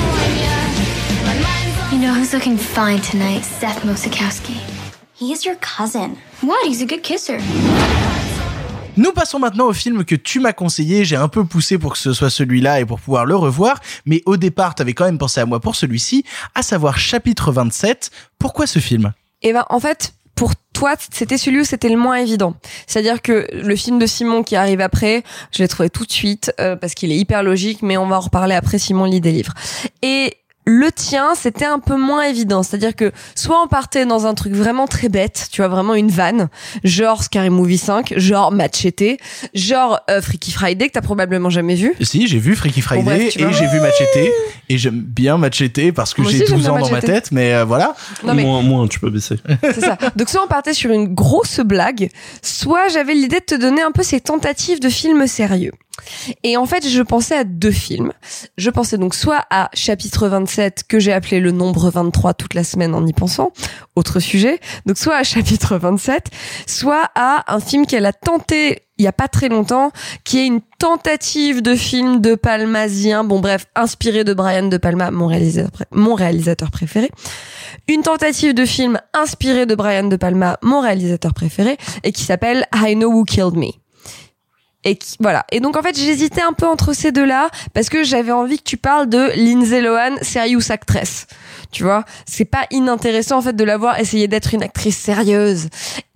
You know who's looking fine tonight? Seth Mosikowski. He's your cousin. What? He's a good kisser. Nous passons maintenant au film que tu m'as conseillé. J'ai un peu poussé pour que ce soit celui-là et pour pouvoir le revoir. Mais au départ, t'avais quand même pensé à moi pour celui-ci, à savoir chapitre 27. Pourquoi ce film? Et ben, en fait, pour toi, c'était celui où c'était le moins évident. C'est-à-dire que le film de Simon qui arrive après, je l'ai trouvé tout de suite euh, parce qu'il est hyper logique, mais on va en reparler après. Simon lit des livres. Et le tien, c'était un peu moins évident. C'est-à-dire que soit on partait dans un truc vraiment très bête, tu vois, vraiment une vanne, genre Scary Movie 5, genre Machete, genre euh, Freaky Friday que t'as probablement jamais vu. Si, j'ai vu Freaky Friday bref, et j'ai vu Machete et j'aime bien Machete parce que j'ai aussi, j'aime 12 bien ans dans ma tête, mais euh, voilà. Non, mais- Moins, moins, tu peux baisser. C'est ça. Donc soit on partait sur une grosse blague, soit j'avais l'idée de te donner un peu ces tentatives de films sérieux. Et en fait, je pensais à deux films. Je pensais donc soit à chapitre 27 que j'ai appelé le nombre 23 toute la semaine en y pensant, autre sujet. Donc soit à chapitre 27, soit à un film qu'elle a tenté il y a pas très longtemps, qui est une tentative de film de Palmasien, bon bref, inspiré de Brian De Palma, mon réalisateur, mon réalisateur préféré. Une tentative de film inspiré de Brian De Palma, mon réalisateur préféré, et qui s'appelle I Know Who Killed Me. Et qui, voilà. Et donc en fait, j'hésitais un peu entre ces deux-là parce que j'avais envie que tu parles de Lindsay Lohan, serious actress. Tu vois, c'est pas inintéressant en fait de l'avoir essayé d'être une actrice sérieuse.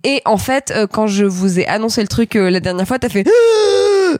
Et en fait, euh, quand je vous ai annoncé le truc euh, la dernière fois, t'as fait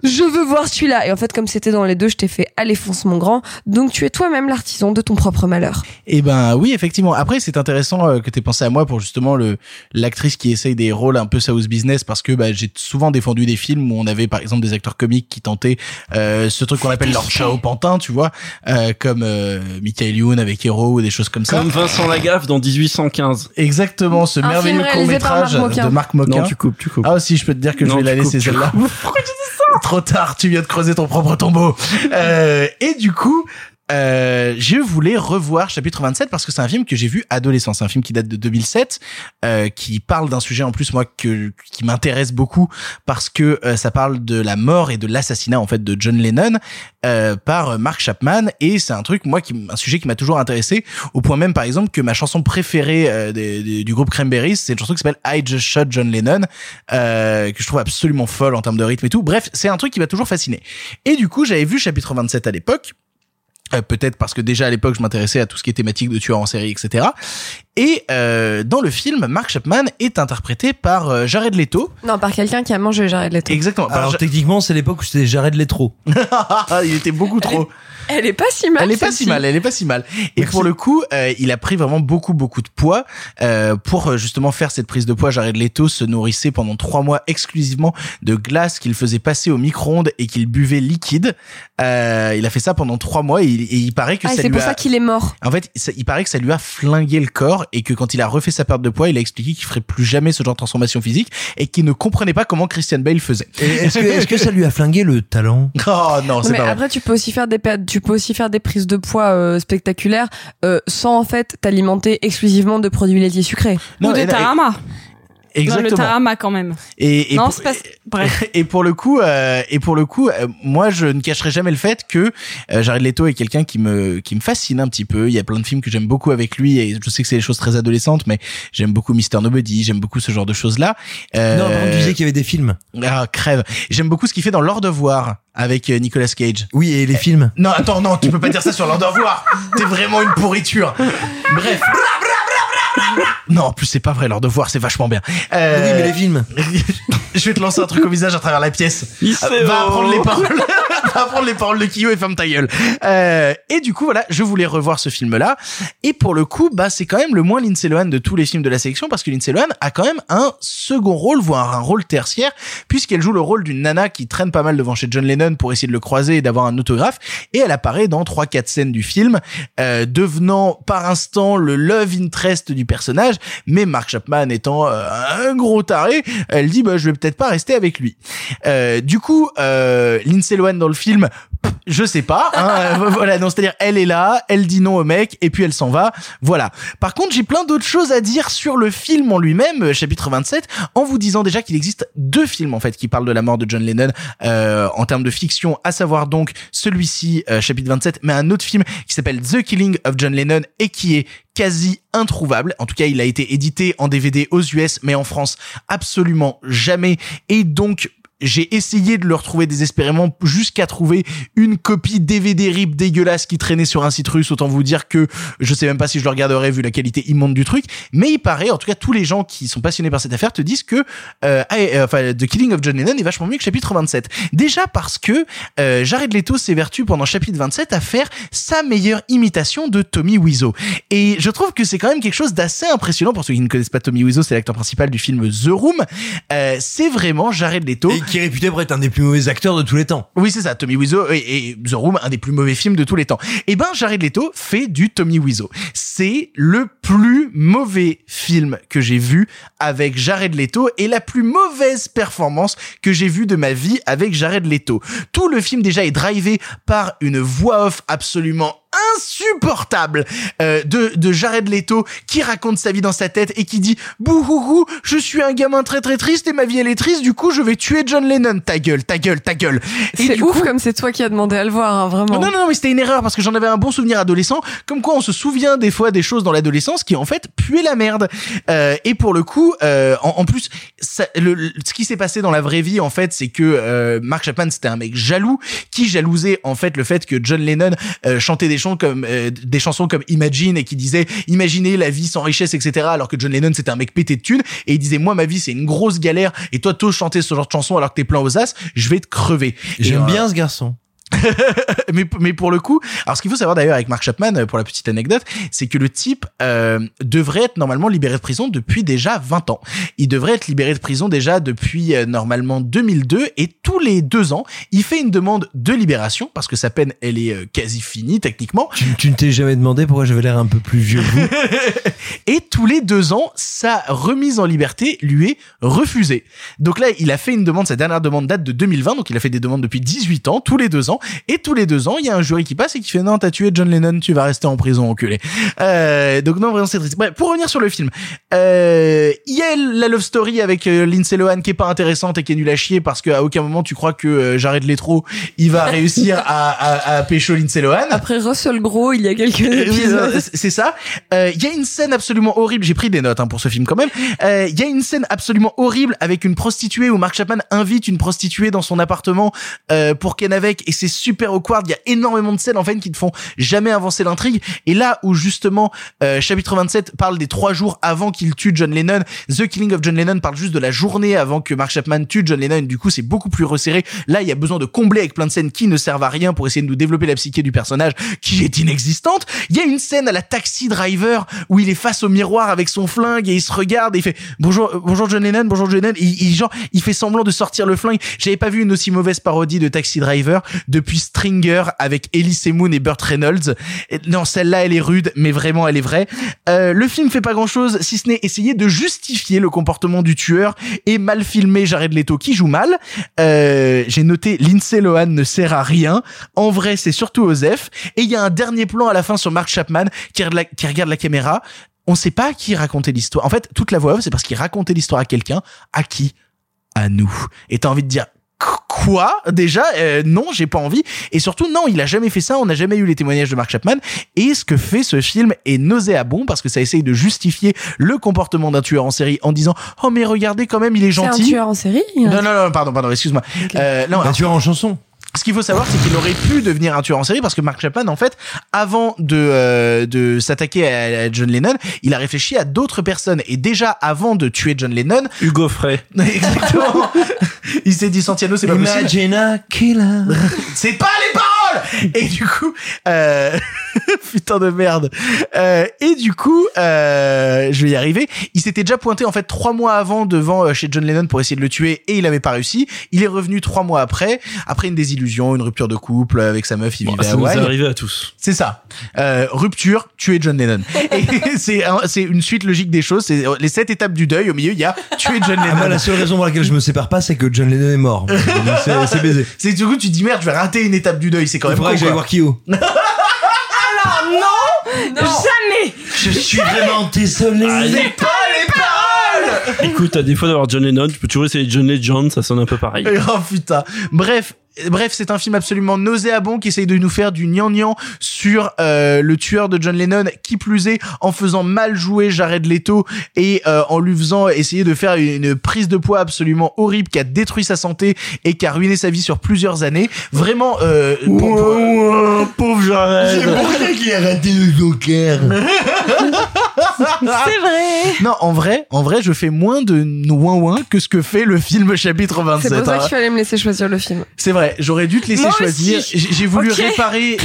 je veux voir celui-là. Et en fait, comme c'était dans les deux, je t'ai fait allez fonce mon grand. Donc tu es toi-même l'artisan de ton propre malheur. Et ben oui, effectivement. Après, c'est intéressant euh, que t'aies pensé à moi pour justement le l'actrice qui essaye des rôles un peu South Business parce que bah, j'ai souvent défendu des films où on avait par exemple des acteurs comiques qui tentaient euh, ce truc qu'on appelle leur chat au pantin, tu vois, euh, comme euh, Michael Youn avec Hero ou des choses comme ça. Comme Vincent Lagaffe dans 1815. Exactement, ce Un merveilleux court métrage Marc de Marc Moquin. Non, tu coupes, tu coupes. Ah aussi, je peux te dire que je vais la laisser celle-là. Trop tard, tu viens de creuser ton propre tombeau. Euh, et du coup, euh, je voulais revoir chapitre 27 parce que c'est un film que j'ai vu adolescent. C'est un film qui date de 2007, euh, qui parle d'un sujet en plus moi que qui m'intéresse beaucoup parce que euh, ça parle de la mort et de l'assassinat en fait de John Lennon euh, par Mark Chapman et c'est un truc moi qui un sujet qui m'a toujours intéressé au point même par exemple que ma chanson préférée du groupe Cranberries c'est une chanson qui s'appelle I Just Shot John Lennon que je trouve absolument folle en termes de rythme et tout. Bref, c'est un truc qui m'a toujours fasciné. Et du coup, j'avais vu chapitre 27 à l'époque. Euh, peut-être parce que déjà à l'époque je m'intéressais à tout ce qui est thématique de tueurs en série etc et euh, dans le film Mark Chapman est interprété par euh, Jared Leto Non, par quelqu'un qui a mangé Jared Leto. exactement Alors techniquement, c'est l'époque où c'était Jared Letro. il était beaucoup trop Elle est pas si mal. Elle est pas si mal, elle est pas si mal. Et pour le coup, euh, il a pris vraiment beaucoup beaucoup de poids euh, pour euh, justement faire cette prise de poids. Jared Leto se nourrissait pendant trois mois exclusivement de glace qu'il faisait passer au micro-ondes et qu'il buvait liquide. Euh, il a fait ça pendant trois mois et il, et il paraît que Ah, ça c'est pour a... ça qu'il est mort. En fait, ça- il paraît que ça lui a flingué le corps et que quand il a refait sa perte de poids, il a expliqué qu'il ferait plus jamais ce genre de transformation physique et qu'il ne comprenait pas comment Christian Bale faisait. Est-ce que, est-ce que ça lui a flingué le talent? Oh non, c'est mais pas vrai. après, tu peux aussi faire des per- tu peux aussi faire des prises de poids euh, spectaculaires euh, sans en fait t'alimenter exclusivement de produits laitiers sucrés. Non, Ou de et- Non, le Exactement. Tarama quand même. Et, et non, pour- c'est pas. Bref. Et pour le coup, euh, et pour le coup, euh, moi je ne cacherai jamais le fait que euh, Jared Leto est quelqu'un qui me qui me fascine un petit peu. Il y a plein de films que j'aime beaucoup avec lui et je sais que c'est des choses très adolescentes, mais j'aime beaucoup Mister Nobody, j'aime beaucoup ce genre de choses là. Non, par contre, tu disais qu'il y avait des films. Ah crève. J'aime beaucoup ce qu'il fait dans L'Or Devoir avec euh, Nicolas Cage. Oui, et les films. Non, attends, non, tu peux pas dire ça sur L'Or Devoir. T'es vraiment une pourriture. Bref. Non, en plus c'est pas vrai, L'Or Devoir, c'est vachement bien. Euh, Oui, mais les films. je vais te lancer un truc au visage à travers la pièce. Il sait, Va oh. apprendre les paroles. va prendre les paroles de Kyo et ferme ta gueule. Euh, et du coup, voilà, je voulais revoir ce film-là. Et pour le coup, bah, c'est quand même le moins Lindsay Lohan de tous les films de la sélection parce que Lindsay Lohan a quand même un second rôle, voire un rôle tertiaire, puisqu'elle joue le rôle d'une nana qui traîne pas mal devant chez John Lennon pour essayer de le croiser et d'avoir un autographe. Et elle apparaît dans trois, quatre scènes du film, euh, devenant par instant le love interest du personnage, mais Mark Chapman étant euh, un gros taré, elle dit bah je vais peut-être pas rester avec lui. Euh, du coup, euh, Lindsay Lohan dans le film, je sais pas. Hein, euh, voilà, non, c'est-à-dire elle est là, elle dit non au mec et puis elle s'en va. Voilà. Par contre, j'ai plein d'autres choses à dire sur le film en lui-même, euh, chapitre 27, en vous disant déjà qu'il existe deux films en fait qui parlent de la mort de John Lennon euh, en termes de fiction, à savoir donc celui-ci, euh, chapitre 27, mais un autre film qui s'appelle The Killing of John Lennon et qui est quasi introuvable. En tout cas, il a été édité en DVD aux US, mais en France, absolument jamais. Et donc, j'ai essayé de le retrouver désespérément jusqu'à trouver une copie DVD RIP dégueulasse qui traînait sur un site russe. Autant vous dire que je sais même pas si je le regarderai vu la qualité immonde du truc. Mais il paraît, en tout cas, tous les gens qui sont passionnés par cette affaire te disent que euh, ah, euh, enfin, The Killing of John Lennon est vachement mieux que chapitre 27. Déjà parce que euh, Jared Leto s'évertue pendant chapitre 27 à faire sa meilleure imitation de Tommy Wiseau. Et je trouve que c'est quand même quelque chose d'assez impressionnant pour ceux qui ne connaissent pas Tommy Wiseau, c'est l'acteur principal du film The Room. Euh, c'est vraiment Jared Leto. Et qui est réputé pour être un des plus mauvais acteurs de tous les temps. Oui, c'est ça, Tommy Wiseau et, et The Room, un des plus mauvais films de tous les temps. Et ben, Jared Leto fait du Tommy Wiseau. C'est le plus mauvais film que j'ai vu avec Jared Leto et la plus mauvaise performance que j'ai vue de ma vie avec Jared Leto. Tout le film déjà est drivé par une voix off absolument insupportable euh, de, de Jared Leto qui raconte sa vie dans sa tête et qui dit bouhouhou je suis un gamin très très triste et ma vie elle est triste du coup je vais tuer John Lennon ta gueule ta gueule ta gueule C'est ouf coup- comme c'est toi qui as demandé à le voir, hein, vraiment. non, non, non, mais c'était une erreur parce que j'en avais un bon souvenir adolescent. Comme quoi, on se souvient des fois des choses dans l'adolescence qui en fait puaient la merde. Euh, et pour le coup, euh, en, en plus, ça, le, le- ce qui s'est passé dans la vraie vie, en fait, c'est que euh, Mark Chapman c'était un mec jaloux qui jalousait en fait le fait que John Lennon euh, chantait des chansons comme euh, des chansons comme Imagine et qui disait imaginez la vie sans richesse, etc. Alors que John Lennon c'était un mec pété de thunes et il disait moi ma vie c'est une grosse galère et toi t'oses chanter ce genre de chanson alors que t'es plein aux as, je vais te crever. J'aime euh, bien ce garçon. mais, mais pour le coup, alors ce qu'il faut savoir d'ailleurs avec Mark Chapman, euh, pour la petite anecdote, c'est que le type euh, devrait être normalement libéré de prison depuis déjà 20 ans. Il devrait être libéré de prison déjà depuis euh, normalement 2002 et tous les deux ans, il fait une demande de libération parce que sa peine, elle est euh, quasi finie techniquement. Tu, tu ne t'es jamais demandé pourquoi j'avais l'air un peu plus vieux que vous Et tous les deux ans, sa remise en liberté lui est refusée. Donc là, il a fait une demande, sa dernière demande date de 2020, donc il a fait des demandes depuis 18 ans, tous les deux ans. Et tous les deux ans, il y a un jury qui passe et qui fait non, t'as tué John Lennon, tu vas rester en prison, enculé. Euh, donc non, vraiment c'est triste. Bref, pour revenir sur le film, euh, il y a la love story avec euh, Lindsay Lohan qui est pas intéressante et qui est nulle à chier parce qu'à aucun moment tu crois que euh, Jared Leto il va réussir à, à, à pécho Lindsay Lohan. Après Russell Gros, il y a quelques épisodes. Euh, c'est ça. Euh, Il y a une scène absolument horrible. J'ai pris des notes hein, pour ce film quand même. Euh, Il y a une scène absolument horrible avec une prostituée où Mark Chapman invite une prostituée dans son appartement euh, pour qu'elle avec et c'est super awkward. Il y a énormément de scènes en fait qui ne font jamais avancer l'intrigue. Et là où justement euh, chapitre 27 parle des trois jours avant qu'il tue John Lennon, The Killing of John Lennon parle juste de la journée avant que Mark Chapman tue John Lennon. Du coup, c'est beaucoup plus resserré. Là, il y a besoin de combler avec plein de scènes qui ne servent à rien pour essayer de nous développer la psyché du personnage qui est inexistante. Il y a une scène à la taxi driver où il est face au miroir avec son flingue et il se regarde et il fait bonjour euh, bonjour John Lennon bonjour John Lennon il, il- genre il fait semblant de sortir le flingue. J'avais pas vu une aussi mauvaise parodie de Taxi Driver depuis Stringer avec Elise Moon et Burt Reynolds. Non celle-là elle est rude mais vraiment elle est vraie. Euh, le film fait pas grand chose si ce n'est essayer de justifier le comportement du tueur et mal filmer Jared Leto qui joue mal. Euh, J'ai noté Lindsay Lohan ne sert à rien. En vrai c'est surtout Osef et il y a un dernier plan à la fin sur Mark Chapman qui regarde la, caméra. On sait pas à qui raconter l'histoire. En fait, toute la voix off, c'est parce qu'il racontait l'histoire à quelqu'un. À qui? À nous. Et t'as envie de dire quoi? Déjà euh, non j'ai pas envie. Et surtout non il a jamais fait ça. On n'a jamais eu les témoignages de Mark Chapman. Et ce que fait ce film est nauséabond parce que ça essaye de justifier le comportement d'un tueur en série en disant oh mais regardez quand même il est C'est un gentil. tueur en série non non non pardon pardon excuse-moi. Euh, non Un tueur en chanson. Ce qu'il faut savoir, c'est qu'il aurait pu devenir un tueur en série parce que Mark Chapman, en fait, avant de euh, de s'attaquer à, à John Lennon, il a réfléchi à d'autres personnes et déjà avant de tuer John Lennon, Hugo Frey. exactement, il s'est dit Santiano, c'est pas possible. Imagine a killer. C'est pas les paroles Et du coup, euh... putain de merde. Euh, et du coup, euh, je vais y arriver. Il s'était déjà pointé en fait trois mois avant devant euh, chez John Lennon pour essayer de le tuer et il avait pas réussi. Il est revenu trois mois après, après une désillusion, une rupture de couple avec sa meuf, il Bon, vivait ça à nous est arrivé à tous. C'est ça. Euh, rupture, tuer John Lennon. Et c'est un- c'est une suite logique des choses. C'est les sept étapes du deuil. Au milieu, il y a tuer John Ah, Lennon. la seule raison pour laquelle je me sépare pas, c'est que John Lennon est mort. C'est c'est baisé. C'est du coup, tu te dis merde, je vais rater une étape du deuil. C'est quand Il même faudra con, que j'aille voir Kyo. Alors non, jamais. Je suis vraiment désolé. C'est pas Écoute, à défaut d'avoir John Lennon, tu peux toujours essayer John Legend, ça sonne un peu pareil. Oh putain. Bref. Bref, c'est un film absolument nauséabond qui essaye de nous faire du gnangnan sur euh, le tueur de John Lennon, qui plus est en faisant mal jouer Jared Leto et euh, en lui faisant essayer de faire une prise de poids absolument horrible qui a détruit sa santé et qui a ruiné sa vie sur plusieurs années. Vraiment, euh, pour- pour- pauvre Jared. ça qu'il a raté le Joker. C'est vrai. non, en vrai, en vrai, je fais moins de ouin ouin que ce que fait le film chapitre 27. C'est pour ça hein. qu'il fallait me laisser choisir le film. C'est vrai, j'aurais dû te laisser Moi choisir. J'ai voulu Ok, réparer.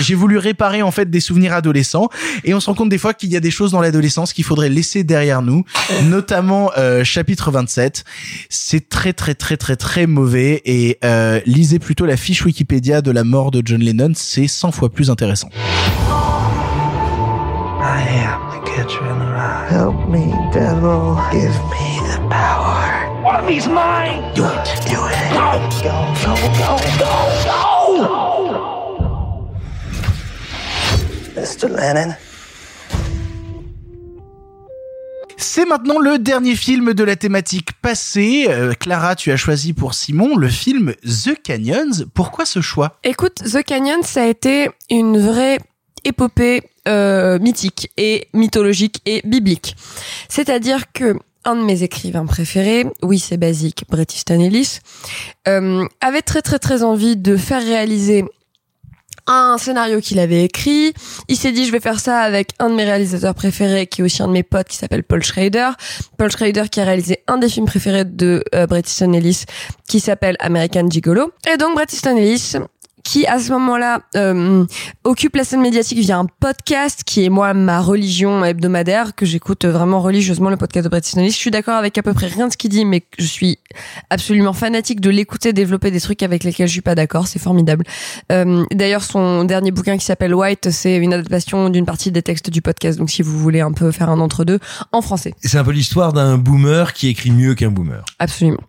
J'ai voulu réparer en fait des souvenirs adolescents et on se rend compte des fois qu'il y a des choses dans l'adolescence qu'il faudrait laisser derrière nous, notamment euh, chapitre 27. C'est très très très très très mauvais et euh, lisez plutôt la fiche Wikipédia de la mort de John Lennon, c'est 100 fois plus intéressant. I am the catcher in the rye. Help me, devil. Give me the power. One of me's mine. Do it. Do it. Go. Go. Go. Go. Go. Go. Mr. Lennon. C'est maintenant le dernier film de la thématique passée. Euh, Clara, tu as choisi pour Simon le film The Canyons. Pourquoi ce choix? Écoute, The Canyon, ça a été une vraie épopée euh, mythique et mythologique et biblique. C'est-à-dire que un de mes écrivains préférés, oui c'est basique, Bret Easton Ellis, euh, avait très très très envie de faire réaliser un scénario qu'il avait écrit. Il s'est dit, je vais faire ça avec un de mes réalisateurs préférés, qui est aussi un de mes potes, qui s'appelle Paul Schrader. Paul Schrader qui a réalisé un des films préférés de euh, Bret Easton Ellis, qui s'appelle American Gigolo. Et donc, Bret Easton Ellis, qui à ce moment-là euh, occupe la scène médiatique via un podcast qui est moi ma religion hebdomadaire que j'écoute vraiment religieusement le podcast de Bret Easton Ellis. Je suis d'accord avec à peu près rien de ce qu'il dit mais je suis absolument fanatique de l'écouter développer des trucs avec lesquels je suis pas d'accord, c'est formidable. Euh, d'ailleurs son dernier bouquin qui s'appelle White, c'est une adaptation d'une partie des textes du podcast donc si vous voulez un peu faire un entre deux en français. C'est un peu l'histoire d'un boomer qui écrit mieux qu'un boomer. Absolument.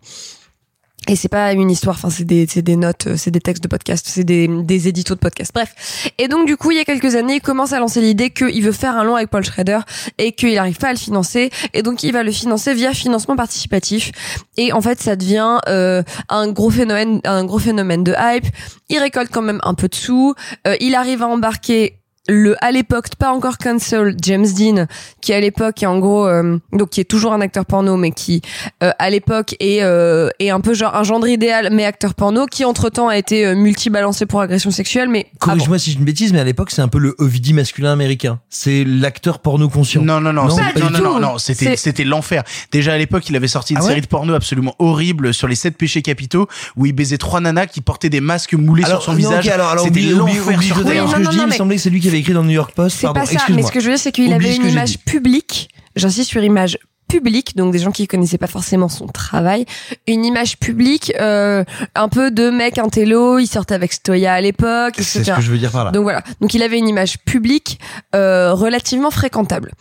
Et c'est pas une histoire, enfin c'est des des notes, euh, c'est des textes de podcast, c'est des des éditos de podcast. Bref. Et donc du coup, il y a quelques années, il commence à lancer l'idée qu'il veut faire un long avec Paul Schrader et qu'il n'arrive pas à le financer et donc il va le financer via financement participatif. Et en fait, ça devient euh, un gros phénomène un gros phénomène de hype. Il récolte quand même un peu de sous, Euh, il arrive à embarquer le à l'époque pas encore cancel James Dean qui à l'époque est en gros euh, donc qui est toujours un acteur porno mais qui euh, à l'époque est euh, est un peu genre un gendre idéal mais acteur porno qui entre temps a été euh, multibalancé pour agression sexuelle mais Corrige-moi si je ne bêtise, mais à l'époque, c'est un peu le Ovidie masculin américain. C'est l'acteur porno conscient. Non, non, non, Non, non, du non, non, non, c'était, c'était l'enfer. Déjà à l'époque, il avait sorti une Ah ouais série de porno absolument horrible sur les sept péchés capitaux où il baisait trois nanas qui portaient des masques moulés Alors, sur son non, visage. alors, alors, c'était l'enfer sur Terre. ce que je non, dis. non, Il me semblait que c'est lui qui avait écrit dans le New York Post. c'est pas ça mais ce que je veux dire c'est qu'il avait une image publique j'insiste sur image publique donc des gens qui connaissaient pas forcément son travail une image publique euh, un peu de mec intello il sortait avec Stoya à l'époque C'est ce que je veux dire par là. Donc voilà. Donc il avait une image publique euh, relativement fréquentable.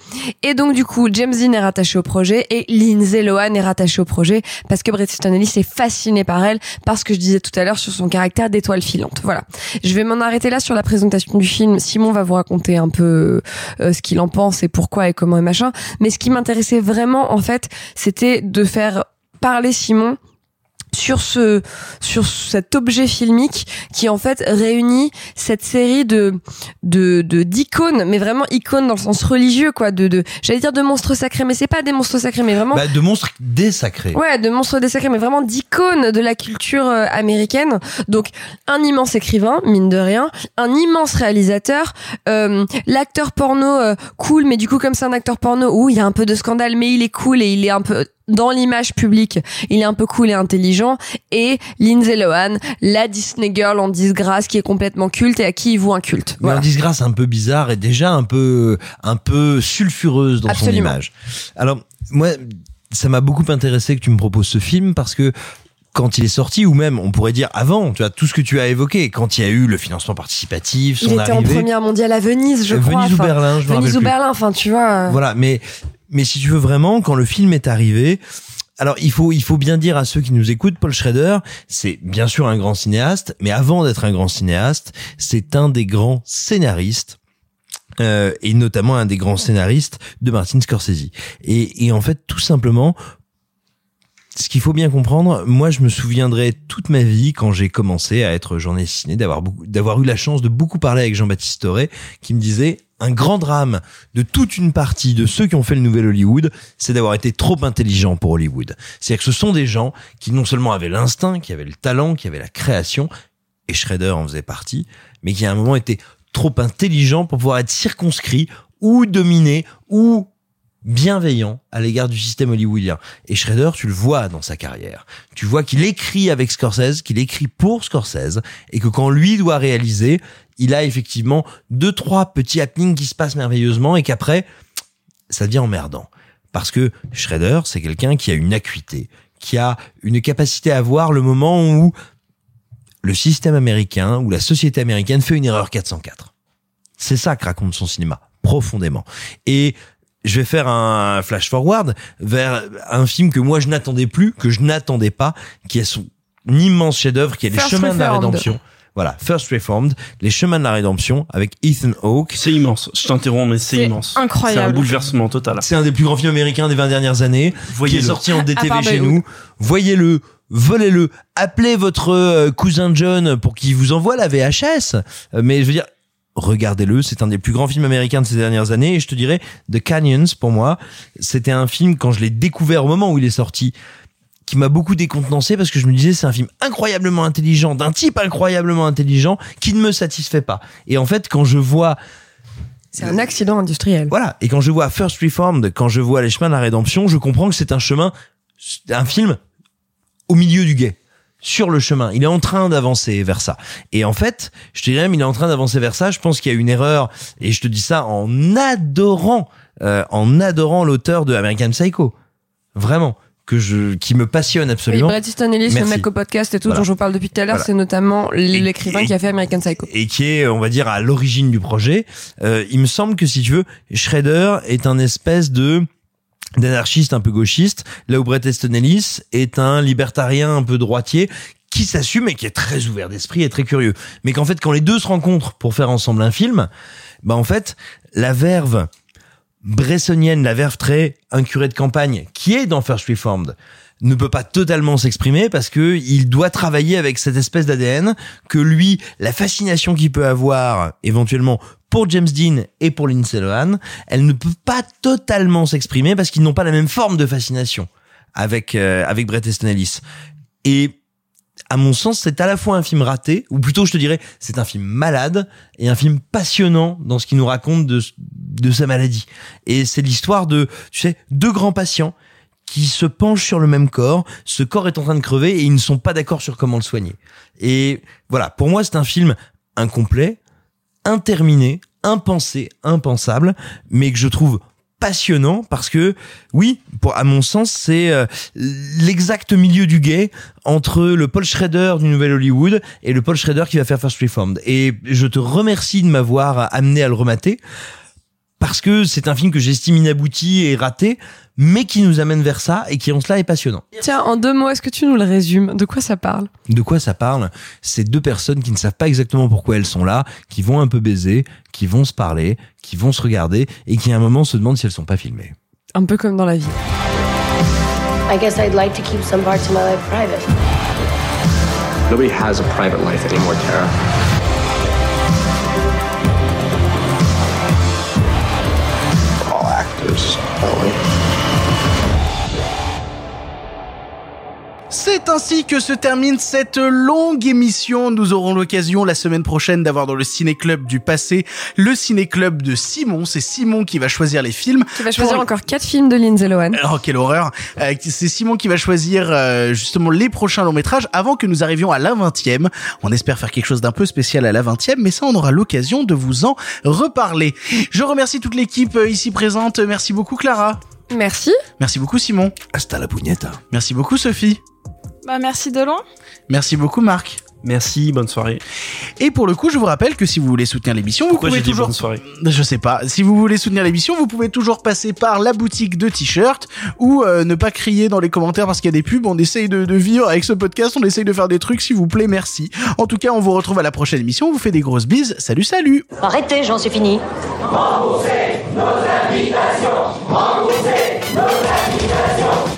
Et donc du coup, James Dean est rattaché au projet et Lindsay Lohan est rattachée au projet parce que Bret Easton Ellis est fasciné par elle parce que je disais tout à l'heure sur son caractère d'étoile filante. Voilà. Je vais m'en arrêter là sur la présentation du film. Simon va vous raconter un peu euh, ce qu'il en pense et pourquoi et comment et machin. Mais ce qui m'intéressait vraiment en fait, c'était de faire parler Simon sur ce sur cet objet filmique qui en fait réunit cette série de de de d'icônes mais vraiment icônes dans le sens religieux quoi de de j'allais dire de monstres sacrés mais c'est pas des monstres sacrés mais vraiment Bah, de monstres désacrés. Ouais, de monstres des sacrés, mais vraiment d'icônes de la culture euh, américaine. Donc, un immense écrivain, mine de rien, un immense réalisateur, euh, l'acteur porno euh, cool, mais du coup, comme c'est un acteur porno où il y a un peu de scandale, mais il est cool et il est un peu dans l'image publique, il est un peu cool et intelligent, et Lindsay Lohan, la Disney girl en disgrâce qui est complètement culte et à qui il voue un culte. Mais en disgrâce un peu bizarre et déjà un peu un peu sulfureuse dans Absolument. son image. Alors moi, ça m'a beaucoup intéressé que tu me proposes ce film parce que quand il est sorti, ou même on pourrait dire avant, tu vois, tout ce que tu as évoqué, quand il y a eu le financement participatif, son Il était en première mondiale à Venise, je Venise crois. ou enfin, Berlin, je Venise ou. Berlin, enfin, tu vois. euh, Voilà, mais mais si tu veux vraiment, quand le film est arrivé, alors il faut il faut bien dire à ceux qui nous écoutent, Paul Schrader, c'est bien sûr un grand cinéaste, mais avant d'être un grand cinéaste, c'est un des grands scénaristes. euh, et notamment un des grands scénaristes de Martin Scorsese. Et, et en fait, tout simplement, ce qu'il faut bien comprendre, moi je me souviendrai toute ma vie quand j'ai commencé à être journaliste ciné d'avoir eu la chance de beaucoup parler avec Jean-Baptiste Toré qui me disait un grand drame de toute une partie de ceux qui ont fait le nouvel Hollywood, c'est d'avoir été trop intelligent pour Hollywood. C'est-à-dire que ce sont des gens qui non seulement avaient l'instinct, qui avaient le talent, qui avaient la création, et Schrader en faisait partie, mais qui à un moment étaient trop intelligents pour pouvoir être circonscrits ou dominés ou bienveillant à l'égard du système hollywoodien. Et Schrader, tu le vois dans sa carrière. Tu vois qu'il écrit avec Scorsese, qu'il écrit pour Scorsese, et que quand lui doit réaliser, il a effectivement deux, trois petits happenings qui se passent merveilleusement, et qu'après, ça devient emmerdant. Parce que Schrader, c'est quelqu'un qui a une acuité, qui a une capacité à voir le moment où le système américain, ou la société américaine fait une erreur 404. C'est ça que raconte son cinéma, profondément. Et je vais faire un flash forward vers un film que moi je n'attendais plus, que je n'attendais pas, qui est son immense chef-d'œuvre, qui est Les Chemins de la. Rédemption. Voilà, First Reformed, Les Chemins de la Rédemption avec Ethan Hawke. C'est immense. Je t'interromps, mais c'est immense. incroyable. C'est un bouleversement total. C'est un des plus grands films américains des 20 dernières années, qui est sorti en DTV chez nous. Voyez-le, volez-le, appelez votre euh, cousin John pour qu'il vous envoie la VHS. Euh, Mais je veux dire, regardez-le, c'est un des plus grands films américains de ces dernières années. Et je te dirais, The Canyons, pour moi, c'était un film, quand je l'ai découvert au moment où il est sorti, qui m'a beaucoup décontenancé parce que je me disais c'est un film incroyablement intelligent d'un type incroyablement intelligent qui ne me satisfait pas et en fait quand je vois C'est un accident industriel. voilà. Et quand je vois First Reformed, quand je vois Les chemins de la rédemption, je comprends que c'est un chemin, un film au milieu du guet. Sur le chemin. Il est en train d'avancer vers ça. Et en fait, je te dirais même, il est en train d'avancer vers ça. Je pense qu'il y a une erreur. Et je te dis ça en adorant, euh, en adorant l'auteur de American Psycho. Vraiment. Que je, qui me passionne Oui, absolument. Brett Easton Ellis, le mec au podcast et tout, Voilà. dont je vous parle depuis tout à l'heure, Voilà. c'est notamment l'écrivain qui a fait American Psycho. et qui est, on va dire, à l'origine du projet. Euh, il me semble que si tu veux, Shredder est un espèce de d'anarchiste un peu gauchiste, là où Bret Easton Ellis est un libertarien un peu droitier qui s'assume et qui est très ouvert d'esprit et très curieux. Mais qu'en fait, quand les deux se rencontrent pour faire ensemble un film, bah en fait, la verve bressonienne, la verve très un curé de campagne qui est dans First Reformed ne peut pas totalement s'exprimer parce que il doit travailler avec cette espèce d'ADN que lui, la fascination qu'il peut avoir éventuellement pour James Dean et pour Lindsay Lohan, elle ne peut pas totalement s'exprimer parce qu'ils n'ont pas la même forme de fascination avec euh, avec Bret Easton Ellis. Et à mon sens, c'est à la fois un film raté, ou plutôt je te dirais, c'est un film malade et un film passionnant dans ce qu'il nous raconte de, de sa maladie. Et c'est l'histoire de, tu sais, deux grands patients qui se penchent sur le même corps, ce corps est en train de crever et ils ne sont pas d'accord sur comment le soigner. Et voilà, pour moi, c'est un film incomplet, interminé, impensé, impensable, mais que je trouve passionnant parce que oui, à mon sens, c'est euh, l'exact milieu du guet entre le Paul Schrader du Nouvel Hollywood et le Paul Schrader qui va faire First Reformed. Et je te remercie de m'avoir amené à le remater parce que c'est un film que j'estime inabouti et raté, mais qui nous amène vers ça et qui en cela est passionnant. Tiens, en deux mots, est-ce que tu nous le résumes? De quoi ça parle? De quoi ça parle? C'est deux personnes qui ne savent pas exactement pourquoi elles sont là, qui vont un peu baiser, qui vont se parler, qui vont se regarder et qui à un moment se demandent si elles sont pas filmées. Un peu comme dans la vie. I guess I'd like to keep some parts of my life private. Nobody has a private life anymore, Tara. All actors, Ellie. C'est ainsi que se termine cette longue émission. Nous aurons l'occasion la semaine prochaine d'avoir dans le ciné-club du passé le ciné-club de Simon. C'est Simon qui va choisir les films. Tu vas choisir Pour- encore quatre films de Lindsay Lohan. Oh, quelle horreur. Euh, c'est Simon qui va choisir euh, justement les prochains longs métrages avant que nous arrivions à la 20e. On espère faire quelque chose d'un peu spécial à la 20e, mais ça, on aura l'occasion de vous en reparler. Je remercie toute l'équipe euh, ici présente. Merci beaucoup, Clara. Merci. Merci beaucoup, Simon. Hasta la pugnetta. Merci beaucoup, Sophie. Bah merci de loin. Merci beaucoup, Marc. Merci, bonne soirée. Et pour le coup, je vous rappelle que si vous voulez soutenir l'émission, vous pouvez toujours. bonne soirée Je sais pas. Si vous voulez soutenir l'émission, vous pouvez toujours passer par la boutique de t-shirts ou euh, ne pas crier dans les commentaires parce qu'il y a des pubs. On essaye de, de vivre avec ce podcast. On essaye de faire des trucs, s'il vous plaît. Merci. En tout cas, on vous retrouve à la prochaine émission. On vous fait des grosses bises. Salut, salut. Arrêtez, j'en suis fini.